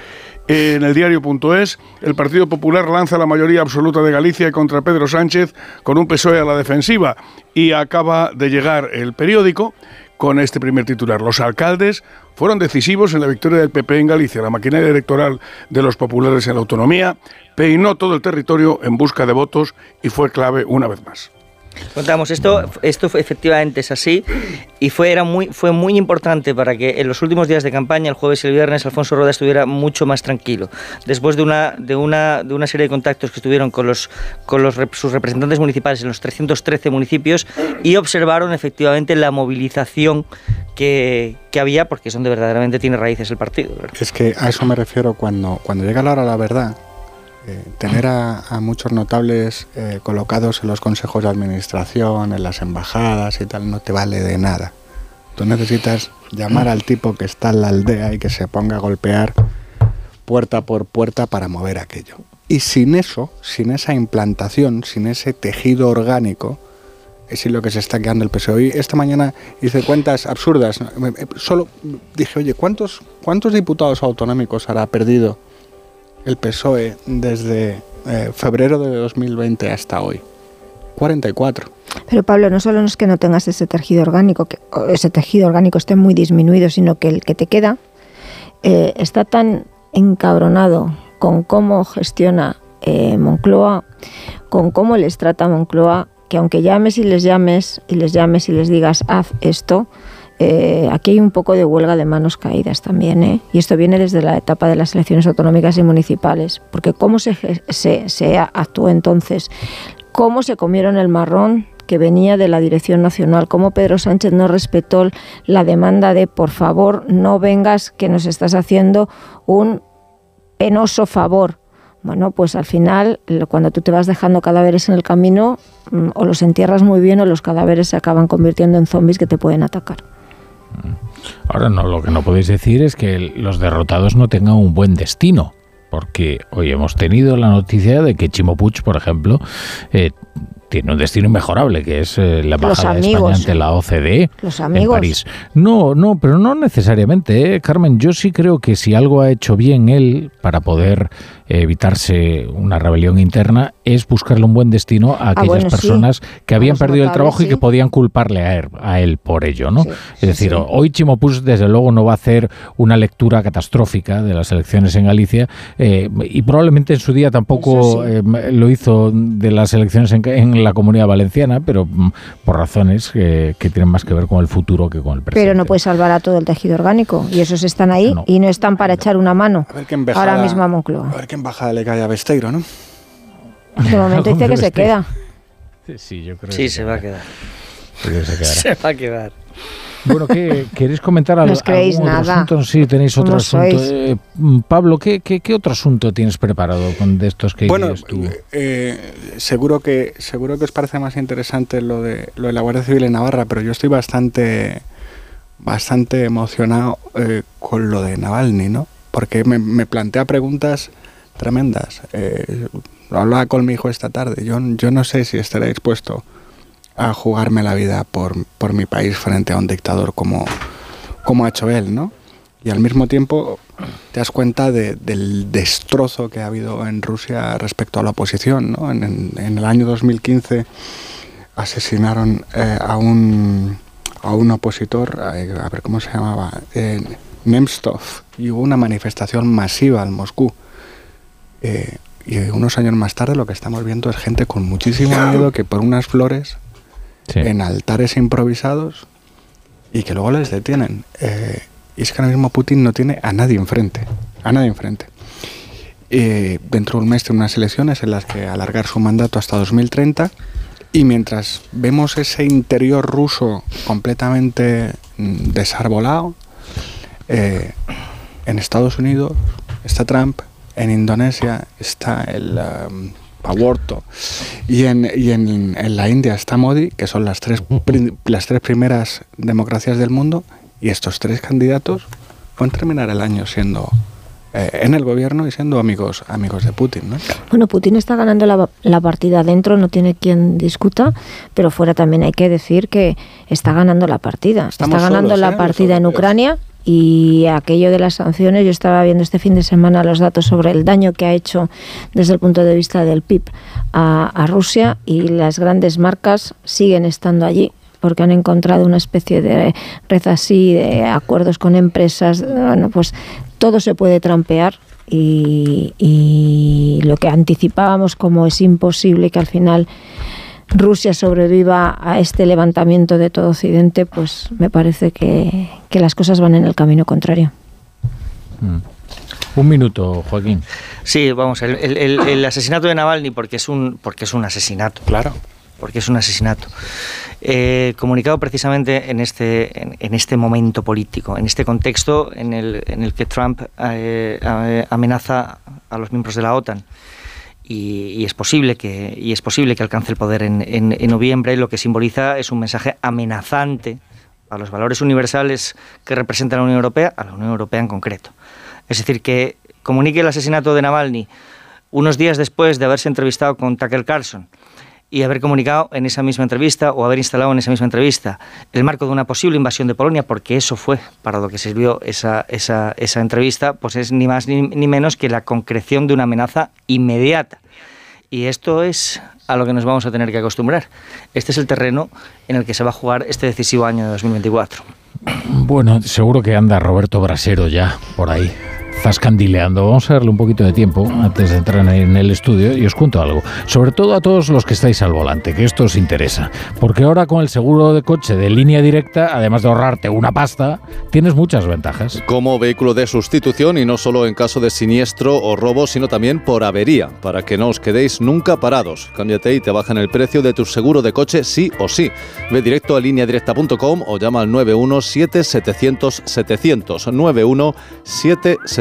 En el diario.es, el Partido Popular lanza la mayoría absoluta de Galicia contra Pedro Sánchez con un PSOE a la defensiva y acaba de llegar el periódico con este primer titular. Los alcaldes fueron decisivos en la victoria del PP en Galicia. La maquinaria electoral de los populares en la autonomía peinó todo el territorio en busca de votos y fue clave una vez más. Contamos, esto, esto efectivamente es así y fue, era muy, fue muy importante para que en los últimos días de campaña, el jueves y el viernes, Alfonso Roda estuviera mucho más tranquilo. Después de una, de una, de una serie de contactos que estuvieron con, los, con los, sus representantes municipales en los 313 municipios y observaron efectivamente la movilización que, que había, porque es donde verdaderamente tiene raíces el partido. ¿verdad? Es que a eso me refiero cuando, cuando llega la hora la verdad. Eh, tener a, muchos notables eh, colocados en los consejos de administración, en las embajadas y tal, no te vale de nada. Tú necesitas llamar al tipo que está en la aldea y que se ponga a golpear puerta por puerta para mover aquello. Y sin eso, sin esa implantación, sin ese tejido orgánico, es lo que se está quedando el PSOE. Esta mañana hice cuentas absurdas. Solo dije, oye, ¿cuántos, ¿cuántos diputados autonómicos habrá perdido el PSOE desde eh, febrero de 2020 hasta hoy? 44. Pero Pablo, no solo no es que no tengas ese tejido orgánico, que ese tejido orgánico esté muy disminuido, sino que el que te queda eh, está tan encabronado con cómo gestiona eh, Moncloa, con cómo les trata Moncloa, que aunque llames y les llames y les llames y les digas haz esto, eh, aquí hay un poco de huelga de manos caídas también, ¿eh? y esto viene desde la etapa de las elecciones autonómicas y municipales, porque cómo se, se, se actuó entonces, cómo se comieron el marrón que venía de la Dirección Nacional, cómo Pedro Sánchez no respetó la demanda de por favor no vengas que nos estás haciendo un penoso favor. Bueno, pues al final, cuando tú te vas dejando cadáveres en el camino, mm, o los entierras muy bien o los cadáveres se acaban convirtiendo en zombies que te pueden atacar. Ahora no, lo que no podéis decir es que los derrotados no tengan un buen destino porque hoy hemos tenido la noticia de que Chimo Puig, por ejemplo, eh, tiene un destino inmejorable, que es eh, la embajada de España ante la OCDE en París. No, no, pero no necesariamente, ¿eh? Carmen. Yo sí creo que si algo ha hecho bien él para poder evitarse una rebelión interna es buscarle un buen destino a ah, aquellas personas que habían perdido el trabajo y que podían culparle a él, a él por ello, ¿no? es decir, hoy Chimo Puig desde luego no va a hacer una lectura catastrófica de las elecciones en Galicia eh, y probablemente en su día tampoco lo hizo de las elecciones en, en la comunidad valenciana, pero mm, por razones que, tienen más que ver con el futuro que con el presente. Pero no puede salvar a todo el tejido orgánico y esos están ahí y no están para echar una mano ahora mismo a Moncloa. A ver qué embajada le cae a Besteiro, ¿no? De momento dice que se queda. Sí, yo creo se va a quedar. Se, se va a quedar. Bueno, ¿qué, ¿queréis comentar algo? No os creéis nada. Asunto? Sí, tenéis otro asunto. Eh, Pablo, ¿qué, ¿qué, qué, otro asunto tienes preparado con de estos que bueno, tú? Eh, seguro que seguro que os parece más interesante lo de lo de la Guardia Civil en Navarra, pero yo estoy bastante bastante emocionado eh, con lo de Navalny, ¿no? Porque me, me plantea preguntas tremendas. lo hablaba con mi hijo esta tarde. Yo, no sé si estaré dispuesto a jugarme la vida por, mi país frente a un dictador como, como ha hecho él, ¿no? Y al mismo tiempo te das cuenta del destrozo que ha habido en Rusia respecto a la oposición. En, el año 2015 asesinaron eh, a, un, a un opositor, a, ver cómo se llamaba, eh, Nemstov, y hubo una manifestación masiva en Moscú. Eh, y unos años más tarde lo que estamos viendo es gente con muchísimo miedo que por unas flores en altares improvisados y que luego les detienen. Eh, y es que ahora mismo Putin no tiene a nadie enfrente, a nadie enfrente. Eh, dentro de un mes tiene unas elecciones en las que alargar su mandato hasta 2030 y mientras vemos ese interior ruso completamente mm, desarbolado, eh, en Estados Unidos está Trump, en Indonesia está el um, aborto. Y, en, y en, en, la India está Modi, que son las tres, las tres primeras democracias del mundo, y estos tres candidatos pueden terminar el año siendo eh, en el gobierno y siendo amigos amigos de Putin. ¿no? Bueno, Putin está ganando la, la, partida dentro, no tiene quien discuta, pero fuera también hay que decir que está ganando la partida. está ganando la ¿eh? partida en Ucrania y aquello de las sanciones, yo estaba viendo este fin de semana los datos sobre el daño que ha hecho desde el punto de vista del PIB a, Rusia y las grandes marcas siguen estando allí porque han encontrado una especie de red así, de acuerdos con empresas, bueno, pues todo se puede trampear y, y lo que anticipábamos como es imposible que al final Rusia sobreviva a este levantamiento de todo Occidente, pues me parece que, las cosas van en el camino contrario. Mm. Un minuto, Joaquín. Sí, vamos, el, asesinato de Navalny, porque es un, porque es un asesinato. Claro. Porque es un asesinato. Eh, comunicado precisamente en este, en, este momento político, en este contexto en el, en el que Trump eh, amenaza a los miembros de la OTAN y, es posible que y es posible que alcance el poder en, en, noviembre lo que simboliza es un mensaje amenazante a los valores universales que representa la Unión Europea a la Unión Europea en concreto es decir que comunique el asesinato de Navalny unos días después de haberse entrevistado con Tucker Carlson y haber comunicado en esa misma entrevista o haber instalado en esa misma entrevista el marco de una posible invasión de Polonia, porque eso fue para lo que sirvió esa, esa, esa entrevista, pues es ni más ni, ni, menos que la concreción de una amenaza inmediata. Y esto es a lo que nos vamos a tener que acostumbrar. Este es el terreno en el que se va a jugar este decisivo año de 2024. Bueno, seguro que anda Roberto Brasero ya por ahí zascandileando. Vamos a darle un poquito de tiempo antes de entrar en el estudio y os cuento algo. Sobre todo a todos los que estáis al volante, que esto os interesa. Porque ahora con el seguro de coche de línea directa, además de ahorrarte una pasta, tienes muchas ventajas. Como vehículo de sustitución y no solo en caso de siniestro o robo, sino también por avería, para que no os quedéis nunca parados. Cámbiate y te bajan el precio de tu seguro de coche sí o sí. Ve directo a lineadirecta.com o llama al 917 700 700 917 700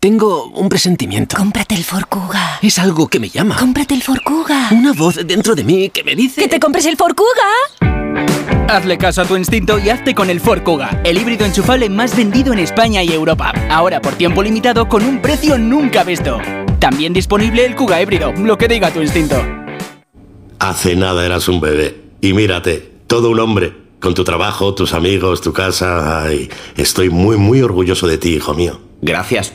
Tengo un presentimiento. Cómprate el Forcuga. Es algo que me llama. Cómprate el Forcuga. Una voz dentro de mí que me dice... ¡Que te compres el Forcuga! Hazle caso a tu instinto y hazte con el Forcuga, el híbrido enchufable más vendido en España y Europa. Ahora por tiempo limitado con un precio nunca visto. También disponible el Kuga híbrido, lo que diga tu instinto. Hace nada eras un bebé. Y mírate, todo un hombre. Con tu trabajo, tus amigos, tu casa. Ay, estoy muy, muy orgulloso de ti, hijo mío. Gracias.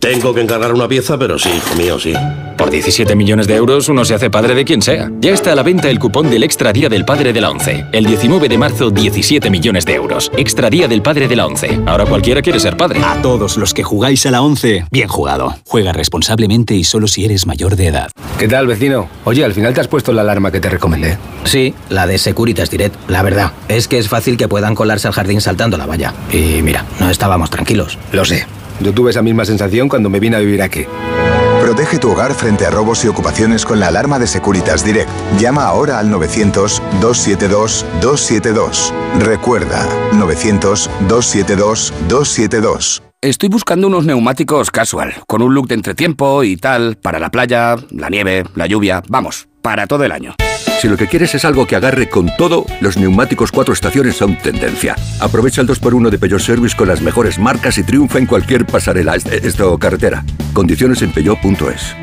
Tengo que encargar una pieza, pero sí, hijo mío, sí. Por 17 millones de euros uno se hace padre de quien sea. Ya está a la venta el cupón del Extra Día del Padre de la ONCE. El 19 de marzo, 17 millones de euros. Extra Día del Padre de la ONCE. Ahora cualquiera quiere ser padre. A todos los que jugáis a la ONCE, bien jugado. Juega responsablemente y solo si eres mayor de edad. ¿Qué tal, vecino? Oye, al final te has puesto la alarma que te recomendé. Sí, la de Securitas Direct. La verdad, es que es fácil que puedan colarse al jardín saltando la valla. Y mira, no estábamos tranquilos. Lo sé. Yo tuve esa misma sensación cuando me vine a vivir aquí. Protege tu hogar frente a robos y ocupaciones con la alarma de Securitas Direct. Llama ahora al 900-272-272. Recuerda, 900-272-272. Estoy buscando unos neumáticos casual, con un look de entretiempo y tal, para la playa, la nieve, la lluvia, vamos, para todo el año. Si lo que quieres es algo que agarre con todo, los neumáticos cuatro estaciones son tendencia. Aprovecha el 2x1 de Peugeot Service con las mejores marcas y triunfa en cualquier pasarela, est- esto carretera. Condiciones en peugeot.es.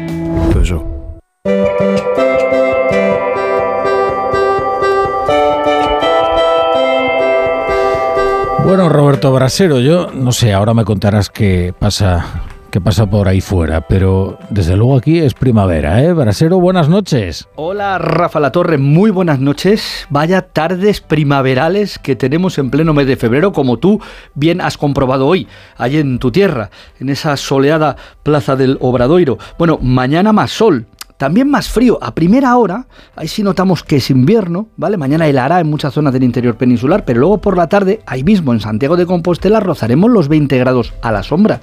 Bueno, Roberto Brasero, yo no sé, ahora me contarás qué pasa, qué pasa por ahí fuera, pero desde luego aquí es primavera, ¿eh? Brasero, buenas noches. Hola Rafa La Torre, muy buenas noches. Vaya tardes primaverales que tenemos en pleno mes de febrero, como tú bien has comprobado hoy, allí en tu tierra, en esa soleada plaza del Obradoiro. Bueno, mañana más sol. También más frío, a primera hora, ahí sí notamos que es invierno, ¿vale? Mañana helará en muchas zonas del interior peninsular, pero luego por la tarde, ahí mismo en Santiago de Compostela, rozaremos los 20 grados a la sombra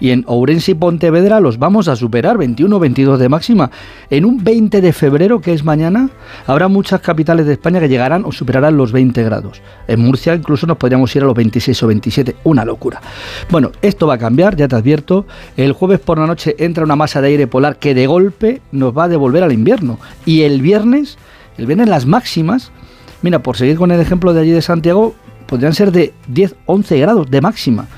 y en Ourense y Pontevedra los vamos a superar, 21 22 de máxima. En un 20 de febrero, que es mañana, habrá muchas capitales de España que llegarán o superarán los 20 grados. En Murcia incluso nos podríamos ir a los 26 o 27, una locura. Bueno, esto va a cambiar, ya te advierto. El jueves por la noche entra una masa de aire polar que de golpe nos va a devolver al invierno. Y el viernes, el viernes las máximas, mira, por seguir con el ejemplo de allí de Santiago, podrían ser de 10, 11 grados de máxima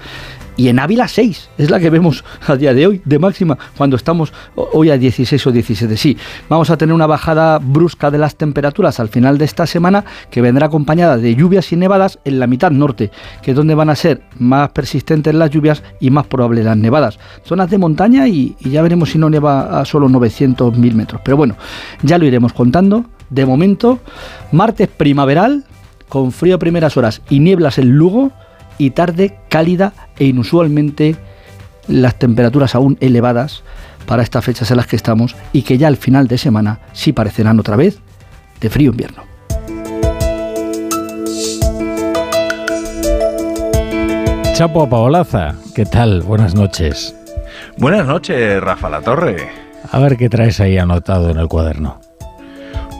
y en Ávila 6, es la que vemos a día de hoy, de máxima, cuando estamos hoy a 16 o 17. Sí, vamos a tener una bajada brusca de las temperaturas al final de esta semana que vendrá acompañada de lluvias y nevadas en la mitad norte, que es donde van a ser más persistentes las lluvias y más probables las nevadas. Zonas de montaña y, ya veremos si no neva a solo 900 mil metros. Pero bueno, ya lo iremos contando. De momento, martes primaveral, con frío a primeras horas y nieblas en Lugo y tarde cálida e inusualmente las temperaturas aún elevadas para estas fechas en las que estamos y que ya al final de semana sí parecerán otra vez de frío invierno. Chapo Paolaza, ¿qué tal? Buenas noches. Buenas noches, Rafa La Torre. A ver qué traes ahí anotado en el cuaderno.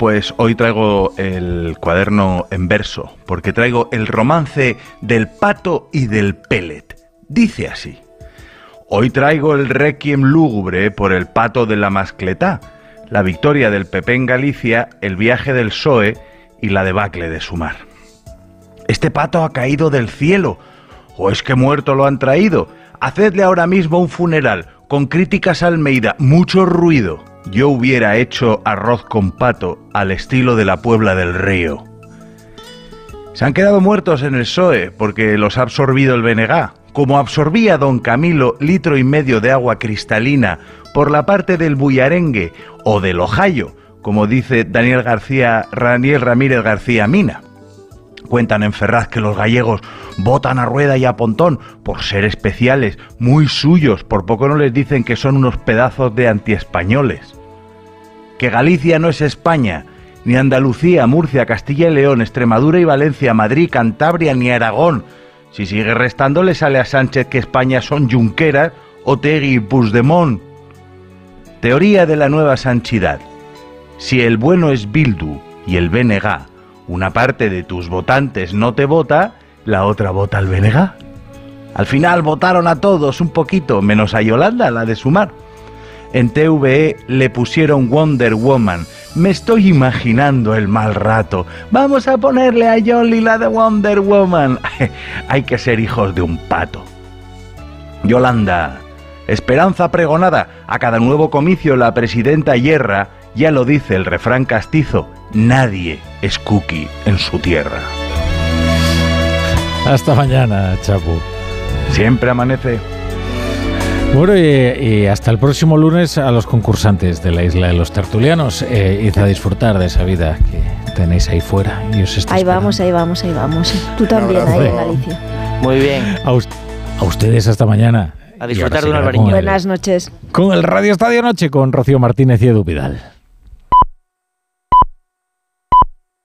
Pues hoy traigo el cuaderno en verso, porque traigo el romance del pato y del pellet. Dice así. Hoy traigo el requiem lúgubre por el pato de la mascletá, la victoria del PP en Galicia, el viaje del PSOE y la debacle de Sumar. Este pato ha caído del cielo, o es que muerto lo han traído. hacedle ahora mismo un funeral con críticas Almeida, mucho ruido. Yo hubiera hecho arroz con pato al estilo de la Puebla del Río. Se han quedado muertos en el PSOE porque los ha absorbido el BNG. Como absorbía don Camilo litro y medio de agua cristalina por la parte del Buyarengue o del Ohio, como dice Daniel García, Daniel Ramírez García Mina. Cuentan en Ferraz que los gallegos votan a Rueda y a Pontón por ser especiales, muy suyos, por poco no les dicen que son unos pedazos de antiespañoles. Que Galicia no es España, ni Andalucía, Murcia, Castilla y León, Extremadura y Valencia, Madrid, Cantabria, ni Aragón. Si sigue restando le sale a Sánchez que España son Junqueras, Otegui y Puigdemont. Teoría de la nueva sanchidad. Si el bueno es Bildu y el BNG, una parte de tus votantes no te vota, la otra vota al BNG. Al final votaron a todos un poquito, menos a Yolanda, la de Sumar. En TVE le pusieron Wonder Woman. Me estoy imaginando el mal rato. Vamos a ponerle a Yoli la de Wonder Woman. Hay que ser hijos de un pato. Yolanda, esperanza pregonada. A cada nuevo comicio la presidenta hierra. Ya lo dice el refrán castizo. Nadie es cookie en su tierra. Hasta mañana, Chapu. Siempre amanece. Bueno, y, y hasta el próximo lunes a los concursantes de la isla de los tertulianos. Eh, id a disfrutar de esa vida que tenéis ahí fuera. Y os está Ahí esperando. vamos, ahí vamos, ahí vamos. Tú también ahí en Galicia. Muy bien. A, us- a ustedes hasta mañana. A disfrutar de un se queda albariño. Buenas noches. Con el Radio Estadio Noche con Rocío Martínez y Edu Vidal.